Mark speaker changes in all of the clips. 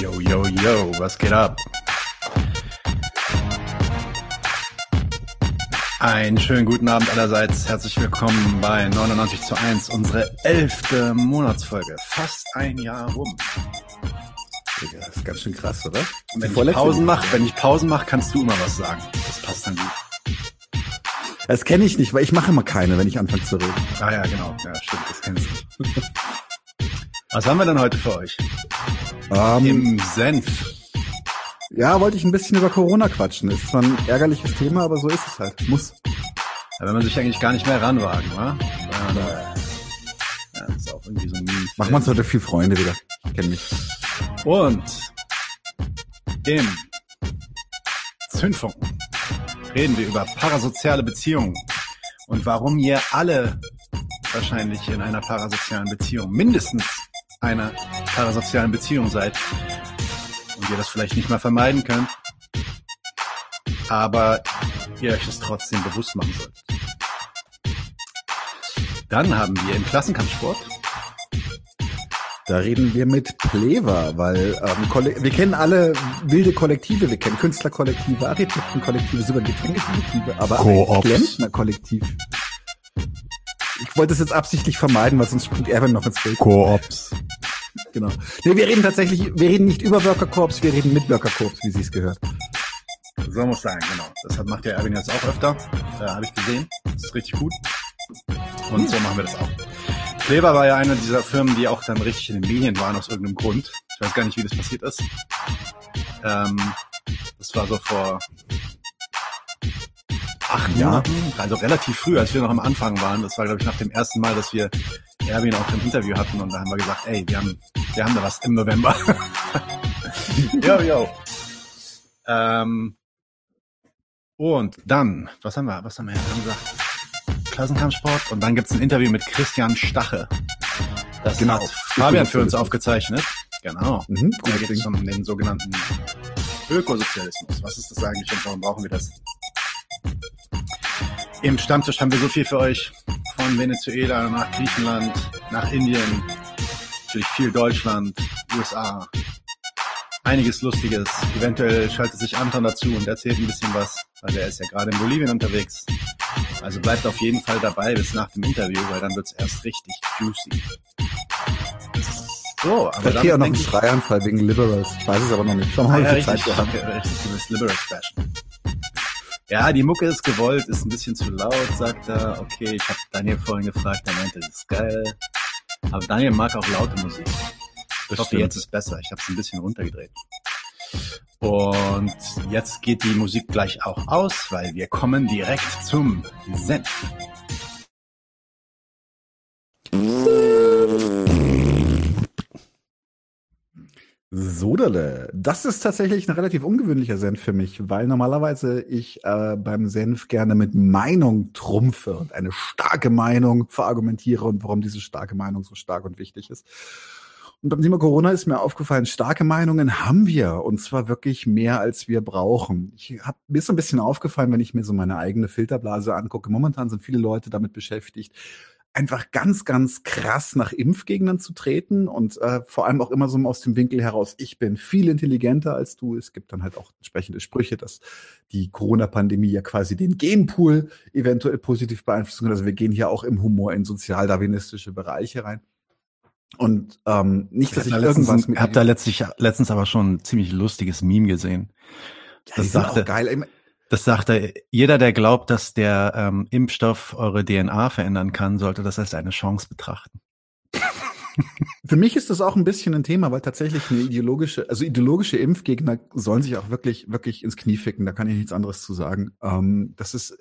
Speaker 1: Yo, yo, yo, was geht ab? Einen schönen guten Abend allerseits. Herzlich willkommen bei 99 zu 1, unsere elfte Monatsfolge. Fast ein Jahr rum.
Speaker 2: Ja, das ist ganz schön krass, oder?
Speaker 1: Wenn ich Pausen mache, wenn ich Pausen mache, kannst du immer was sagen. Das passt dann gut.
Speaker 2: Das kenne ich nicht, weil ich mache immer keine, wenn ich anfange zu reden.
Speaker 1: Ah ja, genau. Ja, stimmt, das kennst du. was haben wir denn heute für euch?
Speaker 2: Ähm,
Speaker 1: Im Senf.
Speaker 2: ja, wollte ich ein bisschen über Corona quatschen. Ist zwar ein ärgerliches Thema, aber so ist es halt. Muss.
Speaker 1: Da will man sich eigentlich gar nicht mehr ranwagen, wa? Ähm, ja, das ist auch irgendwie so ein Meme.
Speaker 2: Macht man heute viel Freunde wieder. Ich kenn mich.
Speaker 1: Und im Zündfunken reden wir über parasoziale Beziehungen und warum ihr alle wahrscheinlich in einer parasozialen Beziehung, mindestens einer parasozialen Beziehung seid und ihr das vielleicht nicht mehr vermeiden könnt, aber ihr euch es trotzdem bewusst machen solltet. Dann haben wir im Klassenkampfsport
Speaker 2: Da reden wir mit Plever, weil ähm, wir kennen alle wilde Kollektive. Wir kennen Künstlerkollektive, Architektenkollektive, sogar Getränkekollektive, aber ein Klempnerkollektiv. Ich wollte es jetzt absichtlich vermeiden, weil sonst springt Erwin noch ins Bild.
Speaker 1: Koops.
Speaker 2: Genau. Nee, wir reden tatsächlich, wir reden nicht über Worker Corps, wir reden mit Worker Corps, wie sie es gehört.
Speaker 1: So muss sein, genau. Deshalb macht der Erwin jetzt auch öfter. Äh, Habe ich gesehen. Das ist richtig gut. Und so machen wir das auch. Kleber war ja eine dieser Firmen, die auch dann richtig in den Medien waren aus irgendeinem Grund. Ich weiß gar nicht, wie das passiert ist. Ähm, das war so vor acht
Speaker 2: Ja.
Speaker 1: Monaten, also relativ früh, als wir noch am Anfang waren. Das war, glaube ich, nach dem ersten Mal, dass wir Erwin auch im Interview hatten und da haben wir gesagt, ey, wir haben, wir haben da was im November. yo, yo. Ähm, und dann, was haben wir, was haben wir, wir haben gesagt, Klassenkampfsport und dann gibt's ein Interview mit Christian Stache. Das
Speaker 2: Genau.
Speaker 1: hat Fabian für uns aufgezeichnet. Genau.
Speaker 2: Mhm,
Speaker 1: Da geht es um den sogenannten Ökosozialismus. Was ist das eigentlich und warum brauchen wir das? Im Stammtisch haben wir so viel für euch. Von Venezuela nach Griechenland, nach Indien, natürlich viel Deutschland, USA. Einiges Lustiges. Eventuell schaltet sich Anton dazu und erzählt ein bisschen was, weil der ist ja gerade in Bolivien unterwegs. Also bleibt auf jeden Fall dabei bis nach dem Interview, weil dann wird's erst richtig juicy. So, aber
Speaker 2: Vielleicht hier auch noch
Speaker 1: denk
Speaker 2: ein
Speaker 1: ich-
Speaker 2: Schreianfall wegen Liberals. Ich weiß es aber noch nicht. Schau
Speaker 1: Ah,
Speaker 2: mal,
Speaker 1: ja,
Speaker 2: Zeit
Speaker 1: richtig, du bist Liberal Fashion. Ja, die Mucke ist gewollt, ist ein bisschen zu laut, sagt er. Okay, ich habe Daniel vorhin gefragt, er meinte, das ist geil. Aber Daniel mag auch laute Musik. Ich hoffe,
Speaker 2: stimmt.
Speaker 1: jetzt ist besser. Ich habe es ein bisschen runtergedreht. Und jetzt geht die Musik gleich auch aus, weil wir kommen direkt zum Senf.
Speaker 2: Sodele. Das ist tatsächlich ein relativ ungewöhnlicher Senf für mich, weil normalerweise ich äh, beim Senf gerne mit Meinung trumpfe und eine starke Meinung verargumentiere und warum diese starke Meinung so stark und wichtig ist. Und beim Thema Corona ist mir aufgefallen, starke Meinungen haben wir und zwar wirklich mehr, als wir brauchen. Ich hab, mir ist so ein bisschen aufgefallen, wenn ich mir so meine eigene Filterblase angucke. Momentan sind viele Leute damit beschäftigt, einfach ganz, ganz krass nach Impfgegnern zu treten und äh, vor allem auch immer so aus dem Winkel heraus, ich bin viel intelligenter als du. Es gibt dann halt auch entsprechende Sprüche, dass die Corona-Pandemie ja quasi den Genpool eventuell positiv beeinflussen kann. Also wir gehen hier auch im Humor in sozialdarwinistische Bereiche rein. Und ähm, nicht, dass ich irgendwas
Speaker 1: Ich habe da letztlich, letztens aber schon ein ziemlich lustiges Meme gesehen.
Speaker 2: Ja,
Speaker 1: das
Speaker 2: die
Speaker 1: sagte-
Speaker 2: auch geil.
Speaker 1: Das sagte, jeder, der glaubt, dass der ähm, Impfstoff eure DNA verändern kann, sollte das als eine Chance betrachten.
Speaker 2: Für mich ist das auch ein bisschen ein Thema, weil tatsächlich eine ideologische, also ideologische Impfgegner sollen sich auch wirklich, wirklich ins Knie ficken. Da kann ich nichts anderes zu sagen. Ähm, das ist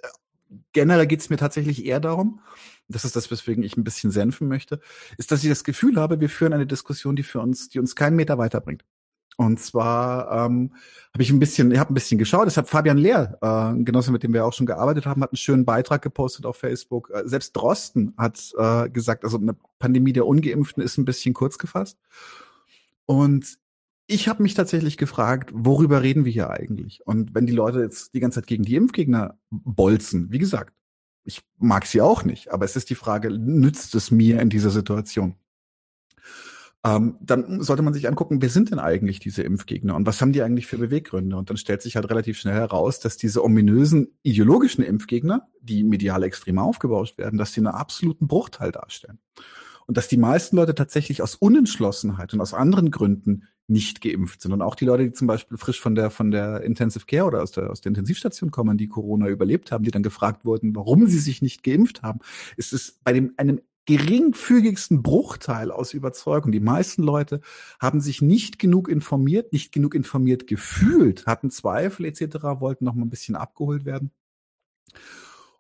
Speaker 2: generell geht es mir tatsächlich eher darum, das ist das, weswegen ich ein bisschen senfen möchte, ist, dass ich das Gefühl habe, wir führen eine Diskussion, die für uns, die uns keinen Meter weiterbringt. Und zwar ähm, habe ich ein bisschen, ich habe ein bisschen geschaut. Das hat Fabian Lehr, äh, Genosse, mit dem wir auch schon gearbeitet haben, hat einen schönen Beitrag gepostet auf Facebook. Äh, selbst Drosten hat äh, gesagt, also eine Pandemie der Ungeimpften ist ein bisschen kurz gefasst. Und ich habe mich tatsächlich gefragt, worüber reden wir hier eigentlich? Und wenn die Leute jetzt die ganze Zeit gegen die Impfgegner bolzen, wie gesagt, ich mag sie auch nicht, aber es ist die Frage, nützt es mir in dieser Situation? Ähm, dann sollte man sich angucken, wer sind denn eigentlich diese Impfgegner und was haben die eigentlich für Beweggründe? Und dann stellt sich halt relativ schnell heraus, dass diese ominösen ideologischen Impfgegner, die medial extrem aufgebauscht werden, dass die einen absoluten Bruchteil darstellen. Und dass die meisten Leute tatsächlich aus Unentschlossenheit und aus anderen Gründen nicht geimpft sind. Und auch die Leute, die zum Beispiel frisch von der, von der Intensive Care oder aus der, aus der Intensivstation kommen, die Corona überlebt haben, die dann gefragt wurden, warum sie sich nicht geimpft haben, ist es bei dem, einem geringfügigsten Bruchteil aus Überzeugung. Die meisten Leute haben sich nicht genug informiert, nicht genug informiert gefühlt, hatten Zweifel etc., wollten noch mal ein bisschen abgeholt werden.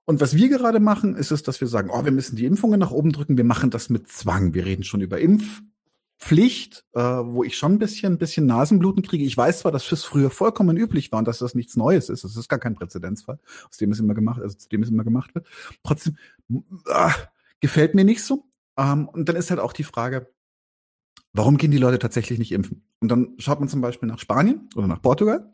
Speaker 2: Und was wir gerade machen, ist es, dass wir sagen, oh, wir müssen die Impfungen nach oben drücken. Wir machen das mit Zwang. Wir reden schon über Impfpflicht, äh, wo ich schon ein bisschen, ein bisschen Nasenbluten kriege. Ich weiß zwar, dass das früher vollkommen üblich war und dass das nichts Neues ist. Das ist gar kein Präzedenzfall, aus dem es immer gemacht, also aus dem es immer gemacht wird. Trotzdem, äh, gefällt mir nicht so. Ähm, und dann ist halt auch die Frage, warum gehen die Leute tatsächlich nicht impfen? Und dann schaut man zum Beispiel nach Spanien oder nach Portugal.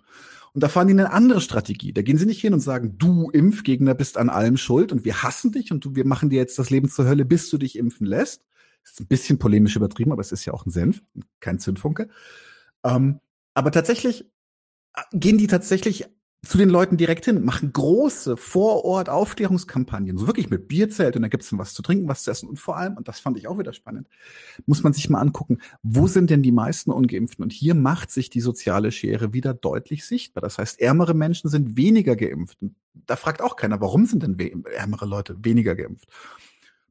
Speaker 2: Und da fahren die eine andere Strategie. Da gehen sie nicht hin und sagen, du Impfgegner bist an allem schuld und wir hassen dich und du, wir machen dir jetzt das Leben zur Hölle, bis du dich impfen lässt. Das ist ein bisschen polemisch übertrieben, aber es ist ja auch ein Senf, kein Zündfunke. Ähm, aber tatsächlich äh, gehen die tatsächlich zu den Leuten direkt hin, machen große Vorort Aufklärungskampagnen, so wirklich mit Bierzelt und da gibt's dann was zu trinken, was zu essen und vor allem, und das fand ich auch wieder spannend, muss man sich mal angucken, wo sind denn die meisten Ungeimpften? Und hier macht sich die soziale Schere wieder deutlich sichtbar. Das heißt, ärmere Menschen sind weniger geimpft. Da fragt auch keiner, warum sind denn ärmere Leute weniger geimpft?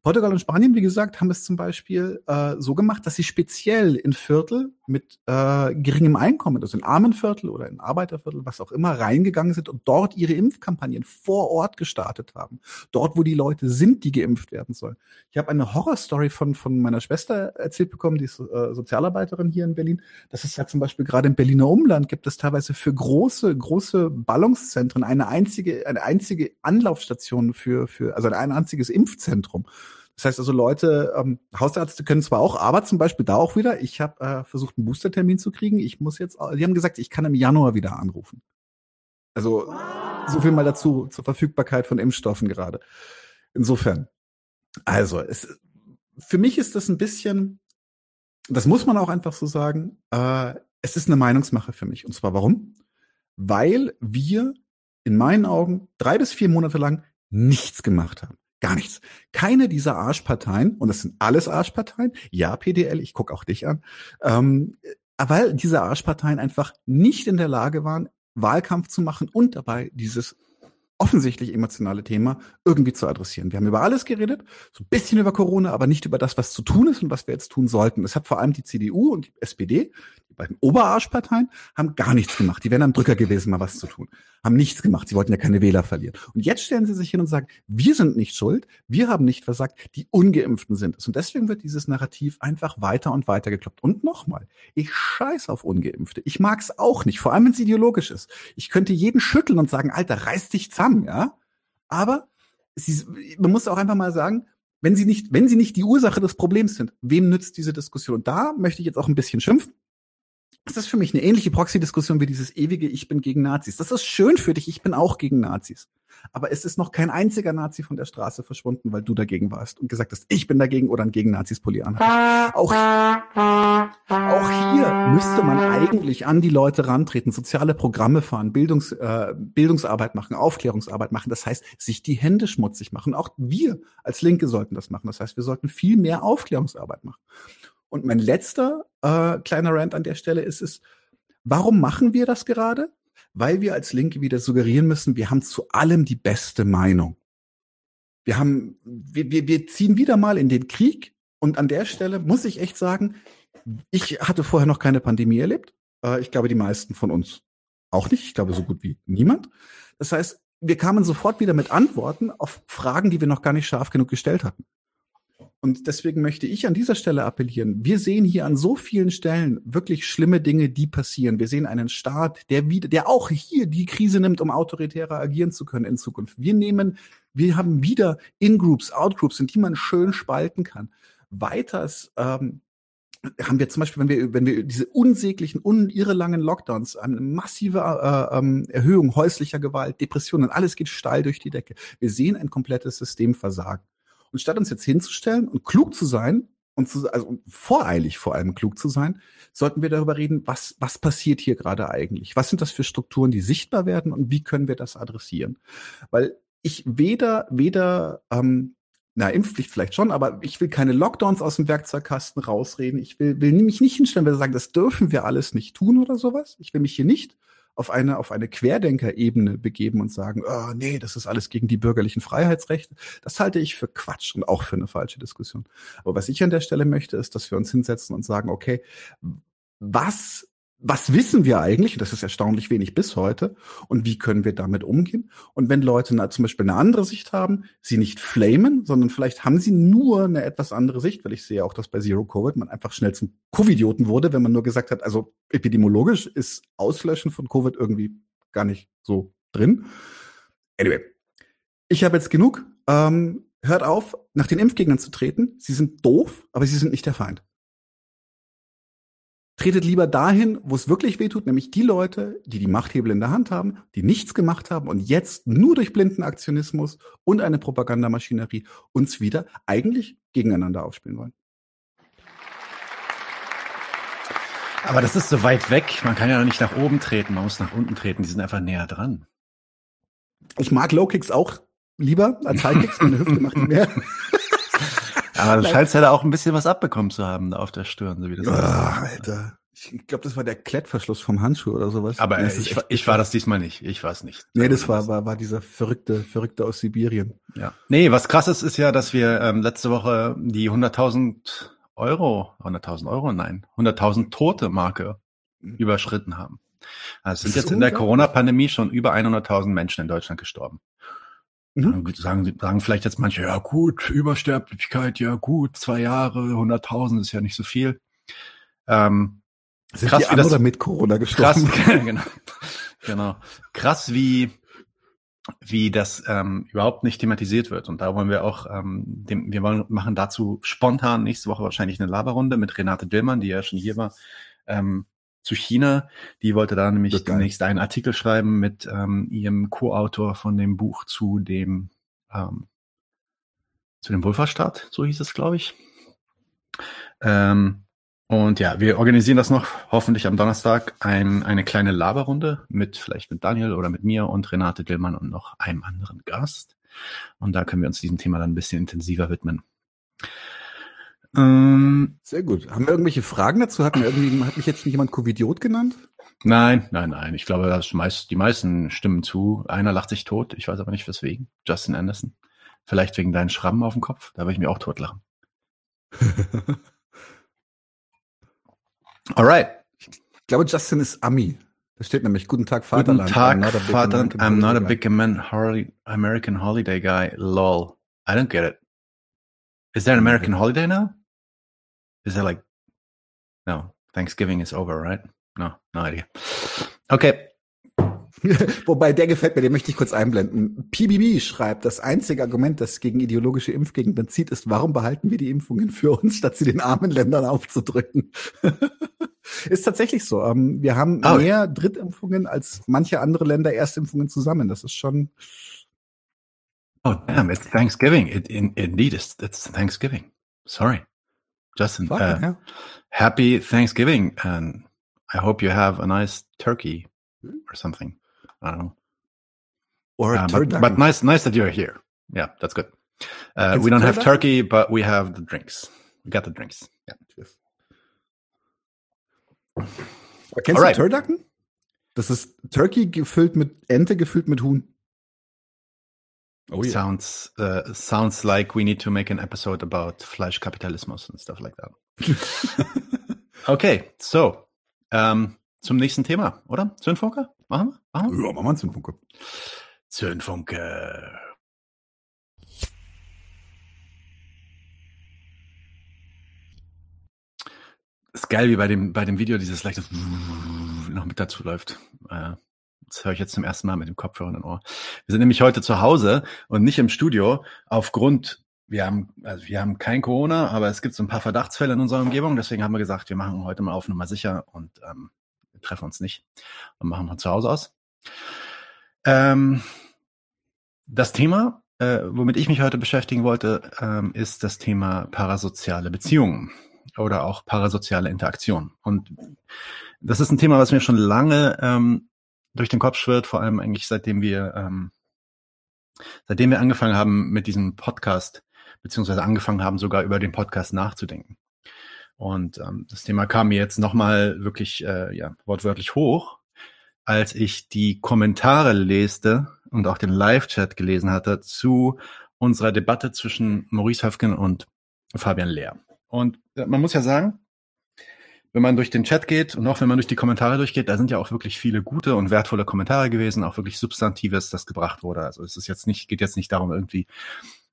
Speaker 2: Portugal und Spanien, wie gesagt, haben es zum Beispiel äh, so gemacht, dass sie speziell in Viertel mit äh, geringem Einkommen, also in Armenviertel oder in Arbeiterviertel, was auch immer, reingegangen sind und dort ihre Impfkampagnen vor Ort gestartet haben. Dort, wo die Leute sind, die geimpft werden sollen. Ich habe eine Horrorstory von, von meiner Schwester erzählt bekommen, die ist äh, Sozialarbeiterin hier in Berlin, dass es ja zum Beispiel gerade im Berliner Umland gibt es teilweise für große, große Ballungszentren eine einzige, eine einzige Anlaufstation für, für also ein einziges Impfzentrum. Das heißt also, Leute, ähm, Hausärzte können zwar auch, aber zum Beispiel da auch wieder, ich habe äh, versucht, einen Boostertermin zu kriegen. Ich muss jetzt, die haben gesagt, ich kann im Januar wieder anrufen. Also so viel mal dazu zur Verfügbarkeit von Impfstoffen gerade. Insofern, also es, für mich ist das ein bisschen, das muss man auch einfach so sagen, äh, es ist eine Meinungsmache für mich. Und zwar warum? Weil wir in meinen Augen drei bis vier Monate lang nichts gemacht haben. Gar nichts. Keine dieser Arschparteien, und das sind alles Arschparteien, ja, PDL, ich gucke auch dich an, ähm, weil diese Arschparteien einfach nicht in der Lage waren, Wahlkampf zu machen und dabei dieses offensichtlich emotionale Thema irgendwie zu adressieren. Wir haben über alles geredet, so ein bisschen über Corona, aber nicht über das, was zu tun ist und was wir jetzt tun sollten. Es hat vor allem die CDU und die SPD, die beiden Oberarschparteien, haben gar nichts gemacht. Die wären am Drücker gewesen, mal was zu tun. Haben nichts gemacht. Sie wollten ja keine Wähler verlieren. Und jetzt stellen sie sich hin und sagen, wir sind nicht schuld, wir haben nicht versagt, die Ungeimpften sind es. Und deswegen wird dieses Narrativ einfach weiter und weiter gekloppt. Und nochmal, ich scheiß auf Ungeimpfte. Ich mag's auch nicht, vor allem wenn es ideologisch ist. Ich könnte jeden schütteln und sagen, Alter, reiß dich zusammen ja. Aber sie, man muss auch einfach mal sagen, wenn sie nicht, wenn sie nicht die Ursache des Problems sind, wem nützt diese Diskussion? Da möchte ich jetzt auch ein bisschen schimpfen. Das ist für mich eine ähnliche Proxy-Diskussion wie dieses ewige Ich bin gegen Nazis. Das ist schön für dich, ich bin auch gegen Nazis. Aber es ist noch kein einziger Nazi von der Straße verschwunden, weil du dagegen warst und gesagt hast, ich bin dagegen oder ein gegen Nazis Pulli Auch, auch hier müsste man eigentlich an die Leute rantreten, soziale Programme fahren, Bildungs, äh, Bildungsarbeit machen, Aufklärungsarbeit machen. Das heißt, sich die Hände schmutzig machen. Auch wir als Linke sollten das machen. Das heißt, wir sollten viel mehr Aufklärungsarbeit machen. Und mein letzter äh, kleiner Rant an der Stelle ist es, warum machen wir das gerade? Weil wir als Linke wieder suggerieren müssen, wir haben zu allem die beste Meinung. Wir haben, wir, wir, wir ziehen wieder mal in den Krieg und an der Stelle muss ich echt sagen, ich hatte vorher noch keine Pandemie erlebt. Äh, ich glaube, die meisten von uns auch nicht. Ich glaube, so gut wie niemand. Das heißt, wir kamen sofort wieder mit Antworten auf Fragen, die wir noch gar nicht scharf genug gestellt hatten. Und deswegen möchte ich an dieser Stelle appellieren. Wir sehen hier an so vielen Stellen wirklich schlimme Dinge, die passieren. Wir sehen einen Staat, der wieder, der auch hier die Krise nimmt, um autoritärer agieren zu können in Zukunft. Wir nehmen, wir haben wieder In-Groups, Out-Groups, in die man schön spalten kann. Weiters ähm, haben wir zum Beispiel, wenn wir, wenn wir diese unsäglichen, unirrelangen Lockdowns, eine massive äh, ähm, Erhöhung häuslicher Gewalt, Depressionen, alles geht steil durch die Decke. Wir sehen ein komplettes Systemversagen. Und statt uns jetzt hinzustellen und klug zu sein, und zu, also voreilig vor allem klug zu sein, sollten wir darüber reden, was, was passiert hier gerade eigentlich? Was sind das für Strukturen, die sichtbar werden und wie können wir das adressieren? Weil ich weder, weder, ähm, na, Impfpflicht vielleicht schon, aber ich will keine Lockdowns aus dem Werkzeugkasten rausreden. Ich will, will mich nicht hinstellen, weil wir sagen, das dürfen wir alles nicht tun oder sowas. Ich will mich hier nicht auf eine, auf eine Querdenkerebene begeben und sagen, oh, nee, das ist alles gegen die bürgerlichen Freiheitsrechte. Das halte ich für Quatsch und auch für eine falsche Diskussion. Aber was ich an der Stelle möchte, ist, dass wir uns hinsetzen und sagen, okay, was was wissen wir eigentlich? Das ist erstaunlich wenig bis heute. Und wie können wir damit umgehen? Und wenn Leute na, zum Beispiel eine andere Sicht haben, sie nicht flamen, sondern vielleicht haben sie nur eine etwas andere Sicht, weil ich sehe auch, dass bei Zero Covid man einfach schnell zum Covidioten wurde, wenn man nur gesagt hat, also epidemiologisch ist Auslöschen von Covid irgendwie gar nicht so drin. Anyway, ich habe jetzt genug. Ähm, hört auf, nach den Impfgegnern zu treten. Sie sind doof, aber sie sind nicht der Feind. Tretet lieber dahin, wo es wirklich wehtut, nämlich die Leute, die die Machthebel in der Hand haben, die nichts gemacht haben und jetzt nur durch blinden Aktionismus und eine Propagandamaschinerie uns wieder eigentlich gegeneinander aufspielen wollen.
Speaker 1: Aber das ist so weit weg. Man kann ja noch nicht nach oben treten, man muss nach unten treten. Die sind einfach näher dran.
Speaker 2: Ich mag Low Kicks auch lieber als High Kicks. Meine Hüfte macht mehr.
Speaker 1: Aber du scheinst ja da auch ein bisschen was abbekommen zu haben da auf der Stirn, so wie das
Speaker 2: oh, Alter. Ich glaube, das war der Klettverschluss vom Handschuh oder sowas.
Speaker 1: Aber äh, ich, ich war das diesmal nicht. Ich war es nicht.
Speaker 2: Nee, das war, war, war dieser verrückte, verrückte aus Sibirien.
Speaker 1: Ja. Nee, was krass ist, ist ja, dass wir ähm, letzte Woche die 100.000 Euro, 100.000 Euro, nein, 100.000 Tote Marke mhm. überschritten haben. Also sind jetzt in der Corona-Pandemie schon über 100.000 Menschen in Deutschland gestorben. Mhm. Sagen, sagen vielleicht jetzt manche, ja gut, Übersterblichkeit, ja gut, zwei Jahre, 100.000 ist ja nicht so viel.
Speaker 2: Ähm, Sind krass, an das, oder mit Corona gestorben?
Speaker 1: Krass, genau, genau. Krass, wie, wie das ähm, überhaupt nicht thematisiert wird. Und da wollen wir auch, ähm, dem, wir wollen machen dazu spontan nächste Woche wahrscheinlich eine Laberrunde mit Renate Dillmann, die ja schon hier war, ähm, zu China. Die wollte da nämlich demnächst einen Artikel schreiben mit ähm, ihrem Co-Autor von dem Buch zu dem ähm, zu dem Wohlfahrtsstaat, so hieß es, glaube ich. Ähm, und ja, wir organisieren das noch hoffentlich am Donnerstag ein, eine kleine Laberrunde mit vielleicht mit Daniel oder mit mir und Renate Dillmann und noch einem anderen Gast. Und da können wir uns diesem Thema dann ein bisschen intensiver widmen.
Speaker 2: Ähm, Sehr gut. Haben wir irgendwelche Fragen dazu? Hat, mir irgendwie, hat mich jetzt schon jemand Covidiot genannt?
Speaker 1: Nein, nein, nein. Ich glaube, das meist, die meisten stimmen zu. Einer lacht sich tot. Ich weiß aber nicht weswegen. Justin Anderson. Vielleicht wegen deinen Schrammen auf dem Kopf. Da würde ich mir auch totlachen.
Speaker 2: Alright. Ich glaube, Justin ist Ami. Da steht nämlich Guten Tag, Vaterland.
Speaker 1: Guten Tag, Vaterland. I'm not a big American holiday guy. Lol. I don't get it. Is there an American holiday now? Is that like, no, Thanksgiving is over, right? No, no idea. Okay.
Speaker 2: Wobei, der gefällt mir, den möchte ich kurz einblenden. PBB schreibt, das einzige Argument, das gegen ideologische Impfgegner zieht, ist, warum behalten wir die Impfungen für uns, statt sie den armen Ländern aufzudrücken? ist tatsächlich so. Ähm, wir haben oh. mehr Drittimpfungen als manche andere Länder Erstimpfungen zusammen. Das ist schon.
Speaker 1: Oh, damn, it's Thanksgiving. It, in, indeed, it's, it's Thanksgiving. Sorry. Justin, uh, happy Thanksgiving, and I hope you have a nice turkey or something. I don't know. Or uh, but, but, nice, nice that you're here. Yeah, that's good. Uh, we don't have turkey, but we have the drinks. We got the drinks. Yeah. Yes.
Speaker 2: Kennst Alright. du Turducken? Das ist Turkey gefüllt mit Ente gefüllt mit Huhn.
Speaker 1: Oh, yeah. Sounds uh, sounds like we need to make an episode about Fleischkapitalismus and stuff like that. okay, so ähm, zum nächsten Thema, oder? Zündfunke? Machen wir? Machen
Speaker 2: wir? Ja, machen wir einen Zündfunke.
Speaker 1: Zündfunke. Ist geil, wie bei dem, bei dem Video dieses leichte noch mit dazu läuft. Äh, das höre ich jetzt zum ersten Mal mit dem Kopfhörer in den Ohr. Wir sind nämlich heute zu Hause und nicht im Studio aufgrund, wir haben, also wir haben kein Corona, aber es gibt so ein paar Verdachtsfälle in unserer Umgebung. Deswegen haben wir gesagt, wir machen heute mal auf Nummer sicher und ähm, wir treffen uns nicht und machen von zu Hause aus. Ähm, das Thema äh, womit ich mich heute beschäftigen wollte, ähm, ist das Thema parasoziale Beziehungen oder auch parasoziale Interaktion. Und das ist ein Thema, was mir schon lange ähm, durch den Kopf schwirrt, vor allem eigentlich seitdem wir ähm, seitdem wir angefangen haben mit diesem Podcast, beziehungsweise angefangen haben, sogar über den Podcast nachzudenken. Und ähm, das Thema kam mir jetzt nochmal wirklich äh, ja, wortwörtlich hoch, als ich die Kommentare leste und auch den Live-Chat gelesen hatte zu unserer Debatte zwischen Maurice Höfgen und Fabian Lehr. Und äh, man muss ja sagen, wenn man durch den Chat geht und auch wenn man durch die Kommentare durchgeht, da sind ja auch wirklich viele gute und wertvolle Kommentare gewesen, auch wirklich Substantives, das gebracht wurde. Also es ist jetzt nicht, geht jetzt nicht darum, irgendwie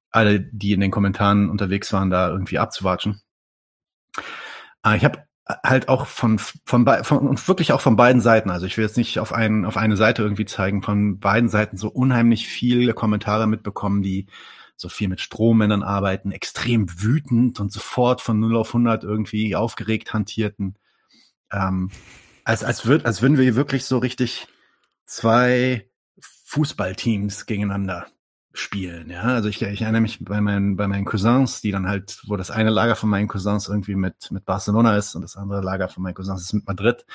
Speaker 1: alle, die in den Kommentaren unterwegs waren, da irgendwie abzuwatschen. Aber ich habe halt auch von, von, von und wirklich auch von beiden Seiten, also ich will jetzt nicht auf, einen, auf eine Seite irgendwie zeigen, von beiden Seiten so unheimlich viele Kommentare mitbekommen, die so viel mit Strommännern arbeiten, extrem wütend und sofort von 0 auf 100 irgendwie aufgeregt hantierten. Ähm, als, als, würd, als würden wir wirklich so richtig zwei Fußballteams gegeneinander spielen, ja. Also ich, ich erinnere mich bei meinen, bei meinen Cousins, die dann halt, wo das eine Lager von meinen Cousins irgendwie mit, mit Barcelona ist und das andere Lager von meinen Cousins ist mit Madrid.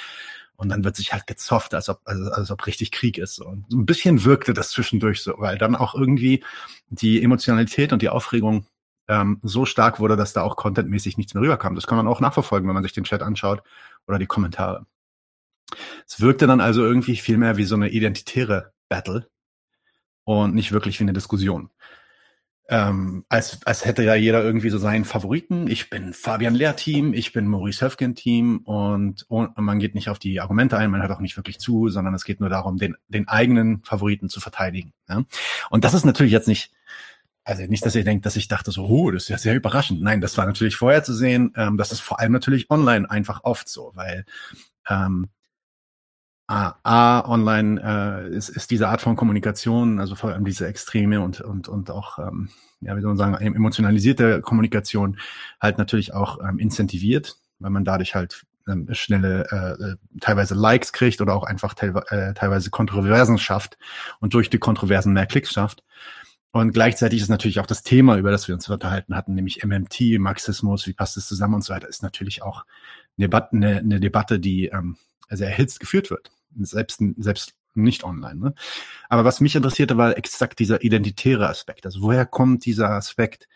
Speaker 1: Und dann wird sich halt gezofft, als ob, also, als ob richtig Krieg ist. Und ein bisschen wirkte das zwischendurch so, weil dann auch irgendwie die Emotionalität und die Aufregung ähm, so stark wurde, dass da auch contentmäßig nichts mehr rüberkam. Das kann man auch nachverfolgen, wenn man sich den Chat anschaut oder die Kommentare. Es wirkte dann also irgendwie viel mehr wie so eine identitäre Battle und nicht wirklich wie eine Diskussion ähm, als, als hätte ja jeder irgendwie so seinen Favoriten. Ich bin Fabian Lehr-Team, ich bin Maurice Höfgen-Team und, und man geht nicht auf die Argumente ein, man hört auch nicht wirklich zu, sondern es geht nur darum, den, den eigenen Favoriten zu verteidigen. Ja? Und das ist natürlich jetzt nicht, also nicht, dass ihr denkt, dass ich dachte so, oh, das ist ja sehr überraschend. Nein, das war natürlich vorher zu sehen. Ähm, das ist vor allem natürlich online einfach oft so, weil ähm, A, online äh, ist, ist diese Art von Kommunikation, also vor allem diese extreme und, und, und auch, ähm, ja, wie soll man sagen, emotionalisierte Kommunikation halt natürlich auch ähm, incentiviert, weil man dadurch halt ähm, schnelle, äh, teilweise Likes kriegt oder auch einfach te äh, teilweise Kontroversen schafft und durch die Kontroversen mehr Klicks schafft. Und gleichzeitig ist natürlich auch das Thema, über das wir uns unterhalten hatten, nämlich MMT, Marxismus, wie passt es zusammen und so weiter, ist natürlich auch eine, Debatte, eine, eine Debatte, die ähm, sehr erhitzt geführt wird selbst, selbst nicht online. Ne? Aber was mich interessierte, war exakt dieser identitäre Aspekt. Also woher kommt dieser Aspekt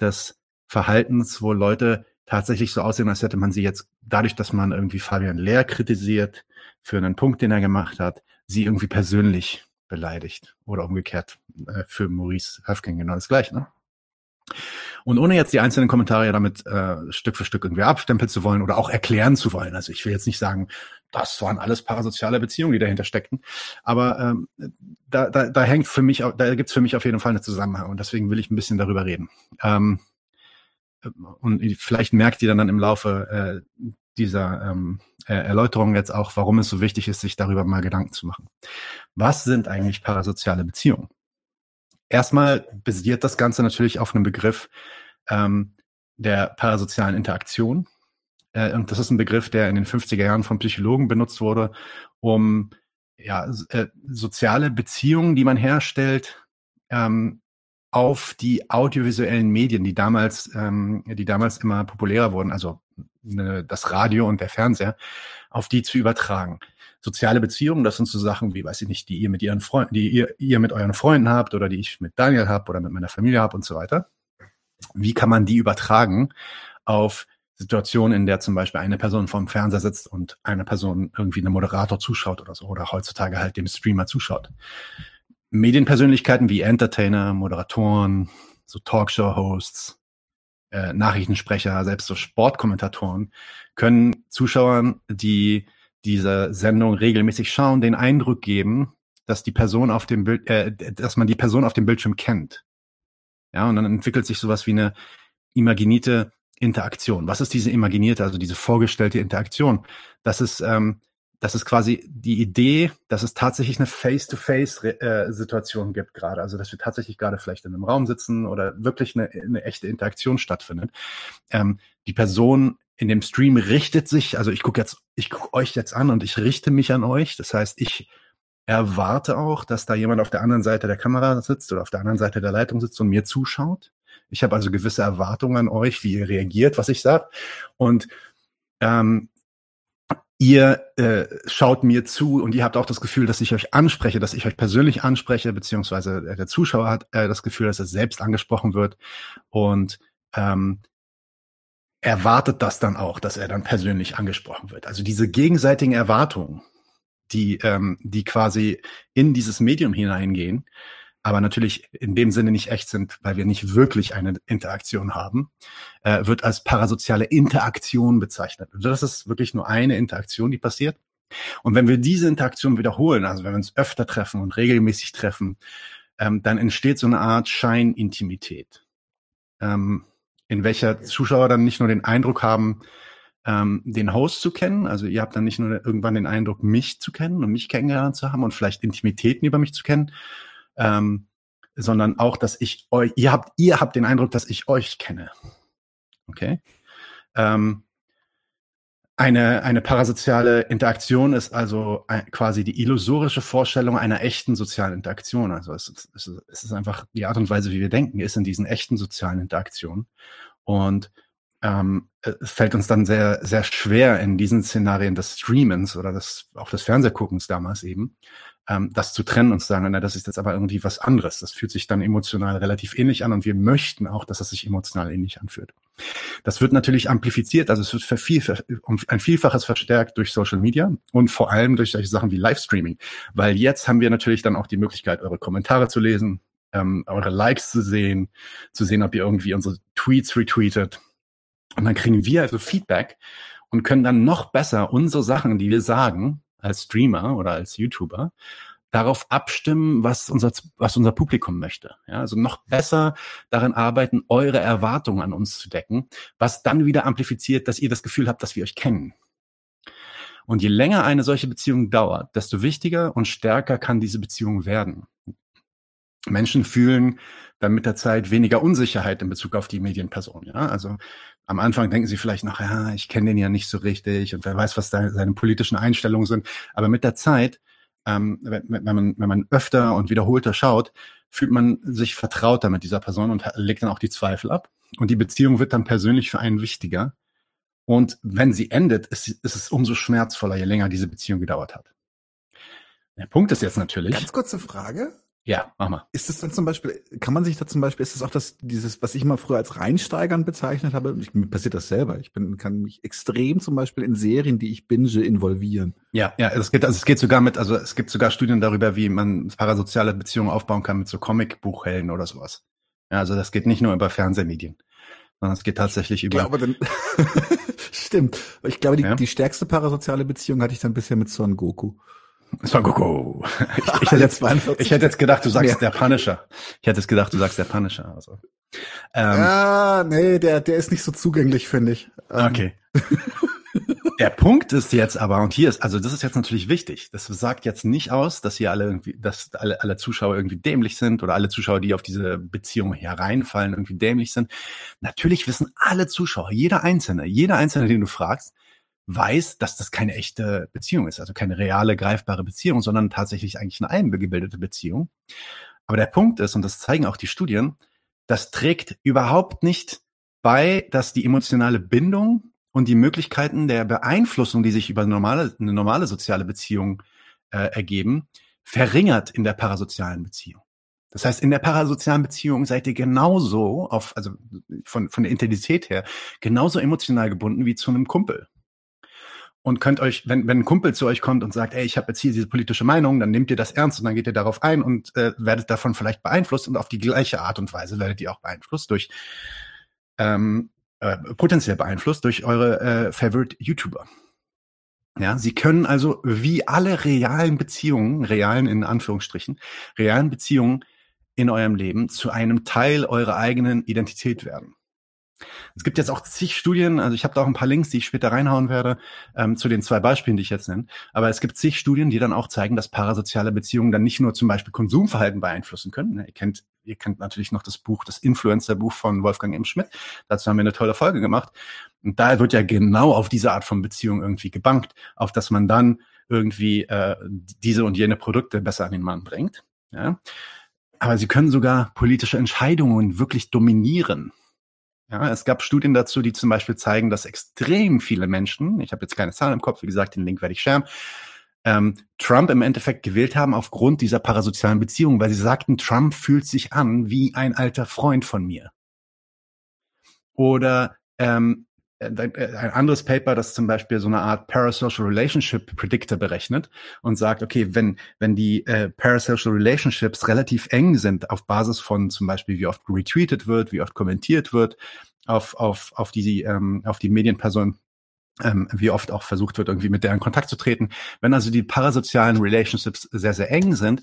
Speaker 1: des Verhaltens, wo Leute tatsächlich so aussehen, als hätte man sie jetzt dadurch, dass man irgendwie Fabian Lehr kritisiert für einen Punkt, den er gemacht hat, sie irgendwie persönlich beleidigt oder umgekehrt äh, für Maurice Höfgen genau das gleiche. Ne? Und ohne jetzt die einzelnen Kommentare damit äh, Stück für Stück irgendwie abstempeln zu wollen oder auch erklären zu wollen. Also ich will jetzt nicht sagen, das waren alles parasoziale Beziehungen, die dahinter steckten. Aber ähm, da, da, da hängt für mich, da gibt's für mich auf jeden Fall eine Zusammenhang und deswegen will ich ein bisschen darüber reden. Ähm, und vielleicht merkt ihr dann, im Laufe äh, dieser ähm, Erläuterung jetzt auch, warum es so wichtig ist, sich darüber mal Gedanken zu machen. Was sind eigentlich parasoziale Beziehungen? Erstmal basiert das Ganze natürlich auf einem Begriff ähm, der parasozialen Interaktion. Äh, und das ist ein Begriff, der in den 50er Jahren von Psychologen benutzt wurde, um ja, äh, soziale Beziehungen, die man herstellt, ähm, auf die audiovisuellen Medien, die damals, ähm, die damals immer populärer wurden, also ne, das Radio und der Fernseher, auf die zu übertragen soziale Beziehungen, das sind so Sachen wie, weiß ich nicht, die ihr mit ihren Freunden, die ihr, ihr mit euren Freunden habt oder die ich mit Daniel habe oder mit meiner Familie habe und so weiter. Wie kann man die übertragen auf Situationen, in der zum Beispiel eine Person vorm Fernseher sitzt und eine Person irgendwie einem Moderator zuschaut oder so oder heutzutage halt dem Streamer zuschaut. Medienpersönlichkeiten wie Entertainer, Moderatoren, so Talkshow-Hosts, äh, Nachrichtensprecher, selbst so Sportkommentatoren können Zuschauern, die diese Sendung regelmäßig schauen, den Eindruck geben, dass die Person auf dem Bild, äh, dass man die Person auf dem Bildschirm kennt. Ja, und dann entwickelt sich sowas wie eine imaginierte Interaktion. Was ist diese imaginierte, also diese vorgestellte Interaktion? Das ist, ähm, das ist quasi die Idee, dass es tatsächlich eine Face-to-Face-Situation äh, gibt gerade. Also dass wir tatsächlich gerade vielleicht in einem Raum sitzen oder wirklich eine, eine echte Interaktion stattfindet. Ähm, die Person in dem Stream richtet sich, also ich gucke jetzt, ich gucke euch jetzt an und ich richte mich an euch. Das heißt, ich erwarte auch, dass da jemand auf der anderen Seite der Kamera sitzt oder auf der anderen Seite der Leitung sitzt und mir zuschaut. Ich habe also gewisse Erwartungen an euch, wie ihr reagiert, was ich sage. Und ähm, ihr äh, schaut mir zu und ihr habt auch das Gefühl, dass ich euch anspreche, dass ich euch persönlich anspreche, beziehungsweise der Zuschauer hat äh, das Gefühl, dass er selbst angesprochen wird und ähm, erwartet das dann auch, dass er dann persönlich angesprochen wird. Also diese gegenseitigen Erwartungen, die, ähm, die quasi in dieses Medium hineingehen, aber natürlich in dem Sinne nicht echt sind, weil wir nicht wirklich eine Interaktion haben, äh, wird als parasoziale Interaktion bezeichnet. Also das ist wirklich nur eine Interaktion, die passiert. Und wenn wir diese Interaktion wiederholen, also wenn wir uns öfter treffen und regelmäßig treffen, ähm, dann entsteht so eine Art Scheinintimität, ähm, in welcher Zuschauer dann nicht nur den Eindruck haben, ähm, den Host zu kennen. Also ihr habt dann nicht nur irgendwann den Eindruck, mich zu kennen und mich kennengelernt zu haben und vielleicht Intimitäten über mich zu kennen, ähm, sondern auch, dass ich euch, ihr habt, ihr habt den Eindruck, dass ich euch kenne. Okay. Ähm, eine, eine parasoziale Interaktion ist also quasi die illusorische Vorstellung einer echten sozialen Interaktion. Also es ist, es ist einfach die Art und Weise, wie wir denken, ist in diesen echten sozialen Interaktionen. Und ähm, es fällt uns dann sehr, sehr schwer in diesen Szenarien des Streamens oder des, auch des Fernsehguckens damals eben, ähm, das zu trennen und zu sagen, na, das ist jetzt aber irgendwie was anderes. Das fühlt sich dann emotional relativ ähnlich an und wir möchten auch, dass es sich emotional ähnlich anfühlt. Das wird natürlich amplifiziert, also es wird vervielfach, um ein Vielfaches verstärkt durch Social Media und vor allem durch solche Sachen wie Livestreaming, weil jetzt haben wir natürlich dann auch die Möglichkeit, eure Kommentare zu lesen, ähm, eure Likes zu sehen, zu sehen, ob ihr irgendwie unsere Tweets retweetet. Und dann kriegen wir also Feedback und können dann noch besser unsere Sachen, die wir sagen, als Streamer oder als YouTuber darauf abstimmen, was unser, was unser Publikum möchte. Ja, also noch besser darin arbeiten, eure Erwartungen an uns zu decken, was dann wieder amplifiziert, dass ihr das Gefühl habt, dass wir euch kennen. Und je länger eine solche Beziehung dauert, desto wichtiger und stärker kann diese Beziehung werden. Menschen fühlen dann mit der Zeit weniger Unsicherheit in Bezug auf die Medienperson. Ja, also am Anfang denken sie vielleicht noch, ja, ich kenne den ja nicht so richtig und wer weiß, was da seine politischen Einstellungen sind. Aber mit der Zeit, ähm, wenn, wenn, man, wenn man öfter und wiederholter schaut, fühlt man sich vertrauter mit dieser Person und legt dann auch die Zweifel ab. Und die Beziehung wird dann persönlich für einen wichtiger. Und wenn sie endet, ist, ist es umso schmerzvoller, je länger diese Beziehung gedauert hat. Der Punkt ist jetzt natürlich.
Speaker 2: Ganz kurze Frage.
Speaker 1: Ja, mach mal.
Speaker 2: Ist es dann zum Beispiel, kann man sich da zum Beispiel, ist es auch das, dieses, was ich mal früher als Reinsteigern bezeichnet habe, ich, mir passiert das selber. Ich bin, kann mich extrem zum Beispiel in Serien, die ich binge, involvieren.
Speaker 1: Ja, ja, es geht, also es geht sogar mit, also es gibt sogar Studien darüber, wie man parasoziale Beziehungen aufbauen kann mit so Comic-Buchhelden oder sowas. Ja, also das geht nicht nur über Fernsehmedien, sondern es geht tatsächlich über.
Speaker 2: Ja, aber dann, stimmt. Ich glaube, die, ja? die stärkste parasoziale Beziehung hatte ich dann bisher mit Son Goku.
Speaker 1: Son Goku. Ich, ich, hätte jetzt, ich hätte jetzt gedacht, du sagst ja. der Punisher. Ich hätte jetzt gedacht, du sagst der Punisher. Also.
Speaker 2: Ähm, ja, nee, der, der ist nicht so zugänglich, finde ich.
Speaker 1: Ähm. Okay. Der Punkt ist jetzt aber, und hier ist, also das ist jetzt natürlich wichtig. Das sagt jetzt nicht aus, dass hier alle irgendwie, dass alle, alle Zuschauer irgendwie dämlich sind oder alle Zuschauer, die auf diese Beziehung hereinfallen, irgendwie dämlich sind. Natürlich wissen alle Zuschauer, jeder Einzelne, jeder Einzelne, den du fragst, weiß, dass das keine echte Beziehung ist, also keine reale, greifbare Beziehung, sondern tatsächlich eigentlich eine eingebildete Beziehung. Aber der Punkt ist, und das zeigen auch die Studien, das trägt überhaupt nicht bei, dass die emotionale Bindung und die Möglichkeiten der Beeinflussung, die sich über eine normale, eine normale soziale Beziehung äh, ergeben, verringert in der parasozialen Beziehung. Das heißt, in der parasozialen Beziehung seid ihr genauso auf, also von, von der Intensität her, genauso emotional gebunden wie zu einem Kumpel und könnt euch, wenn, wenn ein Kumpel zu euch kommt und sagt, ey, ich habe jetzt hier diese politische Meinung, dann nehmt ihr das ernst und dann geht ihr darauf ein und äh, werdet davon vielleicht beeinflusst und auf die gleiche Art und Weise werdet ihr auch beeinflusst durch ähm, äh, potenziell beeinflusst durch eure äh, Favorite YouTuber. Ja, sie können also wie alle realen Beziehungen, realen in Anführungsstrichen, realen Beziehungen in eurem Leben zu einem Teil eurer eigenen Identität werden. Es gibt jetzt auch zig Studien, also ich habe da auch ein paar Links, die ich später reinhauen werde, ähm, zu den zwei Beispielen, die ich jetzt nenne. Aber es gibt zig Studien, die dann auch zeigen, dass parasoziale Beziehungen dann nicht nur zum Beispiel Konsumverhalten beeinflussen können. Ne, ihr kennt, ihr kennt natürlich noch das Buch, das Influencer-Buch von Wolfgang M. Schmidt. Dazu haben wir eine tolle Folge gemacht. Und da wird ja genau auf diese Art von Beziehung irgendwie gebankt, auf dass man dann irgendwie äh, diese und jene Produkte besser an den Mann bringt. Ja? Aber sie können sogar politische Entscheidungen wirklich dominieren. Ja, es gab Studien dazu, die zum Beispiel zeigen, dass extrem viele Menschen, ich habe jetzt keine Zahlen im Kopf, wie gesagt, den Link werde ich scheren, ähm, Trump im Endeffekt gewählt haben aufgrund dieser parasozialen Beziehung, weil sie sagten, Trump fühlt sich an wie ein alter Freund von mir. Oder ähm, äh, ein anderes Paper, das zum Beispiel so eine Art Parasocial Relationship Predictor berechnet und sagt, okay, wenn, wenn die äh, Parasocial Relationships relativ eng sind auf Basis von zum Beispiel, wie oft retweetet wird, wie oft kommentiert wird, auf, auf, auf die, ähm, auf die Medienperson, ähm, wie oft auch versucht wird, irgendwie mit der in Kontakt zu treten. Wenn also die parasozialen Relationships sehr, sehr eng sind,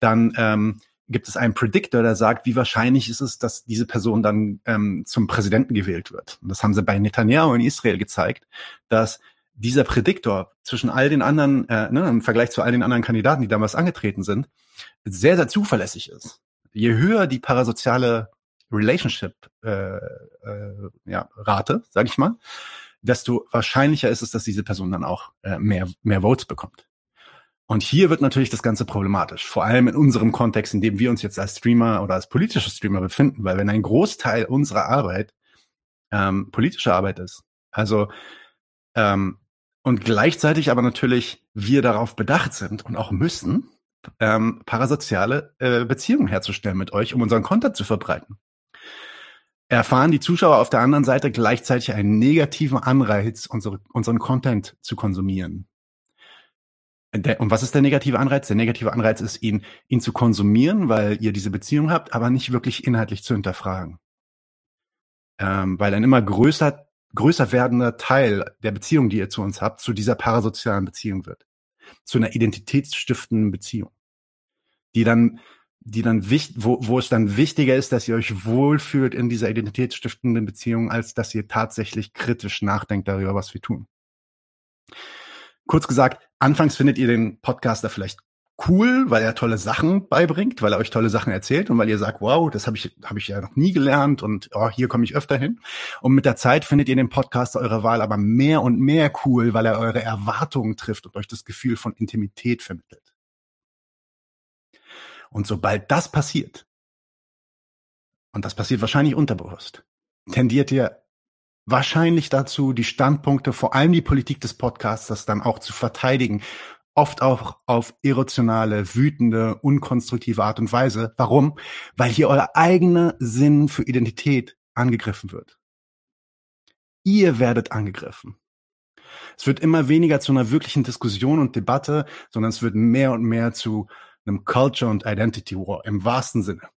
Speaker 1: dann ähm, gibt es einen Predictor, der sagt, wie wahrscheinlich ist es, dass diese Person dann ähm, zum Präsidenten gewählt wird. Und das haben sie bei Netanyahu in Israel gezeigt, dass dieser Prädiktor zwischen all den anderen, äh, ne, im Vergleich zu all den anderen Kandidaten, die damals angetreten sind, sehr, sehr zuverlässig ist. Je höher die parasoziale Relationship äh, äh, ja, Rate, sage ich mal, desto wahrscheinlicher ist es, dass diese Person dann auch äh, mehr, mehr Votes bekommt. Und hier wird natürlich das Ganze problematisch, vor allem in unserem Kontext, in dem wir uns jetzt als Streamer oder als politische Streamer befinden, weil wenn ein Großteil unserer Arbeit ähm, politische Arbeit ist, also ähm, und gleichzeitig aber natürlich wir darauf bedacht sind und auch müssen, ähm, parasoziale äh, Beziehungen herzustellen mit euch, um unseren Content zu verbreiten. Erfahren die Zuschauer auf der anderen Seite gleichzeitig einen negativen Anreiz, unsere, unseren Content zu konsumieren. Und was ist der negative Anreiz? Der negative Anreiz ist, ihn, ihn zu konsumieren, weil ihr diese Beziehung habt, aber nicht wirklich inhaltlich zu hinterfragen. Ähm, weil ein immer größer, größer werdender Teil der Beziehung, die ihr zu uns habt, zu dieser parasozialen Beziehung wird. Zu einer identitätsstiftenden Beziehung. Die dann, die dann wichtig, wo, wo es dann wichtiger ist, dass ihr euch wohlfühlt in dieser identitätsstiftenden Beziehung, als dass ihr tatsächlich kritisch nachdenkt darüber, was wir tun. Kurz gesagt, anfangs findet ihr den Podcaster vielleicht cool, weil er tolle Sachen beibringt, weil er euch tolle Sachen erzählt und weil ihr sagt, wow, das habe ich, hab ich ja noch nie gelernt und oh, hier komme ich öfter hin. Und mit der Zeit findet ihr den Podcaster eurer Wahl aber mehr und mehr cool, weil er eure Erwartungen trifft und euch das Gefühl von Intimität vermittelt. Und sobald das passiert, und das passiert wahrscheinlich unterbewusst, tendiert ihr wahrscheinlich dazu, die Standpunkte, vor allem die Politik des Podcasters dann auch zu verteidigen. Oft auch auf irrationale, wütende, unkonstruktive Art und Weise. Warum? Weil hier euer eigener Sinn für Identität angegriffen wird. Ihr werdet angegriffen. Es wird immer weniger zu einer wirklichen Diskussion und Debatte, sondern es wird mehr und mehr zu einem Culture und Identity War im wahrsten Sinne.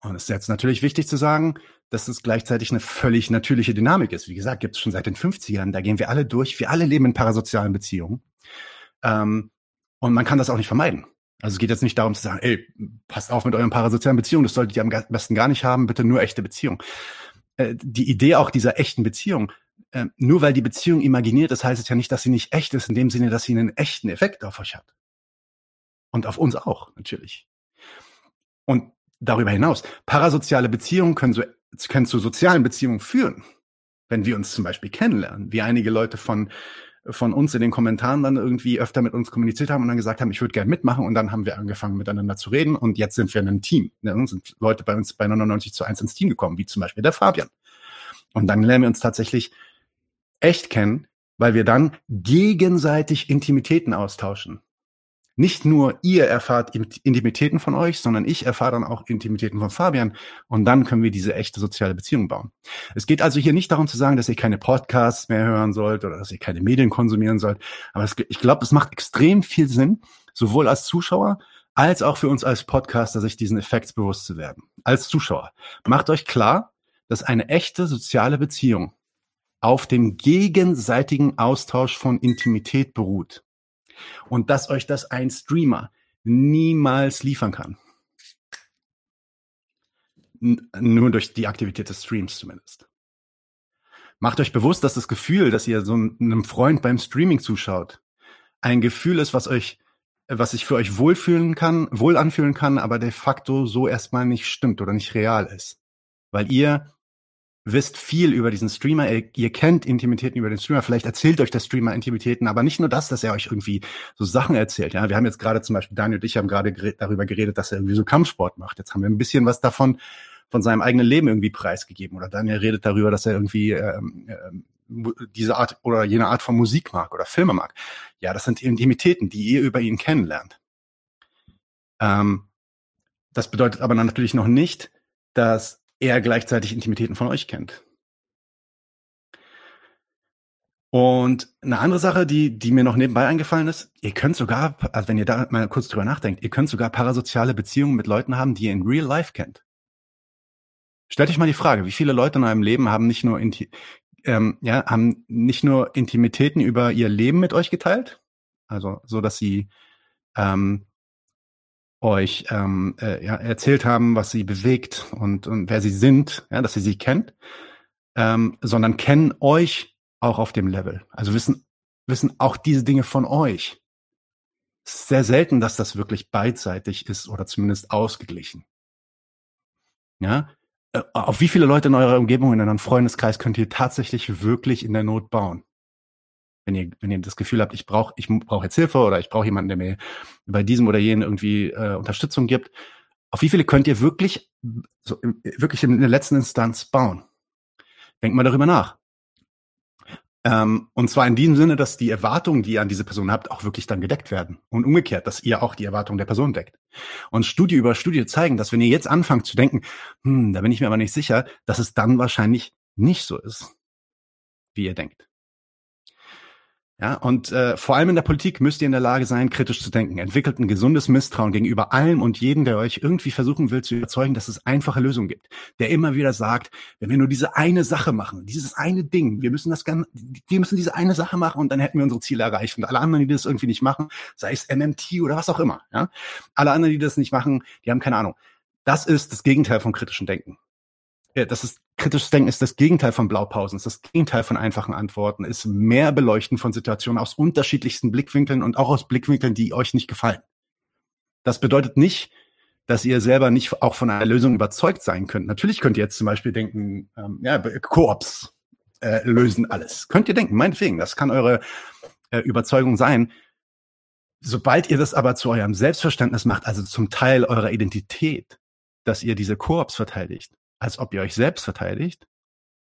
Speaker 1: Und es ist jetzt natürlich wichtig zu sagen, dass es gleichzeitig eine völlig natürliche Dynamik ist. Wie gesagt, gibt es schon seit den 50ern. Da gehen wir alle durch. Wir alle leben in parasozialen Beziehungen. Ähm, und man kann das auch nicht vermeiden. Also es geht jetzt nicht darum zu sagen, ey, passt auf mit euren parasozialen Beziehungen, das solltet ihr am besten gar nicht haben, bitte nur echte Beziehungen. Äh, die Idee auch dieser echten Beziehung, äh, nur weil die Beziehung imaginiert ist, heißt es ja nicht, dass sie nicht echt ist, in dem Sinne, dass sie einen echten Effekt auf euch hat. Und auf uns auch, natürlich. Und darüber hinaus, parasoziale Beziehungen können, so, können zu sozialen Beziehungen führen. Wenn wir uns zum Beispiel kennenlernen, wie einige Leute von, von uns in den Kommentaren dann irgendwie öfter mit uns kommuniziert haben und dann gesagt haben, ich würde gerne mitmachen und dann haben wir angefangen miteinander zu reden und jetzt sind wir in einem Team. Ne? Sind Leute bei uns bei 99 zu 1 ins Team gekommen, wie zum Beispiel der Fabian. Und dann lernen wir uns tatsächlich echt kennen, weil wir dann gegenseitig Intimitäten austauschen nicht nur ihr erfahrt Intimitäten von euch, sondern ich erfahre dann auch Intimitäten von Fabian und dann können wir diese echte soziale Beziehung bauen. Es geht also hier nicht darum zu sagen, dass ihr keine Podcasts mehr hören sollt oder dass ihr keine Medien konsumieren sollt, aber es, ich glaube, es macht extrem viel Sinn, sowohl als Zuschauer als auch für uns als Podcaster, sich diesen Effekts bewusst zu werden. Als Zuschauer. Macht euch klar, dass eine echte soziale Beziehung auf dem gegenseitigen Austausch von Intimität beruht und dass euch das ein Streamer niemals liefern kann. N nur durch die Aktivität des Streams zumindest. Macht euch bewusst, dass das Gefühl, dass ihr so einem Freund beim Streaming zuschaut, ein Gefühl ist, was euch, was sich für euch wohlfühlen kann, wohl anfühlen kann, aber de facto so erstmal nicht stimmt oder nicht real ist. Weil ihr wisst viel über diesen Streamer, ihr, ihr, kennt Intimitäten über den Streamer, vielleicht erzählt euch der Streamer Intimitäten, aber nicht nur das, dass er euch irgendwie so Sachen erzählt. Ja, wir haben jetzt gerade zum Beispiel, Daniel und ich haben gerade gered, darüber geredet, dass er irgendwie so Kampfsport macht. Jetzt haben wir ein bisschen was davon von seinem eigenen Leben irgendwie preisgegeben. Oder Daniel redet darüber, dass er irgendwie ähm, ähm, diese Art oder jene Art von Musik mag oder Filme mag. Ja, das sind Intimitäten, die ihr über ihn kennenlernt. Ähm, das bedeutet aber natürlich noch nicht, dass er gleichzeitig Intimitäten von euch kennt. Und eine andere Sache, die, die mir noch nebenbei eingefallen ist, ihr könnt sogar, also wenn ihr da mal kurz drüber nachdenkt, ihr könnt sogar parasoziale Beziehungen mit Leuten haben, die ihr in real life kennt. Stellt euch mal die Frage, wie viele Leute in eurem Leben haben nicht nur, Inti ähm, ja, haben nicht nur Intimitäten über ihr Leben mit euch geteilt, also so, dass sie ähm, euch ähm, äh, ja, erzählt haben, was sie bewegt und, und wer sie sind, ja, dass sie sie kennt, ähm, sondern kennen euch auch auf dem Level. Also wissen, wissen auch diese Dinge von euch. Sehr selten, dass das wirklich beidseitig ist oder zumindest ausgeglichen. Ja, äh, auf wie viele Leute in eurer Umgebung, in eurem Freundeskreis könnt ihr tatsächlich wirklich in der Not bauen? Wenn ihr, wenn ihr das Gefühl habt, ich brauche ich brauch jetzt Hilfe oder ich brauche jemanden, der mir bei diesem oder jenen irgendwie äh, Unterstützung gibt, auf wie viele könnt ihr wirklich, so, wirklich in der letzten Instanz bauen? Denkt mal darüber nach. Ähm, und zwar in diesem Sinne, dass die Erwartungen, die ihr an diese Person habt, auch wirklich dann gedeckt werden. Und umgekehrt, dass ihr auch die Erwartungen der Person deckt. Und Studie über Studie zeigen, dass wenn ihr jetzt anfangt zu denken, hm, da bin ich mir aber nicht sicher, dass es dann wahrscheinlich nicht so ist, wie ihr denkt. Ja, und äh, vor allem in der Politik müsst ihr in der Lage sein, kritisch zu denken. Entwickelt ein gesundes Misstrauen gegenüber allem und jedem, der euch irgendwie versuchen will zu überzeugen, dass es einfache Lösungen gibt. Der immer wieder sagt, wenn wir nur diese eine Sache machen, dieses eine Ding, wir müssen das ganz, wir müssen diese eine Sache machen und dann hätten wir unsere Ziele erreicht. Und alle anderen, die das irgendwie nicht machen, sei es MMT oder was auch immer, ja, alle anderen, die das nicht machen, die haben keine Ahnung. Das ist das Gegenteil von kritischem Denken das ist kritisches Denken ist das Gegenteil von Blaupausen, ist das Gegenteil von einfachen Antworten, ist mehr Beleuchten von Situationen aus unterschiedlichsten Blickwinkeln und auch aus Blickwinkeln, die euch nicht gefallen. Das bedeutet nicht, dass ihr selber nicht auch von einer Lösung überzeugt sein könnt. Natürlich könnt ihr jetzt zum Beispiel denken, ähm, ja, Koops äh, lösen alles. Könnt ihr denken, meinetwegen, das kann eure äh, Überzeugung sein. Sobald ihr das aber zu eurem Selbstverständnis macht, also zum Teil eurer Identität, dass ihr diese Koops verteidigt, als ob ihr euch selbst verteidigt,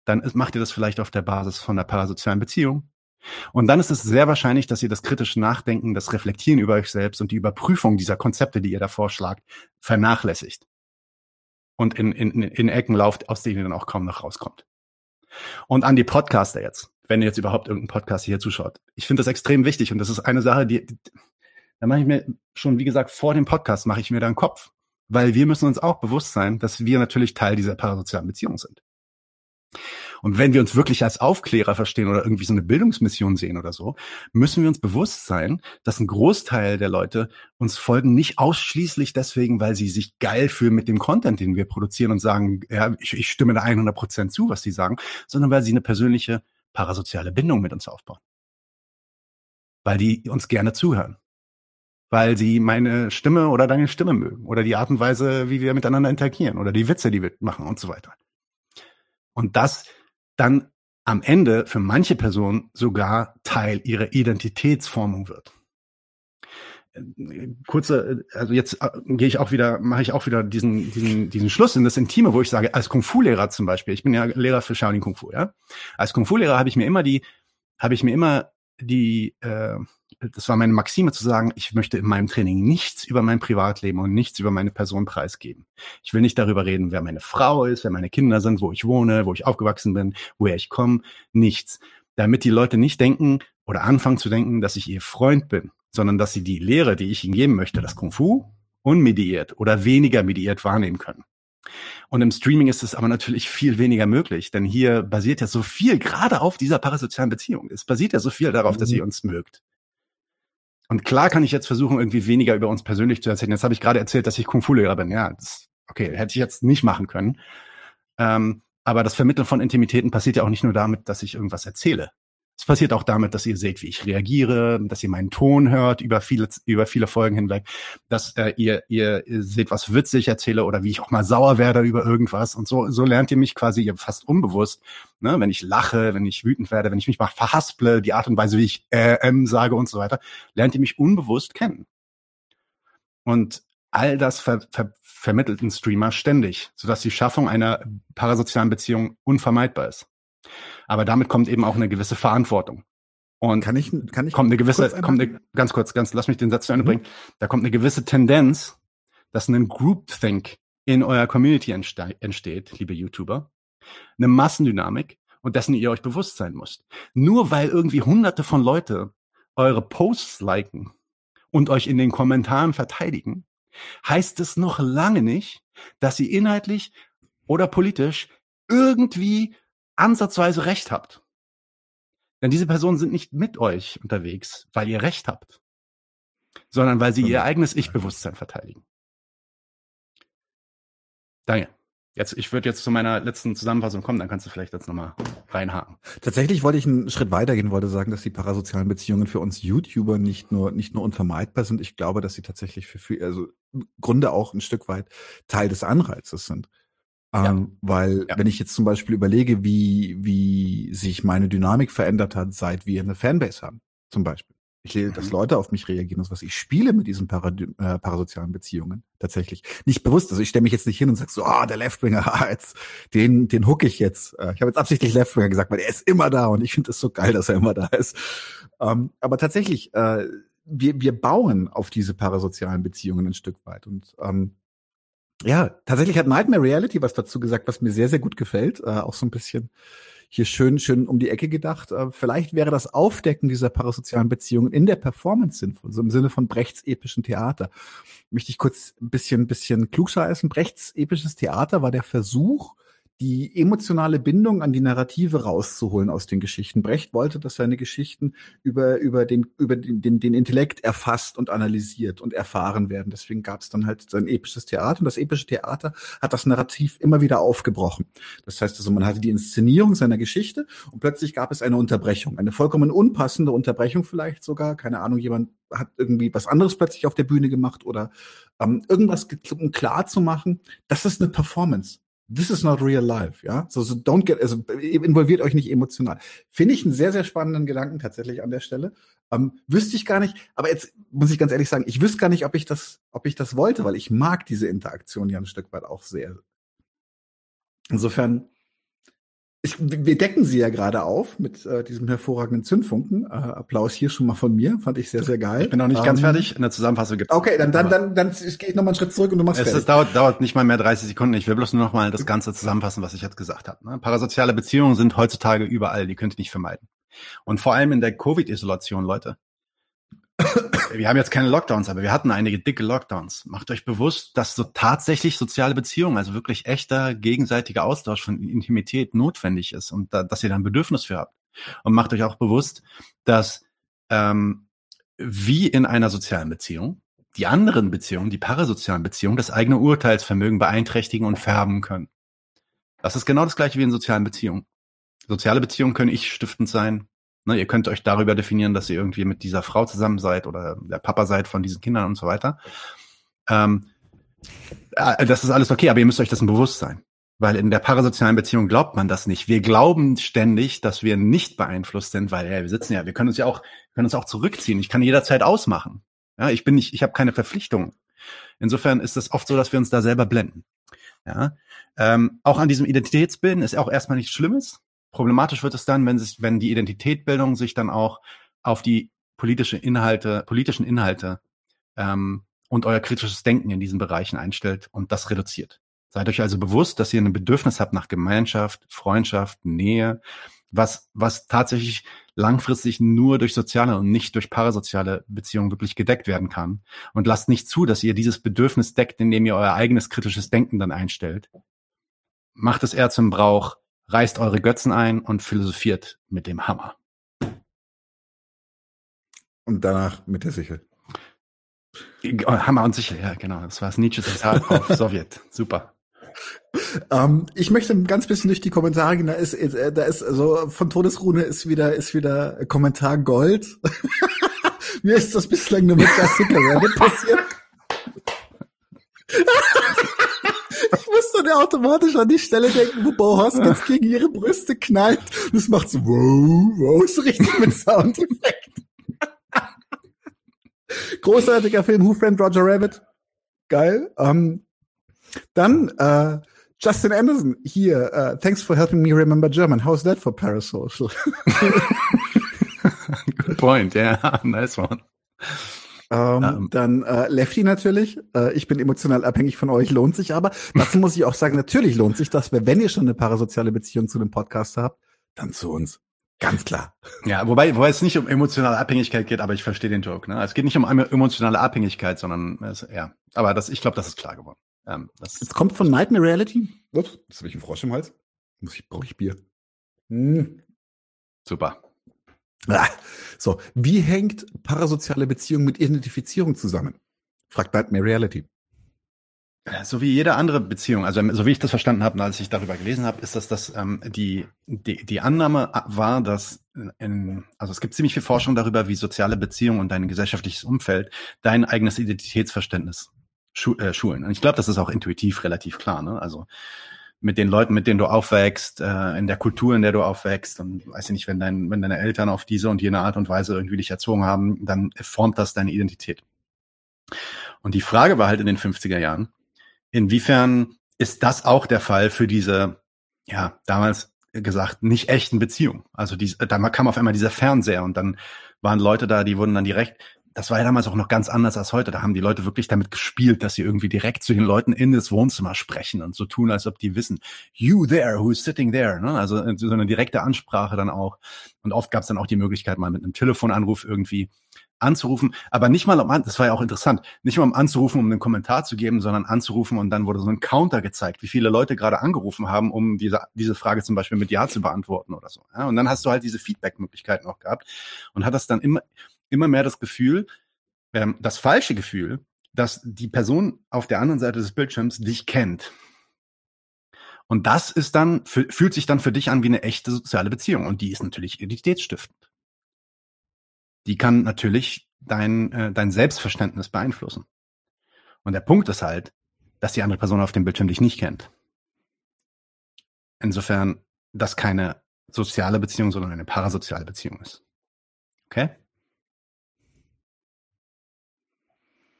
Speaker 1: dann macht ihr das vielleicht auf der Basis von einer parasozialen Beziehung. Und dann ist es sehr wahrscheinlich, dass ihr das kritische Nachdenken, das Reflektieren über euch selbst und die Überprüfung dieser Konzepte, die ihr da vorschlagt, vernachlässigt. Und in, in, in Ecken lauft, aus denen ihr dann auch kaum noch rauskommt. Und an die Podcaster jetzt, wenn ihr jetzt überhaupt irgendeinen Podcast hier zuschaut. Ich finde das extrem wichtig und das ist eine Sache, die, die da mache ich mir schon, wie gesagt, vor dem Podcast mache ich mir da einen Kopf. Weil wir müssen uns auch bewusst sein, dass wir natürlich Teil dieser parasozialen Beziehung sind. Und wenn wir uns wirklich als Aufklärer verstehen oder irgendwie so eine Bildungsmission sehen oder so, müssen wir uns bewusst sein, dass ein Großteil der Leute uns folgen nicht ausschließlich deswegen, weil sie sich geil fühlen mit dem Content, den wir produzieren und sagen, ja, ich, ich stimme da 100 Prozent zu, was die sagen, sondern weil sie eine persönliche parasoziale Bindung mit uns aufbauen. Weil die uns gerne zuhören weil sie meine Stimme oder deine Stimme mögen oder die Art und Weise, wie wir miteinander interagieren oder die Witze, die wir machen und so weiter. Und das dann am Ende für manche Personen sogar Teil ihrer Identitätsformung wird. Kurze, also jetzt äh, gehe ich auch wieder, mache ich auch wieder diesen, diesen, diesen Schluss in das Intime, wo ich sage, als Kung-Fu-Lehrer zum Beispiel, ich bin ja Lehrer für Shaolin Kung Fu, ja. Als Kung-Fu-Lehrer habe ich mir immer die, habe ich mir immer die, äh, das war meine Maxime zu sagen, ich möchte in meinem Training nichts über mein Privatleben und nichts über meine Person preisgeben. Ich will nicht darüber reden, wer meine Frau ist, wer meine Kinder sind, wo ich wohne, wo ich aufgewachsen bin, woher ich komme, nichts. Damit die Leute nicht denken oder anfangen zu denken, dass ich ihr Freund bin, sondern dass sie die Lehre, die ich ihnen geben möchte, das Kung Fu, unmediiert oder weniger mediiert wahrnehmen können. Und im Streaming ist es aber natürlich viel weniger möglich, denn hier basiert ja so viel gerade auf dieser parasozialen Beziehung. Es basiert ja so viel darauf, mhm. dass ihr uns mögt. Und klar kann ich jetzt versuchen, irgendwie weniger über uns persönlich zu erzählen. Jetzt habe ich gerade erzählt, dass ich Kung-Fu-Lehrer bin. Ja, das, okay, hätte ich jetzt nicht machen können. Ähm, aber das Vermitteln von Intimitäten passiert ja auch nicht nur damit, dass ich irgendwas erzähle. Es passiert auch damit, dass ihr seht, wie ich reagiere, dass ihr meinen Ton hört über viele, über viele Folgen hinweg, dass äh, ihr, ihr, seht, was witzig erzähle oder wie ich auch mal sauer werde über irgendwas. Und so, so lernt ihr mich quasi fast unbewusst, ne? wenn ich lache, wenn ich wütend werde, wenn ich mich mal verhasple, die Art und Weise, wie ich äh, ähm sage und so weiter, lernt ihr mich unbewusst kennen. Und all das ver, ver, vermittelt ein Streamer ständig, sodass die Schaffung einer parasozialen Beziehung unvermeidbar ist. Aber damit kommt eben auch eine gewisse Verantwortung. Und kann ich, kann ich kommt eine gewisse, kommt eine, ganz kurz, ganz, lass mich den Satz zu Ende mhm. bringen. Da kommt eine gewisse Tendenz, dass ein Groupthink in eurer Community entste entsteht, liebe YouTuber. Eine Massendynamik und dessen ihr euch bewusst sein müsst. Nur weil irgendwie hunderte von Leute eure Posts liken und euch in den Kommentaren verteidigen, heißt es noch lange nicht, dass ihr inhaltlich oder politisch irgendwie ansatzweise recht habt. Denn diese Personen sind nicht mit euch unterwegs, weil ihr recht habt, sondern weil sie ihr eigenes Ich-Bewusstsein verteidigen. Danke. Jetzt, ich würde jetzt zu meiner letzten Zusammenfassung kommen, dann kannst du vielleicht jetzt nochmal reinhaken.
Speaker 2: Tatsächlich wollte ich einen Schritt weitergehen, wollte sagen, dass die parasozialen Beziehungen für uns YouTuber nicht nur, nicht nur unvermeidbar sind. Ich glaube, dass sie tatsächlich für, für also im Grunde auch ein Stück weit Teil des Anreizes sind. Ja. Ähm, weil ja. wenn ich jetzt zum Beispiel überlege, wie, wie sich meine Dynamik verändert hat, seit wir eine Fanbase haben, zum Beispiel. Ich lese, dass mhm. Leute auf mich reagieren, das was ich spiele mit diesen Parady äh, parasozialen Beziehungen tatsächlich. Nicht bewusst. Also ich stelle mich jetzt nicht hin und sag so, ah, oh, der Leftwinger, jetzt, den, den hook ich jetzt. Äh, ich habe jetzt absichtlich Leftwinger gesagt, weil er ist immer da und ich finde es so geil, dass er immer da ist. Ähm, aber tatsächlich, äh, wir, wir bauen auf diese parasozialen Beziehungen ein Stück weit. Und ähm, ja, tatsächlich hat Nightmare Reality was dazu gesagt, was mir sehr, sehr gut gefällt. Äh, auch so ein bisschen hier schön, schön um die Ecke gedacht. Äh, vielleicht wäre das Aufdecken dieser parasozialen Beziehungen in der Performance sinnvoll, so im Sinne von Brechts epischen Theater. Möchte ich kurz ein bisschen, bisschen klugscheißen. Brechts episches Theater war der Versuch, die emotionale Bindung an die Narrative rauszuholen aus den Geschichten. Brecht wollte, dass seine Geschichten über, über, den, über den, den, den Intellekt erfasst und analysiert und erfahren werden. Deswegen gab es dann halt sein episches Theater. Und das epische Theater hat das Narrativ immer wieder aufgebrochen. Das heißt also, man hatte die Inszenierung seiner Geschichte und plötzlich gab es eine Unterbrechung. Eine vollkommen unpassende Unterbrechung vielleicht sogar. Keine Ahnung, jemand hat irgendwie was anderes plötzlich auf der Bühne gemacht oder ähm, irgendwas um klar zu machen. Das ist eine Performance this is not real life, ja. So, so don't get, also involviert euch nicht emotional. Finde ich einen sehr, sehr spannenden Gedanken tatsächlich an der Stelle. Ähm, wüsste ich gar nicht, aber jetzt muss ich ganz ehrlich sagen, ich wüsste gar nicht, ob ich das, ob ich das wollte, weil ich mag diese Interaktion ja ein Stück weit auch sehr. Insofern ich, wir decken sie ja gerade auf mit äh, diesem hervorragenden Zündfunken. Äh, Applaus hier schon mal von mir, fand ich sehr, sehr geil.
Speaker 1: Ich bin noch nicht um, ganz ähm, fertig. In der Zusammenfassung
Speaker 2: gibt's Okay, dann, dann, dann, dann, gehe ich noch mal einen Schritt zurück und du machst
Speaker 1: es. Es dauert, dauert nicht mal mehr 30 Sekunden. Ich will bloß nur noch mal das Ganze zusammenfassen, was ich jetzt gesagt habe. Ne? Parasoziale Beziehungen sind heutzutage überall. Die könnt ihr nicht vermeiden. Und vor allem in der Covid-Isolation, Leute wir haben jetzt keine Lockdowns, aber wir hatten einige dicke Lockdowns. Macht euch bewusst, dass so tatsächlich soziale Beziehungen, also wirklich echter gegenseitiger Austausch von Intimität notwendig ist und da, dass ihr da ein Bedürfnis für habt. Und macht euch auch bewusst, dass ähm, wie in einer sozialen Beziehung die anderen Beziehungen, die parasozialen Beziehungen, das eigene Urteilsvermögen beeinträchtigen und färben können. Das ist genau das gleiche wie in sozialen Beziehungen. Soziale Beziehungen können ich stiftend sein, Ne, ihr könnt euch darüber definieren, dass ihr irgendwie mit dieser Frau zusammen seid oder der Papa seid von diesen Kindern und so weiter. Ähm, äh, das ist alles okay, aber ihr müsst euch dessen bewusst sein. Weil in der parasozialen Beziehung glaubt man das nicht. Wir glauben ständig, dass wir nicht beeinflusst sind, weil ja, wir sitzen ja, wir können uns ja auch, können uns auch zurückziehen. Ich kann jederzeit ausmachen. Ja, ich bin nicht, ich habe keine Verpflichtungen. Insofern ist es oft so, dass wir uns da selber blenden. Ja, ähm, auch an diesem Identitätsbilden ist auch erstmal nichts Schlimmes. Problematisch wird es dann, wenn, es, wenn die Identitätbildung sich dann auch auf die politische Inhalte, politischen Inhalte ähm, und euer kritisches Denken in diesen Bereichen einstellt und das reduziert. Seid euch also bewusst, dass ihr ein Bedürfnis habt nach Gemeinschaft, Freundschaft, Nähe, was, was tatsächlich langfristig nur durch soziale und nicht durch parasoziale Beziehungen wirklich gedeckt werden kann. Und lasst nicht zu, dass ihr dieses Bedürfnis deckt, indem ihr euer eigenes kritisches Denken dann einstellt. Macht es eher zum Brauch, reißt eure Götzen ein und philosophiert mit dem Hammer.
Speaker 2: Und danach mit der Sichel.
Speaker 1: Hammer und Sichel, ja, genau. Das war das Nietzsche Zitat auf Sowjet. Super.
Speaker 2: ähm, ich möchte ein ganz bisschen durch die Kommentare gehen. Da ist, äh, da ist also von Todesrune ist wieder ist wieder Kommentar Gold. Mir ist das bislang nur mit Klassiker passiert. dann ja automatisch an die Stelle denken, wo Bo Hoskins gegen ihre Brüste knallt. Und es macht so wow, wow, so richtig mit Soundeffekt. Großartiger Film, Who Framed Roger Rabbit. Geil. Ähm, dann äh, Justin Anderson hier. Uh, thanks for helping me remember German. How's that for parasocial?
Speaker 1: Good point. Yeah, nice one.
Speaker 2: Ähm, um. Dann äh, Lefty natürlich. Äh, ich bin emotional abhängig von euch, lohnt sich aber. Dazu muss ich auch sagen, natürlich lohnt sich das, wenn ihr schon eine parasoziale Beziehung zu dem Podcast habt, dann zu uns. Ganz klar.
Speaker 1: Ja, wobei, wobei es nicht um emotionale Abhängigkeit geht, aber ich verstehe den Joke. Ne? Es geht nicht um emotionale Abhängigkeit, sondern es, ja. Aber das, ich glaube, das ist klar geworden. Ähm,
Speaker 2: das Jetzt kommt von Nightmare Reality. Ups, jetzt habe ich einen Frosch im Hals. Muss ich, brauche ich Bier.
Speaker 1: Hm. Super.
Speaker 2: Ah, so, wie hängt parasoziale Beziehung mit Identifizierung zusammen? Fragt Nightmare Reality.
Speaker 1: So wie jede andere Beziehung, also so wie ich das verstanden habe, als ich darüber gelesen habe, ist, dass das ähm, die, die die Annahme war, dass in, also es gibt ziemlich viel Forschung darüber, wie soziale Beziehungen und dein gesellschaftliches Umfeld dein eigenes Identitätsverständnis schu äh, schulen. Und ich glaube, das ist auch intuitiv relativ klar. Ne? Also mit den Leuten, mit denen du aufwächst, äh, in der Kultur, in der du aufwächst, und weiß ich nicht, wenn dein, wenn deine Eltern auf diese und jene Art und Weise irgendwie dich erzogen haben, dann formt das deine Identität. Und die Frage war halt in den 50er Jahren, Inwiefern ist das auch der Fall für diese, ja, damals gesagt, nicht echten Beziehungen? Also die, da kam auf einmal dieser Fernseher und dann waren Leute da, die wurden dann direkt, das war ja damals auch noch ganz anders als heute. Da haben die Leute wirklich damit gespielt, dass sie irgendwie direkt zu den Leuten in das Wohnzimmer sprechen und so tun, als ob die wissen, you there, who's sitting there. Ne? Also so eine direkte Ansprache dann auch. Und oft gab es dann auch die Möglichkeit, mal mit einem Telefonanruf irgendwie anzurufen, aber nicht mal um an, das war ja auch interessant, nicht mal um anzurufen, um einen Kommentar zu geben, sondern anzurufen und dann wurde so ein Counter gezeigt, wie viele Leute gerade angerufen haben, um diese, diese Frage zum Beispiel mit Ja zu beantworten oder so. Ja, und dann hast du halt diese Feedback-Möglichkeiten auch gehabt und hattest dann immer, immer mehr das Gefühl, ähm, das falsche Gefühl, dass die Person auf der anderen Seite des Bildschirms dich kennt. Und das ist dann, fühlt sich dann für dich an wie eine echte soziale Beziehung. Und die ist natürlich identitätsstiftend die kann natürlich dein, äh, dein Selbstverständnis beeinflussen. Und der Punkt ist halt, dass die andere Person auf dem Bildschirm dich nicht kennt. Insofern, das keine soziale Beziehung, sondern eine parasoziale Beziehung ist. Okay?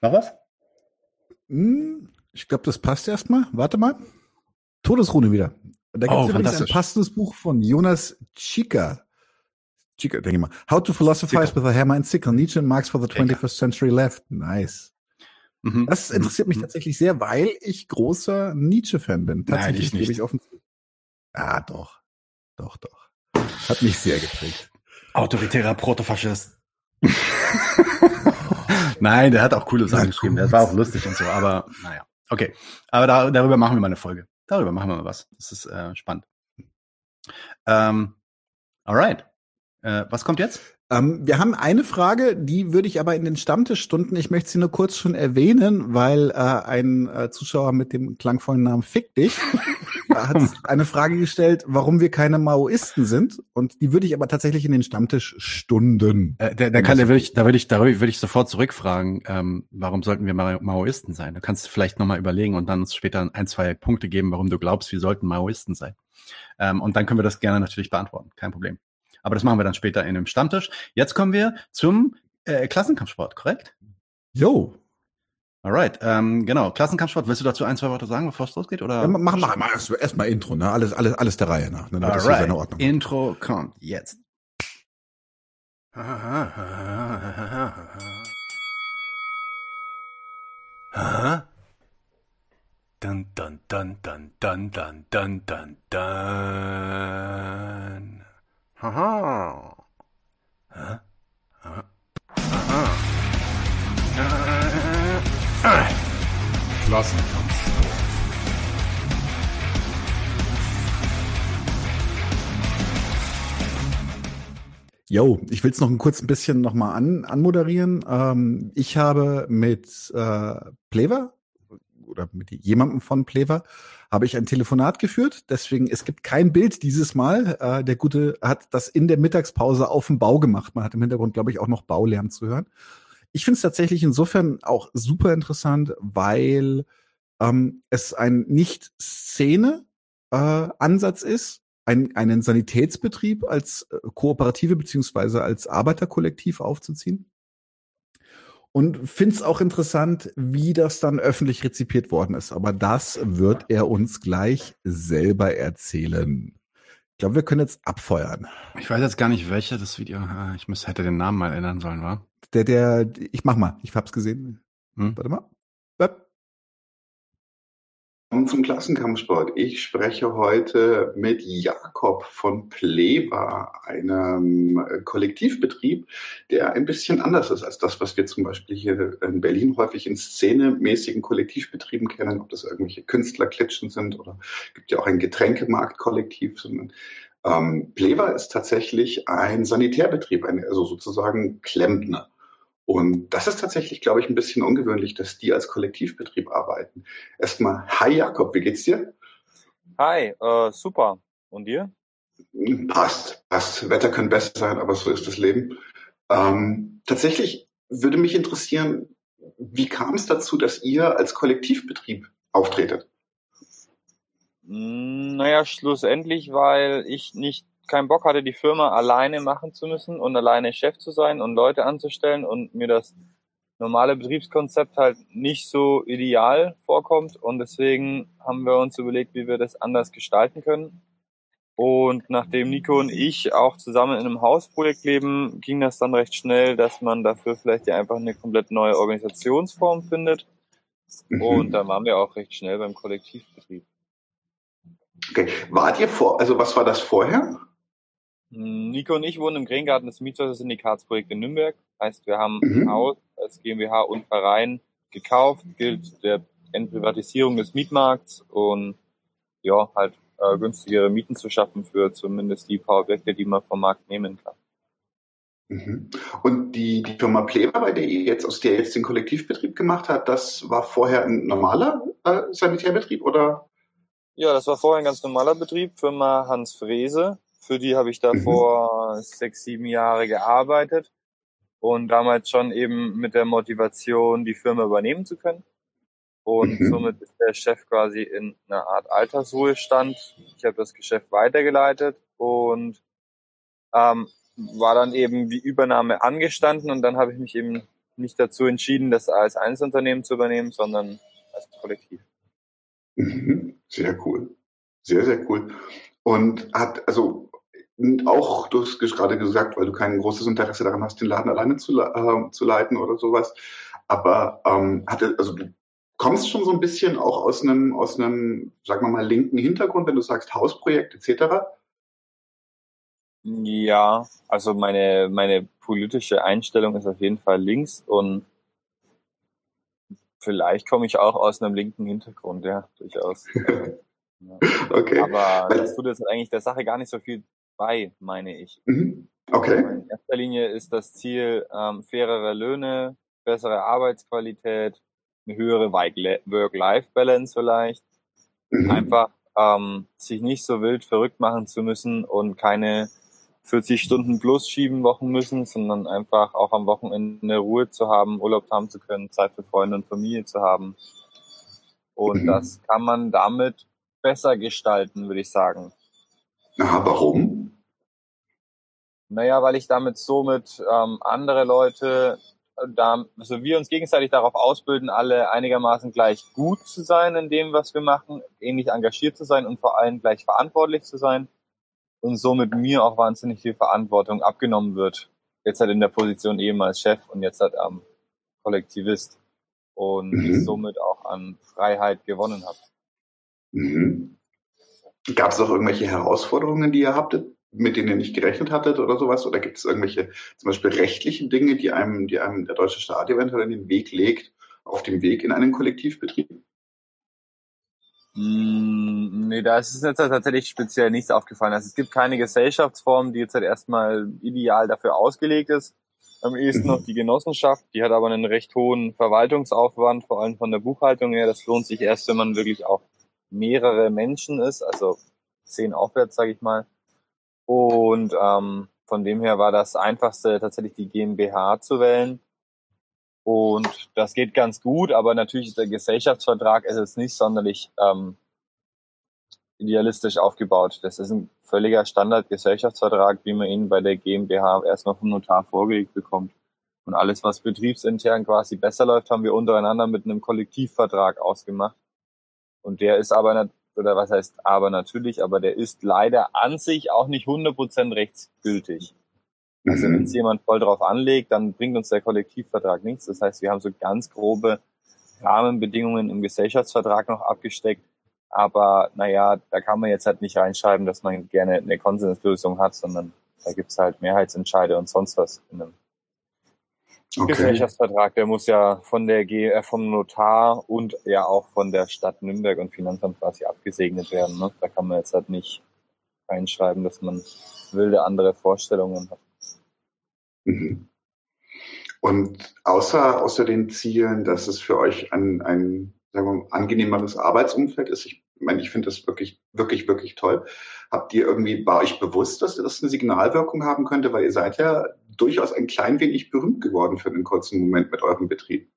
Speaker 2: Noch was? Hm, ich glaube, das passt erstmal. Warte mal. Todesrune wieder. Da gibt es oh, übrigens ein passendes Buch von Jonas Chica. Chica, denke ich mal. How to Philosophize Sicker. with a Hammer and Sickle. Nietzsche and Marx for the 21st Century Left. Nice. Mhm. Das interessiert mich mhm. tatsächlich sehr, weil ich großer Nietzsche-Fan bin. Tatsächlich
Speaker 1: Nein, ich nicht.
Speaker 2: Ich offen ah, doch. Doch, doch. Hat mich sehr geprägt.
Speaker 1: Autoritärer Protofaschist. Nein, der hat auch coole Sachen geschrieben. Der war auch lustig und so, aber naja. Okay. Aber da, darüber machen wir mal eine Folge. Darüber machen wir mal was. Das ist äh, spannend. Ähm, alright. Äh, was kommt jetzt?
Speaker 2: Ähm, wir haben eine Frage, die würde ich aber in den Stammtischstunden, ich möchte sie nur kurz schon erwähnen, weil äh, ein äh, Zuschauer mit dem klangvollen Namen Fick dich hat eine Frage gestellt, warum wir keine Maoisten sind. Und die würde ich aber tatsächlich in den Stammtischstunden.
Speaker 1: Äh, der, der kann, der würde ich, da würde ich, da würde ich sofort zurückfragen, ähm, warum sollten wir Maoisten sein? Du kannst vielleicht nochmal überlegen und dann uns später ein, zwei Punkte geben, warum du glaubst, wir sollten Maoisten sein. Ähm, und dann können wir das gerne natürlich beantworten. Kein Problem. Aber das machen wir dann später in einem Stammtisch. Jetzt kommen wir zum äh, Klassenkampfsport, korrekt?
Speaker 2: Jo.
Speaker 1: Alright, ähm, genau. Klassenkampfsport, willst du dazu ein, zwei Worte sagen, bevor es losgeht? Oder?
Speaker 2: Ja, mach, mach, mach erst, erst mal Intro, ne? Alles, alles, alles der Reihe nach. Ne?
Speaker 1: Alright. Intro kommt jetzt. Dun, dun, dun, dun, dun, dun, dun, dun, dun. Aha. Aha.
Speaker 2: Klassenkampf. Jo, ich will es noch ein kurz ein bisschen noch mal an, anmoderieren. Ähm, ich habe mit äh, Plever
Speaker 3: oder mit jemandem von Plever habe ich ein Telefonat geführt. Deswegen, es gibt kein Bild dieses Mal. Äh, der Gute hat das in der Mittagspause auf dem Bau gemacht. Man hat im Hintergrund, glaube ich, auch noch Baulärm zu hören. Ich finde es tatsächlich insofern auch super interessant, weil ähm, es ein Nicht-Szene-Ansatz äh, ist, ein, einen Sanitätsbetrieb als äh, Kooperative beziehungsweise als Arbeiterkollektiv aufzuziehen. Und finde es auch interessant, wie das dann öffentlich rezipiert worden ist. Aber das wird er uns gleich selber erzählen. Ich glaube, wir können jetzt abfeuern.
Speaker 1: Ich weiß jetzt gar nicht, welcher das Video. Ah, ich müsste, hätte den Namen mal ändern sollen, war?
Speaker 3: Der, der, ich mach mal. Ich hab's gesehen. Hm? Warte mal.
Speaker 2: Willkommen zum Klassenkampfsport. Ich spreche heute mit Jakob von Pleva, einem Kollektivbetrieb, der ein bisschen anders ist als das, was wir zum Beispiel hier in Berlin häufig in szenemäßigen Kollektivbetrieben kennen, ob das irgendwelche Künstlerklitschen sind oder gibt ja auch ein Getränkemarktkollektiv, sondern ähm, Pleva ist tatsächlich ein Sanitärbetrieb, ein, also sozusagen Klempner. Und das ist tatsächlich, glaube ich, ein bisschen ungewöhnlich, dass die als Kollektivbetrieb arbeiten. Erstmal, hi Jakob, wie geht's dir?
Speaker 4: Hi, äh, super. Und dir?
Speaker 2: Passt, passt. Wetter kann besser sein, aber so ist das Leben. Ähm, tatsächlich würde mich interessieren, wie kam es dazu, dass ihr als Kollektivbetrieb auftretet?
Speaker 4: Hm, naja, schlussendlich, weil ich nicht keinen Bock hatte, die Firma alleine machen zu müssen und alleine Chef zu sein und Leute anzustellen und mir das normale Betriebskonzept halt nicht so ideal vorkommt und deswegen haben wir uns überlegt, wie wir das anders gestalten können. Und nachdem Nico und ich auch zusammen in einem Hausprojekt leben, ging das dann recht schnell, dass man dafür vielleicht ja einfach eine komplett neue Organisationsform findet. Mhm. Und dann waren wir auch recht schnell beim Kollektivbetrieb.
Speaker 2: Okay. Wart ihr vor, also was war das vorher?
Speaker 4: Nico und ich wohnen im Greengarten des Mietshäuser-Syndikatsprojekt in Nürnberg. Heißt, wir haben mhm. ein Haus als GmbH und Verein gekauft, gilt der Entprivatisierung des Mietmarkts und ja, halt äh, günstigere Mieten zu schaffen für zumindest die paar Objekte, die man vom Markt nehmen kann.
Speaker 2: Mhm. Und die, die Firma Pleber, bei der ihr jetzt, aus der jetzt den Kollektivbetrieb gemacht hat, das war vorher ein normaler äh, Sanitärbetrieb oder?
Speaker 4: Ja, das war vorher ein ganz normaler Betrieb, Firma Hans Frese. Für die habe ich davor mhm. sechs, sieben Jahre gearbeitet und damals schon eben mit der Motivation, die Firma übernehmen zu können. Und mhm. somit ist der Chef quasi in einer Art Altersruhestand. Ich habe das Geschäft weitergeleitet und ähm, war dann eben die Übernahme angestanden und dann habe ich mich eben nicht dazu entschieden, das als Einzelunternehmen zu übernehmen, sondern als Kollektiv.
Speaker 2: Mhm. Sehr cool. Sehr, sehr cool. Und hat, also auch, du hast gerade gesagt, weil du kein großes Interesse daran hast, den Laden alleine zu, äh, zu leiten oder sowas. Aber ähm, hatte, also du kommst schon so ein bisschen auch aus einem, aus einem, sagen wir mal, linken Hintergrund, wenn du sagst Hausprojekt etc.
Speaker 4: Ja, also meine, meine politische Einstellung ist auf jeden Fall links und vielleicht komme ich auch aus einem linken Hintergrund, ja, durchaus. ja. Okay. Aber das tut jetzt eigentlich der Sache gar nicht so viel bei, meine ich.
Speaker 2: Mhm. Okay.
Speaker 4: In erster Linie ist das Ziel ähm, fairere Löhne, bessere Arbeitsqualität, eine höhere Work-Life-Balance vielleicht. Mhm. Einfach ähm, sich nicht so wild verrückt machen zu müssen und keine 40 Stunden plus schieben Wochen müssen, sondern einfach auch am Wochenende Ruhe zu haben, Urlaub haben zu können, Zeit für Freunde und Familie zu haben. Und mhm. das kann man damit besser gestalten, würde ich sagen.
Speaker 2: Aha, warum?
Speaker 4: Naja, weil ich damit somit ähm, andere Leute, äh, da, also wir uns gegenseitig darauf ausbilden, alle einigermaßen gleich gut zu sein in dem, was wir machen, ähnlich engagiert zu sein und vor allem gleich verantwortlich zu sein und somit mir auch wahnsinnig viel Verantwortung abgenommen wird. Jetzt halt in der Position eben als Chef und jetzt halt am Kollektivist und mhm. somit auch an Freiheit gewonnen habe.
Speaker 2: Mhm. Gab es auch irgendwelche Herausforderungen, die ihr habtet, mit denen ihr nicht gerechnet hattet oder sowas? Oder gibt es irgendwelche zum Beispiel rechtlichen Dinge, die einem, die einem der deutsche Staat eventuell in den Weg legt, auf dem Weg in einen Kollektivbetrieb?
Speaker 4: Mm, nee, da ist es jetzt tatsächlich speziell nichts aufgefallen. Also es gibt keine Gesellschaftsform, die jetzt halt erstmal ideal dafür ausgelegt ist. Am ehesten noch die Genossenschaft, die hat aber einen recht hohen Verwaltungsaufwand, vor allem von der Buchhaltung her. Das lohnt sich erst, wenn man wirklich auch mehrere Menschen ist, also zehn aufwärts, sage ich mal. Und ähm, von dem her war das einfachste tatsächlich die GmbH zu wählen. Und das geht ganz gut, aber natürlich ist der Gesellschaftsvertrag ist jetzt nicht sonderlich ähm, idealistisch aufgebaut. Das ist ein völliger Standard-Gesellschaftsvertrag, wie man ihn bei der GmbH erstmal vom Notar vorgelegt bekommt. Und alles, was betriebsintern quasi besser läuft, haben wir untereinander mit einem Kollektivvertrag ausgemacht. Und der ist aber, oder was heißt aber natürlich, aber der ist leider an sich auch nicht 100% rechtsgültig. Also wenn es mhm. jemand voll drauf anlegt, dann bringt uns der Kollektivvertrag nichts. Das heißt, wir haben so ganz grobe Rahmenbedingungen im Gesellschaftsvertrag noch abgesteckt, aber naja, da kann man jetzt halt nicht reinschreiben, dass man gerne eine Konsenslösung hat, sondern da gibt's halt Mehrheitsentscheide und sonst was in einem okay. Gesellschaftsvertrag. Der muss ja von der G äh, vom Notar und ja auch von der Stadt Nürnberg und Finanzamt quasi abgesegnet werden. Ne? Da kann man jetzt halt nicht reinschreiben, dass man wilde andere Vorstellungen hat.
Speaker 5: Mhm. Und außer, außer den Zielen, dass es für euch ein, ein sagen wir mal, angenehmeres Arbeitsumfeld ist, ich meine, ich finde das wirklich, wirklich, wirklich toll. Habt ihr irgendwie, war euch bewusst, dass das eine Signalwirkung haben könnte? Weil ihr seid ja durchaus ein klein wenig berühmt geworden für einen kurzen Moment mit eurem Betrieb.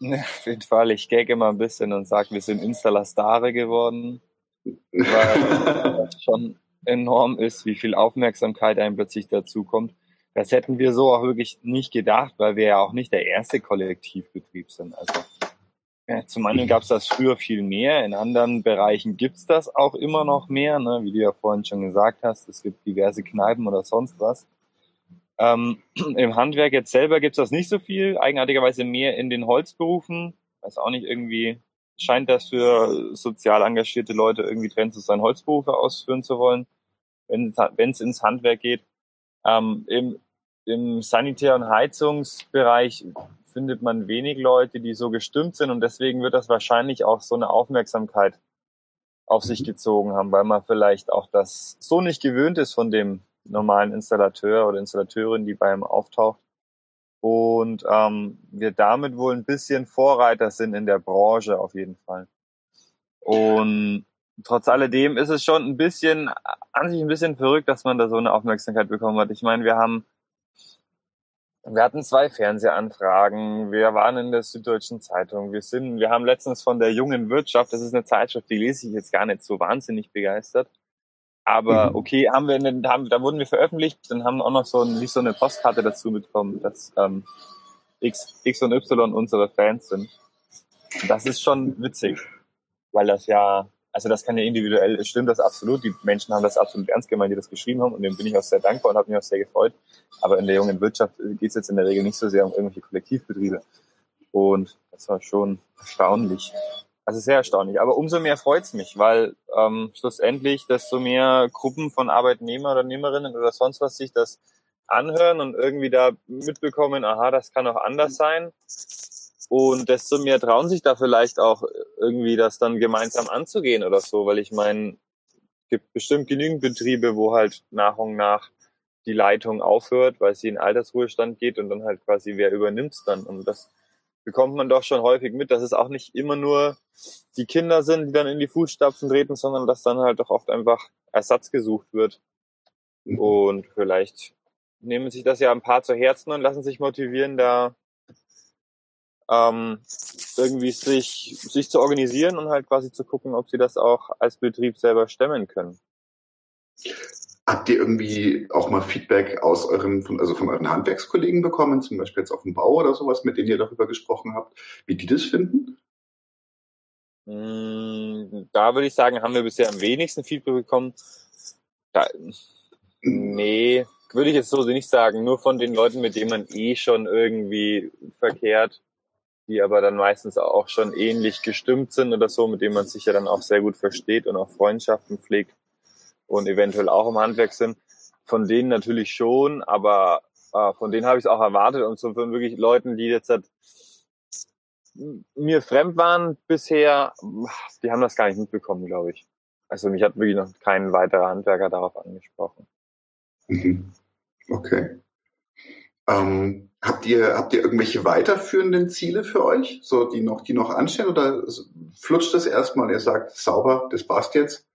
Speaker 4: Ja, auf jeden Fall. Ich gagge mal ein bisschen und sage, wir sind Installastare geworden. Weil das schon enorm ist, wie viel Aufmerksamkeit einem plötzlich dazu kommt. Das hätten wir so auch wirklich nicht gedacht, weil wir ja auch nicht der erste Kollektivbetrieb sind. Also zum einen gab es das früher viel mehr, in anderen Bereichen gibt's das auch immer noch mehr, ne? wie du ja vorhin schon gesagt hast, es gibt diverse Kneipen oder sonst was. Ähm, Im Handwerk jetzt selber gibt's das nicht so viel, eigenartigerweise mehr in den Holzberufen. Weiß auch nicht, irgendwie scheint das für sozial engagierte Leute irgendwie drin zu sein, Holzberufe ausführen zu wollen, wenn es ins Handwerk geht. Ähm, im, Im Sanitär- und Heizungsbereich findet man wenig Leute, die so gestimmt sind und deswegen wird das wahrscheinlich auch so eine Aufmerksamkeit auf sich mhm. gezogen haben, weil man vielleicht auch das so nicht gewöhnt ist von dem normalen Installateur oder Installateurin, die bei ihm auftaucht. Und ähm, wir damit wohl ein bisschen Vorreiter sind in der Branche auf jeden Fall. Und trotz alledem ist es schon ein bisschen, an sich ein bisschen verrückt, dass man da so eine Aufmerksamkeit bekommen hat. Ich meine, wir haben wir hatten zwei Fernsehanfragen. Wir waren in der Süddeutschen Zeitung. Wir sind, wir haben letztens von der jungen Wirtschaft, das ist eine Zeitschrift, die lese ich jetzt gar nicht so wahnsinnig begeistert. Aber mhm. okay, haben wir, eine, haben, da wurden wir veröffentlicht, dann haben wir auch noch so, ein, nicht so eine Postkarte dazu mitbekommen, dass ähm, X, X und Y unsere Fans sind. Und das ist schon witzig, weil das ja also das kann ja individuell, stimmt das absolut. Die Menschen haben das absolut ernst gemeint, die das geschrieben haben und dem bin ich auch sehr dankbar und habe mich auch sehr gefreut. Aber in der jungen Wirtschaft geht es jetzt in der Regel nicht so sehr um irgendwelche Kollektivbetriebe. Und das war schon erstaunlich. Also sehr erstaunlich. Aber umso mehr freut's mich, weil ähm, schlussendlich, desto mehr Gruppen von Arbeitnehmer oder Nehmerinnen oder sonst was sich das anhören und irgendwie da mitbekommen, aha, das kann auch anders sein und desto mehr trauen sich da vielleicht auch irgendwie das dann gemeinsam anzugehen oder so, weil ich meine, es gibt bestimmt genügend Betriebe, wo halt nach und nach die Leitung aufhört, weil sie in Altersruhestand geht und dann halt quasi wer übernimmt's dann. Und das bekommt man doch schon häufig mit, dass es auch nicht immer nur die Kinder sind, die dann in die Fußstapfen treten, sondern dass dann halt doch oft einfach Ersatz gesucht wird. Mhm. Und vielleicht nehmen sich das ja ein paar zu Herzen und lassen sich motivieren, da ähm, irgendwie sich, sich zu organisieren und halt quasi zu gucken, ob sie das auch als Betrieb selber stemmen können.
Speaker 5: Habt ihr irgendwie auch mal Feedback aus euren, von, also von euren Handwerkskollegen bekommen, zum Beispiel jetzt auf dem Bau oder sowas, mit denen ihr darüber gesprochen habt, wie die das finden?
Speaker 4: Mm, da würde ich sagen, haben wir bisher am wenigsten Feedback bekommen. Da, nee, würde ich jetzt so nicht sagen. Nur von den Leuten, mit denen man eh schon irgendwie verkehrt die aber dann meistens auch schon ähnlich gestimmt sind oder so, mit denen man sich ja dann auch sehr gut versteht und auch Freundschaften pflegt und eventuell auch im Handwerk sind. Von denen natürlich schon, aber äh, von denen habe ich es auch erwartet und so von wirklich Leuten, die jetzt halt mir fremd waren bisher, die haben das gar nicht mitbekommen, glaube ich. Also mich hat wirklich noch kein weiterer Handwerker darauf angesprochen.
Speaker 5: Mhm. Okay.
Speaker 2: Ähm, habt ihr, habt ihr irgendwelche weiterführenden Ziele für euch, so die noch, die noch anstehen oder flutscht das erstmal und ihr sagt, sauber, das passt jetzt?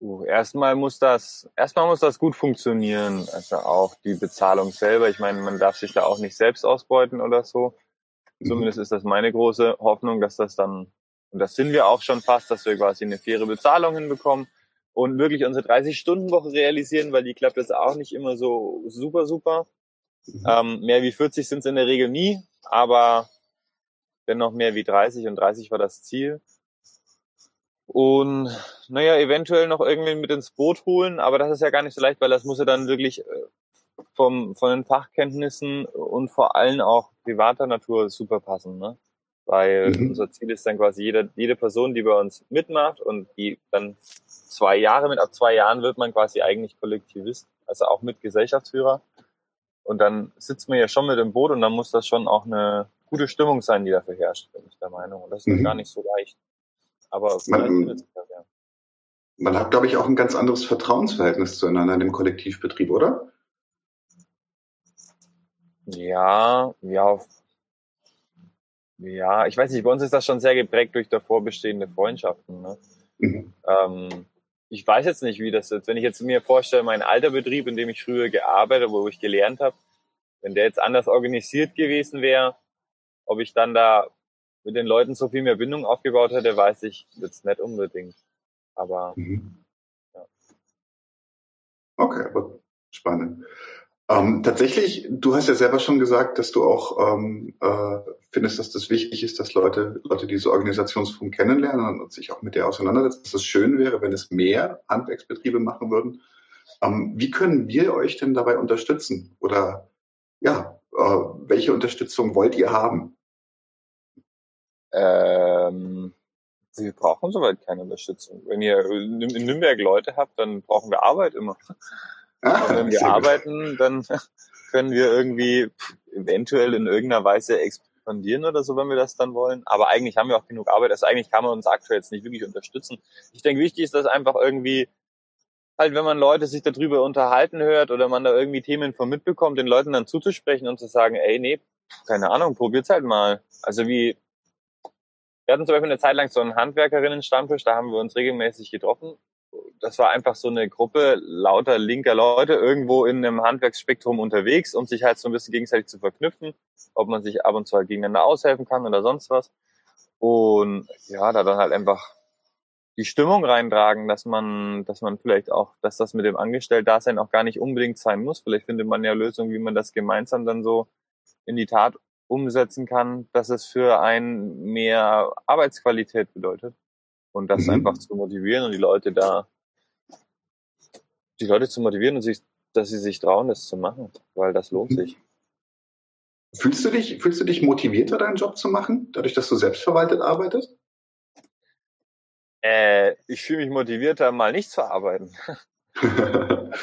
Speaker 4: Uh, erstmal muss das, erstmal muss das gut funktionieren. Also auch die Bezahlung selber. Ich meine, man darf sich da auch nicht selbst ausbeuten oder so. Mhm. Zumindest ist das meine große Hoffnung, dass das dann, und das sind wir auch schon fast, dass wir quasi eine faire Bezahlung hinbekommen und wirklich unsere 30-Stunden-Woche realisieren, weil die klappt jetzt auch nicht immer so super, super. Mhm. Ähm, mehr wie 40 sind es in der Regel nie, aber dennoch mehr wie 30 und 30 war das Ziel. Und naja, eventuell noch irgendwie mit ins Boot holen, aber das ist ja gar nicht so leicht, weil das muss ja dann wirklich äh, vom, von den Fachkenntnissen und vor allem auch privater Natur super passen, ne? Weil mhm. unser Ziel ist dann quasi jede, jede Person, die bei uns mitmacht und die dann zwei Jahre mit, ab zwei Jahren wird man quasi eigentlich Kollektivist, also auch mit Gesellschaftsführer. Und dann sitzt man ja schon mit im Boot und dann muss das schon auch eine gute Stimmung sein, die dafür herrscht, bin ich der Meinung. Und das ist mhm. gar nicht so leicht. Aber
Speaker 2: man, das, ja. man hat, glaube ich, auch ein ganz anderes Vertrauensverhältnis zueinander in dem Kollektivbetrieb, oder?
Speaker 4: Ja, ja. Ja, ich weiß nicht, bei uns ist das schon sehr geprägt durch davor bestehende Freundschaften. Ne? Mhm. Ähm, ich weiß jetzt nicht, wie das ist. Wenn ich jetzt mir vorstelle, mein alter Betrieb, in dem ich früher gearbeitet, wo ich gelernt habe, wenn der jetzt anders organisiert gewesen wäre, ob ich dann da mit den Leuten so viel mehr Bindung aufgebaut hätte, weiß ich jetzt nicht unbedingt. Aber mhm.
Speaker 2: ja. Okay, aber spannend. Ähm, tatsächlich, du hast ja selber schon gesagt, dass du auch ähm, äh, findest, dass das wichtig ist, dass Leute, Leute diese Organisationsform kennenlernen und sich auch mit der auseinandersetzen, dass es schön wäre, wenn es mehr Handwerksbetriebe machen würden. Ähm, wie können wir euch denn dabei unterstützen? Oder ja, äh, welche Unterstützung wollt ihr haben?
Speaker 4: Ähm, wir brauchen soweit keine Unterstützung. Wenn ihr in Nürnberg Leute habt, dann brauchen wir Arbeit immer. Ah, wenn wir arbeiten, dann können wir irgendwie eventuell in irgendeiner Weise expandieren oder so, wenn wir das dann wollen. Aber eigentlich haben wir auch genug Arbeit. Also eigentlich kann man uns aktuell jetzt nicht wirklich unterstützen. Ich denke, wichtig ist, dass einfach irgendwie halt, wenn man Leute sich darüber unterhalten hört oder man da irgendwie Themen von mitbekommt, den Leuten dann zuzusprechen und zu sagen, ey, nee, keine Ahnung, probiert's halt mal. Also wie, wir hatten zum Beispiel eine Zeit lang so einen Handwerkerinnen-Stammtisch, da haben wir uns regelmäßig getroffen das war einfach so eine Gruppe lauter linker Leute irgendwo in einem Handwerksspektrum unterwegs, um sich halt so ein bisschen gegenseitig zu verknüpfen, ob man sich ab und zu halt gegeneinander aushelfen kann oder sonst was. Und ja, da dann halt einfach die Stimmung reintragen, dass man, dass man vielleicht auch, dass das mit dem Angestellt-Dasein auch gar nicht unbedingt sein muss. Vielleicht findet man ja Lösungen, wie man das gemeinsam dann so in die Tat umsetzen kann, dass es für einen mehr Arbeitsqualität bedeutet und das mhm. einfach zu motivieren und die Leute da, die Leute zu motivieren und sich, dass sie sich trauen, das zu machen, weil das lohnt mhm. sich.
Speaker 2: Fühlst du dich, fühlst du dich motivierter, deinen Job zu machen, dadurch, dass du selbstverwaltet arbeitest?
Speaker 4: Äh, ich fühle mich motivierter, mal nicht zu arbeiten.
Speaker 2: also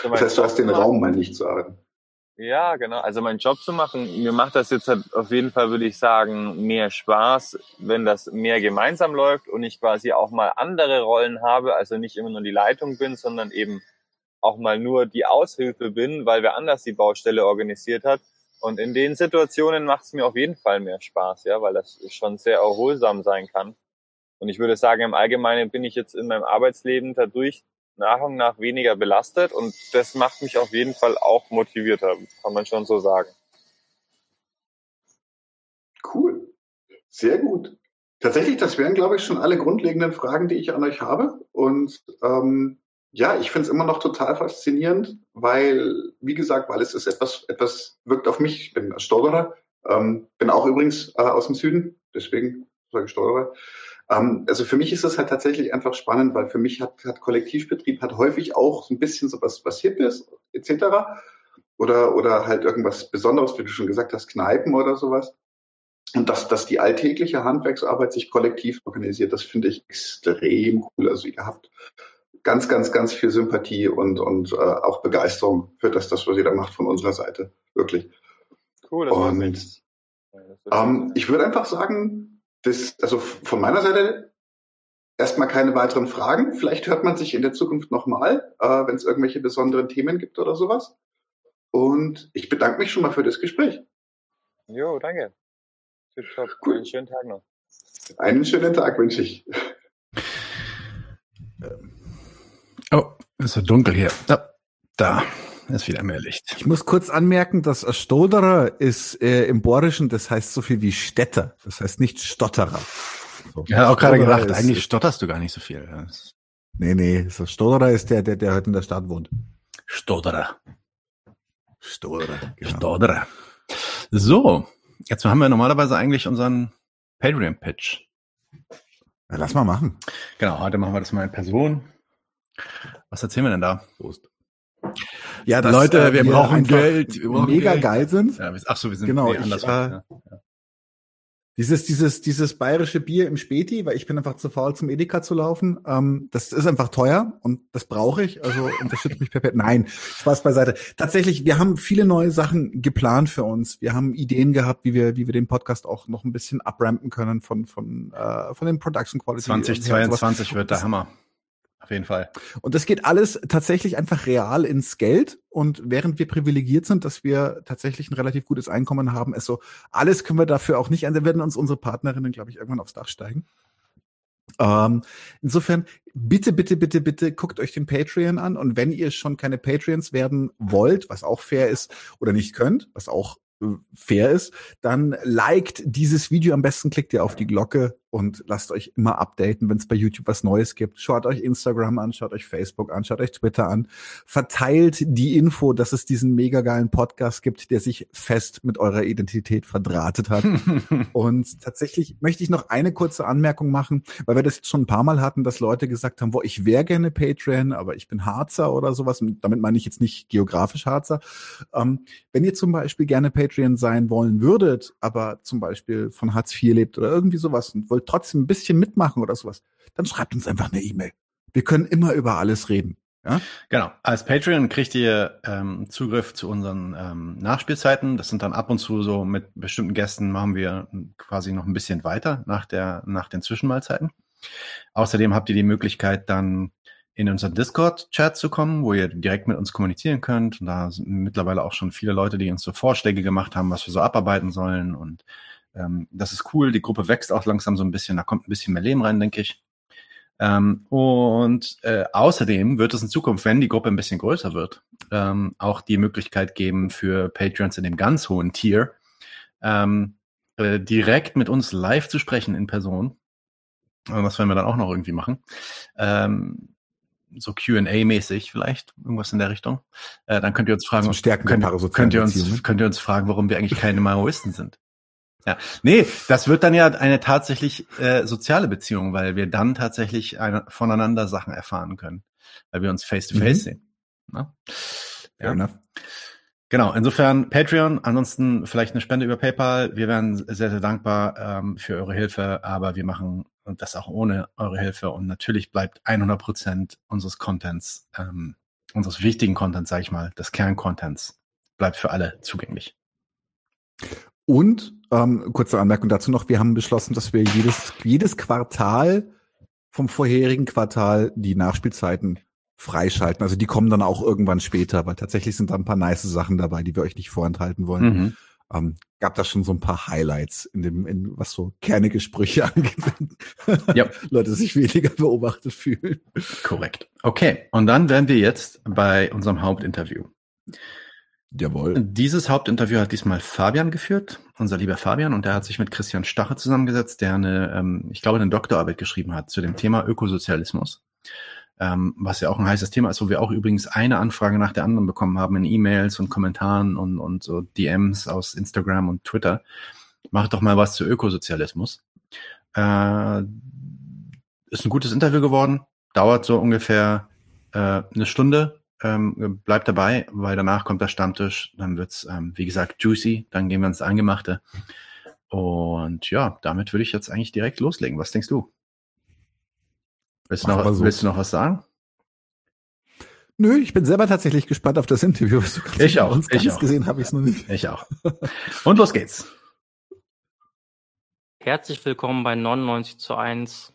Speaker 2: das heißt, du hast den Raum, mal nicht zu arbeiten.
Speaker 4: Ja, genau. Also meinen Job zu machen, mir macht das jetzt halt auf jeden Fall, würde ich sagen, mehr Spaß, wenn das mehr gemeinsam läuft und ich quasi auch mal andere Rollen habe, also nicht immer nur die Leitung bin, sondern eben auch mal nur die Aushilfe bin, weil wer anders die Baustelle organisiert hat. Und in den Situationen macht es mir auf jeden Fall mehr Spaß, ja, weil das schon sehr erholsam sein kann. Und ich würde sagen, im Allgemeinen bin ich jetzt in meinem Arbeitsleben dadurch nach und nach weniger belastet und das macht mich auf jeden Fall auch motivierter, kann man schon so sagen.
Speaker 2: Cool. Sehr gut. Tatsächlich, das wären, glaube ich, schon alle grundlegenden Fragen, die ich an euch habe. Und ähm, ja, ich finde es immer noch total faszinierend, weil, wie gesagt, weil es ist etwas, etwas wirkt auf mich. Ich bin Stolperer, ähm, bin auch übrigens äh, aus dem Süden, deswegen sage ich Stolperer. Ähm, also für mich ist das halt tatsächlich einfach spannend, weil für mich hat, hat Kollektivbetrieb hat häufig auch so ein bisschen so was, was Hippes etc. Oder, oder halt irgendwas Besonderes, wie du schon gesagt hast, Kneipen oder sowas. Und dass, dass die alltägliche Handwerksarbeit sich kollektiv organisiert, das finde ich extrem cool. Also ihr habt ganz, ganz, ganz viel Sympathie und, und äh, auch Begeisterung für das, das, was ihr da macht von unserer Seite. Wirklich. Cool. Das und ähm, ich würde einfach sagen, das, also von meiner Seite erstmal keine weiteren Fragen. Vielleicht hört man sich in der Zukunft nochmal, äh, wenn es irgendwelche besonderen Themen gibt oder sowas.
Speaker 5: Und ich bedanke mich schon mal für das Gespräch.
Speaker 4: Jo, danke.
Speaker 5: Tipptopp. Cool.
Speaker 4: Einen schönen Tag noch.
Speaker 5: Einen schönen Tag wünsche ich.
Speaker 1: Oh, ist so dunkel hier. Da, da ist wieder mehr Licht.
Speaker 2: Ich muss kurz anmerken, dass Stoderer ist äh, im Borischen, das heißt so viel wie Städter. Das heißt nicht Stotterer.
Speaker 1: So. Ich habe auch gerade gedacht, eigentlich stotterst du gar nicht so viel.
Speaker 2: Nee, nee, so Stotterer ist der, der, der heute in der Stadt wohnt.
Speaker 1: Stotterer.
Speaker 2: Stotterer.
Speaker 1: Genau. Stotterer. So, jetzt haben wir normalerweise eigentlich unseren Patreon-Pitch.
Speaker 2: Ja, lass mal machen.
Speaker 1: Genau, heute machen wir das mal in Person. Was erzählen wir denn da? Prost.
Speaker 2: Ja, dass,
Speaker 1: Leute, äh, wir, wir brauchen Geld. Wir brauchen
Speaker 2: mega
Speaker 1: Geld.
Speaker 2: geil sind.
Speaker 1: Ja, ach so, wir sind
Speaker 2: genau,
Speaker 1: nee, anders.
Speaker 2: Ich, äh, ja. Dieses, dieses, dieses bayerische Bier im Späti, weil ich bin einfach zu faul, zum Edeka zu laufen. Ähm, das ist einfach teuer und das brauche ich. Also unterstützt mich perfekt. Nein, Spaß beiseite. Tatsächlich, wir haben viele neue Sachen geplant für uns. Wir haben Ideen gehabt, wie wir, wie wir den Podcast auch noch ein bisschen abrampen können von, von, äh, von den Production Quality.
Speaker 1: 2022 wird der Hammer. Auf jeden Fall.
Speaker 2: Und das geht alles tatsächlich einfach real ins Geld. Und während wir privilegiert sind, dass wir tatsächlich ein relativ gutes Einkommen haben, ist so, alles können wir dafür auch nicht, da werden uns unsere Partnerinnen, glaube ich, irgendwann aufs Dach steigen. Ähm, insofern, bitte, bitte, bitte, bitte guckt euch den Patreon an. Und wenn ihr schon keine Patreons werden wollt, was auch fair ist, oder nicht könnt, was auch äh, fair ist, dann liked dieses Video. Am besten klickt ihr auf die Glocke und lasst euch immer updaten, wenn es bei YouTube was Neues gibt. Schaut euch Instagram an, schaut euch Facebook an, schaut euch Twitter an. Verteilt die Info, dass es diesen mega geilen Podcast gibt, der sich fest mit eurer Identität verdrahtet hat. und tatsächlich möchte ich noch eine kurze Anmerkung machen, weil wir das jetzt schon ein paar Mal hatten, dass Leute gesagt haben, wo ich wäre gerne Patreon, aber ich bin Harzer oder sowas. Und damit meine ich jetzt nicht geografisch Harzer. Ähm, wenn ihr zum Beispiel gerne Patreon sein wollen würdet, aber zum Beispiel von Hartz IV lebt oder irgendwie sowas und wollt trotzdem ein bisschen mitmachen oder sowas, dann schreibt uns einfach eine E-Mail. Wir können immer über alles reden. Ja?
Speaker 1: Genau. Als Patreon kriegt ihr ähm, Zugriff zu unseren ähm, Nachspielzeiten. Das sind dann ab und zu so mit bestimmten Gästen machen wir quasi noch ein bisschen weiter nach der nach den Zwischenmahlzeiten. Außerdem habt ihr die Möglichkeit dann in unseren Discord-Chat zu kommen, wo ihr direkt mit uns kommunizieren könnt. Und da sind mittlerweile auch schon viele Leute, die uns so Vorschläge gemacht haben, was wir so abarbeiten sollen. Und ähm, das ist cool. Die Gruppe wächst auch langsam so ein bisschen. Da kommt ein bisschen mehr Leben rein, denke ich. Ähm, und äh, außerdem wird es in Zukunft, wenn die Gruppe ein bisschen größer wird, ähm, auch die Möglichkeit geben für Patreons in dem ganz hohen Tier, ähm, äh, direkt mit uns live zu sprechen in Person. Das werden wir dann auch noch irgendwie machen. Ähm, so QA-mäßig vielleicht, irgendwas in der Richtung. Äh, dann könnt ihr uns fragen,
Speaker 2: Stärken
Speaker 1: könnt, könnt, ihr uns, könnt ihr uns fragen, warum wir eigentlich keine Maoisten sind. Ja, nee, das wird dann ja eine tatsächlich äh, soziale Beziehung, weil wir dann tatsächlich eine, voneinander Sachen erfahren können, weil wir uns face to face mhm. sehen. Na? Ja. Enough. Genau, insofern Patreon, ansonsten vielleicht eine Spende über PayPal. Wir wären sehr, sehr dankbar ähm, für eure Hilfe, aber wir machen das auch ohne eure Hilfe und natürlich bleibt 100 Prozent unseres Contents, ähm, unseres wichtigen Contents, sage ich mal, des Kerncontents, bleibt für alle zugänglich.
Speaker 2: Und ähm, kurze Anmerkung dazu noch, wir haben beschlossen, dass wir jedes, jedes Quartal vom vorherigen Quartal die Nachspielzeiten freischalten. Also die kommen dann auch irgendwann später, weil tatsächlich sind da ein paar nice Sachen dabei, die wir euch nicht vorenthalten wollen. Mhm. Ähm, gab da schon so ein paar Highlights in dem, in was so kernige Sprüche angeht, ja. Leute sich weniger beobachtet fühlen.
Speaker 1: Korrekt. Okay, und dann wären wir jetzt bei unserem Hauptinterview.
Speaker 2: Jawohl.
Speaker 1: Dieses Hauptinterview hat diesmal Fabian geführt, unser lieber Fabian, und der hat sich mit Christian Stache zusammengesetzt, der eine, ähm, ich glaube, eine Doktorarbeit geschrieben hat zu dem Thema Ökosozialismus. Ähm, was ja auch ein heißes Thema ist, wo wir auch übrigens eine Anfrage nach der anderen bekommen haben in E-Mails und Kommentaren und, und so DMs aus Instagram und Twitter. Macht doch mal was zu Ökosozialismus. Äh, ist ein gutes Interview geworden, dauert so ungefähr äh, eine Stunde, ähm, bleibt dabei, weil danach kommt der Stammtisch, dann wird's ähm, wie gesagt, juicy, dann gehen wir ins Angemachte. Und ja, damit würde ich jetzt eigentlich direkt loslegen. Was denkst du? Willst, du noch, so. willst du noch was sagen?
Speaker 2: Nö, ich bin selber tatsächlich gespannt auf das Interview.
Speaker 1: Ich auch. Uns
Speaker 2: ich
Speaker 1: auch.
Speaker 2: gesehen habe ich es noch nicht.
Speaker 1: Ich auch. Und los geht's.
Speaker 6: Herzlich willkommen bei 99 zu 1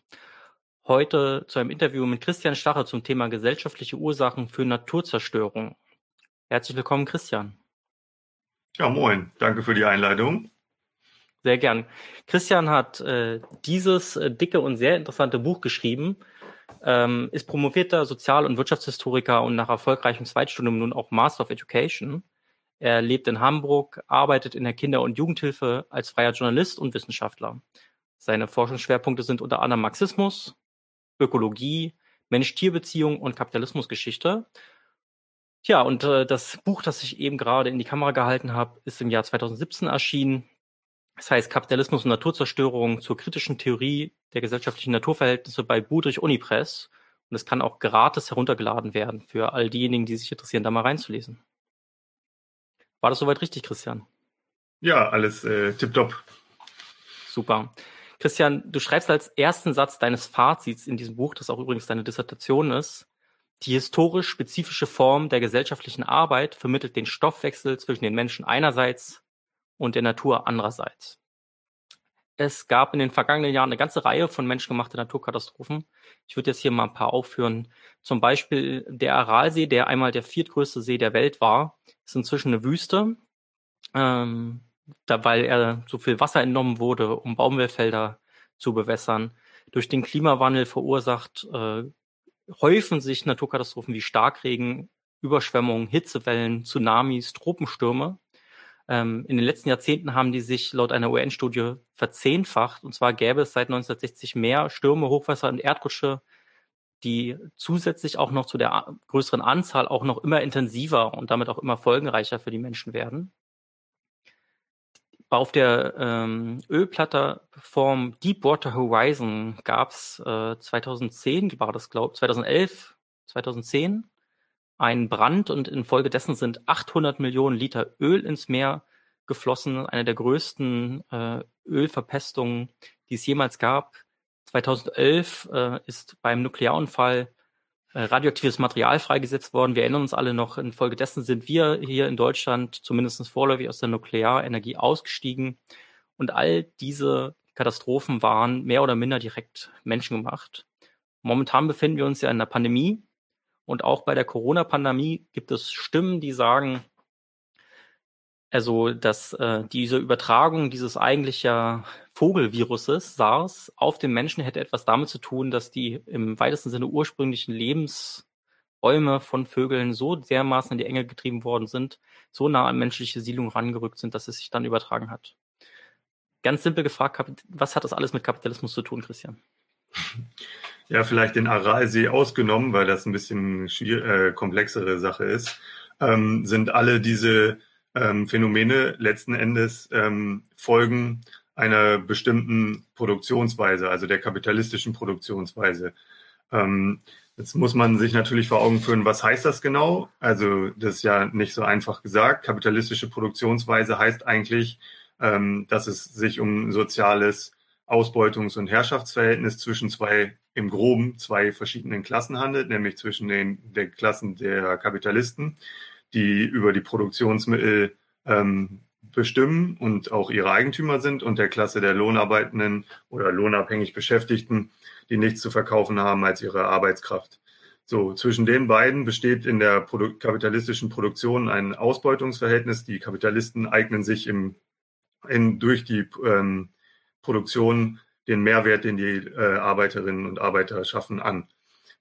Speaker 6: heute zu einem Interview mit Christian Stache zum Thema gesellschaftliche Ursachen für Naturzerstörung. Herzlich willkommen, Christian.
Speaker 7: Ja, moin. Danke für die Einleitung.
Speaker 6: Sehr gern. Christian hat äh, dieses äh, dicke und sehr interessante Buch geschrieben, ähm, ist promovierter Sozial- und Wirtschaftshistoriker und nach erfolgreichem Zweitstudium nun auch Master of Education. Er lebt in Hamburg, arbeitet in der Kinder- und Jugendhilfe als freier Journalist und Wissenschaftler. Seine Forschungsschwerpunkte sind unter anderem Marxismus, Ökologie, Mensch-Tier-Beziehung und Kapitalismusgeschichte. Tja, und äh, das Buch, das ich eben gerade in die Kamera gehalten habe, ist im Jahr 2017 erschienen. Das heißt Kapitalismus und Naturzerstörung zur kritischen Theorie der gesellschaftlichen Naturverhältnisse bei Budrich Unipress. Und es kann auch gratis heruntergeladen werden für all diejenigen, die sich interessieren, da mal reinzulesen. War das soweit richtig, Christian?
Speaker 7: Ja, alles äh, tipptopp.
Speaker 6: Super. Christian, du schreibst als ersten Satz deines Fazits in diesem Buch, das auch übrigens deine Dissertation ist, die historisch spezifische Form der gesellschaftlichen Arbeit vermittelt den Stoffwechsel zwischen den Menschen einerseits und der Natur andererseits. Es gab in den vergangenen Jahren eine ganze Reihe von menschengemachten Naturkatastrophen. Ich würde jetzt hier mal ein paar aufführen. Zum Beispiel der Aralsee, der einmal der viertgrößte See der Welt war, ist inzwischen eine Wüste, ähm, da, weil er so viel Wasser entnommen wurde, um Baumwollfelder zu bewässern. Durch den Klimawandel verursacht äh, häufen sich Naturkatastrophen wie Starkregen, Überschwemmungen, Hitzewellen, Tsunamis, Tropenstürme. Ähm, in den letzten Jahrzehnten haben die sich laut einer UN-Studie verzehnfacht. Und zwar gäbe es seit 1960 mehr Stürme, Hochwasser und Erdrutsche, die zusätzlich auch noch zu der größeren Anzahl auch noch immer intensiver und damit auch immer folgenreicher für die Menschen werden auf der ähm, Ölplattform Deepwater Horizon gab es äh, 2010, war das glaube 2011, 2010, einen Brand und infolgedessen sind 800 Millionen Liter Öl ins Meer geflossen. Eine der größten äh, Ölverpestungen, die es jemals gab. 2011 äh, ist beim Nuklearunfall radioaktives Material freigesetzt worden. Wir erinnern uns alle noch, infolgedessen sind wir hier in Deutschland zumindest vorläufig aus der Nuklearenergie ausgestiegen. Und all diese Katastrophen waren mehr oder minder direkt menschengemacht. Momentan befinden wir uns ja in der Pandemie. Und auch bei der Corona-Pandemie gibt es Stimmen, die sagen, also, dass äh, diese Übertragung dieses eigentlich ja Vogelviruses SARS auf den Menschen hätte etwas damit zu tun, dass die im weitesten Sinne ursprünglichen Lebensräume von Vögeln so dermaßen in die Enge getrieben worden sind, so nah an menschliche Siedlung rangerückt sind, dass es sich dann übertragen hat. Ganz simpel gefragt, was hat das alles mit Kapitalismus zu tun, Christian?
Speaker 7: Ja, vielleicht den Aralsee ausgenommen, weil das ein bisschen äh, komplexere Sache ist, ähm, sind alle diese ähm, Phänomene letzten Endes ähm, Folgen einer bestimmten Produktionsweise, also der kapitalistischen Produktionsweise. Ähm, jetzt muss man sich natürlich vor Augen führen, was heißt das genau? Also das ist ja nicht so einfach gesagt. Kapitalistische Produktionsweise heißt eigentlich, ähm, dass es sich um soziales Ausbeutungs- und Herrschaftsverhältnis zwischen zwei im Groben zwei verschiedenen Klassen handelt, nämlich zwischen den der Klassen der Kapitalisten, die über die Produktionsmittel ähm, bestimmen und auch ihre Eigentümer sind und der Klasse der Lohnarbeitenden oder lohnabhängig Beschäftigten, die nichts zu verkaufen haben als ihre Arbeitskraft. So, zwischen den beiden besteht in der Produ kapitalistischen Produktion ein Ausbeutungsverhältnis. Die Kapitalisten eignen sich im, in, durch die ähm, Produktion den Mehrwert, den die äh, Arbeiterinnen und Arbeiter schaffen, an.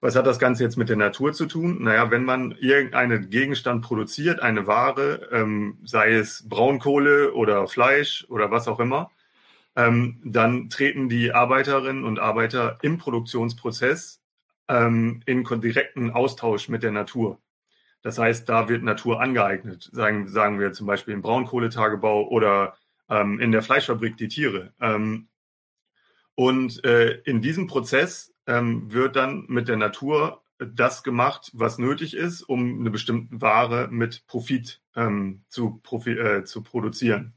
Speaker 7: Was hat das Ganze jetzt mit der Natur zu tun? Naja, wenn man irgendeinen Gegenstand produziert, eine Ware, ähm, sei es Braunkohle oder Fleisch oder was auch immer, ähm, dann treten die Arbeiterinnen und Arbeiter im Produktionsprozess ähm, in direkten Austausch mit der Natur. Das heißt, da wird Natur angeeignet, sagen, sagen wir zum Beispiel im Braunkohletagebau oder ähm, in der Fleischfabrik die Tiere. Ähm, und äh, in diesem Prozess ähm, wird dann mit der Natur das gemacht, was nötig ist, um eine bestimmte Ware mit Profit ähm, zu, Profi äh, zu produzieren.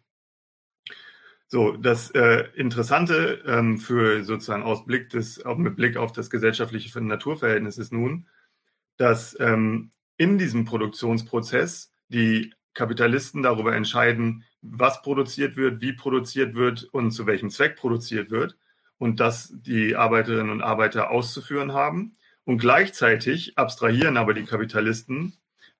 Speaker 7: So, das äh, Interessante ähm, für sozusagen aus Blick des, auch mit Blick auf das gesellschaftliche Naturverhältnis ist nun, dass ähm, in diesem Produktionsprozess die Kapitalisten darüber entscheiden, was produziert wird, wie produziert wird und zu welchem Zweck produziert wird und das die Arbeiterinnen und Arbeiter auszuführen haben. Und gleichzeitig abstrahieren aber die Kapitalisten,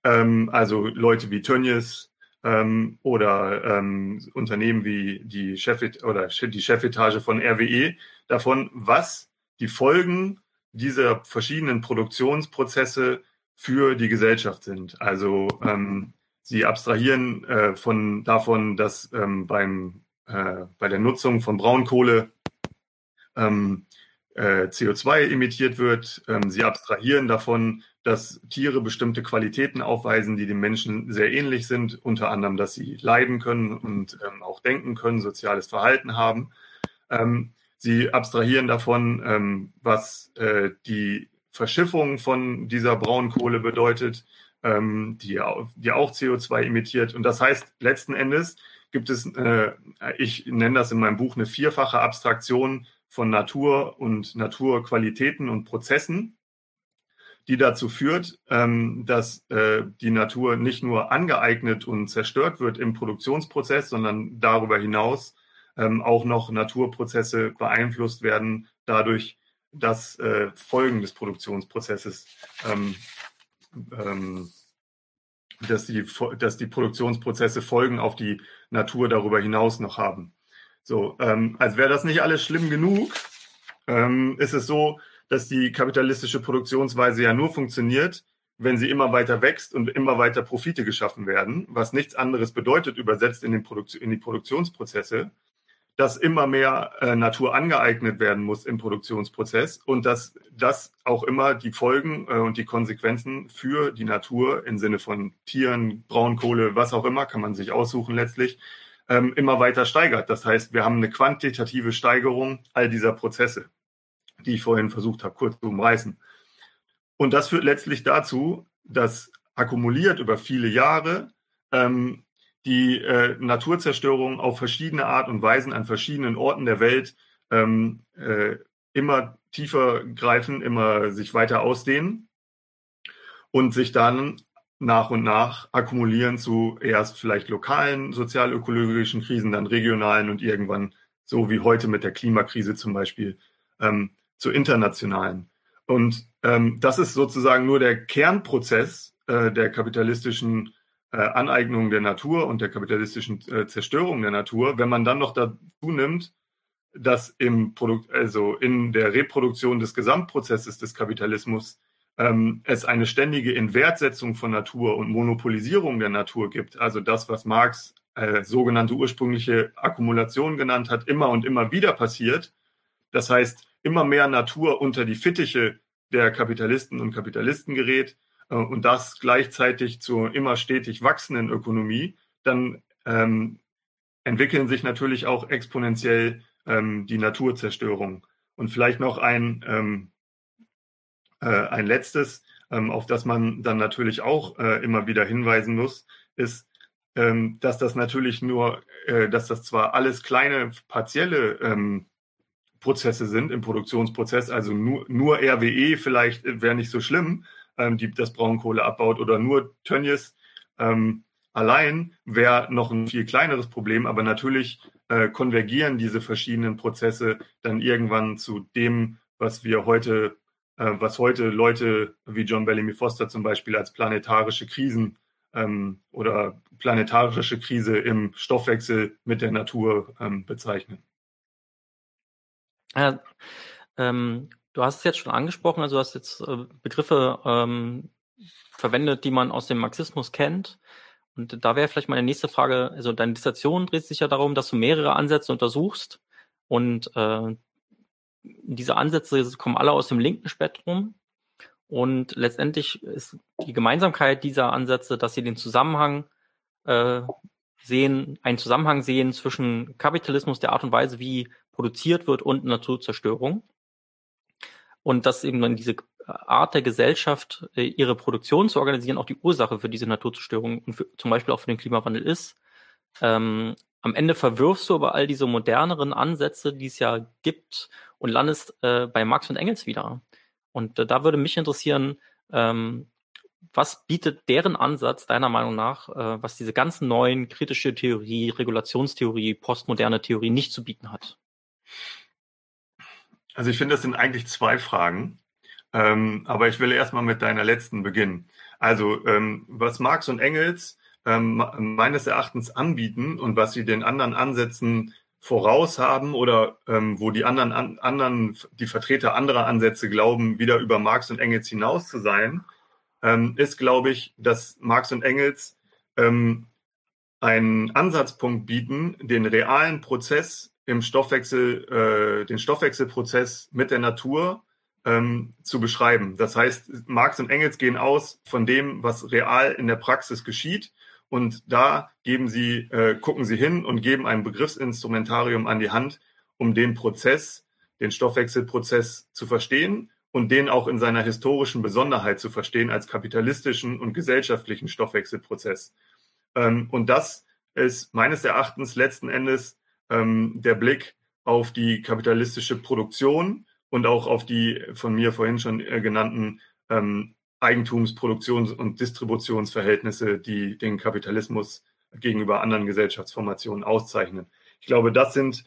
Speaker 7: ähm, also Leute wie Tönnies, ähm, oder ähm, Unternehmen wie die Chef oder die Chefetage von RWE davon, was die Folgen dieser verschiedenen Produktionsprozesse für die Gesellschaft sind. Also ähm, sie abstrahieren äh, von davon, dass ähm, beim äh, bei der Nutzung von Braunkohle ähm, äh, CO2 emittiert wird. Ähm, sie abstrahieren davon, dass Tiere bestimmte Qualitäten aufweisen, die dem Menschen sehr ähnlich sind, unter anderem, dass sie leiden können und ähm, auch denken können, soziales Verhalten haben. Ähm, sie abstrahieren davon, ähm, was äh, die Verschiffung von dieser Braunkohle bedeutet, ähm, die, die auch CO2 emittiert. Und das heißt, letzten Endes gibt es, äh, ich nenne das in meinem Buch eine vierfache Abstraktion von Natur und Naturqualitäten und Prozessen, die dazu führt, ähm, dass äh, die Natur nicht nur angeeignet und zerstört wird im Produktionsprozess, sondern darüber hinaus ähm, auch noch Naturprozesse beeinflusst werden dadurch, dass äh, Folgen des Produktionsprozesses, ähm, dass, die, dass die Produktionsprozesse Folgen auf die Natur darüber hinaus noch haben. So, ähm, als wäre das nicht alles schlimm genug, ähm, ist es so, dass die kapitalistische Produktionsweise ja nur funktioniert, wenn sie immer weiter wächst und immer weiter Profite geschaffen werden, was nichts anderes bedeutet, übersetzt in, den Produkt in die Produktionsprozesse, dass immer mehr äh, Natur angeeignet werden muss im Produktionsprozess und dass das auch immer die Folgen äh, und die Konsequenzen für die Natur im Sinne von Tieren, Braunkohle, was auch immer, kann man sich aussuchen letztlich, ähm, immer weiter steigert. Das heißt, wir haben eine quantitative Steigerung all dieser Prozesse, die ich vorhin versucht habe, kurz zu umreißen. Und das führt letztlich dazu, dass akkumuliert über viele Jahre ähm, die äh, Naturzerstörung auf verschiedene Art und Weisen an verschiedenen Orten der Welt ähm, äh, immer tiefer greifen, immer sich weiter ausdehnen und sich dann nach und nach akkumulieren zu erst vielleicht lokalen sozialökologischen Krisen, dann regionalen und irgendwann, so wie heute mit der Klimakrise zum Beispiel, ähm, zu internationalen. Und ähm, das ist sozusagen nur der Kernprozess äh, der kapitalistischen äh, Aneignung der Natur und der kapitalistischen äh, Zerstörung der Natur. Wenn man dann noch dazu nimmt, dass im Produkt, also in der Reproduktion des Gesamtprozesses des Kapitalismus ähm, es eine ständige Inwertsetzung von Natur und Monopolisierung der Natur gibt, also das, was Marx äh, sogenannte ursprüngliche Akkumulation genannt hat, immer und immer wieder passiert. Das heißt, immer mehr Natur unter die Fittiche der Kapitalisten und Kapitalisten gerät äh, und das gleichzeitig zur immer stetig wachsenden Ökonomie, dann ähm, entwickeln sich natürlich auch exponentiell ähm, die Naturzerstörung. Und vielleicht noch ein ähm, äh, ein letztes, ähm, auf das man dann natürlich auch äh, immer wieder hinweisen muss, ist, ähm, dass das natürlich nur, äh, dass das zwar alles kleine partielle ähm, Prozesse sind im Produktionsprozess, also nur, nur RWE vielleicht wäre nicht so schlimm, die das Braunkohle abbaut oder nur Tönnies ähm, allein wäre noch ein viel kleineres Problem, aber natürlich äh, konvergieren diese verschiedenen Prozesse dann irgendwann zu dem, was wir heute äh, was heute Leute wie John Bellamy Foster zum Beispiel als planetarische Krisen ähm, oder planetarische Krise im Stoffwechsel mit der Natur ähm, bezeichnen.
Speaker 6: Ja, ähm, du hast es jetzt schon angesprochen, also du hast jetzt äh, Begriffe ähm, verwendet, die man aus dem Marxismus kennt. Und da wäre vielleicht meine nächste Frage, also deine Dissertation dreht sich ja darum, dass du mehrere Ansätze untersuchst und äh, diese Ansätze kommen alle aus dem linken Spektrum. Und letztendlich ist die Gemeinsamkeit dieser Ansätze, dass sie den Zusammenhang äh, sehen, einen Zusammenhang sehen zwischen Kapitalismus, der Art und Weise, wie produziert wird, und Naturzerstörung. Und dass eben dann diese Art der Gesellschaft, äh, ihre Produktion zu organisieren, auch die Ursache für diese Naturzerstörung und für, zum Beispiel auch für den Klimawandel ist. Ähm, am Ende verwirfst du aber all diese moderneren Ansätze, die es ja gibt, und landest äh, bei Marx und Engels wieder. Und äh, da würde mich interessieren, ähm, was bietet deren Ansatz deiner Meinung nach, äh, was diese ganzen neuen kritische Theorie, Regulationstheorie, postmoderne Theorie nicht zu bieten hat?
Speaker 7: Also ich finde, das sind eigentlich zwei Fragen. Ähm, aber ich will erstmal mit deiner letzten beginnen. Also ähm, was Marx und Engels ähm, meines Erachtens anbieten und was sie den anderen Ansätzen voraus haben oder ähm, wo die anderen, an, anderen, die Vertreter anderer Ansätze glauben, wieder über Marx und Engels hinaus zu sein, ähm, ist, glaube ich, dass Marx und Engels ähm, einen Ansatzpunkt bieten, den realen Prozess im Stoffwechsel, äh, den Stoffwechselprozess mit der Natur ähm, zu beschreiben. Das heißt, Marx und Engels gehen aus von dem, was real in der Praxis geschieht. Und da geben sie, äh, gucken sie hin und geben ein Begriffsinstrumentarium an die Hand, um den Prozess, den Stoffwechselprozess zu verstehen und den auch in seiner historischen Besonderheit zu verstehen als kapitalistischen und gesellschaftlichen Stoffwechselprozess. Ähm, und das ist meines Erachtens letzten Endes ähm, der Blick auf die kapitalistische Produktion und auch auf die von mir vorhin schon äh, genannten ähm, Eigentums-, Produktions- und Distributionsverhältnisse, die den Kapitalismus gegenüber anderen Gesellschaftsformationen auszeichnen. Ich glaube, das sind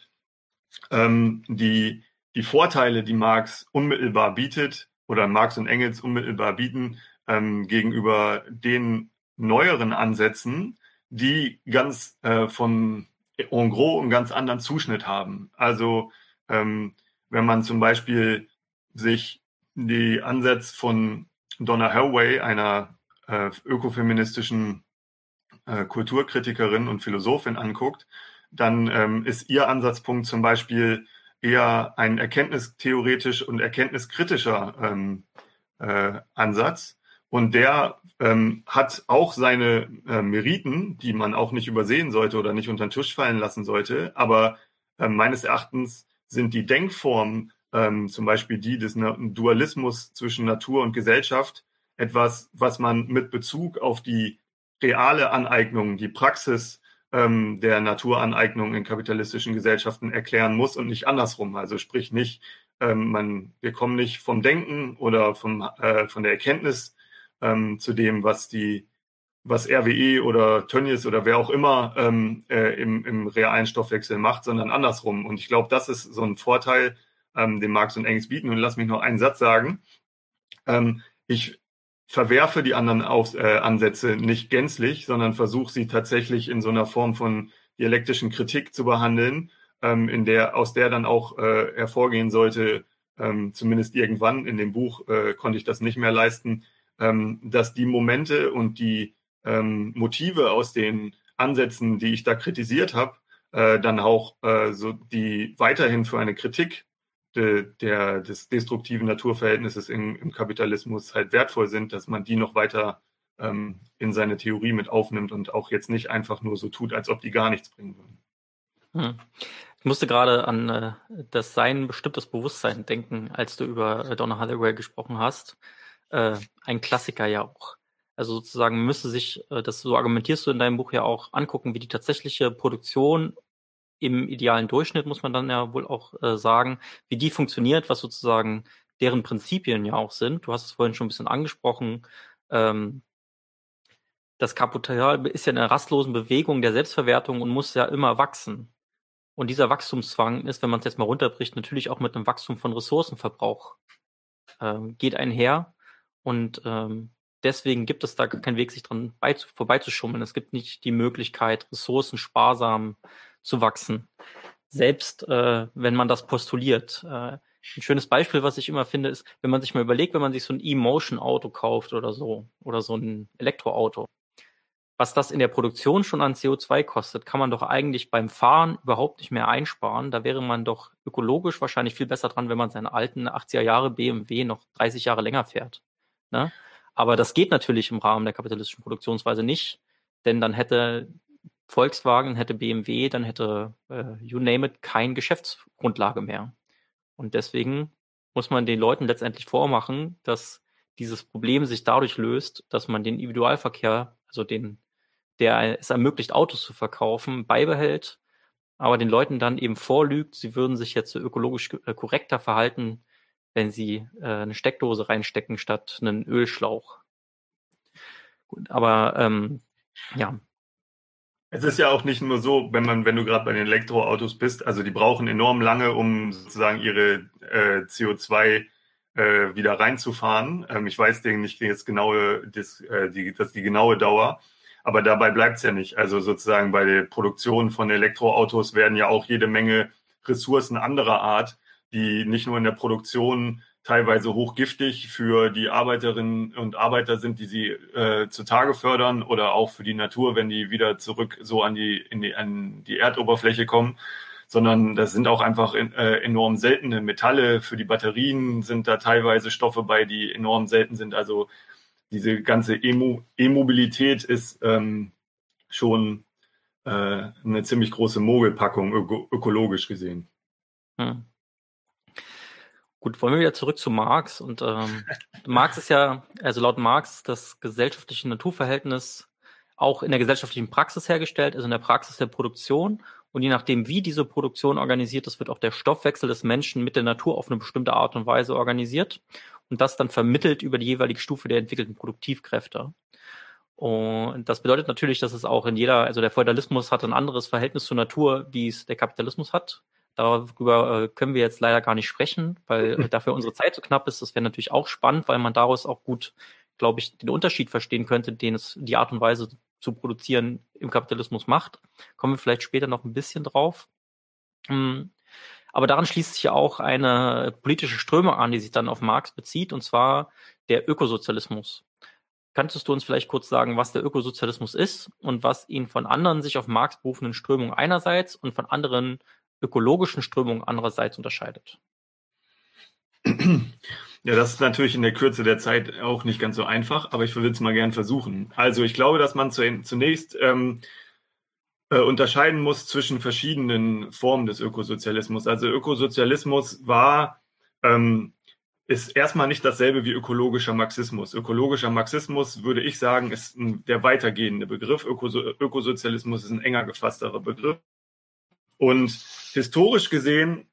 Speaker 7: ähm, die, die Vorteile, die Marx unmittelbar bietet oder Marx und Engels unmittelbar bieten ähm, gegenüber den neueren Ansätzen, die ganz äh, von en gros einen ganz anderen Zuschnitt haben. Also ähm, wenn man zum Beispiel sich die Ansätze von Donna Haraway, einer äh, ökofeministischen äh, Kulturkritikerin und Philosophin anguckt, dann ähm, ist ihr Ansatzpunkt zum Beispiel eher ein erkenntnistheoretisch und erkenntniskritischer ähm, äh, Ansatz. Und der ähm, hat auch seine äh, Meriten, die man auch nicht übersehen sollte oder nicht unter den Tisch fallen lassen sollte. Aber äh, meines Erachtens sind die Denkformen, ähm, zum Beispiel die des Dualismus zwischen Natur und Gesellschaft, etwas, was man mit Bezug auf die reale Aneignung, die Praxis ähm, der Naturaneignung in kapitalistischen Gesellschaften erklären muss und nicht andersrum. Also sprich nicht, ähm, man, wir kommen nicht vom Denken oder vom, äh, von der Erkenntnis ähm, zu dem, was die was RWE oder Tönnies oder wer auch immer ähm, äh, im, im realen Stoffwechsel macht, sondern andersrum. Und ich glaube, das ist so ein Vorteil, ähm, den Marx und Engels bieten. Und lass mich noch einen Satz sagen. Ähm, ich verwerfe die anderen Auf, äh, Ansätze nicht gänzlich, sondern versuche sie tatsächlich in so einer Form von dialektischen Kritik zu behandeln, ähm, in der aus der dann auch äh, hervorgehen sollte, ähm, zumindest irgendwann in dem Buch äh, konnte ich das nicht mehr leisten, ähm, dass die Momente und die ähm, Motive aus den Ansätzen, die ich da kritisiert habe, äh, dann auch äh, so die weiterhin für eine Kritik de, der, des destruktiven Naturverhältnisses im, im, Kapitalismus halt wertvoll sind, dass man die noch weiter ähm, in seine Theorie mit aufnimmt und auch jetzt nicht einfach nur so tut, als ob die gar nichts bringen würden.
Speaker 6: Hm. Ich musste gerade an äh, das Sein bestimmtes Bewusstsein denken, als du über äh, Donna Hathaway gesprochen hast äh, ein Klassiker ja auch. Also sozusagen müsste sich, äh, das so argumentierst du in deinem Buch ja auch angucken, wie die tatsächliche Produktion im idealen Durchschnitt, muss man dann ja wohl auch äh, sagen, wie die funktioniert, was sozusagen deren Prinzipien ja auch sind. Du hast es vorhin schon ein bisschen angesprochen. Ähm, das Kapital ist ja in einer rastlosen Bewegung der Selbstverwertung und muss ja immer wachsen. Und dieser Wachstumszwang ist, wenn man es jetzt mal runterbricht, natürlich auch mit einem Wachstum von Ressourcenverbrauch. Ähm, geht einher. Und ähm, deswegen gibt es da keinen Weg, sich dran vorbeizuschummeln. Es gibt nicht die Möglichkeit, ressourcensparsam zu wachsen. Selbst äh, wenn man das postuliert. Äh, ein schönes Beispiel, was ich immer finde, ist, wenn man sich mal überlegt, wenn man sich so ein E-Motion-Auto kauft oder so, oder so ein Elektroauto, was das in der Produktion schon an CO2 kostet, kann man doch eigentlich beim Fahren überhaupt nicht mehr einsparen. Da wäre man doch ökologisch wahrscheinlich viel besser dran, wenn man seinen alten 80er Jahre BMW noch 30 Jahre länger fährt. Ne? Aber das geht natürlich im Rahmen der kapitalistischen Produktionsweise nicht, denn dann hätte Volkswagen, hätte BMW, dann hätte äh, you name it kein Geschäftsgrundlage mehr. Und deswegen muss man den Leuten letztendlich vormachen, dass dieses Problem sich dadurch löst, dass man den Individualverkehr, also den, der es ermöglicht, Autos zu verkaufen, beibehält, aber den Leuten dann eben vorlügt, sie würden sich jetzt ökologisch äh, korrekter verhalten, wenn sie äh, eine Steckdose reinstecken statt einen Ölschlauch. Gut, aber ähm, ja.
Speaker 7: Es ist ja auch nicht nur so, wenn man, wenn du gerade bei den Elektroautos bist, also die brauchen enorm lange, um sozusagen ihre äh, CO2 äh, wieder reinzufahren. Ähm, ich weiß nicht jetzt genaue, das, äh, die, das die genaue Dauer. Aber dabei bleibt es ja nicht. Also sozusagen bei der Produktion von Elektroautos werden ja auch jede Menge Ressourcen anderer Art, die nicht nur in der Produktion teilweise hochgiftig für die Arbeiterinnen und Arbeiter sind, die sie äh, zutage fördern oder auch für die Natur, wenn die wieder zurück so an die, in die, an die Erdoberfläche kommen, sondern das sind auch einfach äh, enorm seltene Metalle. Für die Batterien sind da teilweise Stoffe bei, die enorm selten sind. Also diese ganze E-Mobilität ist ähm, schon äh, eine ziemlich große Mogelpackung öko ökologisch gesehen. Hm.
Speaker 6: Gut, wollen wir wieder zurück zu Marx. Und ähm, Marx ist ja, also laut Marx, das gesellschaftliche Naturverhältnis auch in der gesellschaftlichen Praxis hergestellt, also in der Praxis der Produktion. Und je nachdem, wie diese Produktion organisiert ist, wird auch der Stoffwechsel des Menschen mit der Natur auf eine bestimmte Art und Weise organisiert und das dann vermittelt über die jeweilige Stufe der entwickelten Produktivkräfte. Und das bedeutet natürlich, dass es auch in jeder, also der Feudalismus hat ein anderes Verhältnis zur Natur, wie es der Kapitalismus hat. Darüber äh, können wir jetzt leider gar nicht sprechen, weil äh, dafür unsere Zeit zu so knapp ist. Das wäre natürlich auch spannend, weil man daraus auch gut, glaube ich, den Unterschied verstehen könnte, den es die Art und Weise zu produzieren im Kapitalismus macht. Kommen wir vielleicht später noch ein bisschen drauf. Hm. Aber daran schließt sich ja auch eine politische Strömung an, die sich dann auf Marx bezieht, und zwar der Ökosozialismus. Könntest du uns vielleicht kurz sagen, was der Ökosozialismus ist und was ihn von anderen sich auf Marx berufenden Strömungen einerseits und von anderen ökologischen Strömungen andererseits unterscheidet?
Speaker 7: Ja, das ist natürlich in der Kürze der Zeit auch nicht ganz so einfach, aber ich würde es mal gern versuchen. Also ich glaube, dass man zunächst ähm, äh, unterscheiden muss zwischen verschiedenen Formen des Ökosozialismus. Also Ökosozialismus war ähm, ist erstmal nicht dasselbe wie ökologischer Marxismus. Ökologischer Marxismus, würde ich sagen, ist ein, der weitergehende Begriff. Ökoso Ökosozialismus ist ein enger gefassterer Begriff. Und historisch gesehen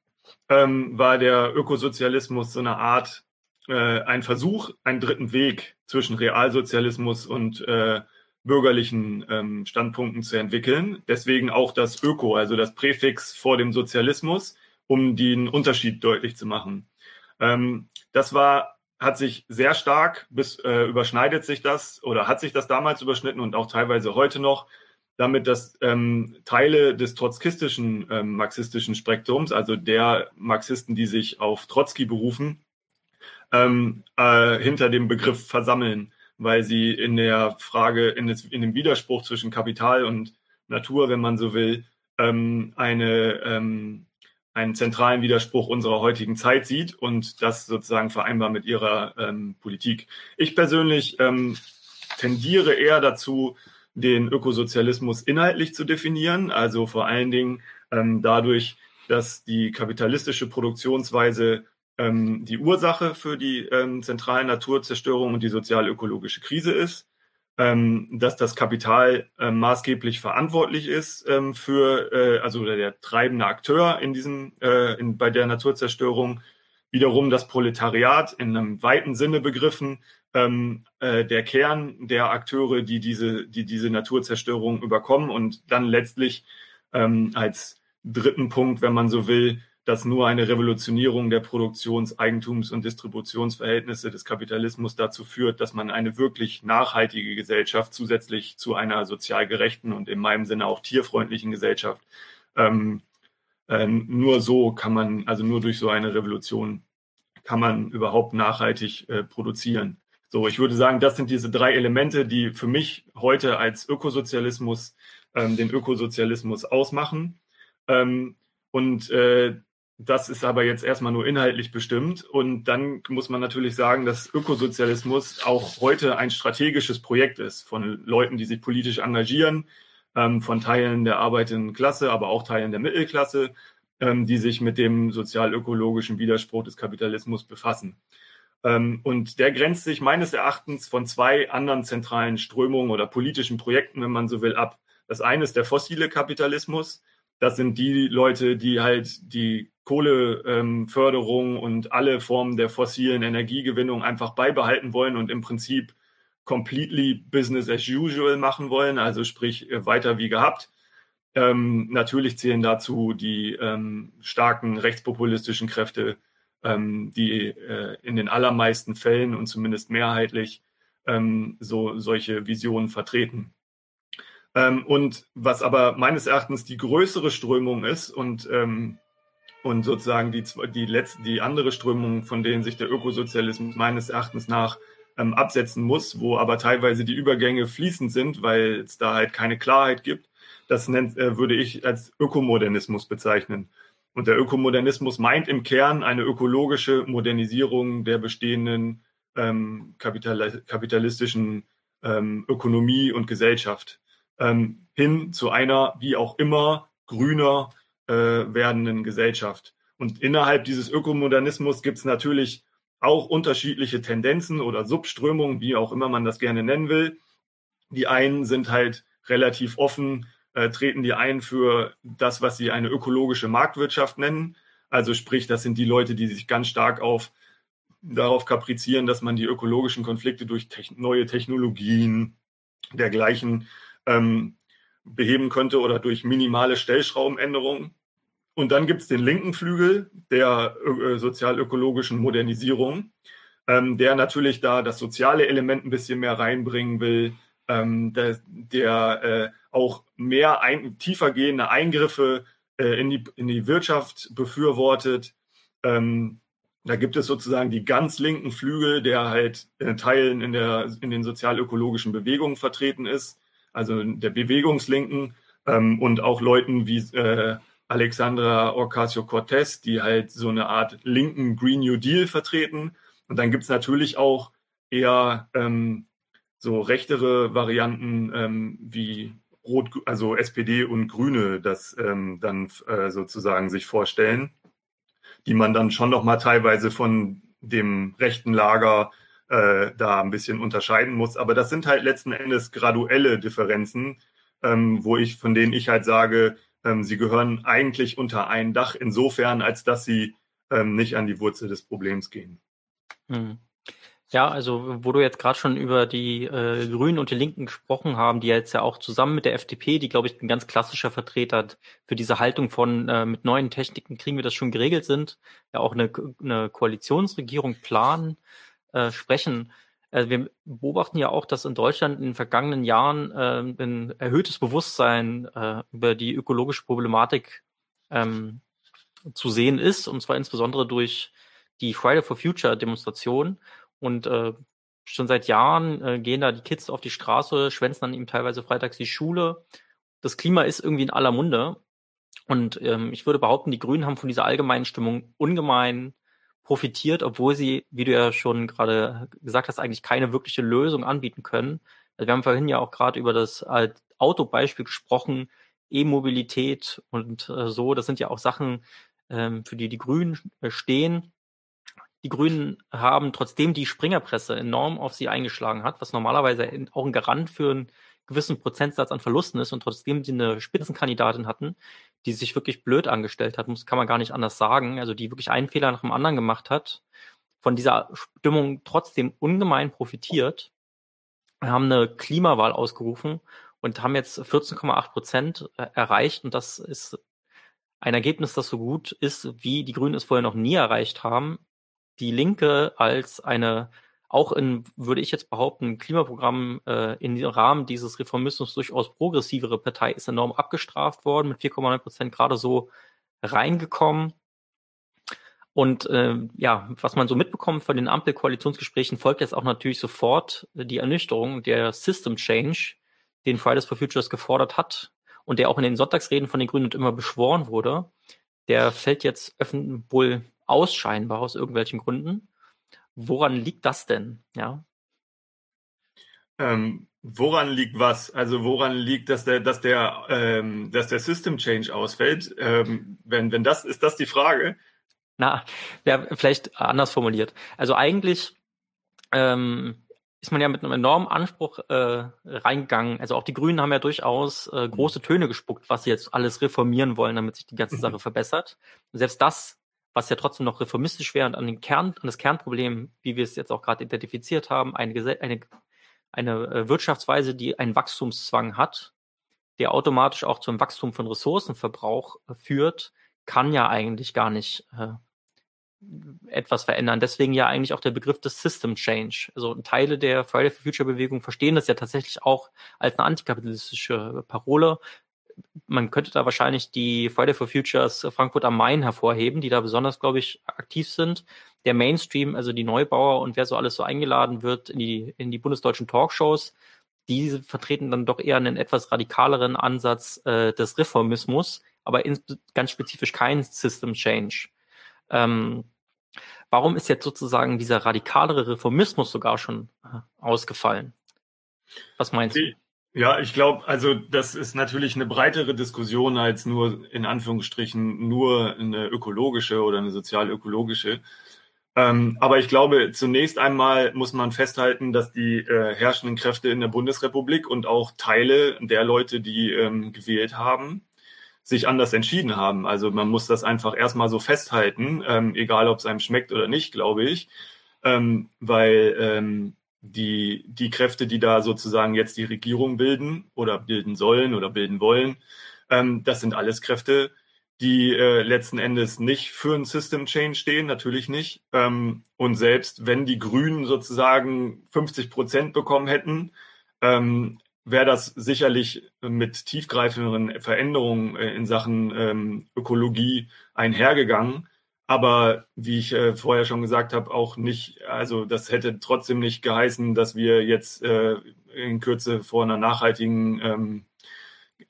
Speaker 7: ähm, war der Ökosozialismus so eine Art, äh, ein Versuch, einen dritten Weg zwischen Realsozialismus und äh, bürgerlichen ähm, Standpunkten zu entwickeln. Deswegen auch das Öko, also das Präfix vor dem Sozialismus, um den Unterschied deutlich zu machen. Ähm, das war, hat sich sehr stark, bis äh, überschneidet sich das oder hat sich das damals überschnitten und auch teilweise heute noch damit, dass ähm, Teile des trotzkistischen ähm, marxistischen Spektrums, also der Marxisten, die sich auf Trotzki berufen, ähm, äh, hinter dem Begriff versammeln, weil sie in der Frage, in, des, in dem Widerspruch zwischen Kapital und Natur, wenn man so will, ähm, eine, ähm, einen zentralen Widerspruch unserer heutigen Zeit sieht und das sozusagen vereinbar mit ihrer ähm, Politik. Ich persönlich ähm, tendiere eher dazu, den Ökosozialismus inhaltlich zu definieren, also vor allen Dingen ähm, dadurch, dass die kapitalistische Produktionsweise ähm, die Ursache für die ähm, zentralen Naturzerstörung und die sozial-ökologische Krise ist, ähm, dass das Kapital äh, maßgeblich verantwortlich ist ähm, für, äh, also der treibende Akteur in diesem, äh, in, bei der Naturzerstörung, wiederum das Proletariat in einem weiten Sinne begriffen, ähm, äh, der Kern der Akteure, die diese, die diese Naturzerstörung überkommen und dann letztlich ähm, als dritten Punkt, wenn man so will, dass nur eine Revolutionierung der Produktions-, Eigentums- und Distributionsverhältnisse des Kapitalismus dazu führt, dass man eine wirklich nachhaltige Gesellschaft zusätzlich zu einer sozial gerechten und in meinem Sinne auch tierfreundlichen Gesellschaft, ähm, äh, nur so kann man, also nur durch so eine Revolution kann man überhaupt nachhaltig äh, produzieren. So, ich würde sagen, das sind diese drei Elemente, die für mich heute als Ökosozialismus ähm, den Ökosozialismus ausmachen. Ähm, und äh, das ist aber jetzt erstmal nur inhaltlich bestimmt. Und dann muss man natürlich sagen, dass Ökosozialismus auch heute ein strategisches Projekt ist von Leuten, die sich politisch engagieren, ähm, von Teilen der arbeitenden Klasse, aber auch Teilen der Mittelklasse, ähm, die sich mit dem sozial-ökologischen Widerspruch des Kapitalismus befassen. Ähm, und der grenzt sich meines Erachtens von zwei anderen zentralen Strömungen oder politischen Projekten, wenn man so will, ab. Das eine ist der fossile Kapitalismus. Das sind die Leute, die halt die Kohleförderung ähm, und alle Formen der fossilen Energiegewinnung einfach beibehalten wollen und im Prinzip completely business as usual machen wollen, also sprich äh, weiter wie gehabt. Ähm, natürlich zählen dazu die starken rechtspopulistischen Kräfte, die äh, in den allermeisten Fällen und zumindest mehrheitlich ähm, so solche Visionen vertreten. Ähm, und was aber meines Erachtens die größere Strömung ist und, ähm, und sozusagen die, die, letzte, die andere Strömung, von denen sich der Ökosozialismus meines Erachtens nach ähm, absetzen muss, wo aber teilweise die Übergänge fließend sind, weil es da halt keine Klarheit gibt, das nennt, äh, würde ich als Ökomodernismus bezeichnen. Und der Ökomodernismus meint im Kern eine ökologische Modernisierung der bestehenden ähm, kapital kapitalistischen ähm, Ökonomie und Gesellschaft ähm, hin zu einer, wie auch immer, grüner äh, werdenden Gesellschaft. Und innerhalb dieses Ökomodernismus gibt es natürlich auch unterschiedliche Tendenzen oder Subströmungen, wie auch immer man das gerne nennen will. Die einen sind halt relativ offen äh, treten die ein für das, was sie eine ökologische Marktwirtschaft nennen. Also sprich, das sind die Leute, die sich ganz stark auf darauf kaprizieren, dass man die ökologischen Konflikte durch te neue Technologien dergleichen ähm, beheben könnte oder durch minimale Stellschraubenänderungen. Und dann gibt es den linken Flügel der äh, sozialökologischen Modernisierung, ähm, der natürlich da das soziale Element ein bisschen mehr reinbringen will, ähm, der, der äh, auch mehr ein, tiefer gehende Eingriffe äh, in, die, in die Wirtschaft befürwortet. Ähm, da gibt es sozusagen die ganz linken Flügel, der halt äh, Teilen in, der, in den sozialökologischen Bewegungen vertreten ist, also der Bewegungslinken ähm, und auch Leuten wie äh, Alexandra Ocasio-Cortez, die halt so eine Art linken Green New Deal vertreten. Und dann gibt es natürlich auch eher ähm, so rechtere Varianten ähm, wie Rot, also SPD und Grüne das ähm, dann äh, sozusagen sich vorstellen, die man dann schon noch mal teilweise von dem rechten Lager äh, da ein bisschen unterscheiden muss. Aber das sind halt letzten Endes graduelle Differenzen, ähm, wo ich, von denen ich halt sage, ähm, sie gehören eigentlich unter ein Dach, insofern, als dass sie ähm, nicht an die Wurzel des Problems gehen.
Speaker 6: Hm. Ja, also wo du jetzt gerade schon über die äh, Grünen und die Linken gesprochen haben, die jetzt ja auch zusammen mit der FDP, die glaube ich ein ganz klassischer Vertreter für diese Haltung von äh, mit neuen Techniken kriegen wir das schon geregelt sind, ja auch eine, eine Koalitionsregierung planen, äh, sprechen. Also wir beobachten ja auch, dass in Deutschland in den vergangenen Jahren äh, ein erhöhtes Bewusstsein äh, über die ökologische Problematik ähm, zu sehen ist, und zwar insbesondere durch die Friday for Future Demonstration und äh, schon seit Jahren äh, gehen da die Kids auf die Straße, schwänzen dann eben teilweise freitags die Schule. Das Klima ist irgendwie in aller Munde. Und ähm, ich würde behaupten, die Grünen haben von dieser allgemeinen Stimmung ungemein profitiert, obwohl sie, wie du ja schon gerade gesagt hast, eigentlich keine wirkliche Lösung anbieten können. Also wir haben vorhin ja auch gerade über das äh, Autobeispiel gesprochen, E-Mobilität und äh, so. Das sind ja auch Sachen, ähm, für die die Grünen äh, stehen. Die Grünen haben, trotzdem die Springerpresse enorm auf sie eingeschlagen hat, was normalerweise auch ein Garant für einen gewissen Prozentsatz an Verlusten ist und trotzdem sie eine Spitzenkandidatin hatten, die sich wirklich blöd angestellt hat, muss, kann man gar nicht anders sagen, also die wirklich einen Fehler nach dem anderen gemacht hat, von dieser Stimmung trotzdem ungemein profitiert, haben eine Klimawahl ausgerufen und haben jetzt 14,8 Prozent äh, erreicht und das ist ein Ergebnis, das so gut ist, wie die Grünen es vorher noch nie erreicht haben die Linke als eine auch in, würde ich jetzt behaupten, Klimaprogramm äh, im Rahmen dieses Reformismus durchaus progressivere Partei ist enorm abgestraft worden, mit 4,9 Prozent gerade so reingekommen. Und äh, ja, was man so mitbekommt von den Ampel-Koalitionsgesprächen, folgt jetzt auch natürlich sofort die Ernüchterung der System Change, den Fridays for Futures gefordert hat und der auch in den Sonntagsreden von den Grünen immer beschworen wurde. Der fällt jetzt wohl aus, scheinbar aus irgendwelchen Gründen. Woran liegt das denn? Ja.
Speaker 7: Ähm, woran liegt was? Also woran liegt, dass der, dass der, ähm, dass der System Change ausfällt? Ähm, wenn, wenn das ist das die Frage?
Speaker 6: Na, ja, vielleicht anders formuliert. Also eigentlich ähm, ist man ja mit einem enormen Anspruch äh, reingegangen. Also auch die Grünen haben ja durchaus äh, große Töne gespuckt, was sie jetzt alles reformieren wollen, damit sich die ganze Sache verbessert. Und selbst das was ja trotzdem noch reformistisch wäre und an den Kern, an das Kernproblem, wie wir es jetzt auch gerade identifiziert haben, eine, eine, eine äh, Wirtschaftsweise, die einen Wachstumszwang hat, der automatisch auch zum Wachstum von Ressourcenverbrauch äh, führt, kann ja eigentlich gar nicht äh, etwas verändern. Deswegen ja eigentlich auch der Begriff des System Change. Also Teile der Friday for Future Bewegung verstehen das ja tatsächlich auch als eine antikapitalistische Parole. Man könnte da wahrscheinlich die Friday for Futures Frankfurt am Main hervorheben, die da besonders, glaube ich, aktiv sind. Der Mainstream, also die Neubauer und wer so alles so eingeladen wird in die, in die bundesdeutschen Talkshows, die vertreten dann doch eher einen etwas radikaleren Ansatz äh, des Reformismus, aber in, ganz spezifisch kein System Change. Ähm, warum ist jetzt sozusagen dieser radikalere Reformismus sogar schon äh, ausgefallen? Was meinst du?
Speaker 7: Ja, ich glaube, also das ist natürlich eine breitere Diskussion als nur in Anführungsstrichen nur eine ökologische oder eine sozial-ökologische. Ähm, aber ich glaube, zunächst einmal muss man festhalten, dass die äh, herrschenden Kräfte in der Bundesrepublik und auch Teile der Leute, die ähm, gewählt haben, sich anders entschieden haben. Also man muss das einfach erstmal so festhalten, ähm, egal ob es einem schmeckt oder nicht, glaube ich, ähm, weil ähm, die, die Kräfte, die da sozusagen jetzt die Regierung bilden oder bilden sollen oder bilden wollen, ähm, das sind alles Kräfte, die äh, letzten Endes nicht für ein System Change stehen, natürlich nicht. Ähm, und selbst wenn die Grünen sozusagen 50 Prozent bekommen hätten, ähm, wäre das sicherlich mit tiefgreifenderen Veränderungen äh, in Sachen ähm, Ökologie einhergegangen. Aber wie ich äh, vorher schon gesagt habe, auch nicht, also das hätte trotzdem nicht geheißen, dass wir jetzt äh, in Kürze vor einer nachhaltigen ähm,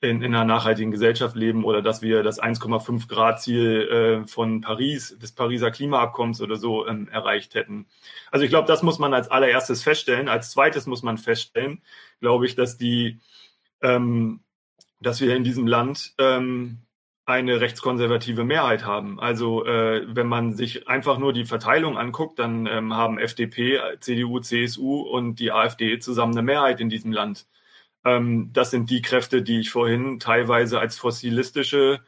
Speaker 7: in, in einer nachhaltigen Gesellschaft leben oder dass wir das 1,5 Grad Ziel äh, von Paris, des Pariser Klimaabkommens oder so ähm, erreicht hätten. Also ich glaube, das muss man als allererstes feststellen. Als zweites muss man feststellen, glaube ich, dass die, ähm, dass wir in diesem Land ähm, eine rechtskonservative Mehrheit haben. Also äh, wenn man sich einfach nur die Verteilung anguckt, dann ähm, haben FDP, CDU, CSU und die AfD zusammen eine Mehrheit in diesem Land. Ähm, das sind die Kräfte, die ich vorhin teilweise als fossilistische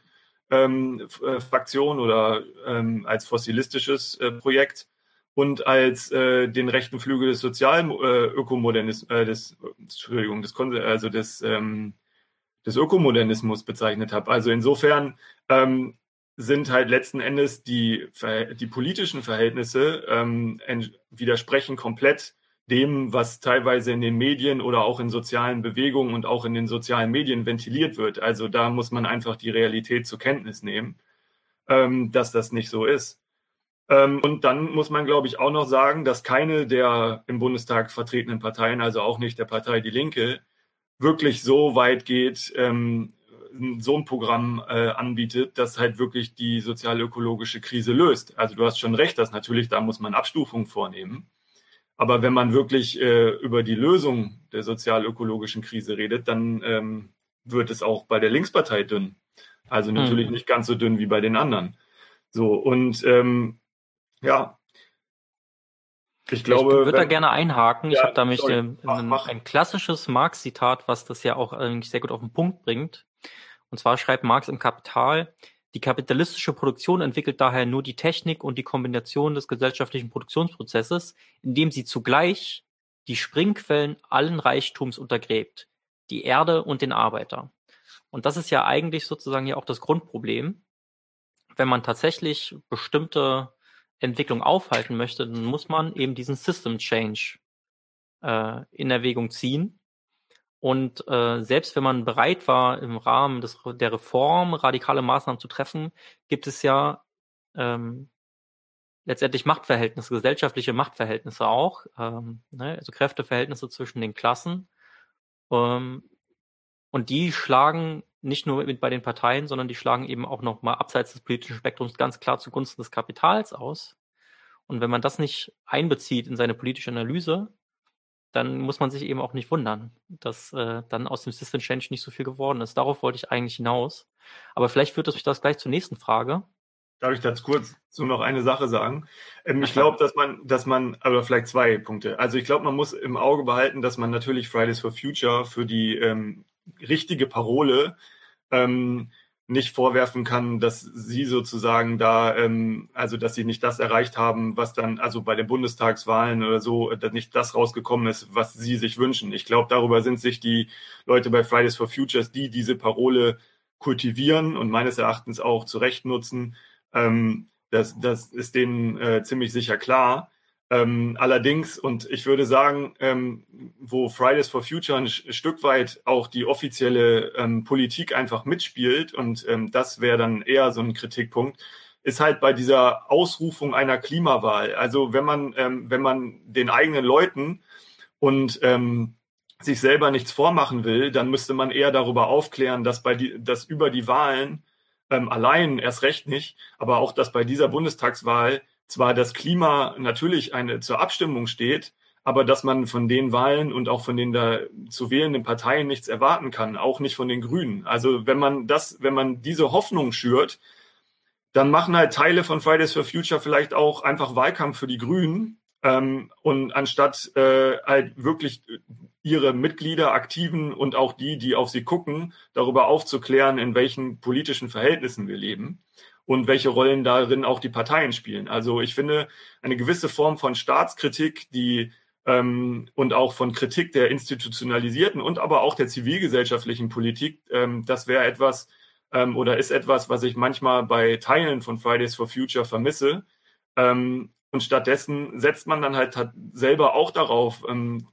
Speaker 7: ähm, äh, Fraktion oder ähm, als fossilistisches äh, Projekt und als äh, den rechten Flügel des Sozialökomodernismus, äh, des, Entschuldigung, des, also des, ähm, des Ökomodernismus bezeichnet habe. Also insofern ähm, sind halt letzten Endes die, die politischen Verhältnisse ähm, widersprechen komplett dem, was teilweise in den Medien oder auch in sozialen Bewegungen und auch in den sozialen Medien ventiliert wird. Also da muss man einfach die Realität zur Kenntnis nehmen, ähm, dass das nicht so ist. Ähm, und dann muss man, glaube ich, auch noch sagen, dass keine der im Bundestag vertretenen Parteien, also auch nicht der Partei Die Linke, wirklich so weit geht, ähm, so ein Programm äh, anbietet, das halt wirklich die sozial-ökologische Krise löst. Also du hast schon recht, dass natürlich da muss man Abstufungen vornehmen. Aber wenn man wirklich äh, über die Lösung der sozial-ökologischen Krise redet, dann ähm, wird es auch bei der Linkspartei dünn. Also natürlich mhm. nicht ganz so dünn wie bei den anderen. So, und ähm, ja.
Speaker 6: Ich glaube. Ich würde da gerne einhaken. Ja, ich habe da mich äh, ein, ein klassisches Marx-Zitat, was das ja auch eigentlich sehr gut auf den Punkt bringt. Und zwar schreibt Marx im Kapital, die kapitalistische Produktion entwickelt daher nur die Technik und die Kombination des gesellschaftlichen Produktionsprozesses, indem sie zugleich die Springquellen allen Reichtums untergräbt, die Erde und den Arbeiter. Und das ist ja eigentlich sozusagen ja auch das Grundproblem. Wenn man tatsächlich bestimmte Entwicklung aufhalten möchte, dann muss man eben diesen System Change äh, in Erwägung ziehen. Und äh, selbst wenn man bereit war, im Rahmen des, der Reform radikale Maßnahmen zu treffen, gibt es ja ähm, letztendlich Machtverhältnisse, gesellschaftliche Machtverhältnisse auch, ähm, ne, also Kräfteverhältnisse zwischen den Klassen. Ähm, und die schlagen nicht nur mit bei den Parteien, sondern die schlagen eben auch noch mal abseits des politischen Spektrums ganz klar zugunsten des Kapitals aus. Und wenn man das nicht einbezieht in seine politische Analyse, dann muss man sich eben auch nicht wundern, dass äh, dann aus dem System Change nicht so viel geworden ist. Darauf wollte ich eigentlich hinaus. Aber vielleicht führt mich das gleich zur nächsten Frage.
Speaker 7: Darf ich dazu kurz so noch eine Sache sagen? Ähm, ich glaube, dass man, dass man, oder vielleicht zwei Punkte. Also ich glaube, man muss im Auge behalten, dass man natürlich Fridays for Future für die ähm, richtige Parole ähm, nicht vorwerfen kann, dass sie sozusagen da, ähm, also dass sie nicht das erreicht haben, was dann, also bei den Bundestagswahlen oder so, dass nicht das rausgekommen ist, was sie sich wünschen. Ich glaube, darüber sind sich die Leute bei Fridays for Futures, die diese Parole kultivieren und meines Erachtens auch zu Recht nutzen, ähm, Das, das ist denen äh, ziemlich sicher klar. Ähm, allerdings, und ich würde sagen, ähm, wo Fridays for Future ein Stück weit auch die offizielle ähm, Politik einfach mitspielt, und ähm, das wäre dann eher so ein Kritikpunkt, ist halt bei dieser Ausrufung einer Klimawahl. Also wenn man, ähm, wenn man den eigenen Leuten und ähm, sich selber nichts vormachen will, dann müsste man eher darüber aufklären, dass bei die, dass über die Wahlen allein erst recht nicht, aber auch, dass bei dieser Bundestagswahl zwar das Klima natürlich eine zur Abstimmung steht, aber dass man von den Wahlen und auch von den da zu wählenden Parteien nichts erwarten kann, auch nicht von den Grünen. Also wenn man das, wenn man diese Hoffnung schürt, dann machen halt Teile von Fridays for Future vielleicht auch einfach Wahlkampf für die Grünen ähm, und anstatt äh, halt wirklich ihre Mitglieder, Aktiven und auch die, die auf sie gucken, darüber aufzuklären, in welchen politischen Verhältnissen wir leben und welche Rollen darin auch die Parteien spielen. Also ich finde, eine gewisse Form von Staatskritik, die ähm, und auch von Kritik der institutionalisierten und aber auch der zivilgesellschaftlichen Politik, ähm, das wäre etwas ähm, oder ist etwas, was ich manchmal bei Teilen von Fridays for Future vermisse. Ähm, und stattdessen setzt man dann halt selber auch darauf, ähm,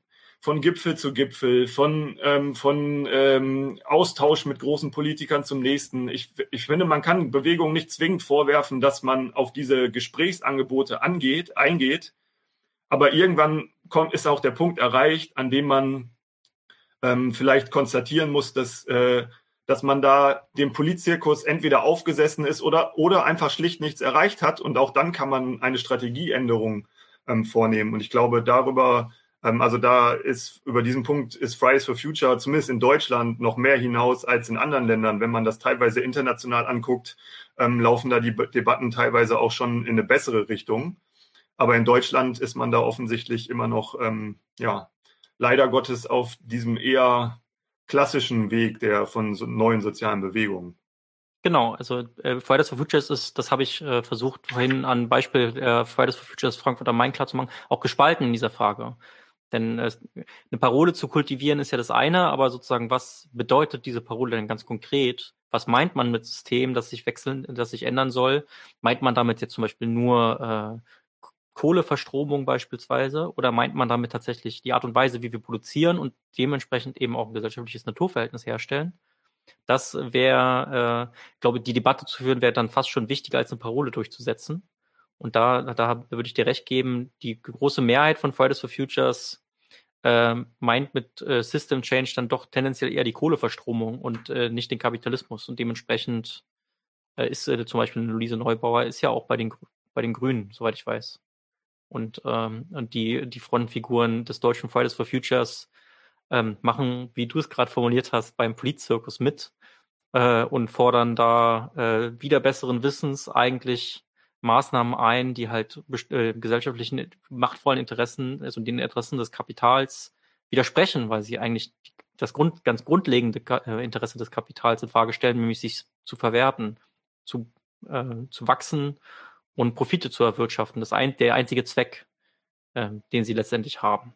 Speaker 7: von Gipfel zu Gipfel, von, ähm, von ähm, Austausch mit großen Politikern zum nächsten. Ich, ich finde, man kann Bewegung nicht zwingend vorwerfen, dass man auf diese Gesprächsangebote angeht, eingeht. Aber irgendwann kommt, ist auch der Punkt erreicht, an dem man ähm, vielleicht konstatieren muss, dass, äh, dass man da dem Politzirkus entweder aufgesessen ist oder, oder einfach schlicht nichts erreicht hat. Und auch dann kann man eine Strategieänderung ähm, vornehmen. Und ich glaube, darüber also da ist über diesen Punkt ist Fridays for Future zumindest in Deutschland noch mehr hinaus als in anderen Ländern. Wenn man das teilweise international anguckt, ähm, laufen da die Debatten teilweise auch schon in eine bessere Richtung. Aber in Deutschland ist man da offensichtlich immer noch, ähm, ja, leider Gottes auf diesem eher klassischen Weg der von so neuen sozialen Bewegungen.
Speaker 6: Genau, also äh, Fridays for Futures ist, das habe ich äh, versucht vorhin an Beispiel äh, Fridays for Futures Frankfurt am Main klar zu machen, auch gespalten in dieser Frage. Denn äh, eine Parole zu kultivieren ist ja das eine, aber sozusagen, was bedeutet diese Parole denn ganz konkret? Was meint man mit System, das sich wechseln, das sich ändern soll? Meint man damit jetzt zum Beispiel nur äh, Kohleverstromung beispielsweise oder meint man damit tatsächlich die Art und Weise, wie wir produzieren und dementsprechend eben auch ein gesellschaftliches Naturverhältnis herstellen? Das wäre, äh, glaube die Debatte zu führen, wäre dann fast schon wichtiger als eine Parole durchzusetzen. Und da, da würde ich dir recht geben, die große Mehrheit von Fridays for Futures äh, meint mit äh, System Change dann doch tendenziell eher die Kohleverstromung und äh, nicht den Kapitalismus. Und dementsprechend äh, ist äh, zum Beispiel Luise Neubauer ist ja auch bei den, bei den Grünen, soweit ich weiß. Und, ähm, und die, die Frontfiguren des deutschen Fridays for Futures ähm, machen, wie du es gerade formuliert hast, beim Politzirkus mit äh, und fordern da äh, wieder besseren Wissens eigentlich Maßnahmen ein, die halt äh, gesellschaftlichen machtvollen Interessen, also den Interessen des Kapitals widersprechen, weil sie eigentlich das Grund, ganz grundlegende äh, Interesse des Kapitals in Frage stellen, nämlich sich zu verwerten, zu, äh, zu wachsen und Profite zu erwirtschaften. Das ist ein, der einzige Zweck, äh, den sie letztendlich haben.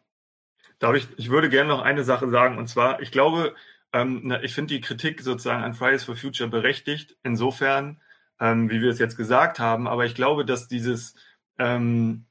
Speaker 7: Darf ich, ich würde gerne noch eine Sache sagen, und zwar, ich glaube, ähm, ich finde die Kritik sozusagen an Fridays for Future berechtigt, insofern, ähm, wie wir es jetzt gesagt haben. Aber ich glaube, dass dieses ähm,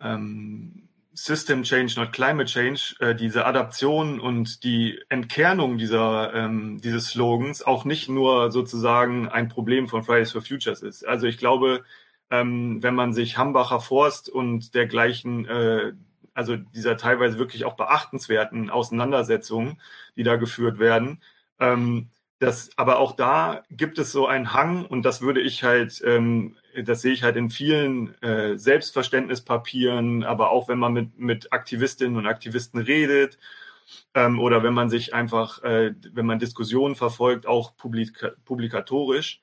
Speaker 7: ähm, System Change, not Climate Change, äh, diese Adaption und die Entkernung dieser, ähm, dieses Slogans auch nicht nur sozusagen ein Problem von Fridays for Futures ist. Also ich glaube, ähm, wenn man sich Hambacher Forst und dergleichen, äh, also dieser teilweise wirklich auch beachtenswerten Auseinandersetzungen, die da geführt werden, ähm, das, aber auch da gibt es so einen Hang und das würde ich halt, ähm, das sehe ich halt in vielen äh, Selbstverständnispapieren, aber auch wenn man mit, mit Aktivistinnen und Aktivisten redet ähm, oder wenn man sich einfach, äh, wenn man Diskussionen verfolgt, auch publik publikatorisch,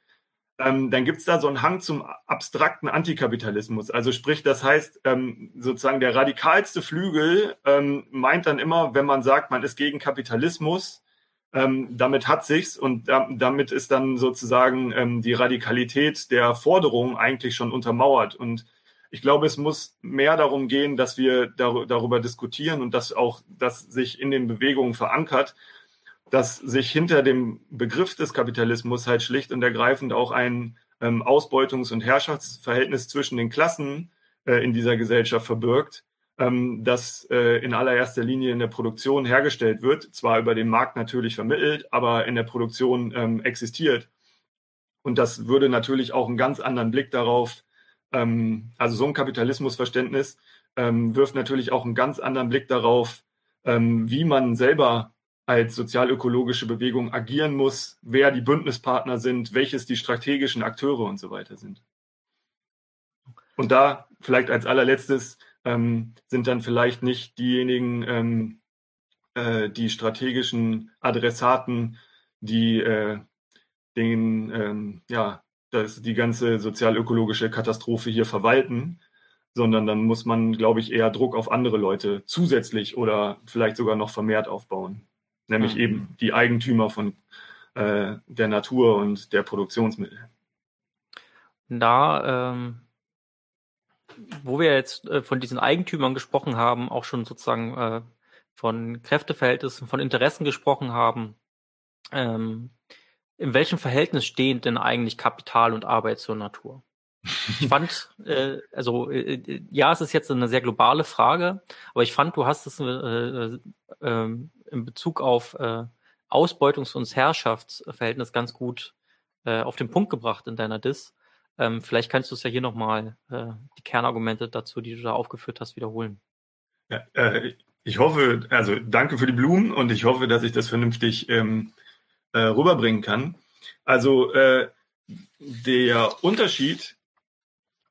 Speaker 7: ähm, dann gibt es da so einen Hang zum abstrakten Antikapitalismus. Also sprich, das heißt, ähm, sozusagen der radikalste Flügel ähm, meint dann immer, wenn man sagt, man ist gegen Kapitalismus, ähm, damit hat sich's und da, damit ist dann sozusagen ähm, die Radikalität der Forderung eigentlich schon untermauert. Und ich glaube, es muss mehr darum gehen, dass wir dar darüber diskutieren und dass auch das sich in den Bewegungen verankert, dass sich hinter dem Begriff des Kapitalismus halt schlicht und ergreifend auch ein, ähm, Ausbeutungs- und Herrschaftsverhältnis zwischen den Klassen äh, in dieser Gesellschaft verbirgt, ähm, das äh, in allererster Linie in der Produktion hergestellt wird, zwar über den Markt natürlich vermittelt, aber in der Produktion ähm, existiert. Und das würde natürlich auch einen ganz anderen Blick darauf, ähm, also so ein Kapitalismusverständnis ähm, wirft natürlich auch einen ganz anderen Blick darauf, ähm, wie man selber als sozialökologische Bewegung agieren muss, wer die Bündnispartner sind, welches die strategischen Akteure und so weiter sind. Und da vielleicht als allerletztes ähm, sind dann vielleicht nicht diejenigen, ähm, äh, die strategischen Adressaten, die äh, den, ähm, ja, das, die ganze sozialökologische Katastrophe hier verwalten, sondern dann muss man, glaube ich, eher Druck auf andere Leute zusätzlich oder vielleicht sogar noch vermehrt aufbauen. Nämlich mhm. eben die Eigentümer von äh, der Natur und der Produktionsmittel.
Speaker 6: Da ähm, wo wir jetzt äh, von diesen Eigentümern gesprochen haben, auch schon sozusagen äh, von Kräfteverhältnissen, von Interessen gesprochen haben, ähm, in welchem Verhältnis stehen denn eigentlich Kapital und Arbeit zur Natur? Ich fand, äh, also äh, äh, ja, es ist jetzt eine sehr globale Frage, aber ich fand, du hast es äh, äh, ähm, in Bezug auf äh, Ausbeutungs- und Herrschaftsverhältnis ganz gut auf den Punkt gebracht in deiner Diss. Ähm, vielleicht kannst du es ja hier nochmal, äh, die Kernargumente dazu, die du da aufgeführt hast, wiederholen.
Speaker 7: Ja, äh, ich hoffe, also danke für die Blumen und ich hoffe, dass ich das vernünftig ähm, äh, rüberbringen kann. Also äh, der Unterschied,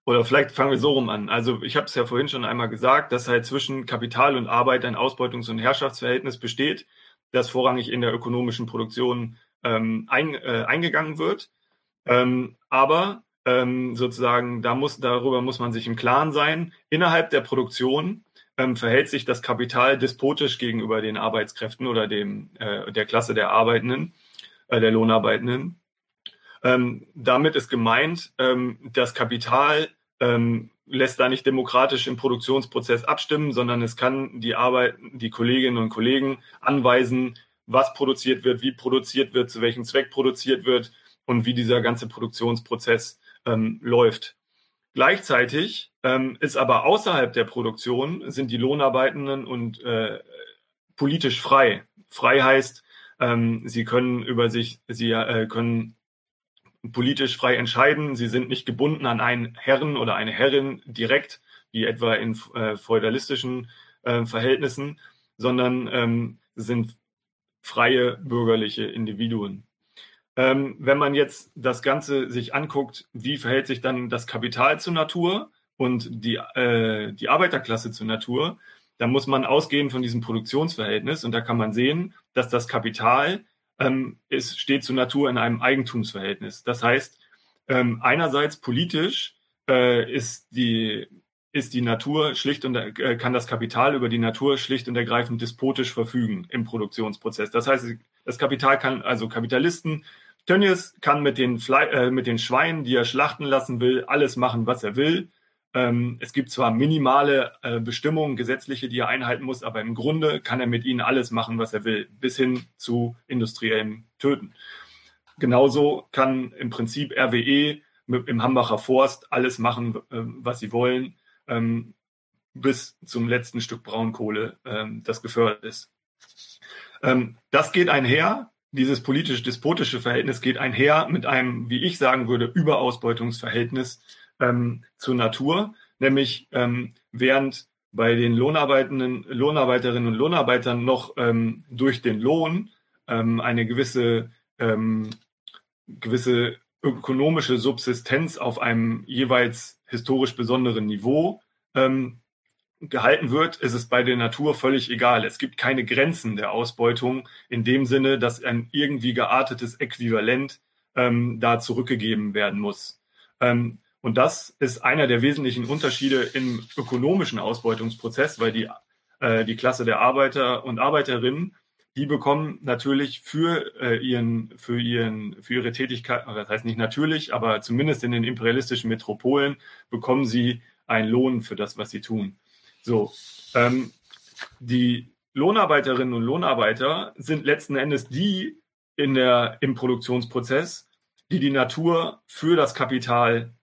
Speaker 7: oder vielleicht fangen wir so rum an. Also ich habe es ja vorhin schon einmal gesagt, dass halt zwischen Kapital und Arbeit ein Ausbeutungs- und Herrschaftsverhältnis besteht, das vorrangig in der ökonomischen Produktion ähm, ein, äh, eingegangen wird. Ähm, aber ähm, sozusagen, da muss, darüber muss man sich im Klaren sein. Innerhalb der Produktion ähm, verhält sich das Kapital despotisch gegenüber den Arbeitskräften oder dem, äh, der Klasse der Arbeitenden, äh, der Lohnarbeitenden. Ähm, damit ist gemeint, ähm, das Kapital ähm, lässt da nicht demokratisch im Produktionsprozess abstimmen, sondern es kann die Arbeit, die Kolleginnen und Kollegen anweisen, was produziert wird, wie produziert wird, zu welchem Zweck produziert wird und wie dieser ganze Produktionsprozess ähm, läuft. Gleichzeitig ähm, ist aber außerhalb der Produktion sind die Lohnarbeitenden und äh, politisch frei. Frei heißt, ähm, sie können über sich, sie äh, können politisch frei entscheiden. Sie sind nicht gebunden an einen Herren oder eine Herrin direkt, wie etwa in äh, feudalistischen äh, Verhältnissen, sondern ähm, sind freie bürgerliche Individuen. Ähm, wenn man jetzt das Ganze sich anguckt, wie verhält sich dann das Kapital zur Natur und die, äh, die Arbeiterklasse zur Natur, dann muss man ausgehen von diesem Produktionsverhältnis und da kann man sehen, dass das Kapital ähm, ist, steht zur Natur in einem Eigentumsverhältnis. Das heißt, ähm, einerseits politisch äh, ist die ist die Natur schlicht und äh, kann das Kapital über die Natur schlicht und ergreifend despotisch verfügen im Produktionsprozess. Das heißt, das Kapital kann also Kapitalisten Tönnies kann mit den, Fle äh, mit den Schweinen, die er schlachten lassen will, alles machen, was er will. Ähm, es gibt zwar minimale äh, Bestimmungen, gesetzliche, die er einhalten muss, aber im Grunde kann er mit ihnen alles machen, was er will, bis hin zu industriellem Töten. Genauso kann im Prinzip RWE mit, im Hambacher Forst alles machen, äh, was sie wollen, ähm, bis zum letzten Stück Braunkohle, ähm, das gefördert ist. Ähm, das geht einher dieses politisch-despotische Verhältnis geht einher mit einem, wie ich sagen würde, Überausbeutungsverhältnis ähm, zur Natur, nämlich ähm, während bei den Lohnarbeitenden, Lohnarbeiterinnen und Lohnarbeitern noch ähm, durch den Lohn ähm, eine gewisse, ähm, gewisse ökonomische Subsistenz auf einem jeweils historisch besonderen Niveau ähm, gehalten wird, ist es bei der Natur völlig egal. Es gibt keine Grenzen der Ausbeutung in dem Sinne, dass ein irgendwie geartetes Äquivalent ähm, da zurückgegeben werden muss. Ähm, und das ist einer der wesentlichen Unterschiede im ökonomischen Ausbeutungsprozess, weil die, äh, die Klasse der Arbeiter und Arbeiterinnen, die bekommen natürlich für äh, ihren, für ihren, für ihre Tätigkeit, das heißt nicht natürlich, aber zumindest in den imperialistischen Metropolen bekommen sie einen Lohn für das, was sie tun. So, ähm, die Lohnarbeiterinnen und Lohnarbeiter sind letzten Endes die in der, im Produktionsprozess, die die Natur für das Kapital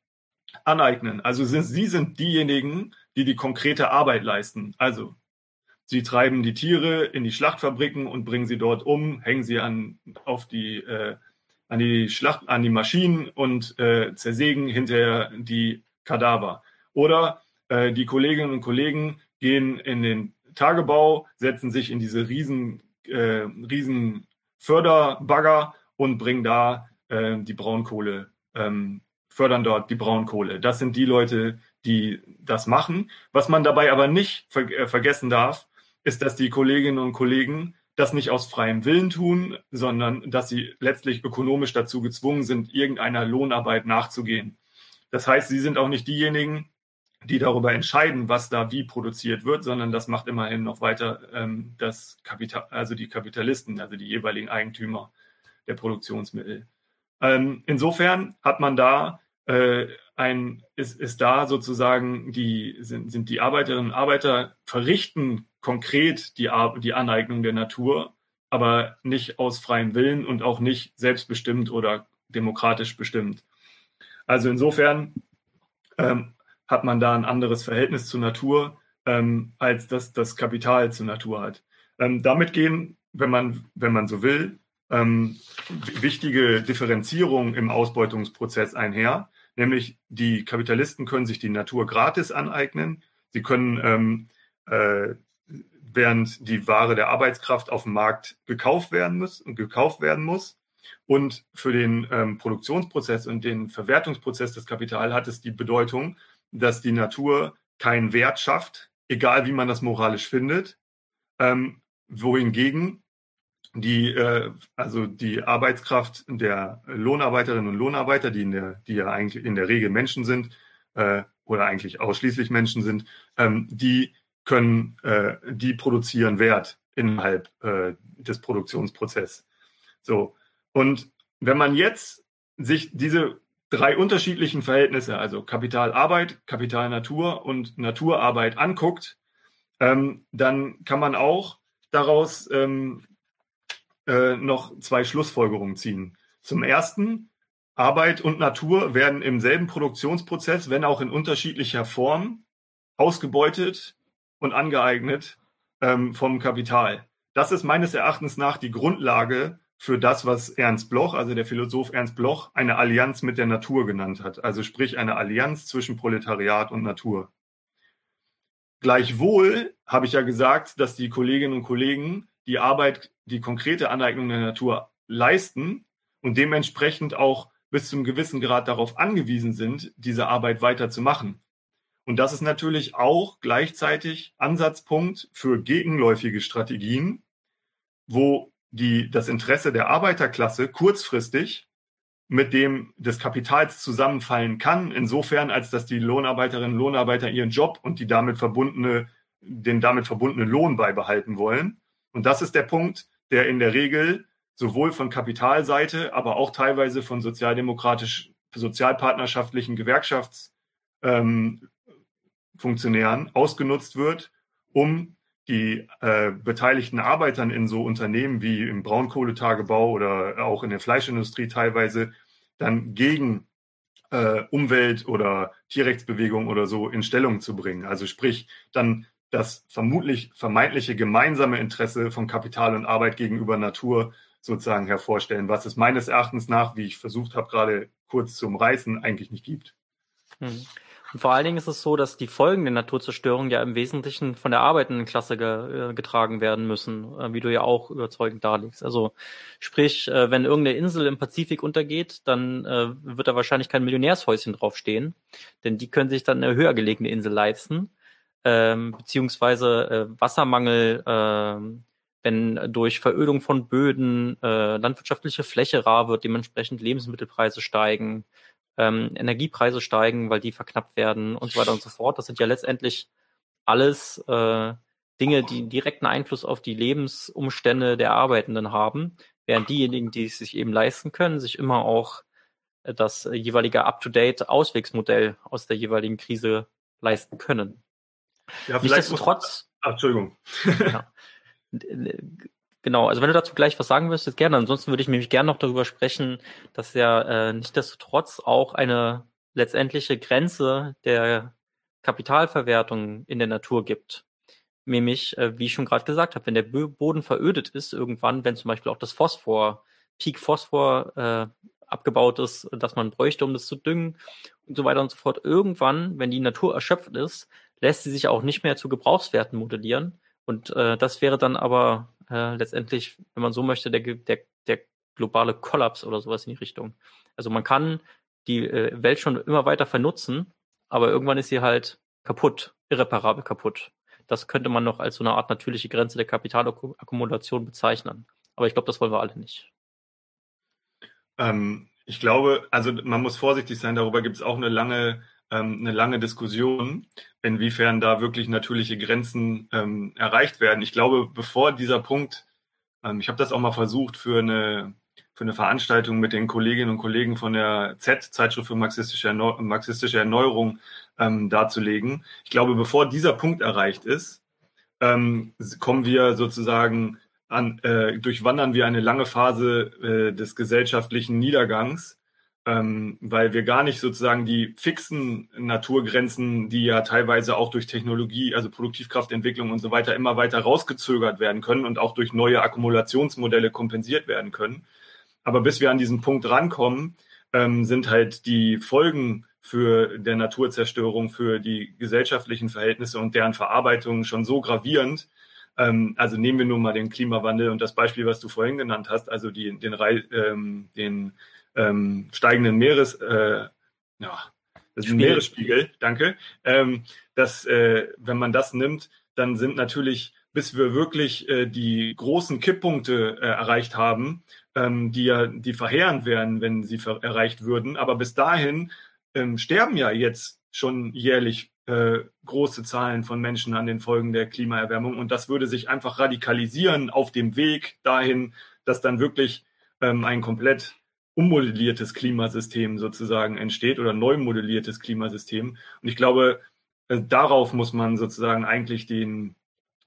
Speaker 7: aneignen. Also sind, sie sind diejenigen, die die konkrete Arbeit leisten. Also sie treiben die Tiere in die Schlachtfabriken und bringen sie dort um, hängen sie an, auf die, äh, an die Schlacht, an die Maschinen und äh, zersägen hinterher die Kadaver. Oder äh, die Kolleginnen und Kollegen gehen in den Tagebau, setzen sich in diese riesen, äh, riesen Förderbagger und bringen da äh, die Braunkohle, ähm, fördern dort die Braunkohle. Das sind die Leute, die das machen. Was man dabei aber nicht ver äh, vergessen darf, ist, dass die Kolleginnen und Kollegen das nicht aus freiem Willen tun, sondern dass sie letztlich ökonomisch dazu gezwungen sind, irgendeiner Lohnarbeit nachzugehen. Das heißt, sie sind auch nicht diejenigen, die darüber entscheiden, was da wie produziert wird, sondern das macht immerhin noch weiter ähm, das Kapital, also die Kapitalisten, also die jeweiligen Eigentümer der Produktionsmittel. Ähm, insofern hat man da äh, ein, ist, ist da sozusagen die, sind, sind die Arbeiterinnen und Arbeiter verrichten konkret die, die Aneignung der Natur, aber nicht aus freiem Willen und auch nicht selbstbestimmt oder demokratisch bestimmt. Also insofern ähm, hat man da ein anderes Verhältnis zur Natur, ähm, als das das Kapital zur Natur hat. Ähm, damit gehen, wenn man, wenn man so will, ähm, wichtige Differenzierungen im Ausbeutungsprozess einher. Nämlich die Kapitalisten können sich die Natur gratis aneignen. Sie können, ähm, äh, während die Ware der Arbeitskraft auf dem Markt gekauft werden muss, gekauft werden muss. Und für den ähm, Produktionsprozess und den Verwertungsprozess des Kapitals hat es die Bedeutung, dass die Natur keinen Wert schafft, egal wie man das moralisch findet, ähm, wohingegen die, äh, also die Arbeitskraft der Lohnarbeiterinnen und Lohnarbeiter, die in der, die ja eigentlich in der Regel Menschen sind äh, oder eigentlich ausschließlich Menschen sind, ähm, die können, äh, die produzieren Wert innerhalb äh, des Produktionsprozesses. So und wenn man jetzt sich diese drei unterschiedlichen Verhältnisse, also Kapitalarbeit, Kapitalnatur und Naturarbeit anguckt, ähm, dann kann man auch daraus ähm, äh, noch zwei Schlussfolgerungen ziehen. Zum ersten, Arbeit und Natur werden im selben Produktionsprozess, wenn auch in unterschiedlicher Form, ausgebeutet und angeeignet ähm, vom Kapital. Das ist meines Erachtens nach die Grundlage für das, was Ernst Bloch, also der Philosoph Ernst Bloch, eine Allianz mit der Natur genannt hat. Also sprich eine Allianz zwischen Proletariat und Natur. Gleichwohl habe ich ja gesagt, dass die Kolleginnen und Kollegen die Arbeit, die konkrete Aneignung der Natur leisten und dementsprechend auch bis zum gewissen Grad darauf angewiesen sind, diese Arbeit weiterzumachen. Und das ist natürlich auch gleichzeitig Ansatzpunkt für gegenläufige Strategien, wo die, das Interesse der Arbeiterklasse kurzfristig mit dem des Kapitals zusammenfallen kann, insofern als dass die Lohnarbeiterinnen und Lohnarbeiter ihren Job und die damit verbundene, den damit verbundenen Lohn beibehalten wollen. Und das ist der Punkt, der in der Regel sowohl von Kapitalseite, aber auch teilweise von sozialdemokratisch, sozialpartnerschaftlichen Gewerkschaftsfunktionären ähm, ausgenutzt wird, um die äh, beteiligten Arbeitern in so Unternehmen wie im Braunkohletagebau oder auch in der Fleischindustrie teilweise dann gegen äh, Umwelt- oder Tierrechtsbewegung oder so in Stellung zu bringen. Also sprich, dann das vermutlich vermeintliche gemeinsame Interesse von Kapital und Arbeit gegenüber Natur sozusagen hervorstellen, was es meines Erachtens nach, wie ich versucht habe, gerade kurz zu umreißen, eigentlich nicht gibt.
Speaker 6: Hm. Und vor allen Dingen ist es so, dass die Folgen der Naturzerstörung ja im Wesentlichen von der arbeitenden Klasse ge äh, getragen werden müssen, äh, wie du ja auch überzeugend darlegst. Also sprich, äh, wenn irgendeine Insel im Pazifik untergeht, dann wird da wahrscheinlich kein Millionärshäuschen draufstehen, denn die können sich dann eine höher gelegene Insel leisten, ähm, beziehungsweise Wassermangel, äh, wenn durch Verödung von Böden landwirtschaftliche Fläche rar wird, dementsprechend Lebensmittelpreise steigen, ähm, Energiepreise steigen, weil die verknappt werden und so weiter und so fort. Das sind ja letztendlich alles äh, Dinge, die einen direkten Einfluss auf die Lebensumstände der Arbeitenden haben, während diejenigen, die es sich eben leisten können, sich immer auch äh, das jeweilige up-to-date Auswegsmodell aus der jeweiligen Krise leisten können.
Speaker 7: Ja, Nichtsdestotrotz. Ach, Entschuldigung.
Speaker 6: ja, Genau, also wenn du dazu gleich was sagen möchtest, gerne. Ansonsten würde ich nämlich gerne noch darüber sprechen, dass ja äh, nichtsdestotrotz auch eine letztendliche Grenze der Kapitalverwertung in der Natur gibt. Nämlich, äh, wie ich schon gerade gesagt habe, wenn der Boden verödet ist, irgendwann, wenn zum Beispiel auch das Phosphor, Peak Phosphor äh, abgebaut ist, dass man bräuchte, um das zu düngen und so weiter und so fort. Irgendwann, wenn die Natur erschöpft ist, lässt sie sich auch nicht mehr zu Gebrauchswerten modellieren. Und äh, das wäre dann aber äh, letztendlich, wenn man so möchte, der, der, der globale Kollaps oder sowas in die Richtung. Also man kann die äh, Welt schon immer weiter vernutzen, aber irgendwann ist sie halt kaputt, irreparabel kaputt. Das könnte man noch als so eine Art natürliche Grenze der Kapitalakkumulation bezeichnen. Aber ich glaube, das wollen wir alle nicht.
Speaker 7: Ähm, ich glaube, also man muss vorsichtig sein, darüber gibt es auch eine lange, ähm, eine lange Diskussion, inwiefern da wirklich natürliche Grenzen ähm, erreicht werden. Ich glaube, bevor dieser Punkt, ähm, ich habe das auch mal versucht für eine, für eine Veranstaltung mit den Kolleginnen und Kollegen von der Z, Zeitschrift für marxistische, Erneu marxistische Erneuerung, ähm, darzulegen. Ich glaube, bevor dieser Punkt erreicht ist, ähm, kommen wir sozusagen an, äh, durchwandern wir eine lange Phase äh, des gesellschaftlichen Niedergangs, ähm, weil wir gar nicht sozusagen die fixen Naturgrenzen, die ja teilweise auch durch Technologie, also Produktivkraftentwicklung und so weiter immer weiter rausgezögert werden können und auch durch neue Akkumulationsmodelle kompensiert werden können. Aber bis wir an diesen Punkt rankommen, ähm, sind halt die Folgen für der Naturzerstörung, für die gesellschaftlichen Verhältnisse und deren Verarbeitung schon so gravierend, ähm, also nehmen wir nur mal den Klimawandel und das Beispiel, was du vorhin genannt hast, also die, den, ähm, den ähm, steigenden Meeres, äh, ja, das ist ein Meeresspiegel, danke. Ähm, dass, äh, wenn man das nimmt, dann sind natürlich, bis wir wirklich äh, die großen Kipppunkte äh, erreicht haben, ähm, die ja, die verheerend wären, wenn sie erreicht würden. Aber bis dahin ähm, sterben ja jetzt schon jährlich äh, große Zahlen von Menschen an den Folgen der Klimaerwärmung. Und das würde sich einfach radikalisieren auf dem Weg dahin, dass dann wirklich ähm, ein komplett ummodelliertes Klimasystem sozusagen entsteht oder neu modelliertes Klimasystem. Und ich glaube, äh, darauf muss man sozusagen eigentlich den,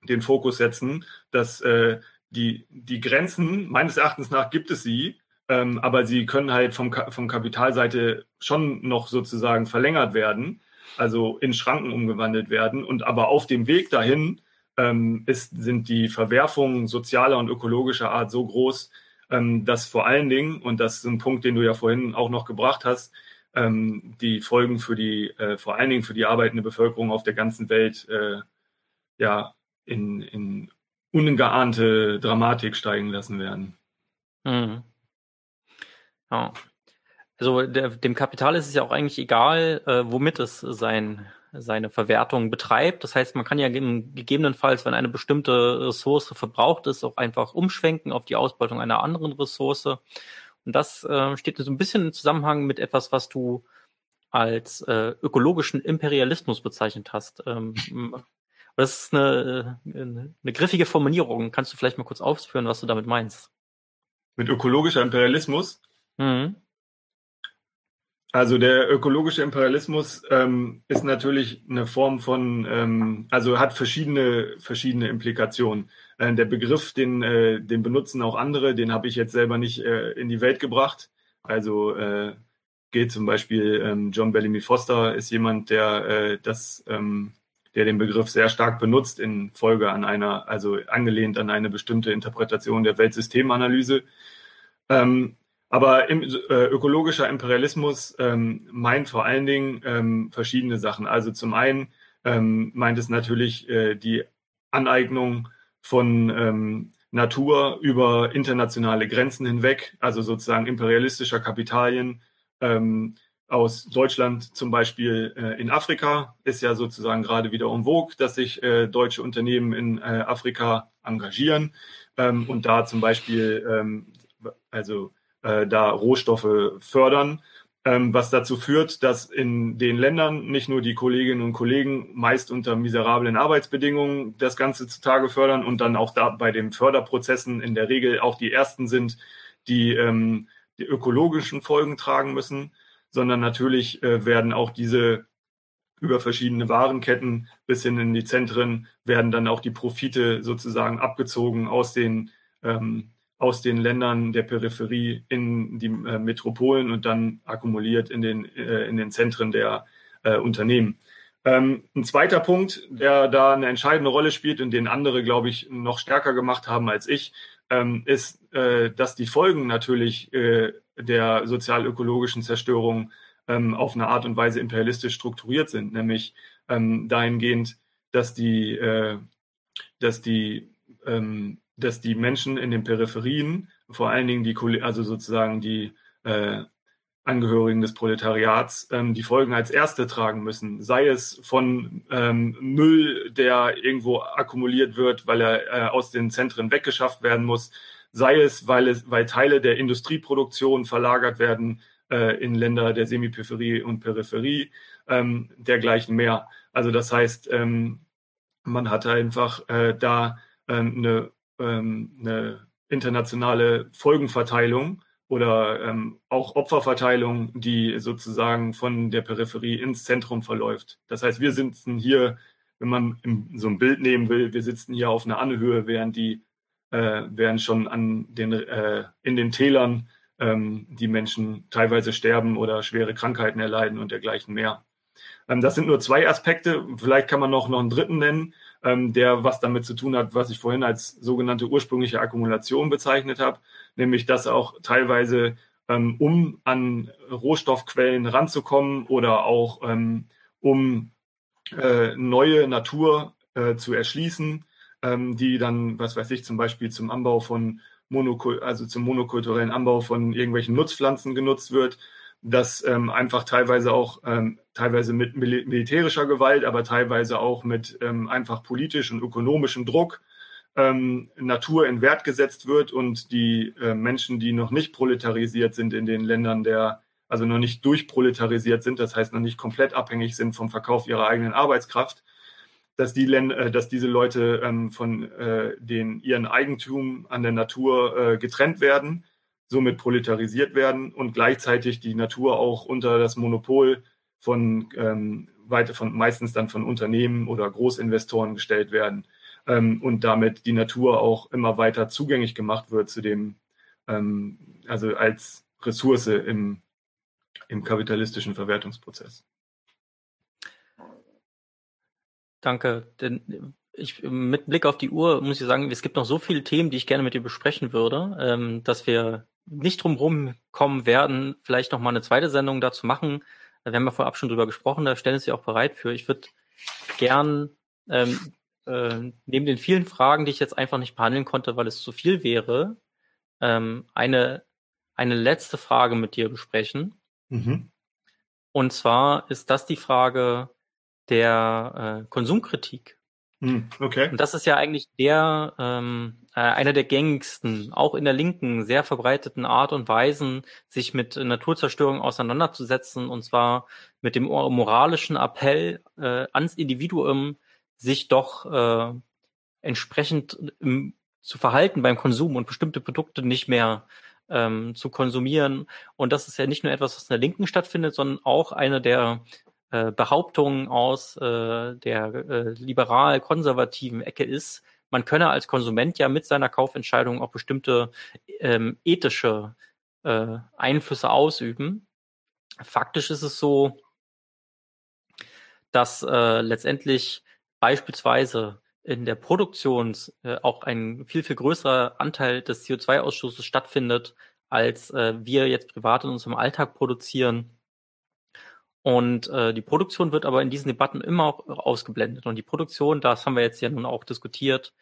Speaker 7: den Fokus setzen, dass äh, die, die Grenzen, meines Erachtens nach gibt es sie, ähm, aber sie können halt vom, vom Kapitalseite schon noch sozusagen verlängert werden also in Schranken umgewandelt werden. Und aber auf dem Weg dahin ähm, ist, sind die Verwerfungen sozialer und ökologischer Art so groß, dass vor allen Dingen, und das ist ein Punkt, den du ja vorhin auch noch gebracht hast, ähm, die Folgen für die, äh, vor allen Dingen für die arbeitende Bevölkerung auf der ganzen Welt, äh, ja, in, in ungeahnte Dramatik steigen lassen werden.
Speaker 6: Mhm. Ja. Also der, dem Kapital ist es ja auch eigentlich egal, äh, womit es sein, seine Verwertung betreibt. Das heißt, man kann ja gegebenenfalls, wenn eine bestimmte Ressource verbraucht ist, auch einfach umschwenken auf die Ausbeutung einer anderen Ressource. Und das äh, steht so ein bisschen im Zusammenhang mit etwas, was du als äh, ökologischen Imperialismus bezeichnet hast. Ähm, das ist eine, eine, eine griffige Formulierung. Kannst du vielleicht mal kurz ausführen, was du damit meinst?
Speaker 7: Mit ökologischer Imperialismus? Mhm. Also der ökologische Imperialismus ähm, ist natürlich eine Form von, ähm, also hat verschiedene verschiedene Implikationen. Äh, der Begriff, den äh, den benutzen auch andere, den habe ich jetzt selber nicht äh, in die Welt gebracht. Also äh, geht zum Beispiel ähm, John Bellamy Foster ist jemand, der äh, das ähm, der den Begriff sehr stark benutzt in Folge an einer, also angelehnt an eine bestimmte Interpretation der Weltsystemanalyse. Ähm, aber im, äh, ökologischer Imperialismus ähm, meint vor allen Dingen ähm, verschiedene Sachen. Also zum einen ähm, meint es natürlich äh, die Aneignung von ähm, Natur über internationale Grenzen hinweg, also sozusagen imperialistischer Kapitalien. Ähm, aus Deutschland zum Beispiel äh, in Afrika ist ja sozusagen gerade wieder en vogue, dass sich äh, deutsche Unternehmen in äh, Afrika engagieren ähm, und da zum Beispiel, ähm, also äh, da Rohstoffe fördern, ähm, was dazu führt, dass in den Ländern nicht nur die Kolleginnen und Kollegen meist unter miserablen Arbeitsbedingungen das Ganze zutage fördern und dann auch da bei den Förderprozessen in der Regel auch die ersten sind, die ähm, die ökologischen Folgen tragen müssen, sondern natürlich äh, werden auch diese über verschiedene Warenketten bis hin in die Zentren werden dann auch die Profite sozusagen abgezogen aus den ähm, aus den Ländern der Peripherie in die äh, Metropolen und dann akkumuliert in den, äh, in den Zentren der äh, Unternehmen. Ähm, ein zweiter Punkt, der da eine entscheidende Rolle spielt und den andere, glaube ich, noch stärker gemacht haben als ich, ähm, ist, äh, dass die Folgen natürlich äh, der sozial-ökologischen Zerstörung ähm, auf eine Art und Weise imperialistisch strukturiert sind, nämlich ähm, dahingehend, dass die, äh, dass die, ähm, dass die Menschen in den Peripherien, vor allen Dingen die, also sozusagen die äh, Angehörigen des Proletariats ähm, die Folgen als Erste tragen müssen. Sei es von ähm, Müll, der irgendwo akkumuliert wird, weil er äh, aus den Zentren weggeschafft werden muss, sei es, weil es, weil Teile der Industrieproduktion verlagert werden äh, in Länder der Semiperiferie und Peripherie, ähm, dergleichen mehr. Also das heißt, ähm, man hat einfach äh, da ähm, eine, ähm, eine internationale Folgenverteilung oder ähm, auch Opferverteilung, die sozusagen von der Peripherie ins Zentrum verläuft. Das heißt, wir sitzen hier, wenn man im, so ein Bild nehmen will, wir sitzen hier auf einer Anhöhe, während die, äh, während schon an den, äh, in den Tälern ähm, die Menschen teilweise sterben oder schwere Krankheiten erleiden und dergleichen mehr. Ähm, das sind nur zwei Aspekte. Vielleicht kann man noch, noch einen dritten nennen, der was damit zu tun hat, was ich vorhin als sogenannte ursprüngliche Akkumulation bezeichnet habe, nämlich dass auch teilweise, ähm, um an Rohstoffquellen ranzukommen oder auch ähm, um äh, neue Natur äh, zu erschließen, ähm, die dann, was weiß ich, zum Beispiel zum Anbau von Monokul also zum monokulturellen Anbau von irgendwelchen Nutzpflanzen genutzt wird, das ähm, einfach teilweise auch ähm, teilweise mit mil militärischer Gewalt, aber teilweise auch mit ähm, einfach politisch und ökonomischem Druck ähm, Natur in Wert gesetzt wird und die äh, Menschen, die noch nicht proletarisiert sind in den Ländern der, also noch nicht durchproletarisiert sind, das heißt noch nicht komplett abhängig sind vom Verkauf ihrer eigenen Arbeitskraft, dass die Länder, äh, dass diese Leute ähm, von äh, den ihren Eigentum an der Natur äh, getrennt werden somit proletarisiert werden und gleichzeitig die Natur auch unter das Monopol von, ähm, weiter von meistens dann von Unternehmen oder Großinvestoren gestellt werden ähm, und damit die Natur auch immer weiter zugänglich gemacht wird zu dem, ähm, also als Ressource im, im kapitalistischen Verwertungsprozess.
Speaker 6: Danke. Denn ich, mit Blick auf die Uhr muss ich sagen, es gibt noch so viele Themen, die ich gerne mit dir besprechen würde, ähm, dass wir nicht drum kommen werden, vielleicht noch mal eine zweite Sendung dazu machen. Wir haben ja vorab schon drüber gesprochen, da stellen Sie auch bereit für. Ich würde gern ähm, äh, neben den vielen Fragen, die ich jetzt einfach nicht behandeln konnte, weil es zu viel wäre, ähm, eine, eine letzte Frage mit dir besprechen. Mhm. Und zwar ist das die Frage der äh, Konsumkritik.
Speaker 7: Hm, okay.
Speaker 6: Und das ist ja eigentlich der, ähm, äh, einer der gängigsten, auch in der Linken, sehr verbreiteten Art und Weisen, sich mit Naturzerstörung auseinanderzusetzen, und zwar mit dem moralischen Appell äh, ans Individuum, sich doch äh, entsprechend im, zu verhalten beim Konsum und bestimmte Produkte nicht mehr ähm, zu konsumieren. Und das ist ja nicht nur etwas, was in der Linken stattfindet, sondern auch eine der äh, Behauptung aus äh, der äh, liberal-konservativen Ecke ist, man könne als Konsument ja mit seiner Kaufentscheidung auch bestimmte ähm, ethische äh, Einflüsse ausüben. Faktisch ist es so, dass äh, letztendlich beispielsweise in der Produktion äh, auch ein viel, viel größerer Anteil des CO2-Ausstoßes stattfindet, als äh, wir jetzt privat in unserem Alltag produzieren. Und äh, die Produktion wird aber in diesen Debatten immer auch ausgeblendet. Und die Produktion, das haben wir jetzt ja nun auch diskutiert,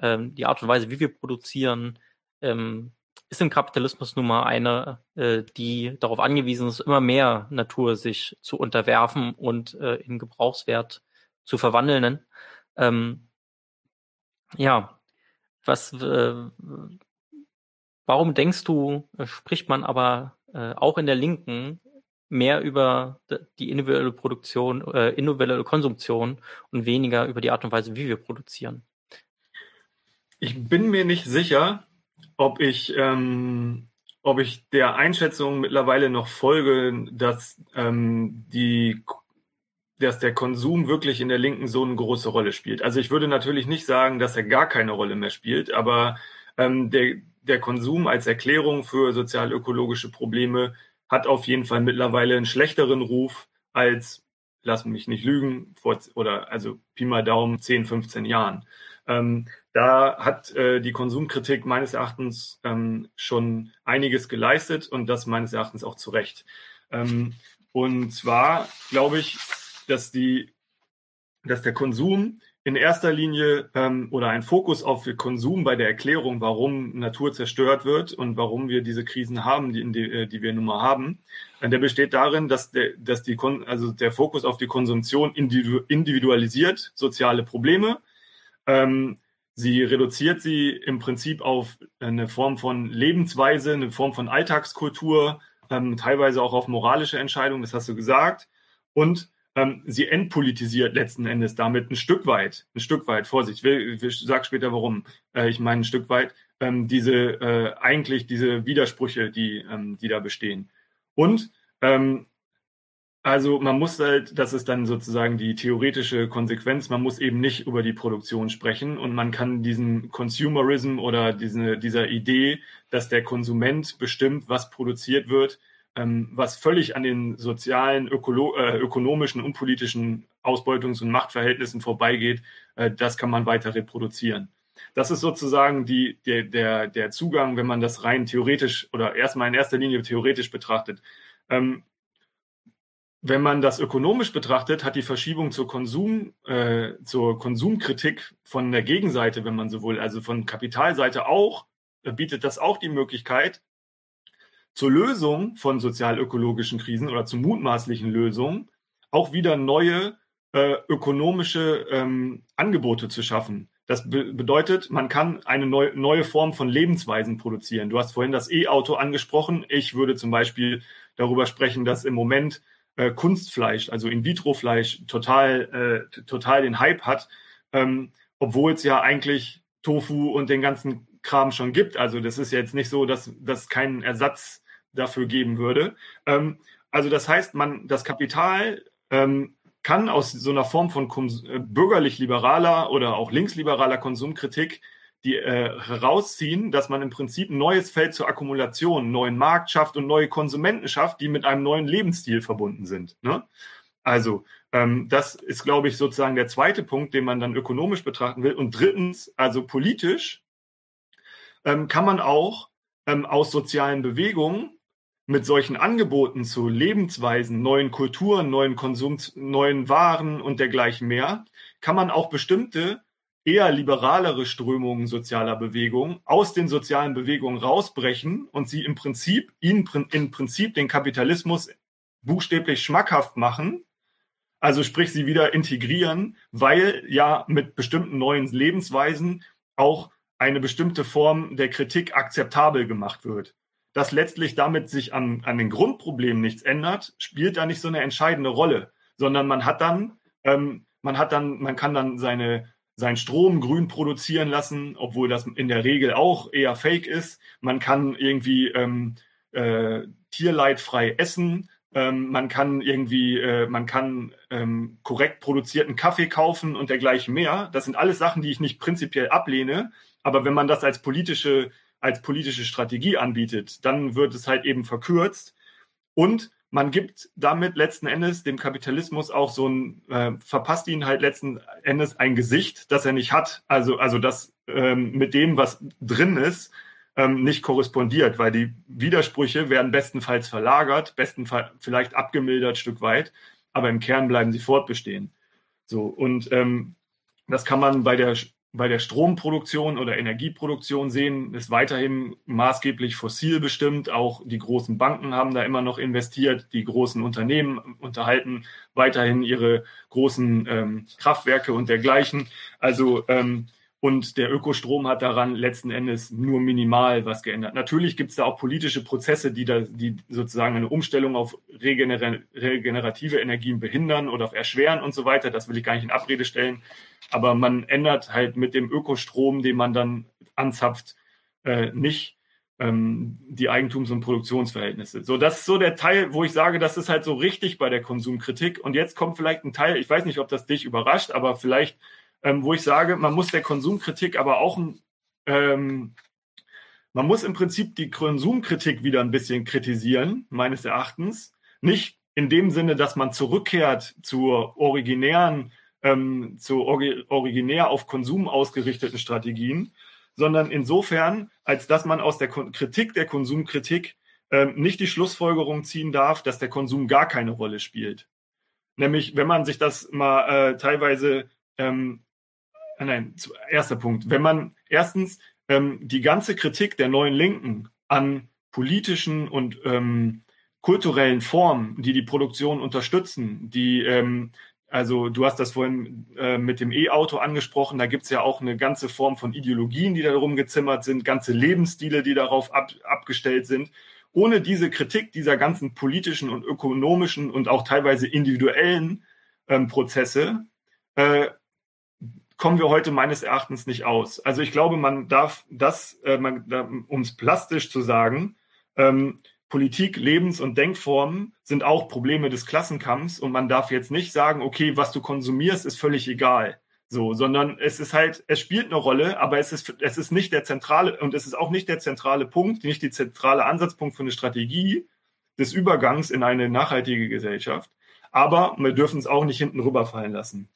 Speaker 6: ähm, die Art und Weise, wie wir produzieren, ähm, ist im Kapitalismus nun mal eine, äh, die darauf angewiesen ist, immer mehr Natur sich zu unterwerfen und äh, in Gebrauchswert zu verwandeln. Ähm, ja, was, äh, warum denkst du, äh, spricht man aber äh, auch in der Linken mehr über die individuelle Produktion, äh, individuelle Konsumtion und weniger über die Art und Weise, wie wir produzieren.
Speaker 7: Ich bin mir nicht sicher, ob ich, ähm, ob ich der Einschätzung mittlerweile noch folge, dass ähm, die dass der Konsum wirklich in der Linken so eine große Rolle spielt. Also ich würde natürlich nicht sagen, dass er gar keine Rolle mehr spielt, aber ähm, der, der Konsum als Erklärung für sozial-ökologische Probleme hat auf jeden Fall mittlerweile einen schlechteren Ruf als, lass mich nicht lügen, vor, oder also Pi mal Daumen 10, 15 Jahren. Ähm, da hat äh, die Konsumkritik meines Erachtens ähm, schon einiges geleistet und das meines Erachtens auch zu Recht. Ähm, und zwar glaube ich, dass die, dass der Konsum in erster Linie ähm, oder ein Fokus auf Konsum bei der Erklärung, warum Natur zerstört wird und warum wir diese Krisen haben, die, die, äh, die wir nun mal haben, der besteht darin, dass der, dass die, also der Fokus auf die Konsumption individualisiert soziale Probleme. Ähm, sie reduziert sie im Prinzip auf eine Form von Lebensweise, eine Form von Alltagskultur, ähm, teilweise auch auf moralische Entscheidungen, das hast du gesagt. Und ähm, sie entpolitisiert letzten Endes damit ein Stück weit, ein Stück weit, Vorsicht, ich, ich sage später warum, äh, ich meine ein Stück weit, ähm, diese äh, eigentlich diese Widersprüche, die, ähm, die da bestehen. Und ähm, also man muss halt, das ist dann sozusagen die theoretische Konsequenz, man muss eben nicht über die Produktion sprechen und man kann diesen Consumerism oder diese, dieser Idee, dass der Konsument bestimmt, was produziert wird, was völlig an den sozialen, äh, ökonomischen und politischen Ausbeutungs- und Machtverhältnissen vorbeigeht, äh, das kann man weiter reproduzieren. Das ist sozusagen die, der, der, der Zugang, wenn man das rein theoretisch oder erstmal in erster Linie theoretisch betrachtet. Ähm, wenn man das ökonomisch betrachtet, hat die Verschiebung zur Konsum, äh, zur Konsumkritik von der Gegenseite, wenn man so will, also von Kapitalseite auch, äh, bietet das auch die Möglichkeit, zur Lösung von sozial-ökologischen Krisen oder zu mutmaßlichen Lösungen auch wieder neue äh, ökonomische ähm, Angebote zu schaffen. Das be bedeutet, man kann eine neu, neue Form von Lebensweisen produzieren. Du hast vorhin das E-Auto angesprochen. Ich würde zum Beispiel darüber sprechen, dass im Moment äh, Kunstfleisch, also In-vitro-Fleisch, total, äh, total den Hype hat, ähm, obwohl es ja eigentlich Tofu und den ganzen Kram schon gibt. Also das ist jetzt nicht so, dass das keinen Ersatz dafür geben würde. Ähm, also das heißt, man das Kapital ähm, kann aus so einer Form von äh, bürgerlich-liberaler oder auch linksliberaler Konsumkritik die äh, herausziehen, dass man im Prinzip ein neues Feld zur Akkumulation, neuen Markt schafft und neue Konsumenten schafft, die mit einem neuen Lebensstil verbunden sind. Ne? Also ähm, das ist, glaube ich, sozusagen der zweite Punkt, den man dann ökonomisch betrachten will. Und drittens, also politisch, ähm, kann man auch ähm, aus sozialen Bewegungen mit solchen Angeboten zu Lebensweisen, neuen Kulturen, neuen Konsums, neuen Waren und dergleichen mehr, kann man auch bestimmte eher liberalere Strömungen sozialer Bewegungen aus den sozialen Bewegungen rausbrechen und sie im Prinzip, ihnen im Prinzip den Kapitalismus buchstäblich schmackhaft machen, also sprich sie wieder integrieren, weil ja mit bestimmten neuen Lebensweisen auch eine bestimmte Form der Kritik akzeptabel gemacht wird dass letztlich damit sich an, an den Grundproblemen nichts ändert, spielt da nicht so eine entscheidende Rolle, sondern man hat dann, ähm, man hat dann, man kann dann seine seinen Strom grün produzieren lassen, obwohl das in der Regel auch eher Fake ist. Man kann irgendwie ähm, äh, tierleidfrei essen. Ähm, man kann irgendwie, äh, man kann ähm, korrekt produzierten Kaffee kaufen und dergleichen mehr. Das sind alles Sachen, die ich nicht prinzipiell ablehne. Aber wenn man das als politische als politische Strategie anbietet, dann wird es halt eben verkürzt und man gibt damit letzten Endes dem Kapitalismus auch so ein, äh, verpasst ihn halt letzten Endes ein Gesicht, das er nicht hat. Also, also das ähm, mit dem, was drin ist, ähm, nicht korrespondiert, weil die Widersprüche werden bestenfalls verlagert, bestenfalls vielleicht abgemildert Stück weit, aber im Kern bleiben sie fortbestehen. So, und ähm, das kann man bei der bei der Stromproduktion oder Energieproduktion sehen, ist weiterhin maßgeblich fossil bestimmt. Auch die großen Banken haben da immer noch investiert. Die großen Unternehmen unterhalten weiterhin ihre großen ähm, Kraftwerke und dergleichen. Also ähm, und der Ökostrom hat daran letzten Endes nur minimal was geändert. Natürlich gibt es da auch politische Prozesse, die da, die sozusagen eine Umstellung auf regener regenerative Energien behindern oder erschweren und so weiter. Das will ich gar nicht in Abrede stellen. Aber man ändert halt mit dem Ökostrom, den man dann anzapft, äh, nicht ähm, die Eigentums- und Produktionsverhältnisse. So, das ist so der Teil, wo ich sage, das ist halt so richtig bei der Konsumkritik. Und jetzt kommt vielleicht ein Teil, ich weiß nicht, ob das dich überrascht, aber vielleicht ähm, wo ich sage, man muss der Konsumkritik aber auch ähm, man muss im Prinzip die Konsumkritik wieder ein bisschen kritisieren, meines Erachtens. Nicht in dem Sinne, dass man zurückkehrt zur originären, ähm, zu originär auf Konsum ausgerichteten Strategien, sondern insofern, als dass man aus der Kritik der Konsumkritik ähm, nicht die Schlussfolgerung ziehen darf, dass der Konsum gar keine Rolle spielt. Nämlich, wenn man sich das mal äh, teilweise, ähm, äh, nein, erster Punkt, wenn man erstens ähm, die ganze Kritik der neuen Linken an politischen und ähm, kulturellen Formen, die die Produktion unterstützen, die ähm, also du hast das vorhin äh, mit dem E-Auto angesprochen, da gibt's ja auch eine ganze Form von Ideologien, die darum gezimmert sind, ganze Lebensstile, die darauf ab, abgestellt sind. Ohne diese Kritik dieser ganzen politischen und ökonomischen und auch teilweise individuellen ähm, Prozesse äh, kommen wir heute meines Erachtens nicht aus. Also ich glaube, man darf das, äh, um es plastisch zu sagen, ähm, Politik, Lebens- und Denkformen sind auch Probleme des Klassenkampfs und man darf jetzt nicht sagen, okay, was du konsumierst, ist völlig egal. So, sondern es ist halt, es spielt eine Rolle, aber es ist, es ist nicht der zentrale und es ist auch nicht der zentrale Punkt, nicht die zentrale Ansatzpunkt für eine Strategie des Übergangs in eine nachhaltige Gesellschaft. Aber wir dürfen es auch nicht hinten rüberfallen lassen.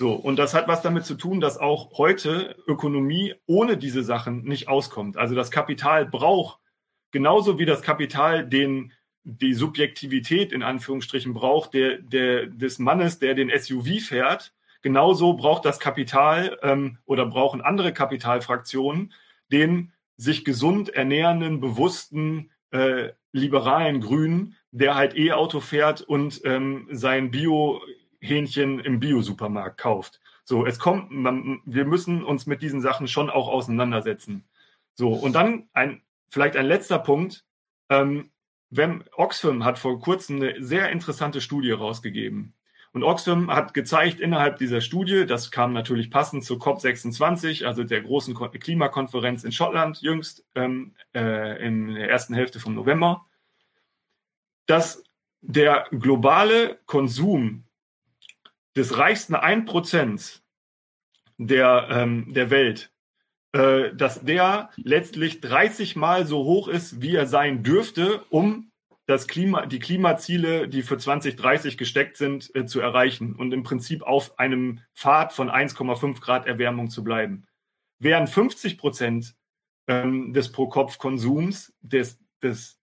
Speaker 7: So, und das hat was damit zu tun, dass auch heute Ökonomie ohne diese Sachen nicht auskommt. Also das Kapital braucht genauso wie das Kapital den die Subjektivität in Anführungsstrichen braucht, der, der des Mannes, der den SUV fährt, genauso braucht das Kapital ähm, oder brauchen andere Kapitalfraktionen den sich gesund ernährenden, bewussten, äh, liberalen Grünen, der halt E-Auto fährt und ähm, sein Bio-Hähnchen im Bio-Supermarkt kauft. So, es kommt, man, wir müssen uns mit diesen Sachen schon auch auseinandersetzen. So, und dann ein Vielleicht ein letzter Punkt. Ähm, wenn, Oxfam hat vor kurzem eine sehr interessante Studie rausgegeben. Und Oxfam hat gezeigt innerhalb dieser Studie, das kam natürlich passend zur COP26, also der großen Klimakonferenz in Schottland jüngst ähm, äh, in der ersten Hälfte vom November, dass der globale Konsum des reichsten 1% der, ähm, der Welt äh, dass der letztlich 30 Mal so hoch ist, wie er sein dürfte, um das Klima, die Klimaziele, die für 2030 gesteckt sind, äh, zu erreichen und im Prinzip auf einem Pfad von 1,5 Grad Erwärmung zu bleiben. Während 50 Prozent ähm, des Pro-Kopf-Konsums des, des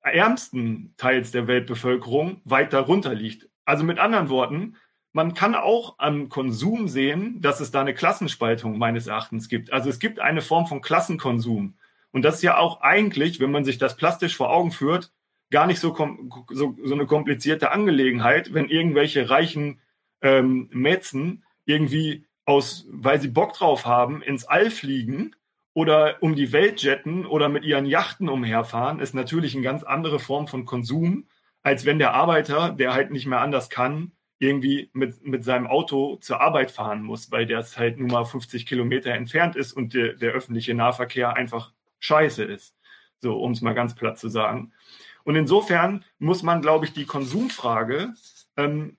Speaker 7: ärmsten Teils der Weltbevölkerung weit darunter liegt. Also mit anderen Worten, man kann auch am Konsum sehen, dass es da eine Klassenspaltung meines Erachtens gibt. Also es gibt eine Form von Klassenkonsum. Und das ist ja auch eigentlich, wenn man sich das plastisch vor Augen führt, gar nicht so, so, so eine komplizierte Angelegenheit, wenn irgendwelche reichen ähm, Mäzen irgendwie aus, weil sie Bock drauf haben, ins All fliegen oder um die Welt jetten oder mit ihren Yachten umherfahren, ist natürlich eine ganz andere Form von Konsum, als wenn der Arbeiter, der halt nicht mehr anders kann, irgendwie mit, mit seinem Auto zur Arbeit fahren muss, weil das halt nur mal 50 Kilometer entfernt ist und der, der öffentliche Nahverkehr einfach scheiße ist. So, um es mal ganz platt zu sagen. Und insofern muss man, glaube ich, die Konsumfrage ähm,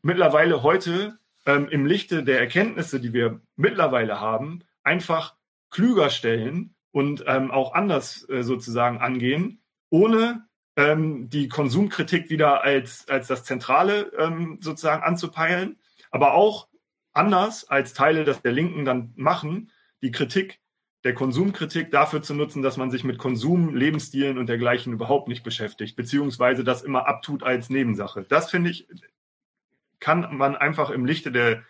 Speaker 7: mittlerweile heute ähm, im Lichte der Erkenntnisse, die wir mittlerweile haben, einfach klüger stellen und ähm, auch anders äh, sozusagen angehen, ohne ähm, die Konsumkritik wieder als, als das Zentrale ähm, sozusagen anzupeilen, aber auch anders als Teile das der Linken dann machen, die Kritik der Konsumkritik dafür zu nutzen, dass man sich mit Konsum, Lebensstilen und dergleichen überhaupt nicht beschäftigt, beziehungsweise das immer abtut als Nebensache. Das finde ich, kann man einfach im Lichte der,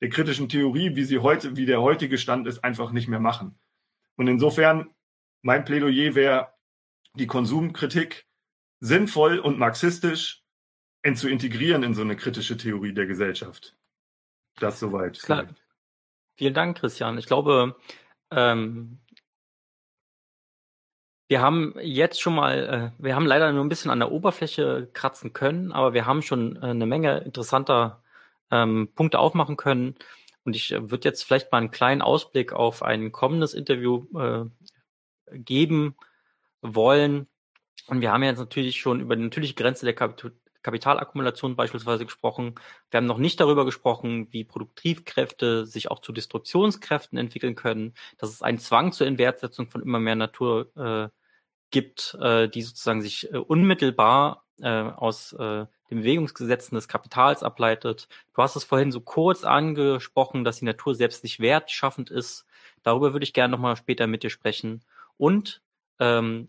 Speaker 7: der kritischen Theorie, wie sie heute, wie der heutige Stand ist, einfach nicht mehr machen. Und insofern, mein Plädoyer wäre, die Konsumkritik sinnvoll und marxistisch zu integrieren in so eine kritische Theorie der Gesellschaft. Das soweit.
Speaker 6: Klar. Vielen Dank, Christian. Ich glaube, ähm, wir haben jetzt schon mal, äh, wir haben leider nur ein bisschen an der Oberfläche kratzen können, aber wir haben schon äh, eine Menge interessanter ähm, Punkte aufmachen können. Und ich äh, würde jetzt vielleicht mal einen kleinen Ausblick auf ein kommendes Interview äh, geben wollen, und wir haben jetzt natürlich schon über die natürliche Grenze der Kapitalakkumulation beispielsweise gesprochen. Wir haben noch nicht darüber gesprochen, wie Produktivkräfte sich auch zu Destruktionskräften entwickeln können, dass es einen Zwang zur Inwertsetzung von immer mehr Natur äh, gibt, äh, die sozusagen sich äh, unmittelbar äh, aus äh, den Bewegungsgesetzen des Kapitals ableitet. Du hast es vorhin so kurz angesprochen, dass die Natur selbst nicht wertschaffend ist. Darüber würde ich gerne nochmal später mit dir sprechen. Und ähm,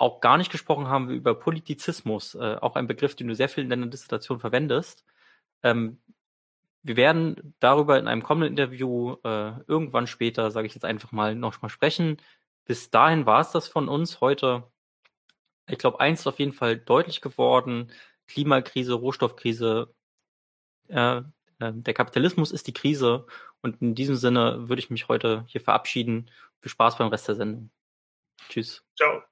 Speaker 6: auch gar nicht gesprochen haben wir über Politizismus, äh, auch ein Begriff, den du sehr viel in deiner Dissertation verwendest. Ähm, wir werden darüber in einem kommenden Interview äh, irgendwann später, sage ich jetzt einfach mal, noch mal sprechen. Bis dahin war es das von uns heute. Ich glaube, eins ist auf jeden Fall deutlich geworden. Klimakrise, Rohstoffkrise, äh, äh, der Kapitalismus ist die Krise. Und in diesem Sinne würde ich mich heute hier verabschieden. Viel Spaß beim Rest der Sendung. Tschüss.
Speaker 7: Ciao.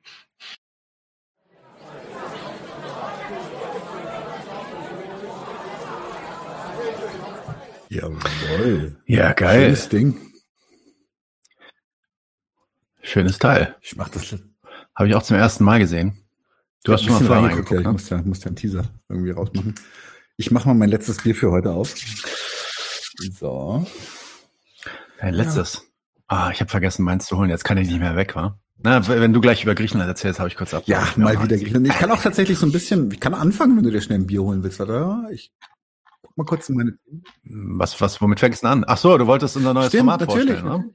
Speaker 2: Jawohl.
Speaker 1: Ja, geil.
Speaker 2: Schönes Ding.
Speaker 1: Schönes Teil.
Speaker 2: Ich mach das.
Speaker 1: Habe ich auch zum ersten Mal gesehen. Du hast schon mal vorher
Speaker 2: reingeguckt. Ja, ich
Speaker 1: ne?
Speaker 2: muss ja, muss ja einen Teaser irgendwie rausmachen. Ich mache mal mein letztes Bier für heute auf. So.
Speaker 1: Dein letztes. Ah, ich habe vergessen, meins zu holen. Jetzt kann ich nicht mehr weg, wa? Na, wenn du gleich über Griechenland erzählst, habe ich kurz ab.
Speaker 2: Ja, mal wieder Griechenland. Ich kann auch tatsächlich so ein bisschen, ich kann anfangen, wenn du dir schnell ein Bier holen willst, oder? Ich guck mal kurz in meine.
Speaker 1: Was, was, womit fängst du an? Ach so, du wolltest unser neues
Speaker 2: Stimmt,
Speaker 1: Format
Speaker 2: natürlich.
Speaker 1: vorstellen, ne?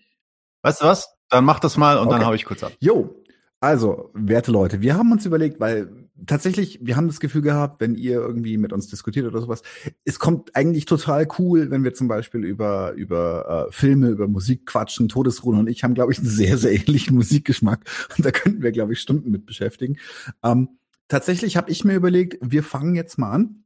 Speaker 1: Weißt du was? Dann mach das mal und dann
Speaker 2: Okay.
Speaker 1: hau ich kurz ab.
Speaker 2: Jo, also, werte Leute, wir haben uns überlegt, weil tatsächlich, wir haben das Gefühl gehabt, wenn ihr irgendwie mit uns diskutiert oder sowas, es kommt eigentlich total cool, wenn wir zum Beispiel über, über äh, Filme, über Musik quatschen. Todesruhen und ich haben, glaube ich, einen sehr, sehr ähnlichen Musikgeschmack. Und da könnten wir, glaube ich, Stunden mit beschäftigen. Ähm, tatsächlich habe ich mir überlegt, wir fangen jetzt mal an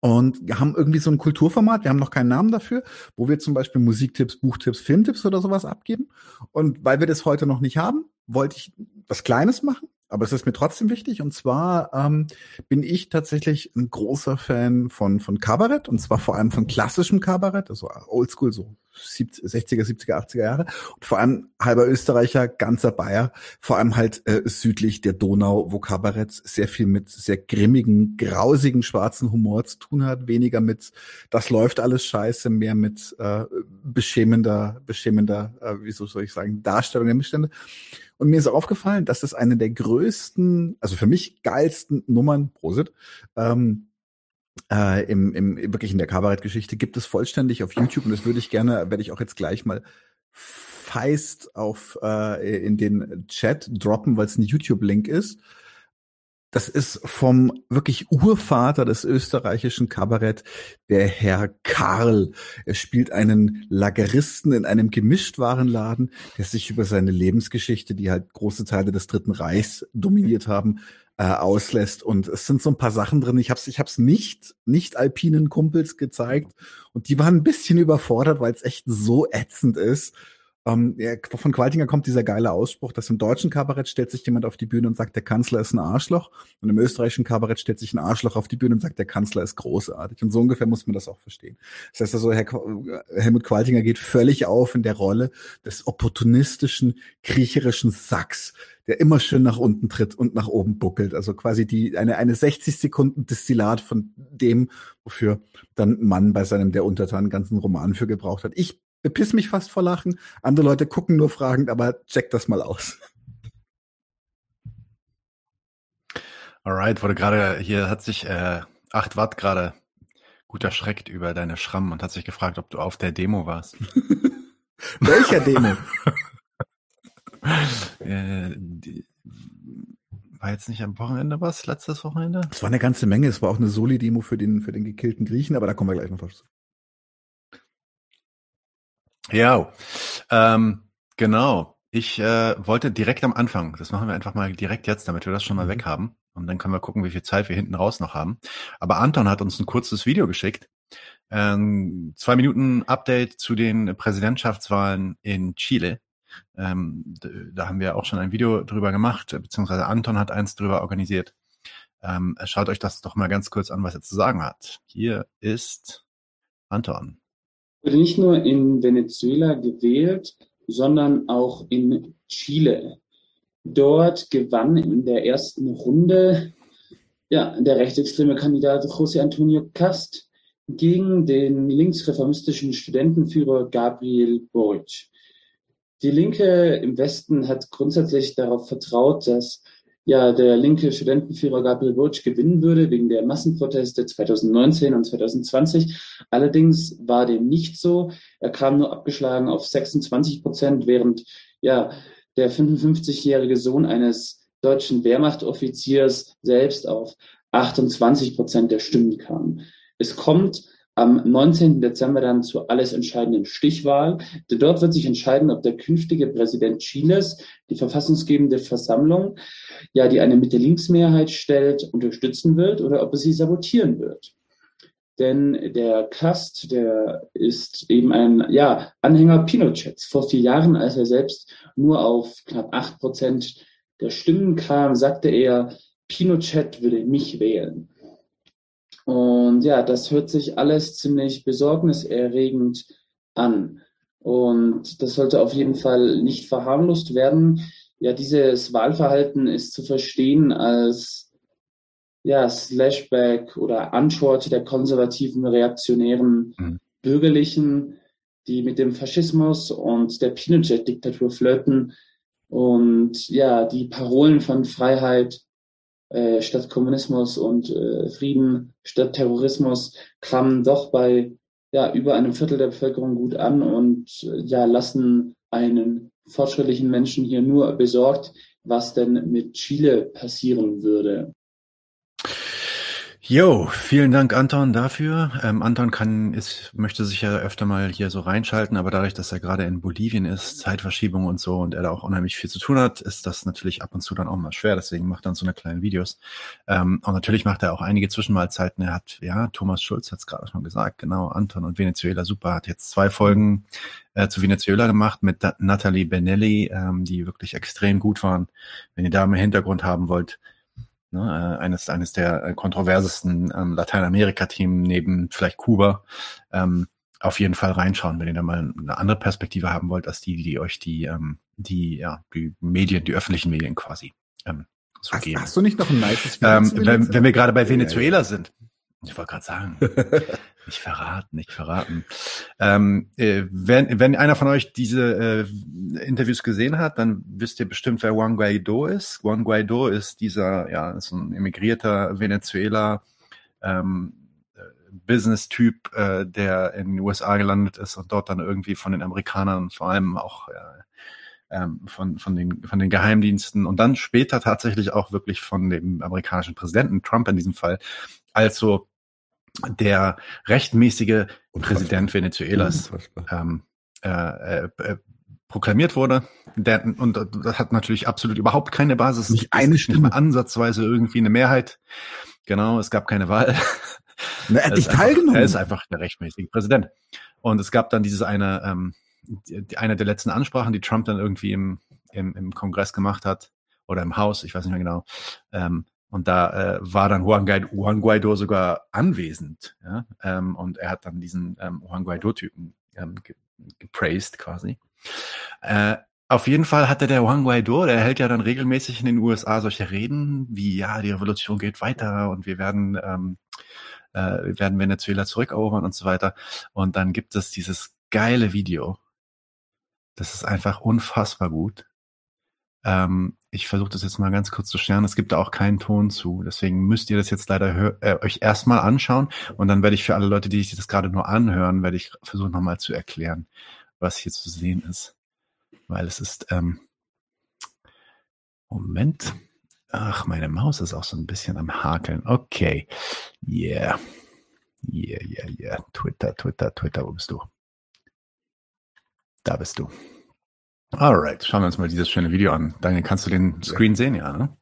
Speaker 2: und haben irgendwie so ein Kulturformat, wir haben noch keinen Namen dafür, wo wir zum Beispiel Musiktipps, Buchtipps, Filmtipps oder sowas abgeben. Und weil wir das heute noch nicht haben, wollte ich was Kleines machen, aber es ist mir trotzdem wichtig. Und zwar ähm, bin ich tatsächlich ein großer Fan von, von Kabarett und zwar vor allem von klassischem Kabarett, also Oldschool, so 70, 60er, 70er, 80er Jahre. Und vor allem halber Österreicher, ganzer Bayer, vor allem halt äh, südlich der Donau, wo Kabarett sehr viel mit sehr grimmigen, grausigen, schwarzen Humor zu tun hat, weniger mit das läuft alles scheiße, mehr mit äh, beschämender, beschämender, äh, wieso soll ich sagen, Darstellung der Missstände. Und mir ist aufgefallen, dass das eine der größten, also für mich geilsten Nummern, Prosit, ähm, äh, im, im, wirklich in der Kabarettgeschichte gibt es vollständig auf YouTube und das würde ich gerne, werde ich auch jetzt gleich mal feist auf äh, in den Chat droppen, weil es ein YouTube-Link ist. Das ist vom wirklich Urvater des österreichischen Kabarett, der Herr Karl. Er spielt einen Lageristen in einem Gemischtwarenladen, der sich über seine Lebensgeschichte, die halt große Teile des Dritten Reichs dominiert haben, äh, auslässt. Und es sind so ein paar Sachen drin. Ich habe es ich hab's nicht, nicht alpinen Kumpels gezeigt. Und die waren ein bisschen überfordert, weil es echt so ätzend ist. Ähm, von Qualtinger kommt dieser geile Ausspruch, dass im deutschen Kabarett stellt sich jemand auf die Bühne und sagt, der Kanzler ist ein Arschloch. Und im österreichischen Kabarett stellt sich ein Arschloch auf die Bühne und sagt, der Kanzler ist großartig. Und so ungefähr muss man das auch verstehen. Das heißt also, Herr Helmut Qualtinger geht völlig auf in der Rolle des opportunistischen, kriecherischen Sacks, der immer schön nach unten tritt und nach oben buckelt. Also quasi die, eine, eine 60 Sekunden Destillat von dem, wofür dann Mann bei seinem Der Untertan ganzen Roman für gebraucht hat. Ich bepiss mich fast vor Lachen. Andere Leute gucken nur fragend, aber check das mal aus.
Speaker 1: Alright, wurde gerade, hier hat sich äh, 8 Watt gerade gut erschreckt über deine Schrammen und hat sich gefragt, ob du auf der Demo warst.
Speaker 2: Welcher Demo?
Speaker 1: äh, die, war jetzt nicht am Wochenende was? Letztes Wochenende?
Speaker 2: Es war eine ganze Menge. Es war auch eine Soli-Demo für den, für den gekillten Griechen, aber da kommen wir gleich noch drauf zu.
Speaker 1: Ja, ähm, genau. Ich äh, wollte direkt am Anfang, das machen wir einfach mal direkt jetzt, damit wir das schon mal
Speaker 2: Mhm.
Speaker 1: weg haben. Und dann können wir gucken, wie viel Zeit wir hinten raus noch haben. Aber Anton hat uns ein kurzes Video geschickt. Ähm, zwei Minuten Update zu den Präsidentschaftswahlen in Chile. Ähm, da haben wir auch schon ein Video drüber gemacht, beziehungsweise Anton hat eins drüber organisiert. Ähm, schaut euch das doch mal ganz kurz an, was er zu sagen hat. Hier ist Anton.
Speaker 8: Wurde nicht nur in Venezuela gewählt, sondern auch in Chile. Dort gewann in der ersten Runde ja, der rechtsextreme Kandidat José Antonio Cast gegen den linksreformistischen Studentenführer Gabriel Boric. Die Linke im Westen hat grundsätzlich darauf vertraut, dass ja der linke Studentenführer Gabriel Boric gewinnen würde wegen der Massenproteste 2019 und 2020. Allerdings war dem nicht so. Er kam nur abgeschlagen auf 26 Prozent, während ja der 55-jährige Sohn eines deutschen Wehrmachtoffiziers selbst auf 28 Prozent der Stimmen kam. Es kommt am 19. Dezember dann zur alles entscheidenden Stichwahl. Dort wird sich entscheiden, ob der künftige Präsident Chiles die verfassungsgebende Versammlung, ja, die eine Mitte-Links-Mehrheit stellt, unterstützen wird oder ob er sie sabotieren wird. Denn der Kast, der ist eben ein ja, Anhänger Pinochets. Vor vier Jahren, als er selbst nur auf knapp acht Prozent der Stimmen kam, sagte er, Pinochet würde mich wählen. Und ja, das hört sich alles ziemlich besorgniserregend an. Und das sollte auf jeden Fall nicht verharmlost werden. Ja, dieses Wahlverhalten ist zu verstehen als ja, Slashback oder Antwort der konservativen, reaktionären mhm. Bürgerlichen, die mit dem Faschismus und der Pinochet-Diktatur flirten und ja, die Parolen von Freiheit äh, statt Kommunismus und äh, Frieden statt Terrorismus kamen doch bei ja, über einem Viertel der Bevölkerung gut an und äh, ja, lassen einen fortschrittlichen Menschen hier nur besorgt, was denn mit Chile passieren würde.
Speaker 1: Jo, vielen Dank Anton dafür. Ähm, Anton kann, ist, möchte sich ja öfter mal hier so reinschalten, aber dadurch, dass er gerade in Bolivien ist, Zeitverschiebung und so und er da auch unheimlich viel zu tun hat, ist das natürlich ab und zu dann auch mal schwer. Deswegen macht er dann so eine kleinen Videos. Ähm, und natürlich macht er auch einige Zwischenmahlzeiten. Er hat, ja, Thomas Schulz hat es gerade schon gesagt, genau, Anton und Venezuela super, hat jetzt zwei Folgen äh, zu Venezuela gemacht mit Natalie Benelli, ähm, die wirklich extrem gut waren. Wenn ihr da im Hintergrund haben wollt, Ne, äh, eines, eines der äh, kontroversesten ähm, Lateinamerika-Team neben vielleicht Kuba. Ähm, auf jeden Fall reinschauen, wenn ihr da mal eine andere Perspektive haben wollt, als die, die euch die, ähm, die, ja, die Medien, die öffentlichen Medien quasi ähm, so
Speaker 2: hast,
Speaker 1: geben.
Speaker 2: Hast du nicht noch ein nices
Speaker 1: ähm, wenn, wenn wir gerade bei Venezuela sind, ich wollte gerade sagen, nicht verraten, nicht verraten. Ähm, äh, wenn, wenn einer von euch diese äh, Interviews gesehen hat, dann wisst ihr bestimmt, wer Juan Guaido ist. Juan Guaido ist dieser, ja, ist ein emigrierter Venezuela ähm, äh, Business-Typ, äh, der in den USA gelandet ist und dort dann irgendwie von den Amerikanern, vor allem auch äh, ähm, von, von, den, von den Geheimdiensten und dann später tatsächlich auch wirklich von dem amerikanischen Präsidenten Trump in diesem Fall also der rechtmäßige Präsident Venezuelas ähm, äh, äh, äh, proklamiert wurde. Der, und das hat natürlich absolut überhaupt keine Basis.
Speaker 2: Nicht eine Stimme. Nicht
Speaker 1: mal ansatzweise irgendwie eine Mehrheit. Genau, es gab keine Wahl.
Speaker 2: Na, er hat nicht teilgenommen.
Speaker 1: Er ist einfach der rechtmäßige Präsident. Und es gab dann dieses eine, ähm, die, eine der letzten Ansprachen, die Trump dann irgendwie im, im, im Kongress gemacht hat oder im Haus, ich weiß nicht mehr genau, ähm, und da äh, war dann Juan Guaido, Juan Guaido sogar anwesend. Ja? Ähm, und er hat dann diesen ähm, Juan Guaido-Typen ähm, gepraised quasi. Äh, auf jeden Fall hatte der Juan Guaido, der hält ja dann regelmäßig in den USA solche Reden wie, ja, die Revolution geht weiter und wir werden, ähm, äh, wir werden Venezuela zurückerobern und so weiter. Und dann gibt es dieses geile Video. Das ist einfach unfassbar gut. Ähm, ich versuche das jetzt mal ganz kurz zu scheren. Es gibt da auch keinen Ton zu. Deswegen müsst ihr das jetzt leider äh, euch erstmal anschauen. Und dann werde ich für alle Leute, die sich das gerade nur anhören, werde ich versuchen nochmal zu erklären, was hier zu sehen ist. Weil es ist, ähm, Moment. Ach, meine Maus ist auch so ein bisschen am Hakeln. Okay. Yeah. Yeah, yeah, yeah. Twitter, Twitter, Twitter, wo bist du? Da bist du. Alright, schauen wir uns mal dieses schöne Video an. Daniel, kannst du den Screen sehen? Ja, ne?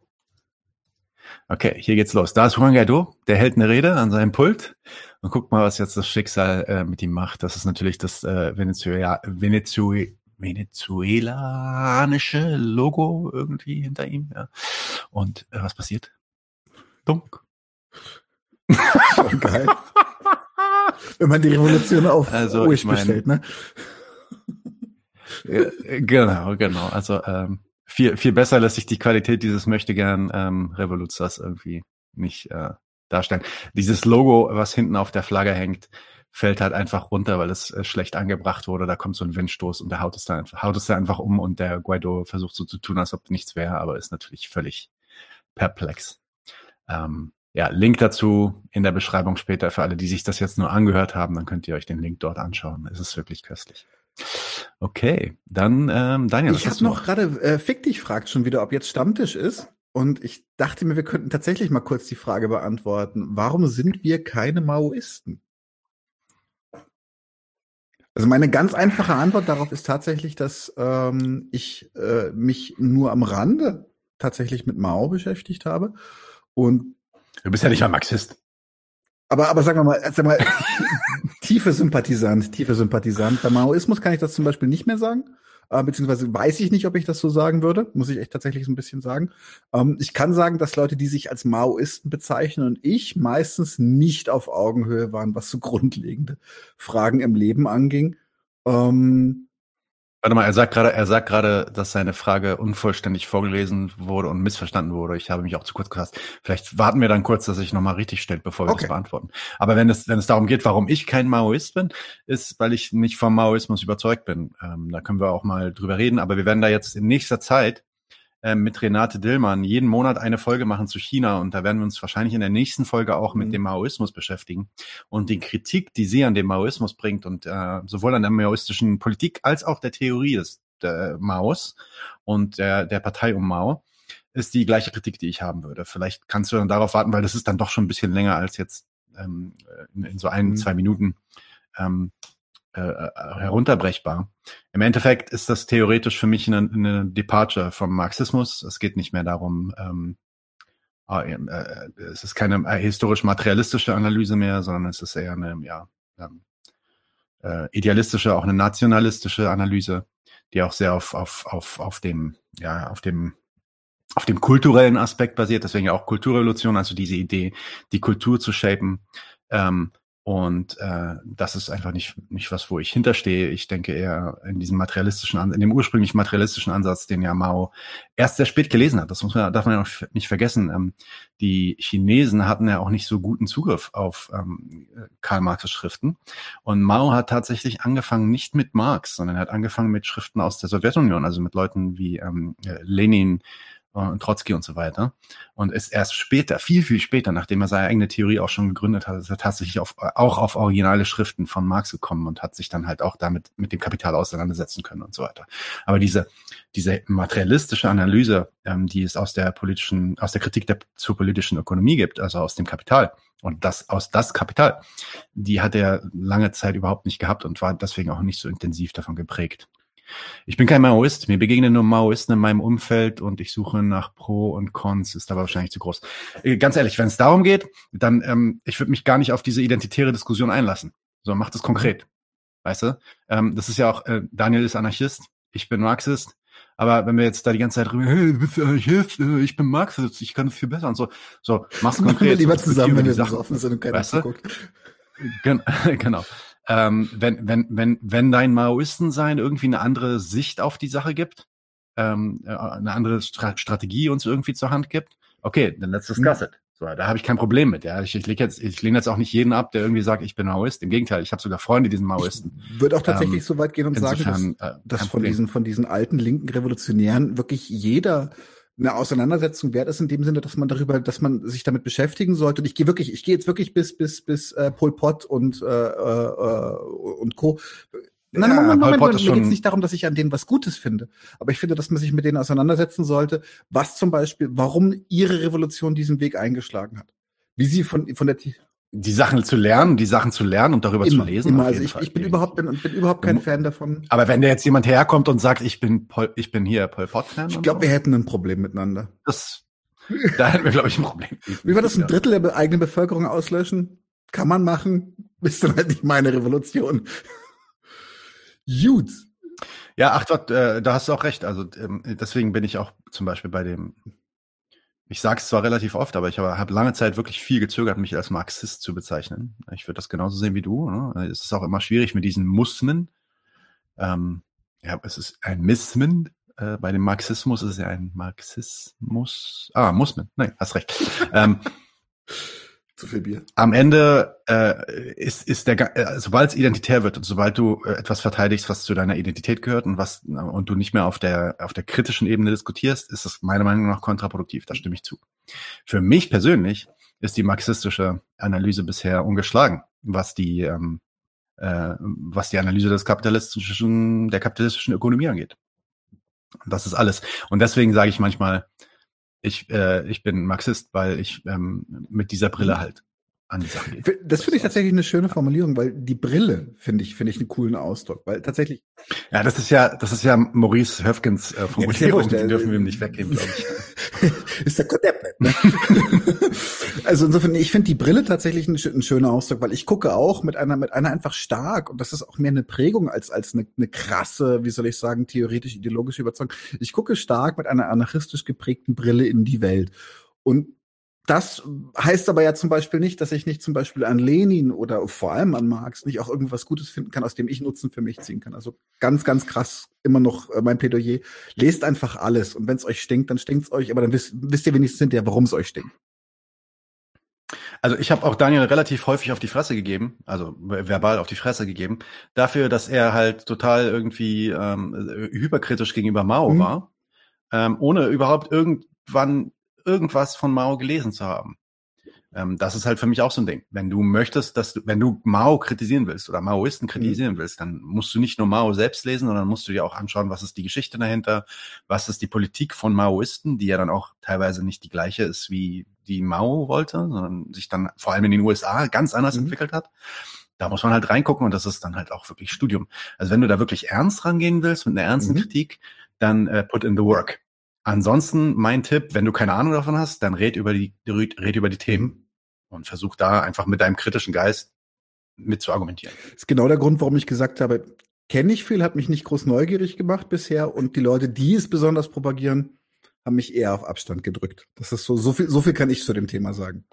Speaker 1: Okay, hier geht's los. Da ist Juan Guaido, der hält eine Rede an seinem Pult und guckt mal, was jetzt das Schicksal äh, mit ihm macht. Das ist natürlich das äh, Venezuela, Venezuela, venezuelanische Logo irgendwie hinter ihm. Ja. Und äh, was passiert? Dunk.
Speaker 2: Geil. Wenn man die Revolution auf
Speaker 1: also, Wish bestellt, ne? Genau, genau. Also ähm, viel, viel besser lässt sich die Qualität dieses möchte gern ähm, Revoluzers irgendwie nicht äh, darstellen. Dieses Logo, was hinten auf der Flagge hängt, fällt halt einfach runter, weil es äh, schlecht angebracht wurde. Da kommt so ein Windstoß und der haut es da einfach, haut es da einfach um und der Guaido versucht so zu tun, als ob nichts wäre, aber ist natürlich völlig perplex. Ähm, ja, Link dazu in der Beschreibung später für alle, die sich das jetzt nur angehört haben, dann könnt ihr euch den Link dort anschauen. Es ist wirklich köstlich. Okay, dann ähm, Daniel.
Speaker 2: Ich habe noch gerade, äh, Fick dich fragt schon wieder, ob jetzt Stammtisch ist. Und ich dachte mir, wir könnten tatsächlich mal kurz die Frage beantworten. Warum sind wir keine Maoisten? Also meine ganz einfache Antwort darauf ist tatsächlich, dass ähm, ich äh, mich nur am Rande tatsächlich mit Mao beschäftigt habe. Und
Speaker 1: du bist ja nicht mal Marxist.
Speaker 2: Aber, aber sagen wir mal, sag mal tiefe Sympathisant, tiefe Sympathisant. Bei Maoismus kann ich das zum Beispiel nicht mehr sagen. Äh, beziehungsweise weiß ich nicht, ob ich das so sagen würde, muss ich echt tatsächlich so ein bisschen sagen. Ähm, ich kann sagen, dass Leute, die sich als Maoisten bezeichnen und ich meistens nicht auf Augenhöhe waren, was so grundlegende Fragen im Leben anging. Ähm,
Speaker 1: Warte mal, er sagt gerade, er sagt gerade, dass seine Frage unvollständig vorgelesen wurde und missverstanden wurde. Ich habe mich auch zu kurz gefasst. Vielleicht warten wir dann kurz, dass ich nochmal richtig stellt, bevor wir okay. das beantworten. Aber wenn es, wenn es darum geht, warum ich kein Maoist bin, ist, weil ich nicht vom Maoismus überzeugt bin. Ähm, da können wir auch mal drüber reden. Aber wir werden da jetzt in nächster Zeit ähm, mit Renate Dillmann jeden Monat eine Folge machen zu China und da werden wir uns wahrscheinlich in der nächsten Folge auch mit mhm. dem Maoismus beschäftigen und die Kritik, die sie an dem Maoismus bringt und äh, sowohl an der maoistischen Politik als auch der Theorie des der Maos und der, der Partei um Mao ist die gleiche Kritik, die ich haben würde. Vielleicht kannst du dann darauf warten, weil das ist dann doch schon ein bisschen länger als jetzt ähm, in, in so ein, mhm. zwei Minuten. Ähm, äh, äh, herunterbrechbar. Im Endeffekt ist das theoretisch für mich eine, eine Departure vom Marxismus. Es geht nicht mehr darum, ähm, ah, äh, es ist keine äh, historisch-materialistische Analyse mehr, sondern es ist eher eine ja, ähm, äh, idealistische, auch eine nationalistische Analyse, die auch sehr auf, auf, auf, auf dem, ja, auf dem auf dem kulturellen Aspekt basiert, deswegen ja auch Kulturrevolution, also diese Idee, die Kultur zu shapen. Ähm, und äh, das ist einfach nicht, nicht was, wo ich hinterstehe. Ich denke eher in diesem materialistischen, in dem ursprünglichen materialistischen Ansatz, den ja Mao erst sehr spät gelesen hat. Das muss man, darf man ja auch nicht vergessen. Ähm, die Chinesen hatten ja auch nicht so guten Zugriff auf ähm, Karl Marx' Schriften. Und Mao hat tatsächlich angefangen nicht mit Marx, sondern er hat angefangen mit Schriften aus der Sowjetunion, also mit Leuten wie ähm, Lenin, und Trotzki und so weiter. Und ist erst später, viel, viel später, nachdem er seine eigene Theorie auch schon gegründet hat, ist er tatsächlich auf, auch auf originale Schriften von Marx gekommen und hat sich dann halt auch damit mit dem Kapital auseinandersetzen können und so weiter. Aber diese, diese materialistische Analyse, ähm, die es aus der politischen, aus der Kritik der, zur politischen Ökonomie gibt, also aus dem Kapital, und das aus das Kapital, die hat er lange Zeit überhaupt nicht gehabt und war deswegen auch nicht so intensiv davon geprägt. Ich bin kein Maoist. Mir begegnen nur Maoisten in meinem Umfeld und ich suche nach Pro und Cons, ist aber wahrscheinlich zu groß. Äh, ganz ehrlich, wenn es darum geht, dann, ähm, ich würde mich gar nicht auf diese identitäre Diskussion einlassen. So, macht es konkret. Weißt du? Ähm, das ist ja auch, äh, Daniel ist Anarchist, ich bin Marxist. Aber wenn wir jetzt da die ganze Zeit drüber, hey, du bist Anarchist, äh, ich bin Marxist, ich kann es viel besser und so. So, mach's konkret. Machen wir
Speaker 2: lieber zusammen, wenn wir Sachen offen sind und keiner weißt du?
Speaker 1: genau ähm, wenn, wenn, wenn, wenn dein Maoistensein irgendwie eine andere Sicht auf die Sache gibt, ähm, äh, eine andere Stra Strategie uns irgendwie zur Hand gibt, okay, dann let's discuss it. So, da habe ich kein Problem mit. Ja, ich, ich, leg jetzt, ich lehne jetzt auch nicht jeden ab, der irgendwie sagt, ich bin Maoist. Im Gegenteil, ich habe sogar Freunde, die sind Maoisten.
Speaker 2: Ich würde auch tatsächlich ähm, so weit gehen und insofern, sagen, dass, äh, dass von diesen von diesen alten linken Revolutionären wirklich jeder eine Auseinandersetzung wert ist in dem Sinne, dass man darüber, dass man sich damit beschäftigen sollte. Und ich gehe wirklich, ich gehe jetzt wirklich bis bis bis äh, Pol Pot und äh, äh, und Co. Nein, ja, Moment, Moment, Moment. mir geht es nicht darum, dass ich an denen was Gutes finde. Aber ich finde, dass man sich mit denen auseinandersetzen sollte, was zum Beispiel, warum ihre Revolution diesen Weg eingeschlagen hat. Wie sie von, von der
Speaker 1: die Sachen zu lernen, die Sachen zu lernen und darüber
Speaker 2: immer,
Speaker 1: zu lesen.
Speaker 2: Immer. Also ich, ich bin überhaupt bin, bin überhaupt kein Fan davon.
Speaker 1: Aber wenn da jetzt jemand herkommt und sagt, ich bin Pol, ich bin hier Pol Pot Fan,
Speaker 2: ich glaube, so. wir hätten ein Problem miteinander.
Speaker 1: Das, da hätten wir glaube ich ein Problem.
Speaker 2: Wie war das ein Drittel der eigenen Bevölkerung auslöschen? Kann man machen, ist dann halt nicht meine Revolution. Gut.
Speaker 1: Ja, ach Gott, äh, da hast du auch recht. Also ähm, deswegen bin ich auch zum Beispiel bei dem ich sage es zwar relativ oft, aber ich habe hab lange Zeit wirklich viel gezögert, mich als Marxist zu bezeichnen. Ich würde das genauso sehen wie du. Ne? Es ist auch immer schwierig mit diesen Musmen. Ähm, ja, es ist ein Mismen. Äh, bei dem Marxismus ist es ja ein Marxismus. Ah, Musmen. Nein, hast recht. ähm,
Speaker 2: Zu viel Bier.
Speaker 1: Am Ende äh, ist, ist der, äh, sobald es identitär wird und sobald du äh, etwas verteidigst, was zu deiner Identität gehört und was und du nicht mehr auf der auf der kritischen Ebene diskutierst, ist es meiner Meinung nach kontraproduktiv. Da stimme ich zu. Für mich persönlich ist die marxistische Analyse bisher ungeschlagen, was die ähm, äh, was die Analyse des kapitalistischen der kapitalistischen Ökonomie angeht. Das ist alles. Und deswegen sage ich manchmal, ich, äh, ich bin Marxist, weil ich ähm, mit dieser Brille halt an die Sache gehe.
Speaker 2: Das finde ich tatsächlich eine schöne Formulierung, weil die Brille finde ich finde ich einen coolen Ausdruck, weil tatsächlich.
Speaker 1: Ja, das ist ja das ist ja Maurice Höfgens äh, Formulierung, ja, die dürfen wir ihm nicht weggeben, glaube
Speaker 2: ich. ist der Konzept, ne? also insofern, ich finde die Brille tatsächlich ein, ein, schöner Ausdruck, weil ich gucke auch mit einer mit einer einfach stark und das ist auch mehr eine Prägung als als eine, eine krasse, wie soll ich sagen, theoretisch ideologische Überzeugung. Ich gucke stark mit einer anarchistisch geprägten Brille in die Welt und das heißt aber ja zum Beispiel nicht, dass ich nicht zum Beispiel an Lenin oder vor allem an Marx nicht auch irgendwas Gutes finden kann, aus dem ich Nutzen für mich ziehen kann. Also ganz, ganz krass immer noch äh, mein Plädoyer. Lest einfach alles und wenn es euch stinkt, dann stinkt's euch, aber dann wisst, wisst ihr wenigstens hinterher, warum es euch stinkt.
Speaker 1: Also ich habe auch Daniel relativ häufig auf die Fresse gegeben, also verbal auf die Fresse gegeben, dafür, dass er halt total irgendwie ähm, hyperkritisch gegenüber Mao mhm. war, ähm, ohne überhaupt irgendwann irgendwas von Mao gelesen zu haben. Ähm, das ist halt für mich auch so ein Ding. Wenn du möchtest, dass du, wenn du Mao kritisieren willst oder Maoisten kritisieren mhm. willst, dann musst du nicht nur Mao selbst lesen, sondern musst du dir auch anschauen, was ist die Geschichte dahinter, was ist die Politik von Maoisten, die ja dann auch teilweise nicht die gleiche ist, wie die Mao wollte, sondern sich dann vor allem in den USA ganz anders mhm. entwickelt hat. Da muss man halt reingucken und das ist dann halt auch wirklich Studium. Also wenn du da wirklich ernst rangehen willst mit einer ernsten mhm. Kritik, dann äh, put in the work. Ansonsten mein Tipp, wenn du keine Ahnung davon hast, dann red über die, red, über die Themen und versuch da einfach mit deinem kritischen Geist mit zu argumentieren.
Speaker 2: Das ist genau der Grund, warum ich gesagt habe, kenne ich viel, hat mich nicht groß neugierig gemacht bisher und die Leute, die es besonders propagieren, haben mich eher auf Abstand gedrückt. Das ist so, so viel, so viel kann ich zu dem Thema sagen.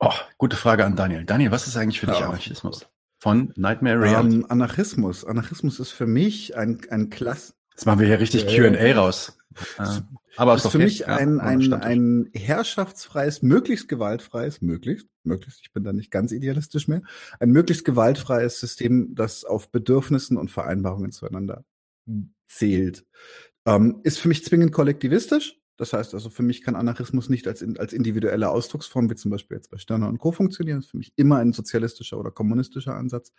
Speaker 1: Oh, gute Frage an Daniel. Daniel, was ist eigentlich für dich Anarchismus? Von Nightmare Reality?
Speaker 2: Um, Anarchismus. Anarchismus ist für mich ein, ein Klass,
Speaker 1: Jetzt machen wir hier richtig äh, Q&A raus.
Speaker 2: Ja. Aber ist für mich ja, ein, ein, ein herrschaftsfreies, möglichst gewaltfreies, möglichst, möglichst, ich bin da nicht ganz idealistisch mehr, ein möglichst gewaltfreies System, das auf Bedürfnissen und Vereinbarungen zueinander zählt. Ähm, ist für mich zwingend kollektivistisch. Das heißt also, für mich kann Anarchismus nicht als, als individuelle Ausdrucksform, wie zum Beispiel jetzt bei Stirner und Co. funktionieren. Das ist für mich immer ein sozialistischer oder kommunistischer Ansatz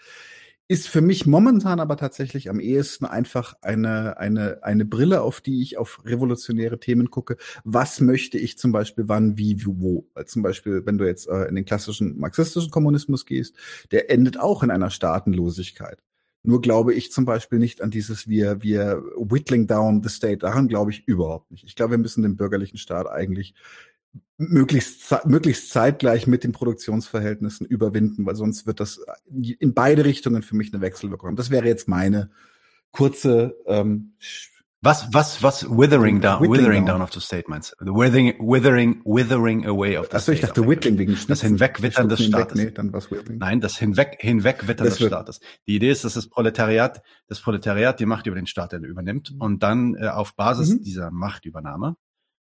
Speaker 2: ist für mich momentan aber tatsächlich am ehesten einfach eine, eine, eine Brille, auf die ich auf revolutionäre Themen gucke. Was möchte ich zum Beispiel wann, wie, wo? Zum Beispiel, wenn du jetzt äh, in den klassischen marxistischen Kommunismus gehst, der endet auch in einer Staatenlosigkeit. Nur glaube ich zum Beispiel nicht an dieses wir, wir whittling down the state. Daran glaube ich überhaupt nicht. Ich glaube, wir müssen den bürgerlichen Staat eigentlich möglichst, möglichst zeitgleich mit den Produktionsverhältnissen überwinden, weil sonst wird das in beide Richtungen für mich eine Wechselwirkung. Das wäre jetzt meine kurze ähm,
Speaker 1: was, was, was withering down, withering, withering down. of the statements. The withering, withering, withering away of the
Speaker 2: Achso, ich dachte whittling wegen
Speaker 1: Schnitzen. Das Hinwegwittern des Staates.
Speaker 2: Nee, dann was withering.
Speaker 1: Nein, das Hinweg, Hinwegwittern des Staates. Die Idee ist, dass das Proletariat, das Proletariat die Macht über den Staat übernimmt mhm. und dann äh, auf Basis mhm. dieser Machtübernahme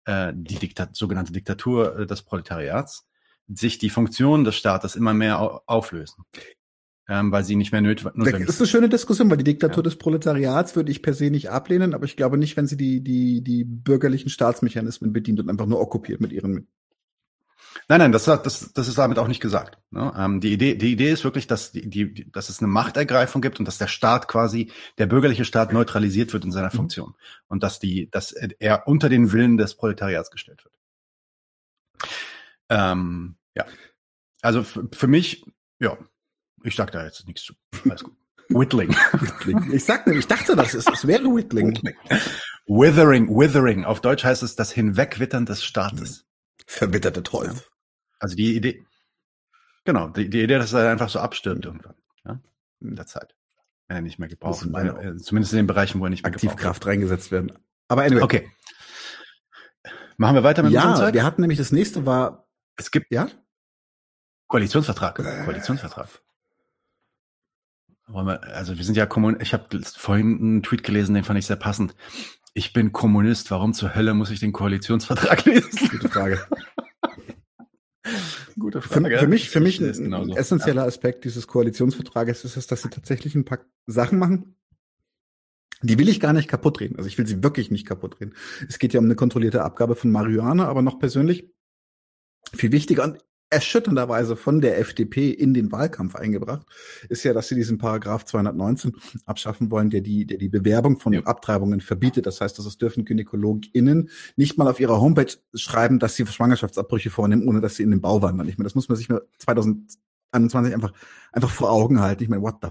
Speaker 1: äh, die Diktat sogenannte Diktatur äh, des Proletariats, sich die Funktionen des Staates immer mehr au auflösen. Ähm, weil sie nicht mehr nötig
Speaker 2: sind. Das ist eine schöne Diskussion, weil die Diktatur ja. des Proletariats würde ich per se nicht ablehnen, aber ich glaube nicht, wenn sie die, die, die bürgerlichen Staatsmechanismen bedient und einfach nur okkupiert mit ihren
Speaker 1: Nein, nein, das, das, das ist damit auch nicht gesagt. Ne? Ähm, die, Idee, die Idee ist wirklich, dass, die, die, dass es eine Machtergreifung gibt und dass der Staat quasi, der bürgerliche Staat neutralisiert wird in seiner mhm. Funktion. Und dass, die, dass er unter den Willen des Proletariats gestellt wird. Ähm, ja. Also für mich, ja, ich sag da jetzt nichts zu. Alles gut. Whittling.
Speaker 2: Ich sagte, ich dachte, das ist, es wäre Whittling.
Speaker 1: Withering, withering. Auf Deutsch heißt es das Hinwegwittern des Staates.
Speaker 2: Verwitterte Teufel.
Speaker 1: Also die Idee, genau, die, die Idee, dass er einfach so abstirbt irgendwann, ja, in der Zeit. Wenn er nicht mehr gebraucht wird. Äh, zumindest in den Bereichen, wo er nicht mehr
Speaker 2: Aktivkraft reingesetzt werden.
Speaker 1: Aber anyway. Okay. Machen wir weiter mit
Speaker 2: ja, unserem Zeug? wir hatten nämlich das nächste war.
Speaker 1: Es gibt, ja? Koalitionsvertrag. Äh. Koalitionsvertrag. Also wir sind ja Kommun. Ich habe vorhin einen Tweet gelesen, den fand ich sehr passend. Ich bin Kommunist. Warum zur Hölle muss ich den Koalitionsvertrag lesen?
Speaker 2: Gute Frage. Gute Frage. Für, für mich, für mich ein, ein essentieller Aspekt dieses Koalitionsvertrages ist es, dass sie tatsächlich ein paar Sachen machen, die will ich gar nicht kaputt reden. Also ich will sie wirklich nicht kaputt reden. Es geht ja um eine kontrollierte Abgabe von Marihuana, aber noch persönlich viel wichtiger und erschütternderweise von der FDP in den Wahlkampf eingebracht, ist ja, dass sie diesen Paragraph 219 abschaffen wollen, der die, der die Bewerbung von ja. Abtreibungen verbietet. Das heißt, dass es dürfen GynäkologInnen nicht mal auf ihrer Homepage schreiben, dass sie Schwangerschaftsabbrüche vornehmen, ohne dass sie in den Bau wandern. Ich meine, das muss man sich mal 2021 einfach, einfach vor Augen halten. Ich meine, what the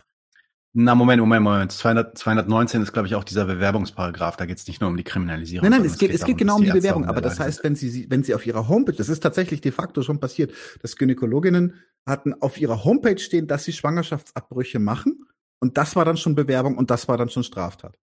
Speaker 1: na, Moment, Moment, Moment. 200, 219 ist, glaube ich, auch dieser Bewerbungsparagraph. Da geht es nicht nur um die Kriminalisierung.
Speaker 2: Nein, nein, es geht, es geht, geht genau um die Bewerbung. Aber das heißt, wenn Sie, wenn Sie auf Ihrer Homepage, das ist tatsächlich de facto schon passiert, dass Gynäkologinnen hatten auf ihrer Homepage stehen, dass sie Schwangerschaftsabbrüche machen. Und das war dann schon Bewerbung und das war dann schon Straftat.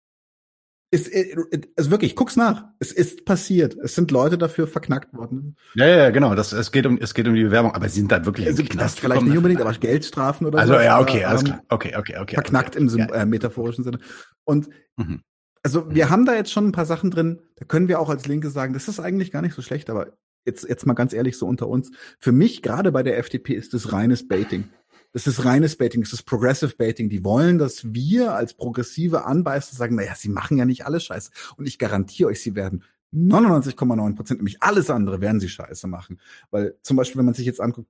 Speaker 2: Ist, äh, also wirklich, guck's nach. Es ist passiert. Es sind Leute dafür verknackt worden.
Speaker 1: Ja, ja, genau. Das, es geht um, es geht um die Bewerbung, aber sie sind da wirklich
Speaker 2: also, Das vielleicht nicht unbedingt, aber Geldstrafen oder
Speaker 1: also, so. Also ja, okay, alles ähm, klar. Okay, okay, okay.
Speaker 2: Verknackt
Speaker 1: okay,
Speaker 2: im äh, metaphorischen Sinne. Und mhm. also wir haben da jetzt schon ein paar Sachen drin. Da können wir auch als Linke sagen, das ist eigentlich gar nicht so schlecht, aber jetzt, jetzt mal ganz ehrlich so unter uns. Für mich, gerade bei der FDP, ist es reines Baiting. Das ist reines Baiting, das ist Progressive Baiting. Die wollen, dass wir als progressive Anbeißer sagen, naja, sie machen ja nicht alles scheiße. Und ich garantiere euch, sie werden 99,9 Prozent, nämlich alles andere werden sie scheiße machen. Weil zum Beispiel, wenn man sich jetzt anguckt,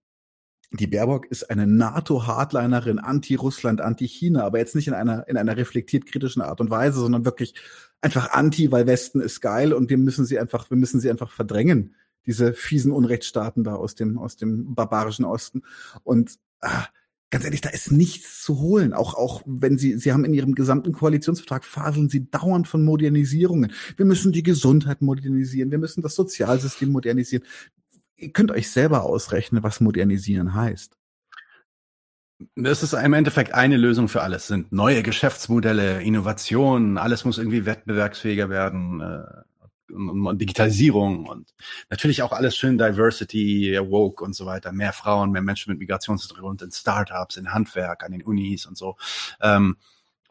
Speaker 2: die Baerbock ist eine NATO-Hardlinerin, anti-Russland, anti-China, aber jetzt nicht in einer, in einer reflektiert kritischen Art und Weise, sondern wirklich einfach anti, weil Westen ist geil und wir müssen sie einfach, wir müssen sie einfach verdrängen, diese fiesen Unrechtsstaaten da aus dem, aus dem barbarischen Osten. Und ah, ganz ehrlich, da ist nichts zu holen. Auch, auch wenn Sie, Sie haben in Ihrem gesamten Koalitionsvertrag faseln Sie dauernd von Modernisierungen. Wir müssen die Gesundheit modernisieren. Wir müssen das Sozialsystem modernisieren. Ihr könnt euch selber ausrechnen, was modernisieren heißt.
Speaker 1: Das ist im Endeffekt eine Lösung für alles. Sind neue Geschäftsmodelle, Innovationen, alles muss irgendwie wettbewerbsfähiger werden. Äh, und Digitalisierung und natürlich auch alles schön Diversity, Woke und so weiter. Mehr Frauen, mehr Menschen mit Migrationshintergrund in Startups, in Handwerk, an den Unis und so. Ähm,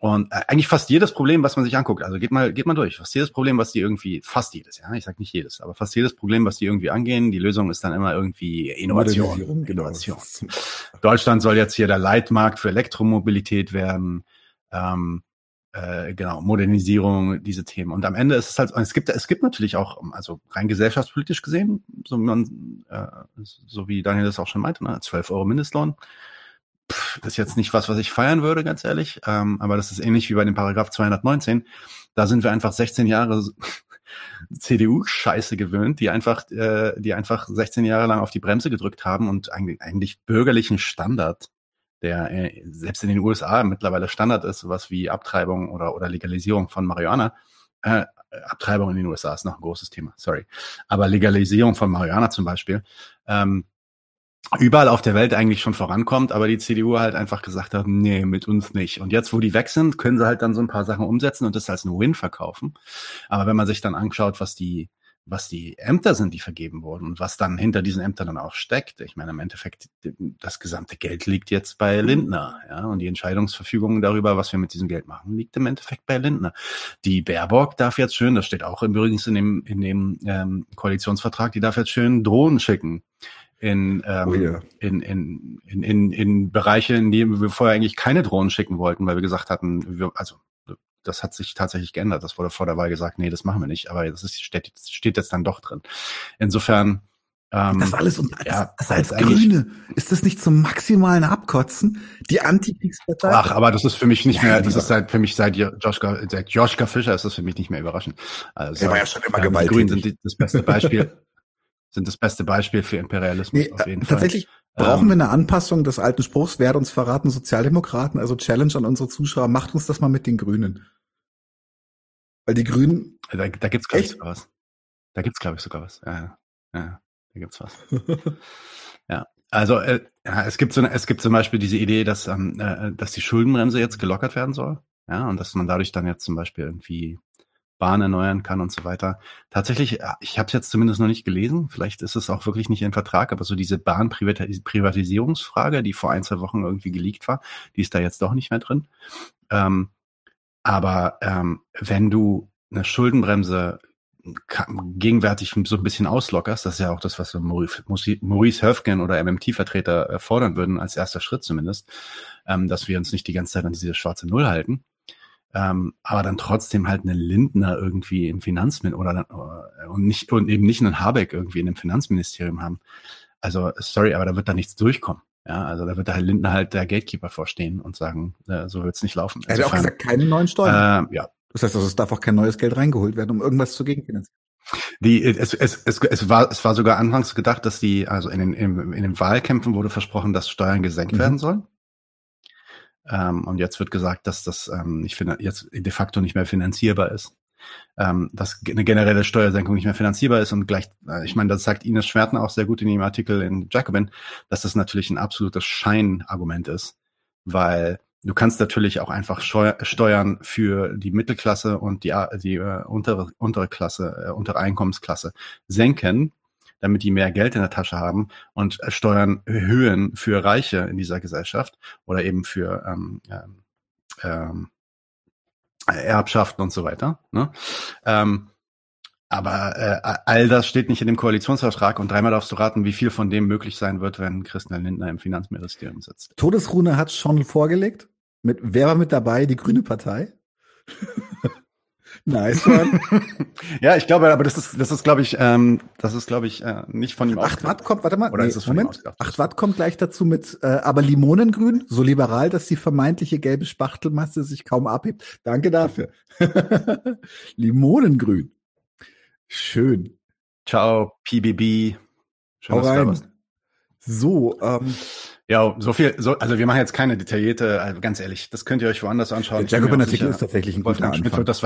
Speaker 1: und äh, eigentlich fast jedes Problem, was man sich anguckt, also geht mal, geht mal durch. Fast jedes Problem, was die irgendwie, fast jedes, ja, ich sag nicht jedes, aber fast jedes Problem, was die irgendwie angehen, die Lösung ist dann immer irgendwie Innovation. Innovation. Deutschland soll jetzt hier der Leitmarkt für Elektromobilität werden. Ähm, äh, genau, Modernisierung, diese Themen. Und am Ende ist es halt, es gibt, es gibt natürlich auch, also rein gesellschaftspolitisch gesehen, so wie man, äh, so wie Daniel das auch schon meinte, ne, 12 Euro Mindestlohn. Pff, ist jetzt nicht was, was ich feiern würde, ganz ehrlich. Ähm, aber das ist ähnlich wie bei dem Paragraph 219. Da sind wir einfach 16 Jahre CDU-Scheiße gewöhnt, die einfach, äh, die einfach 16 Jahre lang auf die Bremse gedrückt haben und eigentlich, eigentlich bürgerlichen Standard der äh, selbst in den USA mittlerweile Standard ist, sowas wie Abtreibung oder, oder Legalisierung von Marihuana. Äh, Abtreibung in den USA ist noch ein großes Thema, sorry. Aber Legalisierung von Marihuana zum Beispiel, ähm, überall auf der Welt eigentlich schon vorankommt, aber die CDU halt einfach gesagt hat, nee, mit uns nicht. Und jetzt, wo die weg sind, können sie halt dann so ein paar Sachen umsetzen und das als einen Win verkaufen. Aber wenn man sich dann anschaut, was die was die Ämter sind, die vergeben wurden und was dann hinter diesen Ämtern dann auch steckt. Ich meine, im Endeffekt, das gesamte Geld liegt jetzt bei Lindner, ja, und die Entscheidungsverfügung darüber, was wir mit diesem Geld machen, liegt im Endeffekt bei Lindner. Die Baerbock darf jetzt schön, das steht auch übrigens in dem, in dem ähm, Koalitionsvertrag, die darf jetzt schön Drohnen schicken in, ähm, oh yeah. in, in, in, in, in Bereiche, in denen wir vorher eigentlich keine Drohnen schicken wollten, weil wir gesagt hatten, wir, also das hat sich tatsächlich geändert. Das wurde vor der Wahl gesagt, nee, das machen wir nicht. Aber das ist, steht, steht jetzt dann doch drin. Insofern.
Speaker 2: Ähm, das alles und ja, das als Grüne ist das nicht zum maximalen Abkotzen? Die Antikriegspartei?
Speaker 1: Ach, aber das ist für mich nicht mehr. Das ist seit für mich seit Joschka, seit Joschka Fischer ist das für mich nicht mehr überraschend.
Speaker 2: Also, er war ja schon immer
Speaker 1: ähm, gewaltig. Die Grünen sind die, das beste Beispiel. sind das beste Beispiel für Imperialismus
Speaker 2: nee, auf jeden tatsächlich Fall. Tatsächlich brauchen ähm, wir eine Anpassung des alten Spruchs, wer uns verraten, Sozialdemokraten, also Challenge an unsere Zuschauer, macht uns das mal mit den Grünen. Weil die Grünen.
Speaker 1: Da, da gibt's glaube ich sogar was. Da gibt's glaube ich sogar was. Ja, ja, da gibt's was. ja. Also äh, ja, es gibt so es gibt zum Beispiel diese Idee, dass ähm, äh, dass die Schuldenbremse jetzt gelockert werden soll, ja, und dass man dadurch dann jetzt zum Beispiel irgendwie Bahn erneuern kann und so weiter. Tatsächlich, ich habe es jetzt zumindest noch nicht gelesen. Vielleicht ist es auch wirklich nicht im Vertrag, aber so diese Bahnprivatisierungsfrage, die vor ein zwei Wochen irgendwie geleakt war, die ist da jetzt doch nicht mehr drin. Ähm, aber ähm, wenn du eine Schuldenbremse gegenwärtig so ein bisschen auslockerst, das ist ja auch das, was Maurice, Höfgen oder MMT-Vertreter fordern würden, als erster Schritt zumindest, ähm, dass wir uns nicht die ganze Zeit an diese schwarze Null halten, ähm, aber dann trotzdem halt eine Lindner irgendwie im Finanzministerium oder äh, und nicht und eben nicht einen Habeck irgendwie in dem Finanzministerium haben. Also sorry, aber da wird da nichts durchkommen. Ja, also da wird der Herr Lindner halt der Gatekeeper vorstehen und sagen, äh, so wird's nicht laufen.
Speaker 2: Er hat auch gesagt, keine neuen Steuern. Äh, ja. Das heißt also, es darf auch kein neues Geld reingeholt werden, um irgendwas zu gegenfinanzieren.
Speaker 1: Die, es, es, es, es, war, es war sogar anfangs gedacht, dass die, also in den, in, in den Wahlkämpfen wurde versprochen, dass Steuern gesenkt mhm. werden sollen. Ähm, und jetzt wird gesagt, dass das ähm, nicht jetzt de facto nicht mehr finanzierbar ist. Ähm, dass eine generelle Steuersenkung nicht mehr finanzierbar ist und gleich, äh, ich meine, das sagt Ines Schwertner auch sehr gut in ihrem Artikel in Jacobin, dass das natürlich ein absolutes Scheinargument ist, weil du kannst natürlich auch einfach Steuern für die Mittelklasse und die, die äh, untere, untere Klasse, äh, untere Einkommensklasse senken, damit die mehr Geld in der Tasche haben und äh, Steuern erhöhen für Reiche in dieser Gesellschaft oder eben für ähm, ähm, Erbschaften und so weiter. Ne? Ähm, aber äh, all das steht nicht in dem Koalitionsvertrag und dreimal darfst du raten, wie viel von dem möglich sein wird, wenn Christian Lindner im Finanzministerium sitzt.
Speaker 2: Todesrune hat schon vorgelegt. Mit, wer war mit dabei? Die Grüne Partei?
Speaker 1: Nice one. ja, ich glaube, aber das ist, das ist, glaube ich, ähm, das ist, glaube ich, äh, nicht von ihm
Speaker 2: 8 Watt kommt, warte mal, Oder nee, ist es Moment. 8 Watt kommt gleich dazu mit, äh, aber Limonengrün, so liberal, dass die vermeintliche gelbe Spachtelmasse sich kaum abhebt. Danke dafür. Limonengrün. Schön.
Speaker 1: Ciao, PBB.
Speaker 2: Schön, Hau rein. So, ähm,
Speaker 1: ja, so viel, so, also wir machen jetzt keine detaillierte, also ganz ehrlich, das könnt ihr euch woanders anschauen.
Speaker 2: Der Jacobin-Artikel ist tatsächlich ein
Speaker 1: guter Schmidt wird das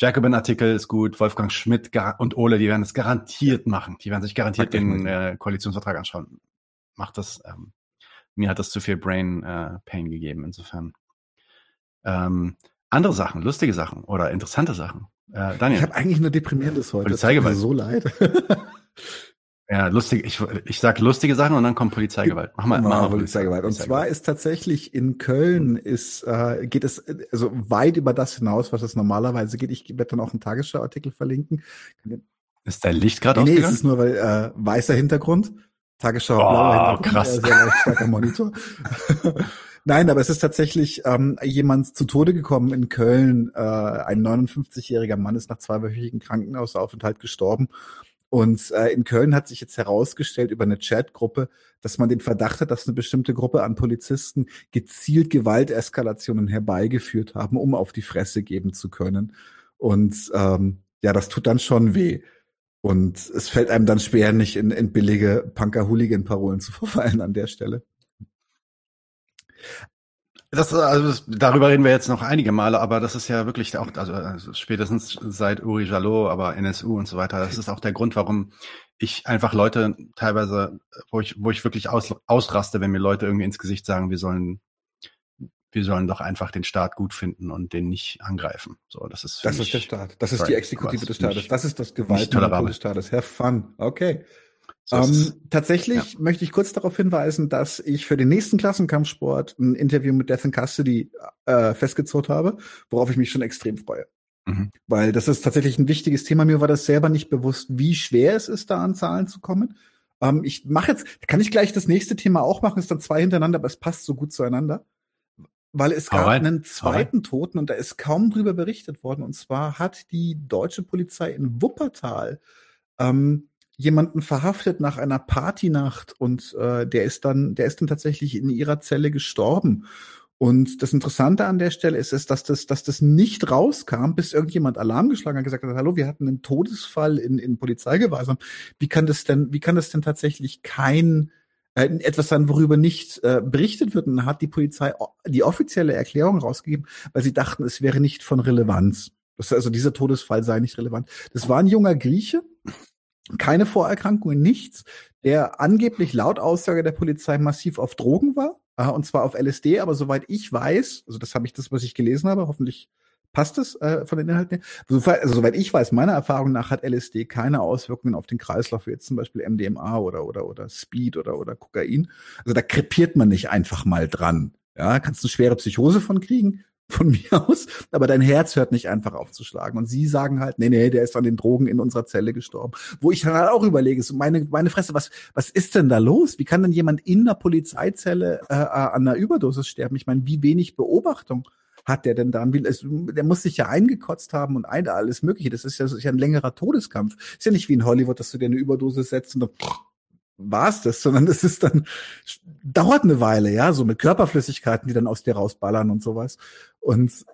Speaker 1: Jacobin-Artikel ist gut, Wolfgang Schmidt und Ole, die werden es garantiert machen. Die werden sich garantiert den äh, Koalitionsvertrag anschauen. Macht das, ähm, mir hat das zu viel Brain äh, Pain gegeben, insofern. Ähm, andere Sachen, lustige Sachen oder interessante Sachen.
Speaker 2: Äh, Daniel. Ich habe eigentlich nur deprimierendes heute.
Speaker 1: Polizeigewalt.
Speaker 2: so leid.
Speaker 1: Ja, lustig. Ich, ich sag lustige Sachen und dann kommt Polizeigewalt.
Speaker 2: Mach mal, mach mal Polizeigewalt. Und zwar ist tatsächlich in Köln ist äh, geht es also weit über das hinaus, was es normalerweise geht. Ich werde dann auch einen Tagesschau-Artikel verlinken.
Speaker 1: Ist dein Licht gerade
Speaker 2: nee, ausgegangen? Nee, es ist nur weil äh, weißer Hintergrund, Tagesschau oh, blauer Hintergrund,
Speaker 1: krass.
Speaker 2: Äh, sehr leicht starker Monitor. Nein, aber es ist tatsächlich ähm, jemand zu Tode gekommen in Köln. Äh, ein 59-jähriger Mann ist nach zweiwöchigen Krankenhausaufenthalt gestorben. Und äh, in Köln hat sich jetzt herausgestellt über eine Chatgruppe, dass man den Verdacht hat, dass eine bestimmte Gruppe an Polizisten gezielt Gewalteskalationen herbeigeführt haben, um auf die Fresse geben zu können. Und ähm, ja, das tut dann schon weh. Und es fällt einem dann schwer, nicht in, in billige Punker-Hooligan-Parolen zu verfallen an der Stelle.
Speaker 1: Das, also das, darüber reden wir jetzt noch einige Male, aber das ist ja wirklich auch, also, also spätestens seit Uri Jalot, aber NSU und so weiter, das ist auch der Grund, warum ich einfach Leute teilweise, wo ich, wo ich wirklich aus, ausraste, wenn mir Leute irgendwie ins Gesicht sagen, wir sollen, wir sollen doch einfach den Staat gut finden und den nicht angreifen. So, das ist.
Speaker 2: Das ist der Staat. Das ist die Exekutive des Staates. Das ist das Gewaltmonopol des Staates. Have fun. Okay. Ähm, tatsächlich ja. möchte ich kurz darauf hinweisen, dass ich für den nächsten Klassenkampfsport ein Interview mit Death in Custody äh, festgezurrt habe, worauf ich mich schon extrem freue. Mhm. Weil das ist tatsächlich ein wichtiges Thema. Mir war das selber nicht bewusst, wie schwer es ist, da an Zahlen zu kommen. Ähm, ich mache jetzt, kann ich gleich das nächste Thema auch machen, ist dann zwei hintereinander, aber es passt so gut zueinander. Weil es gab einen zweiten Toten und da ist kaum drüber berichtet worden. Und zwar hat die deutsche Polizei in Wuppertal ähm, jemanden verhaftet nach einer Partynacht und äh, der ist dann, der ist dann tatsächlich in ihrer Zelle gestorben. Und das Interessante an der Stelle ist, ist, dass das, dass das nicht rauskam, bis irgendjemand Alarm geschlagen hat, gesagt hat, hallo, wir hatten einen Todesfall in, in Polizeigewahrsam. Wie kann das denn, wie kann das denn tatsächlich kein, äh, etwas sein, worüber nicht äh, berichtet wird? Und dann hat die Polizei die offizielle Erklärung rausgegeben, weil sie dachten, es wäre nicht von Relevanz. Das, also dieser Todesfall sei nicht relevant. Das war ein junger Grieche, keine Vorerkrankungen, nichts, der angeblich laut Aussage der Polizei massiv auf Drogen war, äh, und zwar auf LSD, aber soweit ich weiß, also das habe ich das, was ich gelesen habe, hoffentlich passt es äh, von den Inhalten her. Also, soweit ich weiß, meiner Erfahrung nach hat LSD keine Auswirkungen auf den Kreislauf, wie jetzt zum Beispiel MDMA oder oder oder Speed oder oder Kokain. Also da krepiert man nicht einfach mal dran. Ja, kannst eine schwere Psychose von kriegen, von mir aus, aber dein Herz hört nicht einfach auf zu schlagen. Und sie sagen halt, nee, nee, der ist an den Drogen in unserer Zelle gestorben. Wo ich dann halt auch überlege, so meine, meine Fresse, was, was ist denn da los? Wie kann denn jemand in der Polizeizelle äh, an einer Überdosis sterben? Ich meine, wie wenig Beobachtung hat der denn dann? Der muss sich ja eingekotzt haben und ein, alles Mögliche. Das ist ja, das ist ja ein längerer Todeskampf. Ist ja nicht wie in Hollywood, dass du dir eine Überdosis setzt und dann war's das, sondern es ist dann, dauert eine Weile, ja, so mit Körperflüssigkeiten, die dann aus dir rausballern und sowas. Und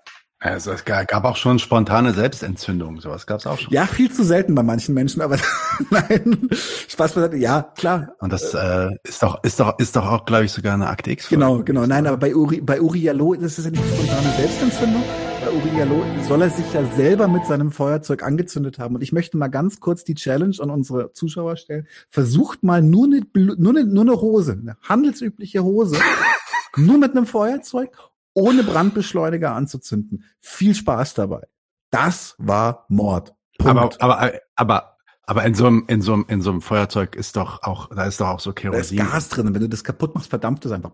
Speaker 1: also es gab auch schon spontane Selbstentzündungen, sowas gab es auch schon.
Speaker 2: Ja, viel zu selten bei manchen Menschen, aber nein, Spaß beiseite, ja, klar.
Speaker 1: Und das äh, ist doch, ist doch, ist doch auch, glaube ich, sogar eine Akte X.
Speaker 2: Genau, genau. Nein, aber bei Uri, bei Uri Jallo, das ist ja nicht spontane Selbstentzündung. Bei Uri Jallo soll er sich ja selber mit seinem Feuerzeug angezündet haben. Und ich möchte mal ganz kurz die Challenge an unsere Zuschauer stellen. Versucht mal nur eine, nur eine, nur eine Hose, eine handelsübliche Hose, nur mit einem Feuerzeug ohne Brandbeschleuniger anzuzünden. Viel Spaß dabei. Das war Mord.
Speaker 1: Punkt. Aber, aber, aber, aber in so einem, in so einem, in so einem Feuerzeug ist doch auch, da ist doch auch so Kerosin.
Speaker 2: Da ist Gas drin. Wenn du das kaputt machst, verdampft es einfach.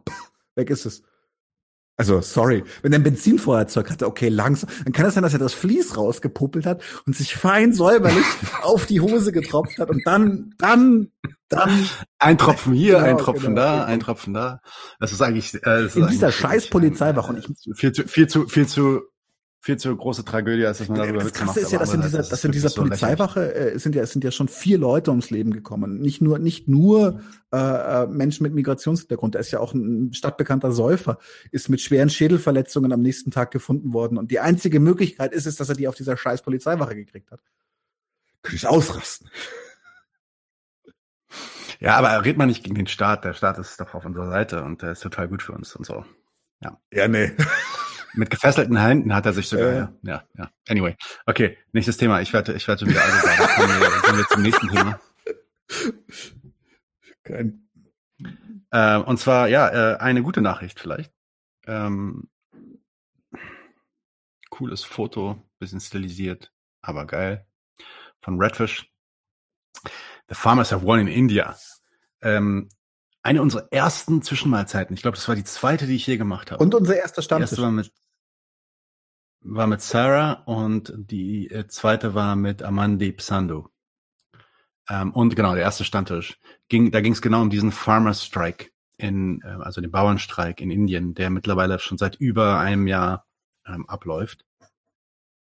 Speaker 2: Weg ist es. Also, sorry. Wenn er ein Benzinfeuerzeug hatte, okay, langsam, dann kann es sein, dass er das Vlies rausgepuppelt hat und sich fein säuberlich auf die Hose getropft hat und dann, dann, dann.
Speaker 1: Ein Tropfen hier, genau, ein Tropfen genau, da, ein Tropfen da. Das ist eigentlich, äh, das
Speaker 2: In
Speaker 1: ist
Speaker 2: dieser scheiß Polizeiwache und
Speaker 1: ich, viel zu, viel zu, viel zu, viel zu große Tragödie, als dass man darüber
Speaker 2: Das Krasse ist ja, dass in dieser, dass in dieser Polizeiwache äh, sind ja, es sind ja schon vier Leute ums Leben gekommen. Nicht nur, nicht nur äh, äh, Menschen mit Migrationshintergrund. Da ist ja auch ein stadtbekannter Säufer, ist mit schweren Schädelverletzungen am nächsten Tag gefunden worden. Und die einzige Möglichkeit ist es, dass er die auf dieser scheiß Polizeiwache gekriegt hat. Könnte ich ausrasten.
Speaker 1: Ja, aber red mal nicht gegen den Staat. Der Staat ist doch auf unserer Seite und der ist total gut für uns und so. Ja.
Speaker 2: Ja, nee.
Speaker 1: Mit gefesselten Händen hat er sich sogar, äh. ja, ja, ja. Anyway. Okay, nächstes Thema. Ich werde, ich werde wieder also sagen. Kommen wir, kommen wir zum nächsten Thema. Kein. Äh, und zwar, ja, äh, eine gute Nachricht vielleicht. Ähm, cooles Foto, bisschen stilisiert, aber geil. Von Redfish. The Farmers Have Won in India. Ähm, eine unserer ersten Zwischenmahlzeiten. Ich glaube, das war die zweite, die ich hier gemacht habe.
Speaker 2: Und unser erster Stammtisch.
Speaker 1: Die erste war mit, war mit Sarah und die äh, zweite war mit Amandi Psando. Ähm, und genau, der erste Stammtisch. Ging, da ging es genau um diesen Farmer Strike in, äh, also den Bauernstreik in Indien, der mittlerweile schon seit über einem Jahr ähm, abläuft.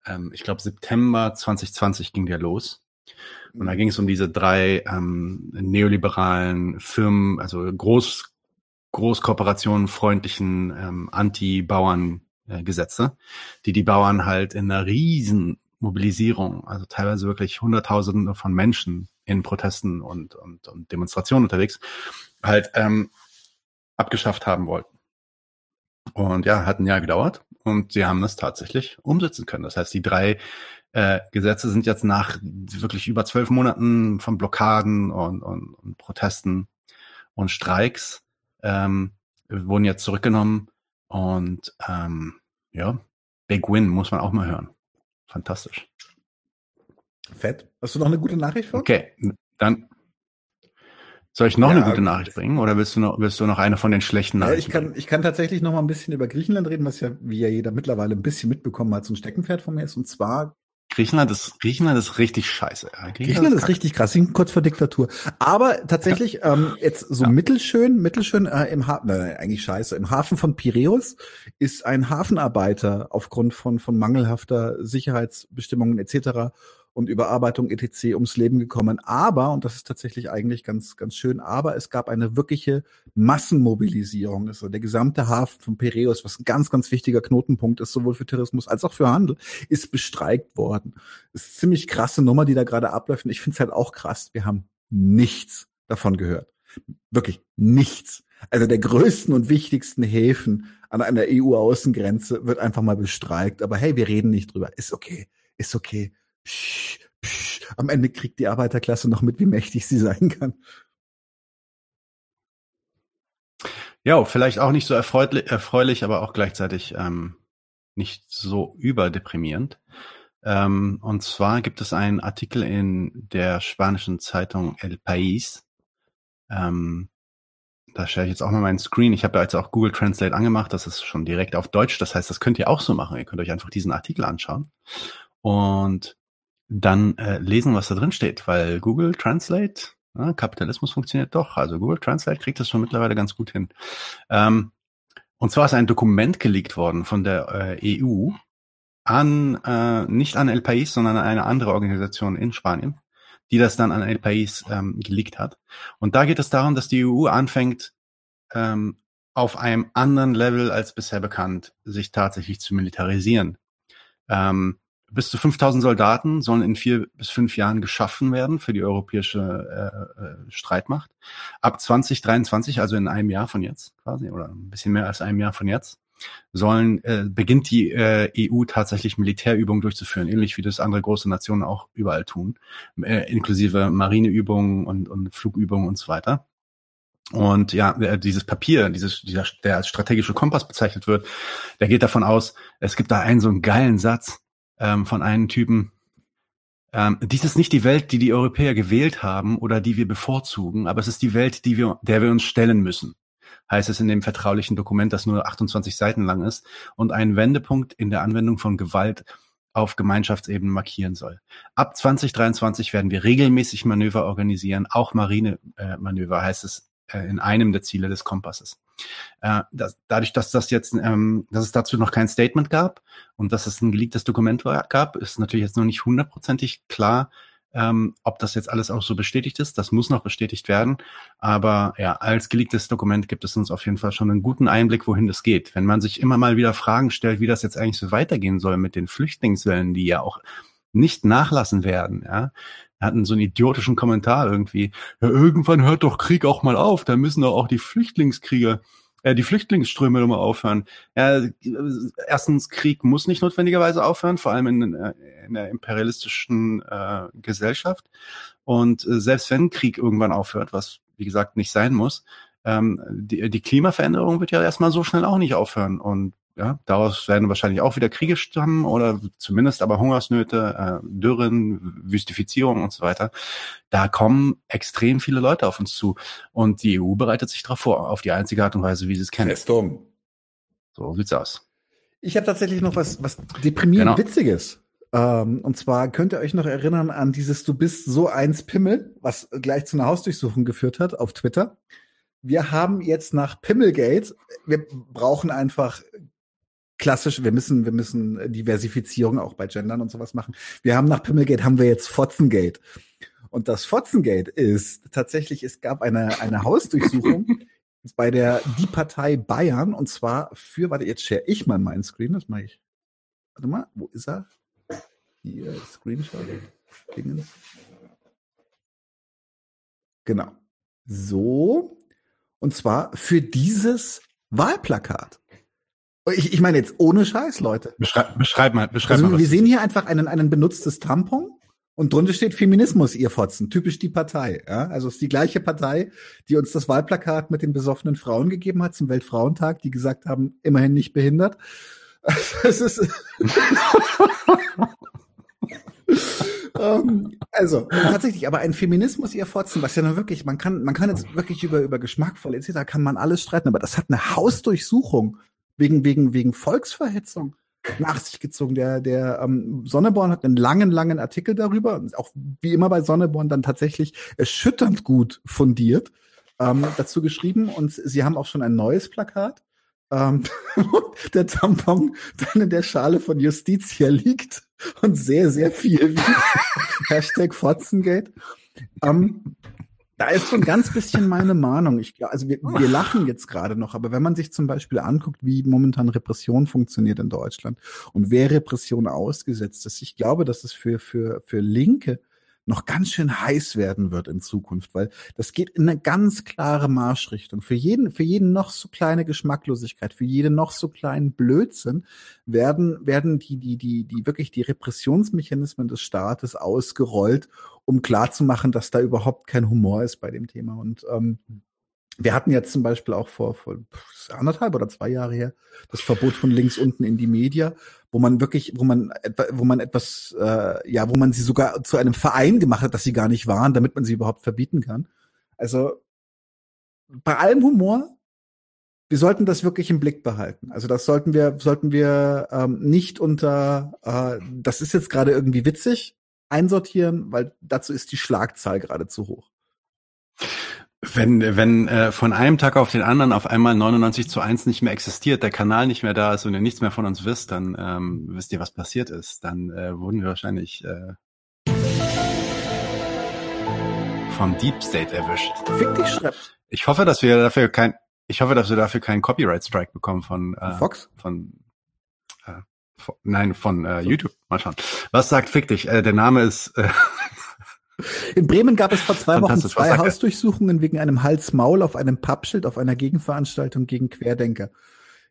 Speaker 1: Ähm, ich glaube, September 2020 ging der los. Und da ging es um diese drei ähm, neoliberalen Firmen, also Groß, Großkooperationen freundlichen ähm, Anti-Bauern-Gesetze, äh, die die Bauern halt in einer riesen Mobilisierung, also teilweise wirklich Hunderttausende von Menschen in Protesten und, und, und Demonstrationen unterwegs, halt ähm, abgeschafft haben wollten. Und ja, hat ein Jahr gedauert und sie haben das tatsächlich umsetzen können. Das heißt, die drei äh, Gesetze sind jetzt nach wirklich über zwölf Monaten von Blockaden und, und, und Protesten und Streiks ähm, wurden jetzt zurückgenommen und ähm, ja, Big Win muss man auch mal hören. Fantastisch.
Speaker 2: Fett. Hast du noch eine gute Nachricht für
Speaker 1: uns? Okay, dann soll ich noch ja, eine gute Nachricht bringen oder willst du noch, willst du noch eine von den schlechten Nachrichten?
Speaker 2: Ja, ich kann, ich kann tatsächlich noch mal ein bisschen über Griechenland reden, was ja, wie ja jeder mittlerweile ein bisschen mitbekommen hat, so ein Steckenpferd von mir ist. Und zwar
Speaker 1: Griechenland ist, Griechenland ist richtig scheiße.
Speaker 2: Griechenland, Griechenland ist, ist richtig krass, sind kurz vor Diktatur. Aber tatsächlich, ja. ähm, jetzt so ja. mittelschön, mittelschön äh, im Hafen, nein, eigentlich scheiße, im Hafen von Piräus ist ein Hafenarbeiter aufgrund von, von mangelhafter Sicherheitsbestimmungen etc und Überarbeitung etc. ums Leben gekommen. Aber, und das ist tatsächlich eigentlich ganz, ganz schön, aber es gab eine wirkliche Massenmobilisierung. Also der gesamte Hafen von Piräus, was ein ganz, ganz wichtiger Knotenpunkt ist, sowohl für Tourismus als auch für Handel, ist bestreikt worden. Das ist ziemlich krasse Nummer, die da gerade abläuft. Und ich finde es halt auch krass. Wir haben nichts davon gehört. Wirklich nichts. Also der größten und wichtigsten Häfen an einer EU-Außengrenze wird einfach mal bestreikt. Aber hey, wir reden nicht drüber. Ist okay. Ist okay am Ende kriegt die Arbeiterklasse noch mit, wie mächtig sie sein kann.
Speaker 1: Ja, vielleicht auch nicht so erfreulich, erfreulich aber auch gleichzeitig ähm, nicht so überdeprimierend. Ähm, und zwar gibt es einen Artikel in der spanischen Zeitung El País, ähm, da stelle ich jetzt auch mal meinen Screen. Ich habe ja jetzt auch Google Translate angemacht. Das ist schon direkt auf Deutsch. Das heißt, das könnt ihr auch so machen. Ihr könnt euch einfach diesen Artikel anschauen und dann äh, lesen, was da drin steht, weil Google Translate, ja, Kapitalismus funktioniert doch. Also Google Translate kriegt das schon mittlerweile ganz gut hin. Ähm, und zwar ist ein Dokument geleakt worden von der äh, EU an, äh, nicht an El País, sondern an eine andere Organisation in Spanien die das dann an El País ähm, geleakt hat. Und da geht es darum, dass die EU anfängt, ähm, auf einem anderen Level als bisher bekannt, sich tatsächlich zu militarisieren. Ähm, bis zu 5000 Soldaten sollen in vier bis fünf Jahren geschaffen werden für die europäische äh, äh, Streitmacht. Ab 2023, also in einem Jahr von jetzt quasi, oder ein bisschen mehr als einem Jahr von jetzt, sollen äh, beginnt die äh, EU tatsächlich Militärübungen durchzuführen, ähnlich wie das andere große Nationen auch überall tun, äh, inklusive Marineübungen und, und Flugübungen und so weiter. Und ja, äh, dieses Papier, dieses, dieser, der als strategische Kompass bezeichnet wird, der geht davon aus, es gibt da einen so einen geilen Satz ähm, von einem Typen, ähm, dies ist nicht die Welt, die die Europäer gewählt haben oder die wir bevorzugen, aber es ist die Welt, die wir, der wir uns stellen müssen heißt es in dem vertraulichen Dokument, das nur 28 Seiten lang ist und einen Wendepunkt in der Anwendung von Gewalt auf Gemeinschaftsebene markieren soll. Ab 2023 werden wir regelmäßig Manöver organisieren, auch Marinemanöver heißt es äh, in einem der Ziele des Kompasses. Äh, das, dadurch, dass das jetzt, ähm, dass es dazu noch kein Statement gab und dass es ein geleaktes Dokument war, gab, ist natürlich jetzt noch nicht hundertprozentig klar, ähm, ob das jetzt alles auch so bestätigt ist, das muss noch bestätigt werden. Aber ja, als geleaktes Dokument gibt es uns auf jeden Fall schon einen guten Einblick, wohin das geht. Wenn man sich immer mal wieder Fragen stellt, wie das jetzt eigentlich so weitergehen soll mit den Flüchtlingswellen, die ja auch nicht nachlassen werden, ja. Wir hatten so einen idiotischen Kommentar irgendwie. Ja, irgendwann hört doch Krieg auch mal auf. Da müssen doch auch die Flüchtlingskrieger äh, die Flüchtlingsströme immer aufhören. Ja, erstens, Krieg muss nicht notwendigerweise aufhören, vor allem in, äh, in der imperialistischen äh, Gesellschaft. Und äh, selbst wenn Krieg irgendwann aufhört, was wie gesagt nicht sein muss, ähm, die, die Klimaveränderung wird ja erstmal so schnell auch nicht aufhören. Und ja, daraus werden wahrscheinlich auch wieder Kriege stammen oder zumindest aber Hungersnöte, äh, Dürren, Wüstifizierung und so weiter. Da kommen extrem viele Leute auf uns zu. Und die EU bereitet sich darauf vor, auf die einzige Art und Weise, wie sie es kennen.
Speaker 2: Festung.
Speaker 1: So sieht's aus.
Speaker 2: Ich habe tatsächlich noch was, was deprimierend
Speaker 1: Genau.
Speaker 2: Witziges. Ähm, und zwar könnt ihr euch noch erinnern an dieses Du bist so eins Pimmel, was gleich zu einer Hausdurchsuchung geführt hat auf Twitter. Wir haben jetzt nach Pimmelgate, wir brauchen einfach klassisch, wir müssen, wir müssen Diversifizierung auch bei Gendern und sowas machen. Wir haben nach Pimmelgate haben wir jetzt Fotzengate. Und das Fotzengate ist tatsächlich, es gab eine, eine Hausdurchsuchung bei der Die Partei Bayern und zwar für, warte, jetzt share ich mal meinen Screen, das mache ich. Warte mal, wo ist er? Hier, Screenshot. Dingens. Genau. So. Und zwar für dieses Wahlplakat. Ich, ich meine jetzt ohne Scheiß, Leute.
Speaker 1: Beschreib, beschreib mal, beschreib
Speaker 2: Also
Speaker 1: mal.
Speaker 2: wir sehen hier einfach einen, einen benutztes Tampon und drunter steht Feminismus, ihr Fotzen. Typisch die Partei. Ja? Also es ist die gleiche Partei, die uns das Wahlplakat mit den besoffenen Frauen gegeben hat zum Weltfrauentag, die gesagt haben, immerhin nicht behindert. Das ist ähm, also tatsächlich, aber ein Feminismus ihr Fotzen, was ja nun wirklich, man kann, man kann jetzt wirklich über über geschmackvoll etc. kann man alles streiten, aber das hat eine Hausdurchsuchung wegen wegen wegen Volksverhetzung nach sich gezogen. Der der ähm, Sonneborn hat einen langen langen Artikel darüber, auch wie immer bei Sonneborn dann tatsächlich erschütternd gut fundiert ähm, dazu geschrieben und sie haben auch schon ein neues Plakat. Ähm, der Tampon dann in der Schale von Justitia liegt und sehr, sehr viel wiegt. Hashtag Fotzengate. Ähm, da ist so ein ganz bisschen meine Mahnung. Ich glaube, also wir, wir lachen jetzt gerade noch, aber wenn man sich zum Beispiel anguckt, wie momentan Repression funktioniert in Deutschland und wer Repression ausgesetzt ist, ich glaube, dass es für, für, für Linke noch ganz schön heiß werden wird in Zukunft, weil das geht in eine ganz klare Marschrichtung. Für jeden, für jeden noch so kleine Geschmacklosigkeit, für jeden noch so kleinen Blödsinn werden, werden die, die, die, die wirklich die Repressionsmechanismen des Staates ausgerollt, um klarzumachen, dass da überhaupt kein Humor ist bei dem Thema. Und ähm, wir hatten jetzt zum Beispiel auch vor, vor anderthalb oder zwei Jahre her das Verbot von links unten in die Media, wo man wirklich, wo man wo man etwas, äh, ja, wo man sie sogar zu einem Verein gemacht hat, dass sie gar nicht waren, damit man sie überhaupt verbieten kann. Also bei allem Humor, wir sollten das wirklich im Blick behalten. Also das sollten wir, sollten wir ähm, nicht unter, äh, das ist jetzt gerade irgendwie witzig, einsortieren, weil dazu ist die Schlagzahl gerade zu hoch.
Speaker 1: Wenn, wenn äh, von einem Tag auf den anderen auf einmal 99 zu 1 nicht mehr existiert, der Kanal nicht mehr da ist und ihr nichts mehr von uns wisst, dann ähm, wisst ihr, was passiert ist. Dann äh, wurden wir wahrscheinlich äh, vom Deep State erwischt.
Speaker 2: Fick dich, schreibt.
Speaker 1: Ich hoffe, dass wir dafür kein, ich hoffe, dass wir dafür keinen Copyright Strike bekommen von äh,
Speaker 2: Fox?
Speaker 1: von äh, von, nein von äh, YouTube. Mal schauen. Was sagt Fick dich? Äh, der Name ist äh,
Speaker 2: In Bremen gab es vor zwei Wochen zwei? Hausdurchsuchungen wegen einem Hals-Maul auf einem Pappschild auf einer Gegenveranstaltung gegen Querdenker.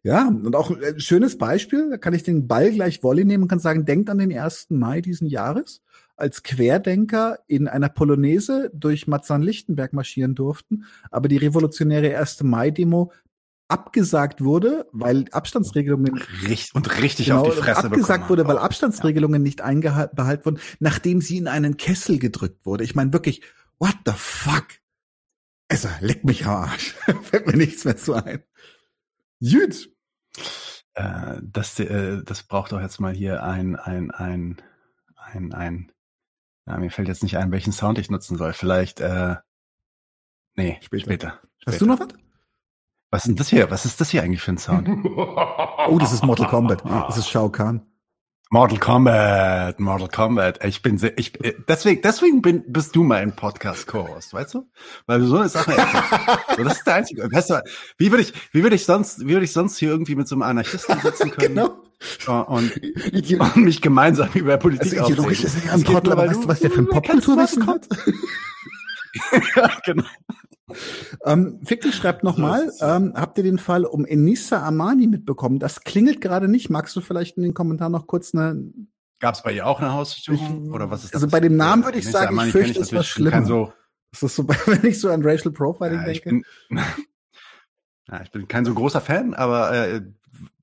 Speaker 2: Ja, und auch ein schönes Beispiel, da kann ich den Ball gleich Volley nehmen und kann sagen, denkt an den 1. Mai diesen Jahres, als Querdenker in einer Polonaise durch Marzahn-Lichtenberg marschieren durften, aber die revolutionäre 1. Mai-Demo abgesagt wurde, weil Abstandsregelungen
Speaker 1: richtig und richtig
Speaker 2: Genau,
Speaker 1: auf die Fresse
Speaker 2: abgesagt wurde, weil. Abstandsregelungen nicht eingehalten wurden, nachdem sie in einen Kessel gedrückt wurde. Ich meine wirklich, what the fuck? Also, leck mich am Arsch. Fällt mir nichts mehr zu ein. Gut.
Speaker 1: Äh, das, äh, das braucht doch jetzt mal hier ein, ein, ein, ein, ein, ja, mir fällt jetzt nicht ein, welchen Sound ich nutzen soll. Vielleicht, äh, nee,
Speaker 2: Später.
Speaker 1: später.
Speaker 2: Hast
Speaker 1: später.
Speaker 2: du noch was?
Speaker 1: Was ist denn das hier? Was ist das hier eigentlich für ein Sound?
Speaker 2: Oh, das ist Mortal Kombat. Das ist Shao Kahn.
Speaker 1: Mortal Kombat, Mortal Kombat. Ich bin sehr, ich, äh, deswegen, deswegen bin, bist du mein Podcast-Co-Host, weißt du? Weil du so eine Sache so, das ist der einzige. Weißt du, wie würde ich, wie würde ich sonst, wie würde ich sonst hier irgendwie mit so einem Anarchisten sitzen können
Speaker 2: Genau.
Speaker 1: und, und mich gemeinsam über Politik
Speaker 2: Also ideologisch ist ja ein Trottel, aber weißt du, was der für ein Popkulturwissen
Speaker 1: kommt.
Speaker 2: hat?
Speaker 1: ja, genau.
Speaker 2: Ähm, Fickli schreibt nochmal, ähm, habt ihr den Fall um Enissa Amani mitbekommen? Das klingelt gerade nicht. Magst du vielleicht in den Kommentaren noch kurz eine,
Speaker 1: Gab es bei ihr auch eine Hausdurchsuchung? Oder was ist das?
Speaker 2: Also bei dem Namen würde ich
Speaker 1: Nessa
Speaker 2: sagen, ich
Speaker 1: Amani
Speaker 2: fürchte,
Speaker 1: kenn
Speaker 2: es war
Speaker 1: kein
Speaker 2: schlimmer.
Speaker 1: So,
Speaker 2: ist das so, wenn ich so an Racial Profiling
Speaker 1: ja, ich
Speaker 2: denke?
Speaker 1: bin, ja, ich bin kein so großer Fan, aber äh,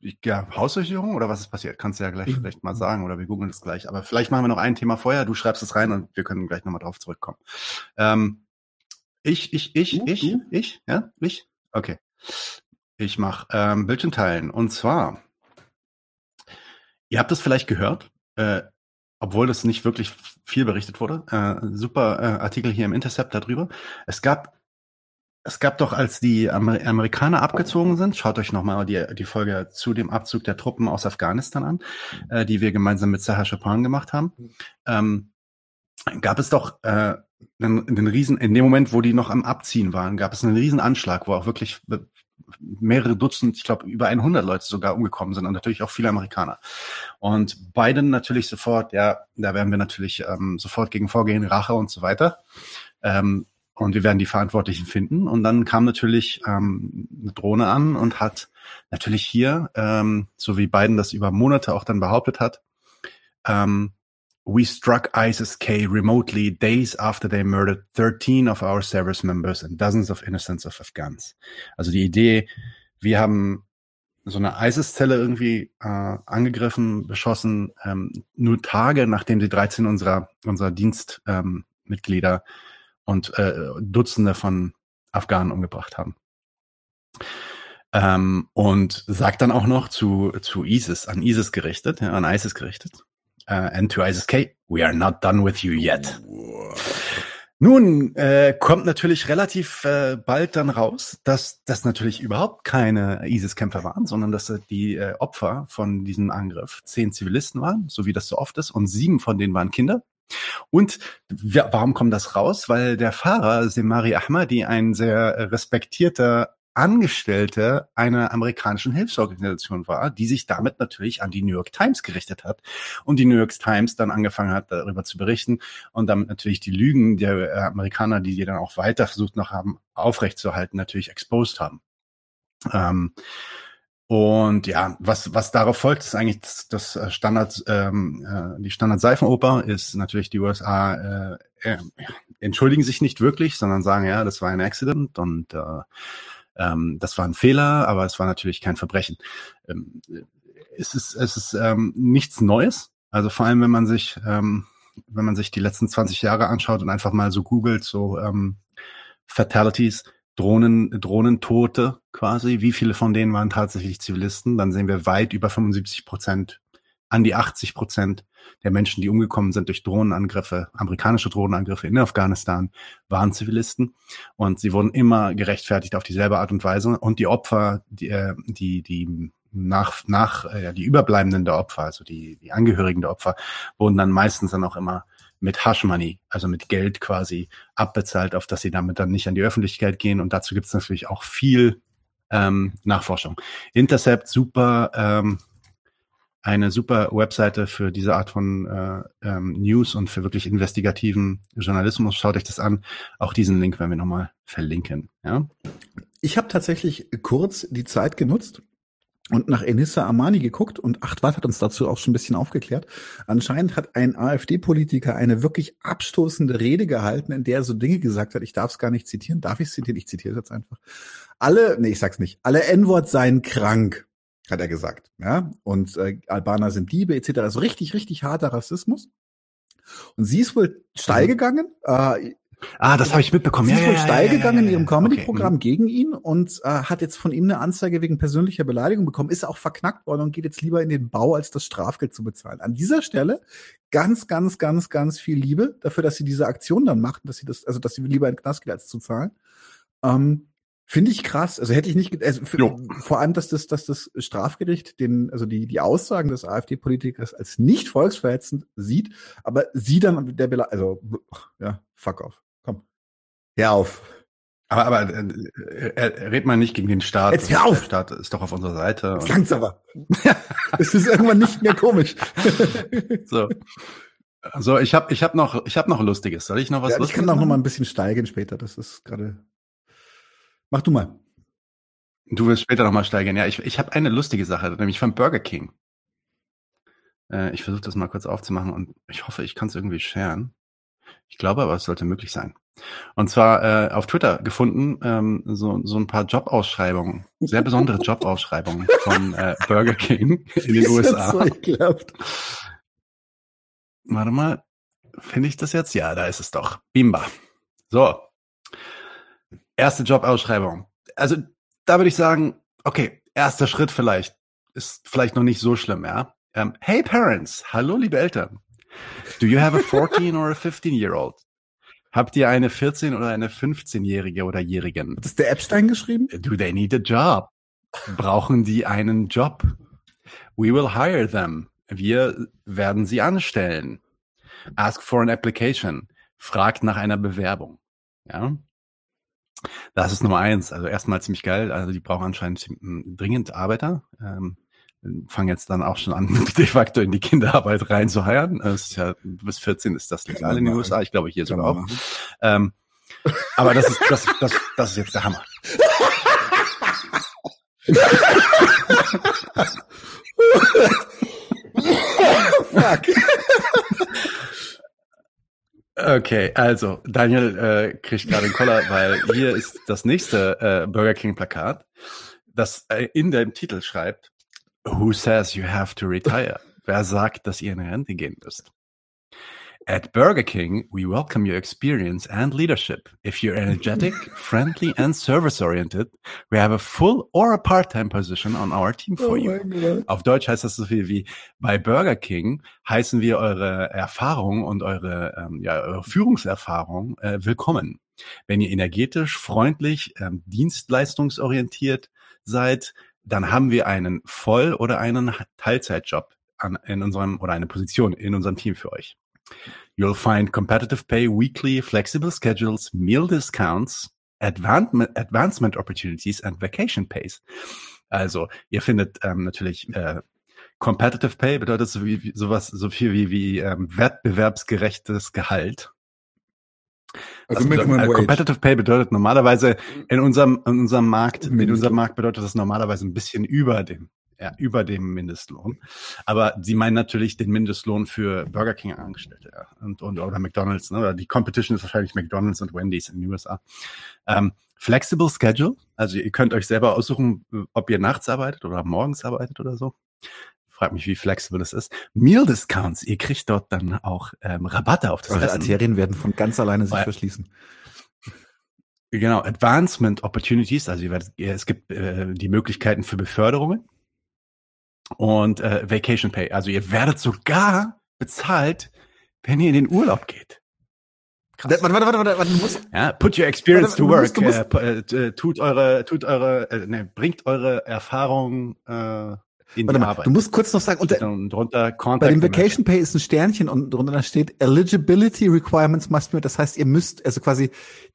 Speaker 1: ich, ja, Hausdurchsuchung oder was ist passiert? Kannst du ja gleich
Speaker 2: Mhm.
Speaker 1: vielleicht mal sagen oder wir googeln das gleich. Aber vielleicht machen wir noch ein Thema vorher. Du schreibst es rein und wir können gleich nochmal drauf zurückkommen. Ähm, ich, ich, ich,
Speaker 2: Du,
Speaker 1: ich,
Speaker 2: du?
Speaker 1: ich, ja, ich. Okay. Ich mache ähm, Bildschirm teilen. Und zwar, ihr habt es vielleicht gehört, äh, obwohl das nicht wirklich viel berichtet wurde. Äh, super äh, Artikel hier im Intercept darüber. Es gab es gab doch, als die Amer Amerikaner abgezogen sind, schaut euch nochmal die, die Folge zu dem Abzug der Truppen aus Afghanistan an, äh, die wir gemeinsam mit Sahar Chopin gemacht haben. Ähm, gab es doch äh, einen, einen riesen, in dem Moment, wo die noch am Abziehen waren, gab es einen riesen Anschlag, wo auch wirklich mehrere Dutzend, ich glaube über 100 Leute sogar umgekommen sind und natürlich auch viele Amerikaner. Und Biden natürlich sofort, ja, da werden wir natürlich ähm, sofort gegen vorgehen, Rache und so weiter. Ähm, und wir werden die Verantwortlichen finden. Und dann kam natürlich ähm, eine Drohne an und hat natürlich hier, ähm, so wie Biden das über Monate auch dann behauptet hat, ähm, We struck ISIS-K remotely days after they murdered 13 of our service members and dozens of innocents of Afghans. Also die Idee, wir haben so eine ISIS-Zelle irgendwie äh, angegriffen, beschossen, ähm, nur Tage nachdem die 13 unserer, unserer Dienstmitglieder ähm, und äh, Dutzende von Afghanen umgebracht haben. Ähm, und sagt dann auch noch zu, zu ISIS, an ISIS gerichtet, ja, an ISIS gerichtet, äh, and to ISIS-K, we are not done with you yet. Nun äh, kommt natürlich relativ äh, bald dann raus, dass das natürlich überhaupt keine ISIS-Kämpfer waren, sondern dass die äh, Opfer von diesem Angriff zehn Zivilisten waren, so wie das so oft ist, und sieben von denen waren Kinder. Und ja, warum kommt das raus? Weil der Fahrer, Semari Ahmadi, ein sehr respektierter Angestellter einer amerikanischen Hilfsorganisation war, die sich damit natürlich an die New York Times gerichtet hat und die New York Times dann angefangen hat, darüber zu berichten und damit natürlich die Lügen der äh, Amerikaner, die die dann auch weiter versucht noch haben, aufrechtzuerhalten, natürlich exposed haben. Ähm, und ja, was, was darauf folgt, ist eigentlich das, das Standard, ähm, äh, die Standard-Seifenoper ist natürlich die USA äh, äh, entschuldigen sich nicht wirklich, sondern sagen, ja, das war ein Accident und äh, ähm, das war ein Fehler, aber es war natürlich kein Verbrechen. Ähm, es ist, es ist ähm, nichts Neues. Also vor allem, wenn man sich, ähm, wenn man sich die letzten 20 Jahre anschaut und einfach mal so googelt, so ähm, Fatalities, Drohnen, Drohnentote quasi. Wie viele von denen waren tatsächlich Zivilisten? Dann sehen wir weit über 75 Prozent, an die 80 Prozent der Menschen, die umgekommen sind durch Drohnenangriffe, amerikanische Drohnenangriffe in Afghanistan, waren Zivilisten. Und sie wurden immer gerechtfertigt auf dieselbe Art und Weise. Und die Opfer, die, äh, die, die nach, nach äh, die Überbleibenden der Opfer, also die, die Angehörigen der Opfer, wurden dann meistens dann auch immer mit Hush Money, also mit Geld quasi abbezahlt, auf dass sie damit dann nicht an die Öffentlichkeit gehen. Und dazu gibt es natürlich auch viel ähm, Nachforschung. Intercept, super, ähm, eine super Webseite für diese Art von äh, ähm, News und für wirklich investigativen Journalismus. Schaut euch das an. Auch diesen Link werden wir nochmal verlinken. Ja?
Speaker 2: Ich habe tatsächlich kurz die Zeit genutzt, und nach Enissa Amani geguckt und Achtwart hat uns dazu auch schon ein bisschen aufgeklärt. Anscheinend hat ein AfD-Politiker eine wirklich abstoßende Rede gehalten, in der er so Dinge gesagt hat. Ich darf es gar nicht zitieren. Darf ich zitieren? Ich zitiere jetzt einfach. Alle, nee, ich sag's nicht. Alle N-Wort seien krank, hat er gesagt. Ja, und äh, Albaner sind Diebe etc. Also richtig, richtig harter Rassismus. Und sie ist wohl steil gegangen. Äh,
Speaker 1: Ah, das habe ich mitbekommen.
Speaker 2: Sie
Speaker 1: ja,
Speaker 2: ist wohl
Speaker 1: ja,
Speaker 2: steil
Speaker 1: ja, ja,
Speaker 2: gegangen
Speaker 1: ja,
Speaker 2: in
Speaker 1: ja.
Speaker 2: ihrem Comedy-Programm
Speaker 1: Okay,
Speaker 2: gegen ihn und äh, hat jetzt von ihm eine Anzeige wegen persönlicher Beleidigung bekommen, ist auch verknackt worden und geht jetzt lieber in den Bau, als das Strafgeld zu bezahlen. An dieser Stelle ganz, ganz, ganz, ganz viel Liebe dafür, dass sie diese Aktion dann macht, dass sie das, also dass sie lieber in den Knast geht, als zu zahlen. Ähm, Finde ich krass. Also hätte ich nicht, also für, vor allem, dass das, dass das Strafgericht den, also die, die Aussagen des AfD-Politikers als nicht volksverhetzend sieht, aber sie dann der Bele also ja, fuck off. Komm. Hör auf.
Speaker 1: Aber, aber äh, red mal nicht gegen den Staat.
Speaker 2: Jetzt hör auf!
Speaker 1: Der Staat ist doch auf unserer Seite.
Speaker 2: Jetzt langt's aber. es ist irgendwann nicht mehr komisch.
Speaker 1: so. So, ich habe ich hab noch, ich hab noch Lustiges. Soll ich noch was
Speaker 2: ja, ich kann auch noch mal ein bisschen steigen später. Das ist gerade. Mach du mal.
Speaker 1: Du willst später noch mal steigern. Ja, ich, ich habe eine lustige Sache, nämlich von Burger King. Äh, ich versuche das mal kurz aufzumachen und ich hoffe, ich kann es irgendwie sharen. Ich glaube aber, es sollte möglich sein. Und zwar äh, auf Twitter gefunden, ähm, so, so ein paar Jobausschreibungen, sehr besondere Jobausschreibungen von äh, Burger King in den USA.
Speaker 2: So.
Speaker 1: Warte mal, finde ich das jetzt? Ja, da ist es doch. Bimba. So. Erste Jobausschreibung. Also, da würde ich sagen, okay, erster Schritt vielleicht. Ist vielleicht noch nicht so schlimm, ja. Ähm, hey Parents, hallo liebe Eltern. Do you have a 14 or a 15 year old? Habt ihr eine 14 oder eine 15-jährige oder jährigen?
Speaker 2: Das der Epstein geschrieben?
Speaker 1: Do they need a job? Brauchen die einen Job? We will hire them. Wir werden sie anstellen. Ask for an application. Fragt nach einer Bewerbung. Ja. Das ist Nummer eins. Also erstmal ziemlich geil. Also die brauchen anscheinend mm, dringend Arbeiter. Ähm, fangen jetzt dann auch schon an, de facto in die Kinderarbeit reinzuheiern. Es ist ja, bis 14 ist das legal in den USA. Ich glaube hier sogar
Speaker 2: man
Speaker 1: auch. Ähm, aber das ist, das, das, das ist jetzt der Hammer.
Speaker 2: Fuck.
Speaker 1: Okay, also Daniel äh, kriegt gerade einen Koller, weil hier ist das nächste äh, Burger King Plakat, das äh, in dem Titel schreibt, Who says you have to retire? Wer sagt, dass ihr in Rente gehen müsst? At Burger King, we welcome your experience and leadership. If you're energetic, friendly and service-oriented, we have a full or a part-time position on our team for
Speaker 2: Oh
Speaker 1: you. Auf Deutsch heißt das so viel wie bei Burger King heißen wir eure Erfahrung und eure, ähm, ja, eure Führungserfahrung äh, willkommen. Wenn ihr energetisch, freundlich, ähm, dienstleistungsorientiert seid, dann haben wir einen Voll- oder einen Teilzeitjob an, in unserem oder eine Position in unserem Team für euch. You'll find competitive pay, weekly, flexible schedules, meal discounts, advancement, opportunities and vacation pays. Also, ihr findet ähm, natürlich äh, Competitive Pay bedeutet so wie, sowas, so viel wie, wie ähm, wettbewerbsgerechtes Gehalt.
Speaker 2: Also
Speaker 1: bedeutet- äh. Competitive Pay bedeutet normalerweise in unserem, in unserem Markt, in unserem Markt bedeutet das normalerweise ein bisschen über dem, ja, über dem Mindestlohn. Aber sie meinen natürlich den Mindestlohn für Burger King Angestellte, ja, und, und, oder McDonalds, ne? Oder die Competition ist wahrscheinlich McDonalds und Wendy's in den USA. Ähm, Flexible Schedule, also ihr könnt euch selber aussuchen, ob ihr nachts arbeitet oder morgens arbeitet oder so. Frag mich, wie flexibel das ist. Meal Discounts, ihr kriegt dort dann auch ähm, Rabatte auf das
Speaker 2: Eure
Speaker 1: Essen.
Speaker 2: Arterien werden von ganz alleine sich verschließen.
Speaker 1: Genau, Advancement Opportunities, also es gibt äh, die Möglichkeiten für Beförderungen und äh, Vacation Pay. Also ihr werdet sogar bezahlt, wenn ihr in den Urlaub geht.
Speaker 2: Krass. Warte, warte, warte, warte, du musst.
Speaker 1: Ja, put your experience
Speaker 2: Warte,
Speaker 1: to
Speaker 2: du
Speaker 1: work.
Speaker 2: du musst-
Speaker 1: äh, äh, tut eure, tut eure, äh, ne, bringt eure Erfahrung äh, in
Speaker 2: Warte
Speaker 1: die
Speaker 2: mal,
Speaker 1: Arbeit.
Speaker 2: du musst kurz noch sagen, unter,
Speaker 1: Und drunter
Speaker 2: bei
Speaker 1: Contact
Speaker 2: dem
Speaker 1: America.
Speaker 2: Vacation Pay ist ein Sternchen und drunter da steht Eligibility Requirements must be. Das heißt, ihr müsst also quasi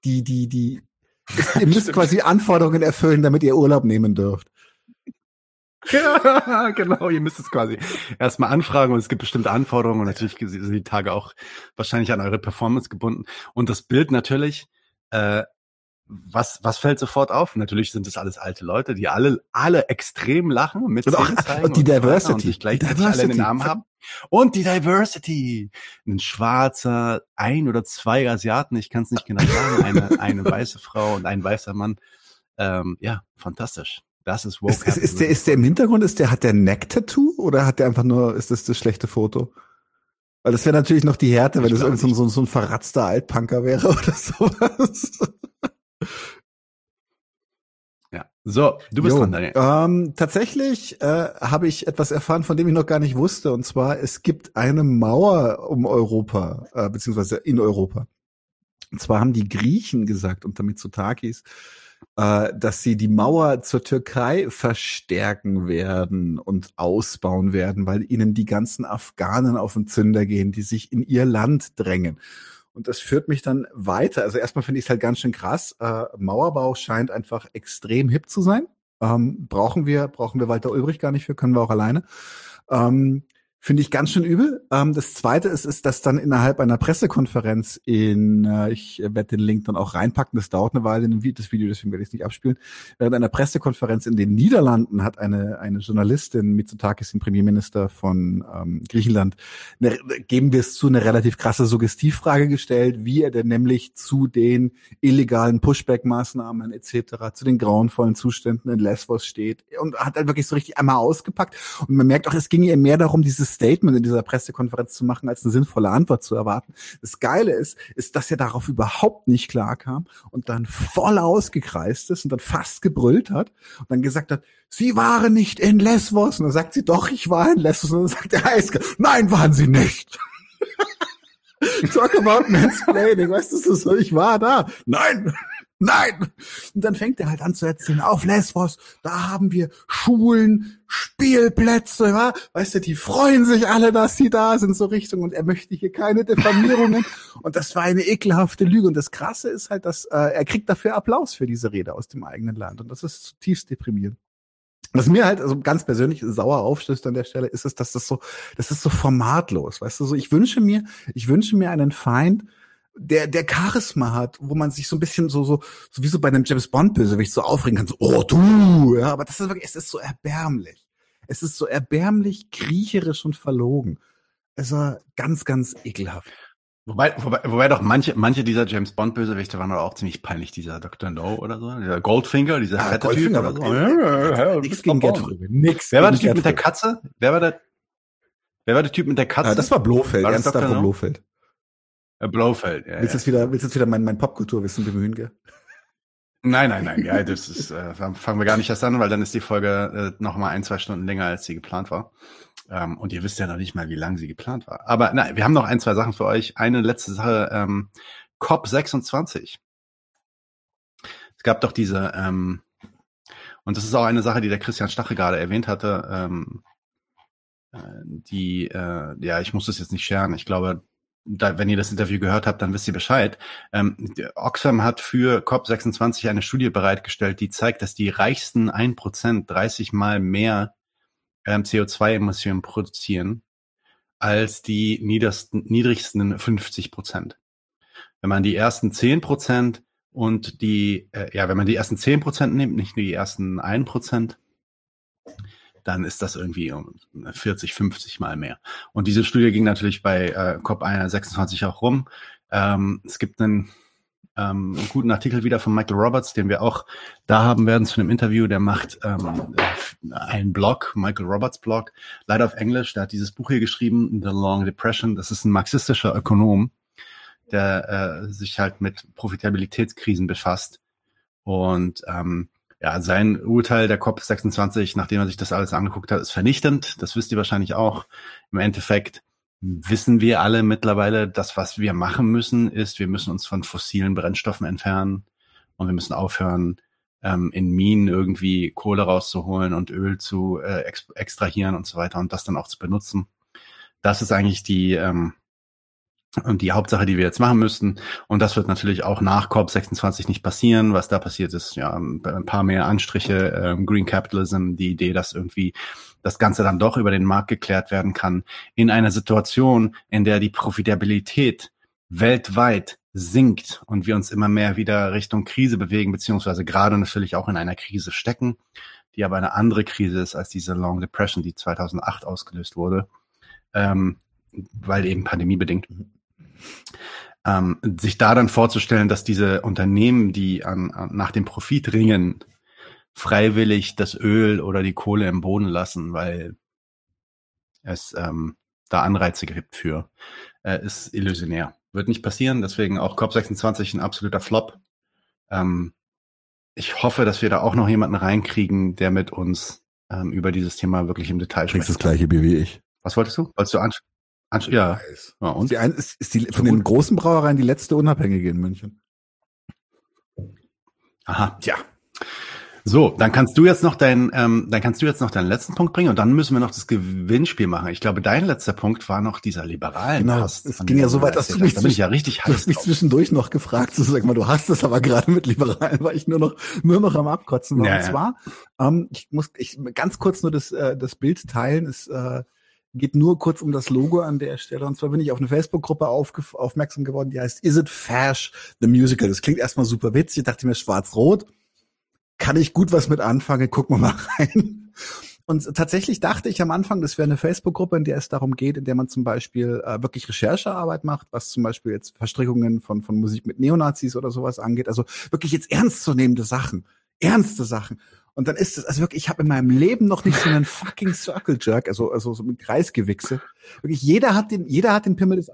Speaker 2: die die die ihr müsst quasi Anforderungen erfüllen, damit ihr Urlaub nehmen dürft.
Speaker 1: Ja, genau, ihr müsst es quasi erstmal anfragen und es gibt bestimmte Anforderungen und natürlich sind die Tage auch wahrscheinlich an eure Performance gebunden. Und das Bild natürlich, äh, was, was fällt sofort auf? Natürlich sind es alles alte Leute, die alle, alle extrem lachen, mit
Speaker 2: Und auch-
Speaker 1: zeigen
Speaker 2: und die
Speaker 1: weiter
Speaker 2: Diversity.
Speaker 1: und sich gleichzeitig
Speaker 2: Die
Speaker 1: alle in den
Speaker 2: Diversity.
Speaker 1: Arm haben. Und die Diversity. Ein schwarzer, ein oder zwei Asiaten, ich kann es nicht genau sagen, eine, eine weiße Frau und ein weißer Mann. Ähm, ja, fantastisch. Das ist woke
Speaker 2: Ist, ist, ist der ist der im Hintergrund ist der hat der Neck Tattoo oder hat der einfach nur ist das das schlechte Foto? Weil das wäre natürlich noch die Härte, wenn
Speaker 1: Ich
Speaker 2: das so, so, so ein verratzter Altpunker wäre oder sowas.
Speaker 1: Ja. So, du bist
Speaker 2: Jo,
Speaker 1: dran, Daniel.
Speaker 2: Ähm, tatsächlich äh, habe ich etwas erfahren, von dem ich noch gar nicht wusste. Und zwar, es gibt eine Mauer um Europa, äh, beziehungsweise in Europa. Und zwar haben die Griechen gesagt unter Mitsotakis, äh, dass sie die Mauer zur Türkei verstärken werden und ausbauen werden, weil ihnen die ganzen Afghanen auf den Zünder gehen, die sich in ihr Land drängen. Und das führt mich dann weiter. Also erstmal finde ich es halt ganz schön krass. Äh, Mauerbau scheint einfach extrem hip zu sein. Ähm, brauchen wir, brauchen wir Walter Ulbricht gar nicht für, können wir auch alleine. Ähm, Finde ich ganz schön übel. Ähm, das zweite ist, ist, dass dann innerhalb einer Pressekonferenz in, äh, ich werde den Link dann auch reinpacken, das dauert eine Weile, das Video, deswegen werde ich es nicht abspielen. Während einer Pressekonferenz in den Niederlanden hat eine, eine Journalistin, Mitsotakis, den Premierminister von ähm, Griechenland, eine, geben wir es zu, eine relativ krasse Suggestivfrage gestellt, wie er denn nämlich zu den illegalen Pushback-Maßnahmen etc., zu den grauenvollen Zuständen in Lesbos steht und hat halt wirklich so richtig einmal ausgepackt. Und man merkt auch, es ging ihr mehr darum, dieses Statement in dieser Pressekonferenz zu machen, als eine sinnvolle Antwort zu erwarten. Das Geile ist, ist, dass er darauf überhaupt nicht klar kam und dann voll ausgekreist ist und dann fast gebrüllt hat und dann gesagt hat, Sie waren nicht in Lesbos. Und dann sagt sie, doch, ich war in Lesbos. Und dann sagt der Eiske, nein, waren Sie nicht. Talk about mansplaining, weißt du, so, ich war da. Nein, nein. Und dann fängt er halt an zu erzählen, auf Lesbos, da haben wir Schulen, Spielplätze, ja? weißt du, die freuen sich alle, dass sie da sind, so Richtung, und er möchte hier keine Diffamierungen. und das war eine ekelhafte Lüge. Und das Krasse ist halt, dass äh, er kriegt dafür Applaus für diese Rede aus dem eigenen Land. Und das ist zutiefst deprimierend. Was mir halt also ganz persönlich sauer aufstößt an der Stelle, ist es, dass das so, das ist so formatlos, weißt du, so ich wünsche mir, ich wünsche mir einen Feind, der, der Charisma hat, wo man sich so ein bisschen so, so, so wie so bei einem James Bond Bösewicht so aufregen kann, so, oh du, ja, aber das ist wirklich, es ist so erbärmlich. Es ist so erbärmlich, kriecherisch und verlogen. Also ganz, ganz ekelhaft.
Speaker 1: Wobei, wobei, wobei doch manche, manche dieser James Bond Bösewichte waren doch auch ziemlich peinlich. Dieser Dr. No oder so, dieser Goldfinger, dieser
Speaker 2: Ja,
Speaker 1: fette
Speaker 2: Goldfinger
Speaker 1: Typ oder
Speaker 2: war
Speaker 1: so.
Speaker 2: geil.
Speaker 1: Ja, ja, ja,
Speaker 2: Nix gegen. Gertrud. Nix
Speaker 1: Wer war der Typ mit der. Katze? Wer war der? Wer war der Typ mit der Katze?
Speaker 2: Ja, das war Blofeld,
Speaker 1: War das
Speaker 2: Ernst
Speaker 1: Dr. No?
Speaker 2: Blofeld.
Speaker 1: Äh, Blofeld. Ja,
Speaker 2: Willst
Speaker 1: ja.
Speaker 2: jetzt wieder, willst jetzt wieder mein, mein Popkulturwissen bemühen, gell?
Speaker 1: Nein, nein, nein. Ja, das ist, äh, fangen wir gar nicht erst an, weil dann ist die Folge äh, noch mal ein, zwei Stunden länger, als sie geplant war. Ähm, und ihr wisst ja noch nicht mal, wie lang sie geplant war. Aber nein, wir haben noch ein, zwei Sachen für euch. Eine letzte Sache, ähm, COP26. Es gab doch diese, ähm, und das ist auch eine Sache, die der Christian Stache gerade erwähnt hatte, ähm, äh, die, äh, ja, ich muss das jetzt nicht scheren. Ich glaube, da, wenn ihr das Interview gehört habt, dann wisst ihr Bescheid. Ähm, Oxfam hat für COP26 eine Studie bereitgestellt, die zeigt, dass die reichsten 1% 30 mal mehr ähm, CO2-Emissionen produzieren als die niedersten, niedrigsten 50 Prozent. Wenn man die ersten 10 Prozent und die, äh, ja, wenn man die ersten 10 Prozent nimmt, nicht nur die ersten 1 Prozent, dann ist das irgendwie um 40, 50 mal mehr. Und diese Studie ging natürlich bei äh, COP26 auch rum. Ähm, es gibt einen, ähm, guten Artikel wieder von Michael Roberts, den wir auch da haben werden zu einem Interview. Der macht ähm, einen Blog, Michael Roberts Blog, leider auf Englisch. Der hat dieses Buch hier geschrieben, The Long Depression. Das ist ein marxistischer Ökonom, der äh, sich halt mit Profitabilitätskrisen befasst Und ähm, ja, sein Urteil der COP26, nachdem er sich das alles angeguckt hat, ist vernichtend. Das wisst ihr wahrscheinlich auch. Im Endeffekt wissen wir alle mittlerweile, dass was wir machen müssen, ist, wir müssen uns von fossilen Brennstoffen entfernen und wir müssen aufhören, ähm, in Minen irgendwie Kohle rauszuholen und Öl zu äh, ex extrahieren und so weiter und das dann auch zu benutzen. Das ist eigentlich die, ähm, die Hauptsache, die wir jetzt machen müssten. Und das wird natürlich auch nach COP26 nicht passieren. Was da passiert ist, ja, ein paar mehr Anstriche, ähm, Green Capitalism, die Idee, dass irgendwie das Ganze dann doch über den Markt geklärt werden kann, in einer Situation, in der die Profitabilität weltweit sinkt und wir uns immer mehr wieder Richtung Krise bewegen, beziehungsweise gerade natürlich auch in einer Krise stecken, die aber eine andere Krise ist als diese Long Depression, die 2008 ausgelöst wurde, ähm, weil eben pandemiebedingt. Ähm, sich da dann vorzustellen, dass diese Unternehmen, die an, an, nach dem Profit ringen, freiwillig das Öl oder die Kohle im Boden lassen, weil es ähm, da Anreize gibt für, äh, ist illusionär. Wird nicht passieren, deswegen auch COP26 ein absoluter Flop. Ähm, ich hoffe, dass wir da auch noch jemanden reinkriegen, der mit uns ähm, über dieses Thema wirklich im Detail
Speaker 2: spricht. das gleiche wie ich.
Speaker 1: Was wolltest du? Wolltest du anschauen? Ansch ja.
Speaker 2: ja. Und? Ist die, ein, ist, ist die von den großen Brauereien die letzte unabhängige in München.
Speaker 1: Aha. Tja. So, dann kannst du jetzt noch dein, ähm, dann kannst du jetzt noch deinen letzten Punkt bringen und dann müssen wir noch das Gewinnspiel machen. Ich glaube, dein letzter Punkt war noch dieser liberalen
Speaker 2: genau, Pass. Es ging ja so weit, dass du mich,
Speaker 1: da ja richtig
Speaker 2: du hast mich zwischendurch noch gefragt, so sag mal, du hast es aber gerade mit liberalen, weil ich nur noch nur noch am abkotzen war. Ja, und zwar, ähm, ich muss ich ganz kurz nur das äh, das Bild teilen. Ist äh, geht nur kurz um das Logo an der Stelle. Und zwar bin ich auf eine Facebook-Gruppe aufmerksam geworden, die heißt Is It Fash the Musical? Das klingt erstmal super witzig. Ich dachte mir, schwarz-rot. Kann ich gut was mit anfangen? Gucken wir mal rein. Und tatsächlich dachte ich am Anfang, das wäre eine Facebook-Gruppe, in der es darum geht, in der man zum Beispiel äh, wirklich Recherchearbeit macht, was zum Beispiel jetzt Verstrickungen von, von Musik mit Neonazis oder sowas angeht. Also wirklich jetzt ernstzunehmende Sachen. Ernste Sachen. Und dann ist es, also wirklich, ich habe in meinem Leben noch nicht so einen fucking Circle Jerk, also, also so mit Kreisgewichse. Wirklich, jeder hat den, jeder hat den Pimmel des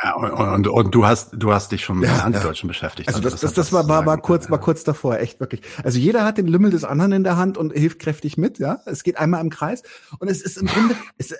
Speaker 1: ja, und, und, und du hast du hast dich schon mit ja, Antideutschen ja. beschäftigt.
Speaker 2: Also, also das, das, das, war, war, war kurz war kurz davor, echt wirklich. Also jeder hat den Lümmel des anderen in der Hand und hilft kräftig mit, ja. Es geht einmal im Kreis und es ist im Grunde, es,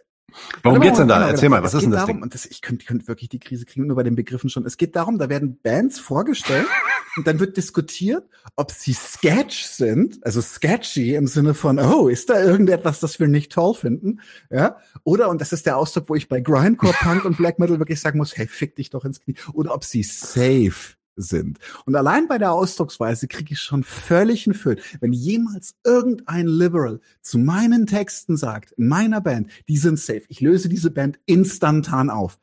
Speaker 1: Warum geht's denn da? Genau, Erzähl mal, was ist denn das
Speaker 2: darum, Ding? Und das, ich könnte, könnte wirklich die Krise kriegen, nur bei den Begriffen schon. Es geht darum, da werden Bands vorgestellt und dann wird diskutiert, ob sie sketch sind, also sketchy im Sinne von, oh, ist da irgendetwas, das wir nicht toll finden, ja? Oder, und das ist der Ausdruck, wo ich bei Grindcore, Punk und Black Metal wirklich sagen muss, hey, fick dich doch ins Knie. Oder ob sie safe sind. Und allein bei der Ausdrucksweise kriege ich schon völlig einen Füll. Wenn jemals irgendein Liberal zu meinen Texten sagt, in meiner Band, die sind safe, ich löse diese Band instantan auf.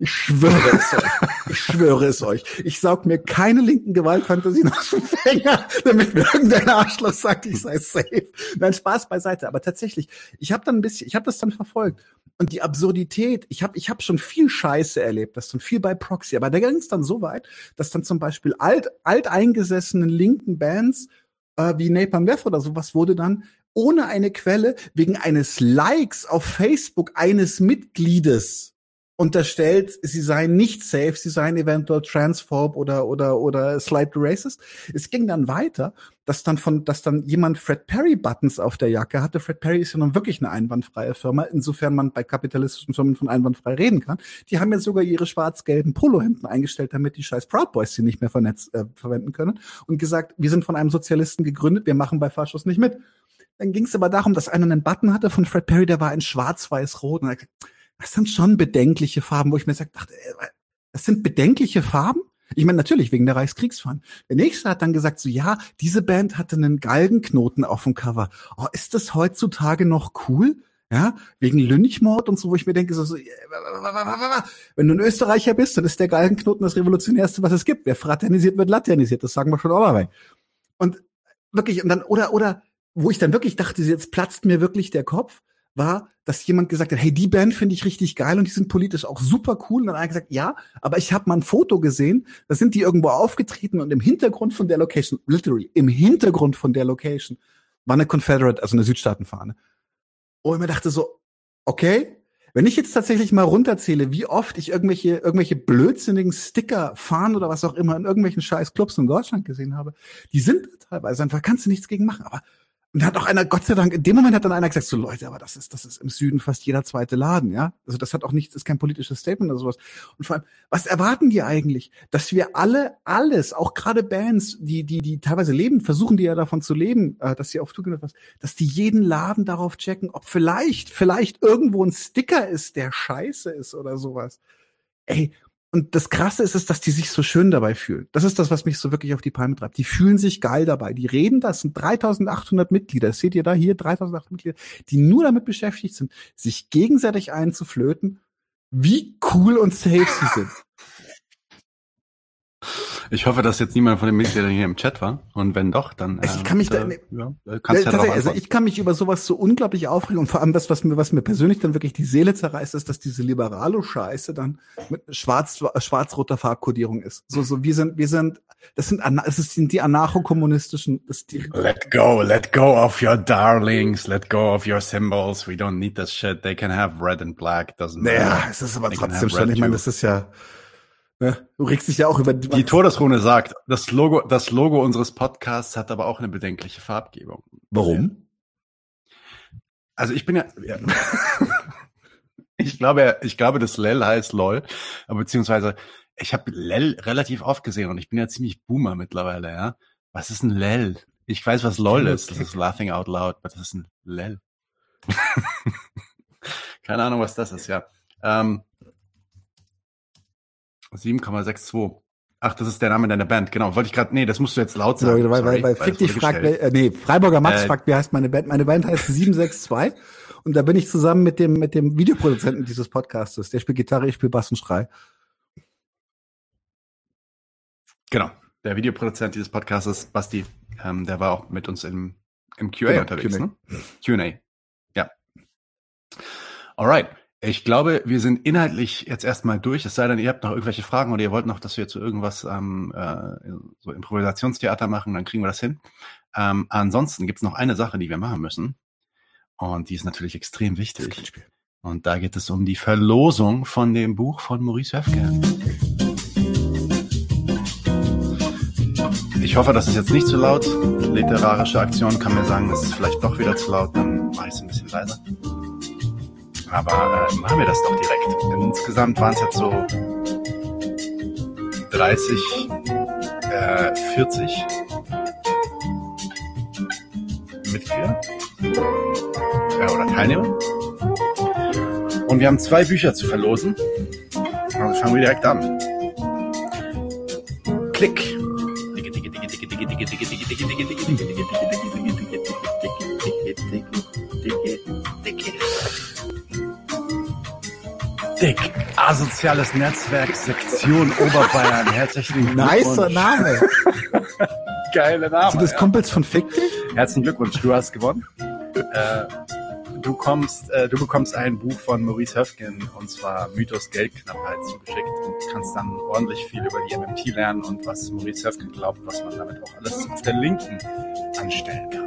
Speaker 2: Ich schwöre es euch. Ich schwöre es euch. Ich saug mir keine linken Gewaltfantasien aus dem Fänger, damit mir irgendein Arschloch sagt, ich sei safe. Nein, Spaß beiseite. Aber tatsächlich, ich habe dann ein bisschen, ich habe das dann verfolgt. Und die Absurdität, ich habe ich hab schon viel Scheiße erlebt, das schon viel bei Proxy, aber da ging es dann so weit, dass dann zum Beispiel alt, alteingesessenen linken Bands äh, wie Napalm Death oder sowas wurde dann ohne eine Quelle wegen eines Likes auf Facebook eines Mitgliedes unterstellt, sie seien nicht safe, sie seien eventuell transphob oder oder oder slightly racist. Es ging dann weiter, dass dann von, dass dann jemand Fred Perry Buttons auf der Jacke hatte. Fred Perry ist ja nun wirklich eine einwandfreie Firma, insofern man bei kapitalistischen Firmen von einwandfrei reden kann. Die haben jetzt sogar ihre schwarz-gelben Polohemden eingestellt, damit die scheiß Proud Boys sie nicht mehr vernetzt, äh, verwenden können und gesagt, wir sind von einem Sozialisten gegründet, wir machen bei Faschos nicht mit. Dann ging es aber darum, dass einer einen Button hatte von Fred Perry, der war in schwarz-weiß-rot. Und er das sind schon bedenkliche Farben, wo ich mir sage, äh, das sind bedenkliche Farben? Ich meine, natürlich wegen der Reichskriegsfahnen. Der nächste hat dann gesagt, so ja, diese Band hatte einen Galgenknoten auf dem Cover. Oh, ist das heutzutage noch cool? Ja, wegen Lynchmord und so, wo ich mir denke, so, so wenn du ein Österreicher bist, dann ist der Galgenknoten das Revolutionärste, was es gibt. Wer fraternisiert, wird laternisiert. Das sagen wir schon dabei. Und wirklich, und dann, oder, oder, wo ich dann wirklich dachte, jetzt platzt mir wirklich der Kopf, war, dass jemand gesagt hat, hey, die Band finde ich richtig geil und die sind politisch auch super cool. Und dann hat er gesagt, ja, aber ich habe mal ein Foto gesehen, da sind die irgendwo aufgetreten und im Hintergrund von der Location, literally, im Hintergrund von der Location war eine Confederate, also eine Südstaatenfahne. Und ich mir dachte so, okay, Wenn ich jetzt tatsächlich mal runterzähle, wie oft ich irgendwelche, irgendwelche blödsinnigen Sticker, fahren oder was auch immer in irgendwelchen scheiß Clubs in Deutschland gesehen habe, die sind teilweise einfach, kannst du nichts gegen machen. Aber und da hat auch einer, Gott sei Dank, in dem Moment hat dann einer gesagt, so Leute, aber das ist, das ist im Süden fast jeder zweite Laden, ja. Also das hat auch nichts, ist kein politisches Statement oder sowas. Und vor allem, was erwarten die eigentlich? Dass wir alle, alles, auch gerade Bands, die, die, die teilweise leben, versuchen die ja davon zu leben, äh, dass sie auf gehen, was, dass die jeden Laden darauf checken, ob vielleicht, vielleicht irgendwo ein Sticker ist, der scheiße ist oder sowas. Ey, und das Krasse ist, ist, dass die sich so schön dabei fühlen. Das ist das, was mich so wirklich auf die Palme treibt. Die fühlen sich geil dabei. Die reden, das sind 3800 Mitglieder. Das seht ihr da hier, 3800 Mitglieder, die nur damit beschäftigt sind, sich gegenseitig einzuflöten, wie cool und safe sie sind.
Speaker 1: Ich hoffe, dass jetzt niemand von den Mitgliedern hier im Chat war. Und wenn doch, dann.
Speaker 2: Also ich kann mich
Speaker 1: äh,
Speaker 2: da, nee,
Speaker 1: ja, kannst
Speaker 2: ja,
Speaker 1: ja
Speaker 2: also ich kann mich über sowas so unglaublich aufregen und vor allem das, was mir, was mir persönlich dann wirklich die Seele zerreißt, ist, dass diese Liberalo-Scheiße dann mit schwarz, schwarz-roter Farbkodierung ist. So, so, wir sind, wir sind, das sind, es sind die anarcho-kommunistischen, das.
Speaker 1: Let go, let go of your darlings, let go of your symbols. We don't need this shit. They can have red and black, doesn't matter.
Speaker 2: Naja, es ist aber
Speaker 1: They
Speaker 2: trotzdem schon, ich meine, das ist ja, ne? du regst dich ja auch über
Speaker 1: Die Todesrune sagt, das Logo, das Logo unseres Podcasts hat aber auch eine bedenkliche Farbgebung.
Speaker 2: Warum?
Speaker 1: Also ich bin ja, ja. ich glaube, ich glaube, das Lel heißt LOL, aber beziehungsweise ich habe Lel relativ oft gesehen und ich bin ja ziemlich Boomer mittlerweile, ja. Was ist ein Lel? Ich weiß, was LOL ist. Das ist Laughing Out Loud, aber das ist ein Lel. Keine Ahnung, was das ist, ja. Ähm, 7,62. Ach, das ist der Name deiner Band, genau. Wollte ich gerade, nee, das musst du jetzt laut sagen.
Speaker 2: Weil, weil,
Speaker 1: Sorry,
Speaker 2: weil, weil Fick dich fragt, äh, nee, Freiburger Max
Speaker 1: Äh,
Speaker 2: fragt, wie heißt meine Band? Meine Band heißt 762 und da bin ich zusammen mit dem, mit dem Videoproduzenten dieses Podcastes. Der spielt Gitarre, ich spiele Bass und Schrei.
Speaker 1: Genau. Der Videoproduzent dieses Podcasts, Basti, ähm, der war auch mit uns im, im QA
Speaker 2: Genau,
Speaker 1: unterwegs,
Speaker 2: Q&A.
Speaker 1: ne? Q&A. Ja. Alright. Ich glaube, wir sind inhaltlich jetzt erstmal durch. Es sei denn, ihr habt noch irgendwelche Fragen oder ihr wollt noch, dass wir zu irgendwas ähm, äh, so Improvisationstheater machen, dann kriegen wir das hin. Ähm, ansonsten gibt's noch eine Sache, die wir machen müssen. Und die ist natürlich extrem wichtig. Und da geht es um die Verlosung von dem Buch von Maurice Höfke. Ich hoffe, das ist jetzt nicht zu laut. Literarische Aktion kann mir sagen, das ist vielleicht doch wieder zu laut, dann mache ich es ein bisschen leiser. Aber äh, machen wir das doch direkt. Insgesamt waren es jetzt so 30, äh, 40 Mitglieder ja, oder Teilnehmer. Und wir haben zwei Bücher zu verlosen. Also fangen wir direkt an. Klick. Dick. Asoziales Netzwerk, Sektion Oberbayern. Herzlichen
Speaker 2: Nicer
Speaker 1: Glückwunsch.
Speaker 2: Name.
Speaker 1: Geile Name.
Speaker 2: Sind das
Speaker 1: ja.
Speaker 2: Kumpels von Fick dich?
Speaker 1: Herzlichen Glückwunsch, du hast gewonnen. Äh, du kommst, äh, du bekommst ein Buch von Maurice Höfgen und zwar Mythos Geldknappheit zugeschickt und kannst dann ordentlich viel über die MMT lernen und was Maurice Höfgen glaubt, was man damit auch alles auf der Linken anstellen kann.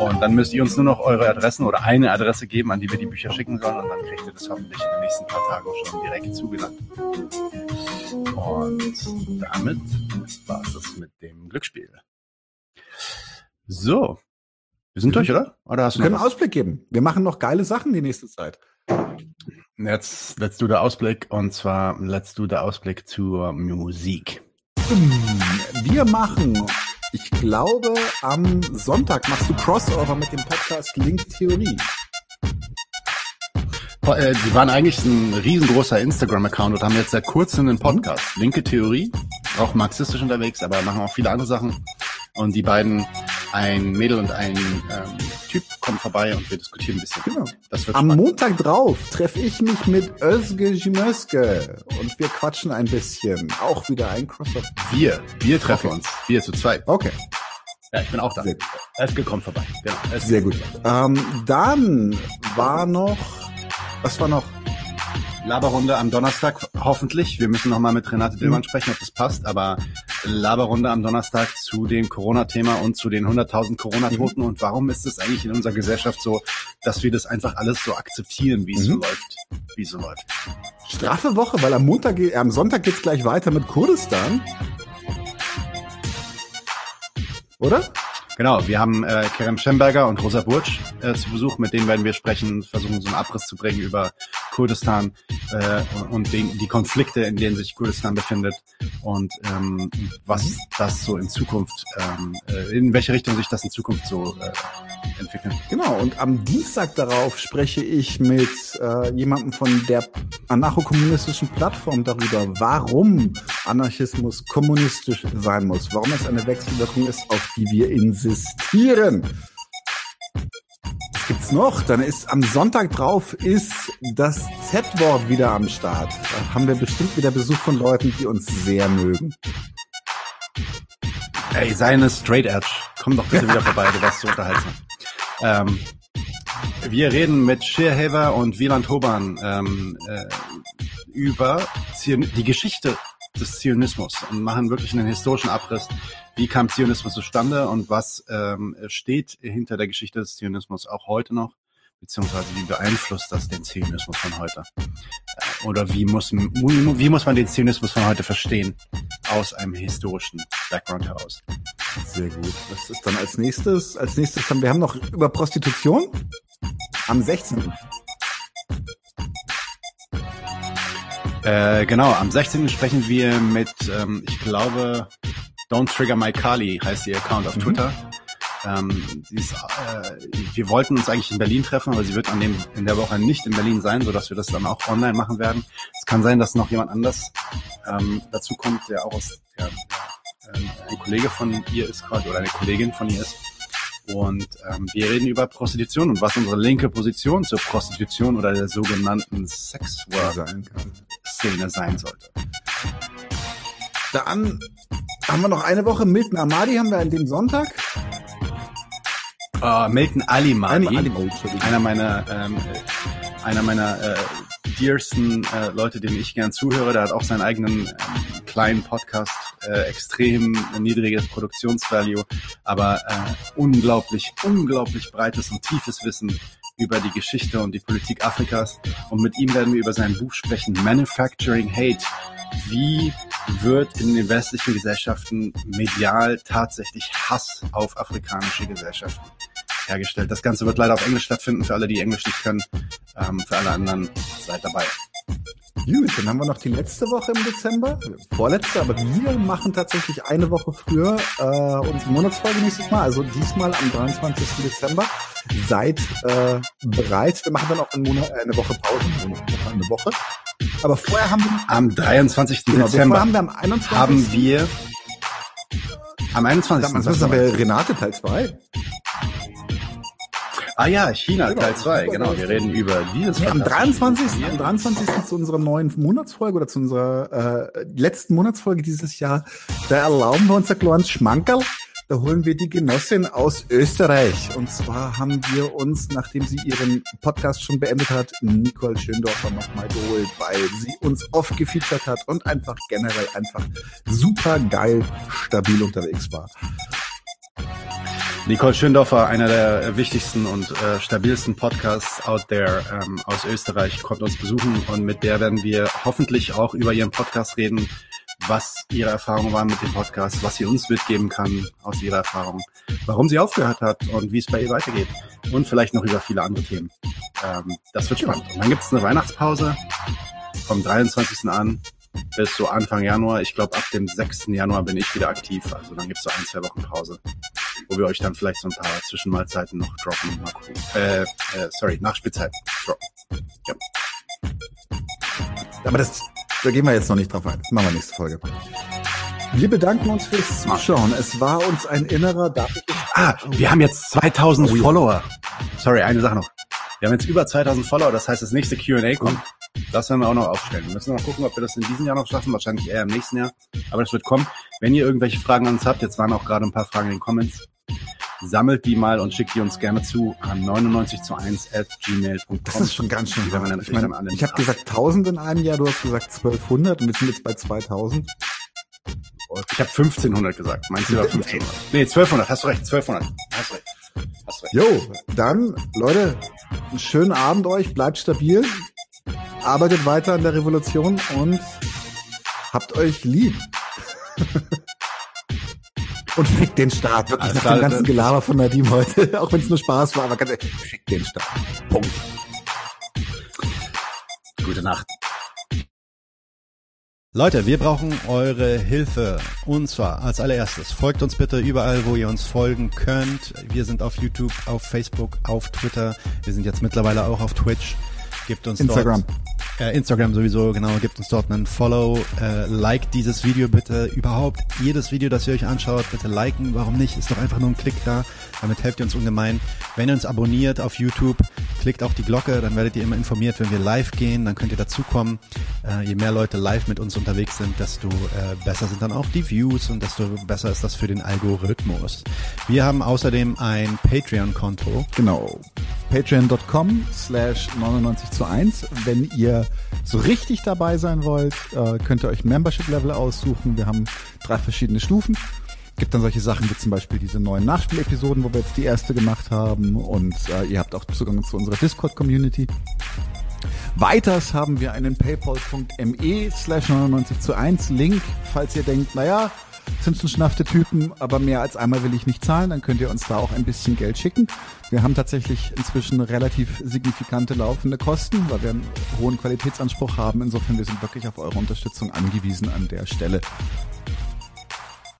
Speaker 1: Und dann müsst ihr uns nur noch eure Adressen oder eine Adresse geben, an die wir die Bücher schicken sollen. Und dann kriegt ihr das hoffentlich in den nächsten paar Tagen schon direkt zugesandt. Und damit war es das mit dem Glücksspiel. So. Wir sind durch, oder? Oder hast du
Speaker 2: Wir können einen? Ausblick geben. Wir machen noch geile Sachen die nächste Zeit.
Speaker 1: Jetzt let's do the Ausblick und zwar let's do the Ausblick zur Musik.
Speaker 2: Wir machen, ich glaube, am Sonntag machst du Crossover mit dem Podcast Link Theorie.
Speaker 1: Äh, Die waren eigentlich ein riesengroßer Instagram-Account und haben jetzt seit kurzem einen Podcast. Linke Theorie, auch marxistisch unterwegs, aber machen auch viele andere Sachen. Und die beiden ein Mädel und ein ähm, Typ kommen vorbei und wir diskutieren ein bisschen.
Speaker 2: Genau.
Speaker 1: Das wird
Speaker 2: Am
Speaker 1: spannend.
Speaker 2: Montag drauf treffe ich mich mit Özge Jimöske und wir quatschen ein bisschen. Auch wieder ein Crossover.
Speaker 1: Wir, wir treffen
Speaker 2: Okay.
Speaker 1: uns. Wir zu zweit.
Speaker 2: Okay,
Speaker 1: Ja, ich bin auch da.
Speaker 2: Sehr.
Speaker 1: Eske kommt vorbei. Genau.
Speaker 2: Sehr gut. Ähm, dann war noch, was war noch?
Speaker 1: Laberrunde am Donnerstag, hoffentlich. Wir müssen nochmal mit Renate
Speaker 2: Mhm.
Speaker 1: Dillmann sprechen, ob das passt, aber Laberrunde am Donnerstag zu dem Corona-Thema und zu den 100.000 Corona-Toten
Speaker 2: Mhm.
Speaker 1: und warum ist es eigentlich in unserer Gesellschaft so, dass wir das einfach alles so akzeptieren, wie es so
Speaker 2: Mhm.
Speaker 1: läuft, wie es so läuft.
Speaker 2: Straffe Woche, weil am Montag, äh, am Sonntag geht's gleich weiter mit Kurdistan. Oder?
Speaker 1: Genau, wir haben äh, Kerem Schemberger und Rosa Bursch äh, zu Besuch, mit denen werden wir sprechen, versuchen so einen Abriss zu bringen über Kurdistan äh, und, den, die Konflikte, in denen sich Kurdistan befindet und ähm, was das so in Zukunft, ähm, äh, in welche Richtung sich das in Zukunft so äh, entwickelt.
Speaker 2: Genau, und am Dienstag darauf spreche ich mit äh, jemandem von der anarcho-kommunistischen Plattform darüber, warum Anarchismus kommunistisch sein muss, warum es eine Wechselwirkung ist, auf die wir insistieren. Gibt's noch? Dann ist am Sonntag drauf ist das Z-Wort wieder am Start. Da haben wir bestimmt wieder Besuch von Leuten, die uns sehr mögen.
Speaker 1: Ey, seine Straight Edge, komm doch bitte wieder vorbei, du warst so unterhaltsam. Ähm, wir reden mit Sheerhaver und Wieland Hoban ähm, äh, über Zion die Geschichte des Zionismus und machen wirklich einen historischen Abriss. Wie kam Zionismus zustande und was ähm, steht hinter der Geschichte des Zionismus auch heute noch? Beziehungsweise wie beeinflusst das den Zionismus von heute? Äh, Oder wie muss, wie, wie muss man den Zionismus von heute verstehen? Aus einem historischen Background heraus.
Speaker 2: Sehr gut. Was ist dann als nächstes? Als nächstes haben wir haben noch über Prostitution am 16.
Speaker 1: Äh, genau, am 16. sprechen wir mit, ähm, ich glaube, Don't Trigger My Kali heißt ihr Account auf
Speaker 2: Mhm.
Speaker 1: Twitter. Ähm, sie ist, äh, wir wollten uns eigentlich in Berlin treffen, aber sie wird an dem, in der Woche nicht in Berlin sein, sodass wir das dann auch online machen werden. Es kann sein, dass noch jemand anders ähm, dazu kommt, der auch aus, der, ähm, ein Kollege von ihr ist quasi oder eine Kollegin von ihr ist. Und ähm, wir reden über Prostitution und was unsere linke Position zur Prostitution oder der sogenannten Sexwork
Speaker 2: sein
Speaker 1: sein sollte.
Speaker 2: Dann haben wir noch eine Woche? Milton Amadi haben wir an dem Sonntag.
Speaker 1: Uh, Milton Ali Madi,
Speaker 2: Einmal Ali- oh,
Speaker 1: einer meiner ähm, äh, einer meiner äh, dearsten äh, Leute, dem ich gern zuhöre, der hat auch seinen eigenen ähm, kleinen Podcast, äh, extrem niedriges Produktionsvalue, aber äh, unglaublich, unglaublich breites und tiefes Wissen über die Geschichte und die Politik Afrikas. Und mit ihm werden wir über sein Buch sprechen, Manufacturing Hate. Wie wird in den westlichen Gesellschaften medial tatsächlich Hass auf afrikanische Gesellschaften hergestellt? Das Ganze wird leider auf Englisch stattfinden, für alle, die Englisch nicht können. Ähm, für alle anderen seid dabei.
Speaker 2: Gut, dann haben wir noch die letzte Woche im Dezember. Vorletzte, aber wir machen tatsächlich eine Woche früher äh, unsere Monatsfolge nächstes Mal. Also diesmal am 23. Dezember. Seid äh, bereit. Wir machen dann auch Monat, äh, eine Woche Pause. Eine Woche. Aber vorher haben wir,
Speaker 1: Am 23.
Speaker 2: genau,
Speaker 1: Dezember
Speaker 2: haben wir am 21.
Speaker 1: haben wir am 21.
Speaker 2: Am 21. haben wir Renate Teil 2.
Speaker 1: ah ja, China. Teil 2, genau. Wir reden über dieses
Speaker 2: Nee, am
Speaker 1: fantastische
Speaker 2: 23.
Speaker 1: Buch.
Speaker 2: am 23. zu unserer neuen Monatsfolge oder zu unserer äh, letzten Monatsfolge dieses Jahr, da erlauben wir uns ein kleines Schmankerl. Da holen wir die Genossin aus Österreich. Und zwar haben wir uns, nachdem sie ihren Podcast schon beendet hat, Nicole Schöndorfer nochmal geholt, weil sie uns oft gefeatured hat und einfach generell einfach super geil stabil unterwegs war.
Speaker 1: Nicole Schöndorfer, einer der wichtigsten und äh, stabilsten Podcasts out there ähm, aus Österreich, kommt uns besuchen und mit der werden wir hoffentlich auch über ihren Podcast reden, was ihre Erfahrungen waren mit dem Podcast, was sie uns mitgeben kann aus ihrer Erfahrung, warum sie aufgehört hat und wie es bei ihr weitergeht und vielleicht noch über viele andere Themen. Ähm, das wird spannend. Und dann gibt es eine Weihnachtspause vom 23. an bis so Anfang Januar. Ich glaube, ab dem 6. Januar bin ich wieder aktiv. Also dann gibt es so ein, zwei Wochen Pause, wo wir euch dann vielleicht so ein paar Zwischenmahlzeiten noch droppen. Mal gucken. Äh, äh, sorry, Nachspielzeiten droppen.
Speaker 2: Aber das, da gehen wir jetzt noch nicht drauf ein. Das machen wir nächste Folge. Wir bedanken uns fürs Zuschauen. Es war uns ein innerer, ich,
Speaker 1: Ah, wir haben jetzt 2000 Follower. Sorry, eine Sache noch. Wir haben jetzt über 2000 Follower, das heißt, das nächste Q&A kommt. Das werden wir auch noch aufstellen. Wir müssen noch gucken, ob wir das in diesem Jahr noch schaffen, wahrscheinlich eher im nächsten Jahr. Aber das wird kommen. Wenn ihr irgendwelche Fragen an uns habt, jetzt waren auch gerade ein paar Fragen in den Comments, sammelt die mal und schickt die uns gerne zu an 99 zu 1 at gmail.com.
Speaker 2: Das ist schon ganz schön Ich, meine, ich habe gesagt 1000 in einem Jahr, du hast gesagt 1200 und wir sind jetzt bei 2000.
Speaker 1: Ich habe 1500 gesagt. Meinst du war 1500? Nee, 1200. Hast du recht. 1200. Hast recht. Hast recht.
Speaker 2: Jo, dann, Leute, einen schönen Abend euch, bleibt stabil, arbeitet weiter an der Revolution und habt euch lieb. und fickt den Staat, wirklich
Speaker 1: Alles
Speaker 2: nach dem ganzen Gelaber von Nadim heute, auch wenn es nur Spaß war, aber ganz ehrlich, fickt den Staat. Punkt.
Speaker 1: Gute Nacht.
Speaker 9: Leute, wir brauchen eure Hilfe. Und zwar als allererstes, folgt uns bitte überall, wo ihr uns folgen könnt. Wir sind auf YouTube, auf Facebook, auf Twitter. Wir sind jetzt mittlerweile auch auf Twitch. Gebt uns
Speaker 2: Instagram.
Speaker 9: Dort, äh, Instagram sowieso, genau. Gebt uns dort einen Follow. Äh, like dieses Video bitte. Überhaupt jedes Video, das ihr euch anschaut, bitte liken. Warum nicht? Ist doch einfach nur ein Klick da. Damit helft ihr uns ungemein. Wenn ihr uns abonniert auf YouTube, klickt auch die Glocke, dann werdet ihr immer informiert, wenn wir live gehen, dann könnt ihr dazukommen. Äh, je mehr Leute live mit uns unterwegs sind, desto äh, besser sind dann auch die Views und desto besser ist das für den Algorithmus. Wir haben außerdem ein Patreon-Konto.
Speaker 2: Genau. Patreon.com slash 99 zu 1. Wenn ihr so richtig dabei sein wollt, äh, könnt ihr euch Membership-Level aussuchen. Wir haben drei verschiedene Stufen. Gibt dann solche Sachen wie zum Beispiel diese neuen Nachspielepisoden, wo wir jetzt die erste gemacht haben. Und äh, ihr habt auch Zugang zu unserer Discord-Community. Weiters haben wir einen paypal.me slash 99 zu 1 Link. Falls ihr denkt, naja, sind schon schnaffte Typen, aber mehr als einmal will ich nicht zahlen, dann könnt ihr uns da auch ein bisschen Geld schicken. Wir haben tatsächlich inzwischen relativ signifikante laufende Kosten, weil wir einen hohen Qualitätsanspruch haben. Insofern, wir sind wirklich auf eure Unterstützung angewiesen an der Stelle.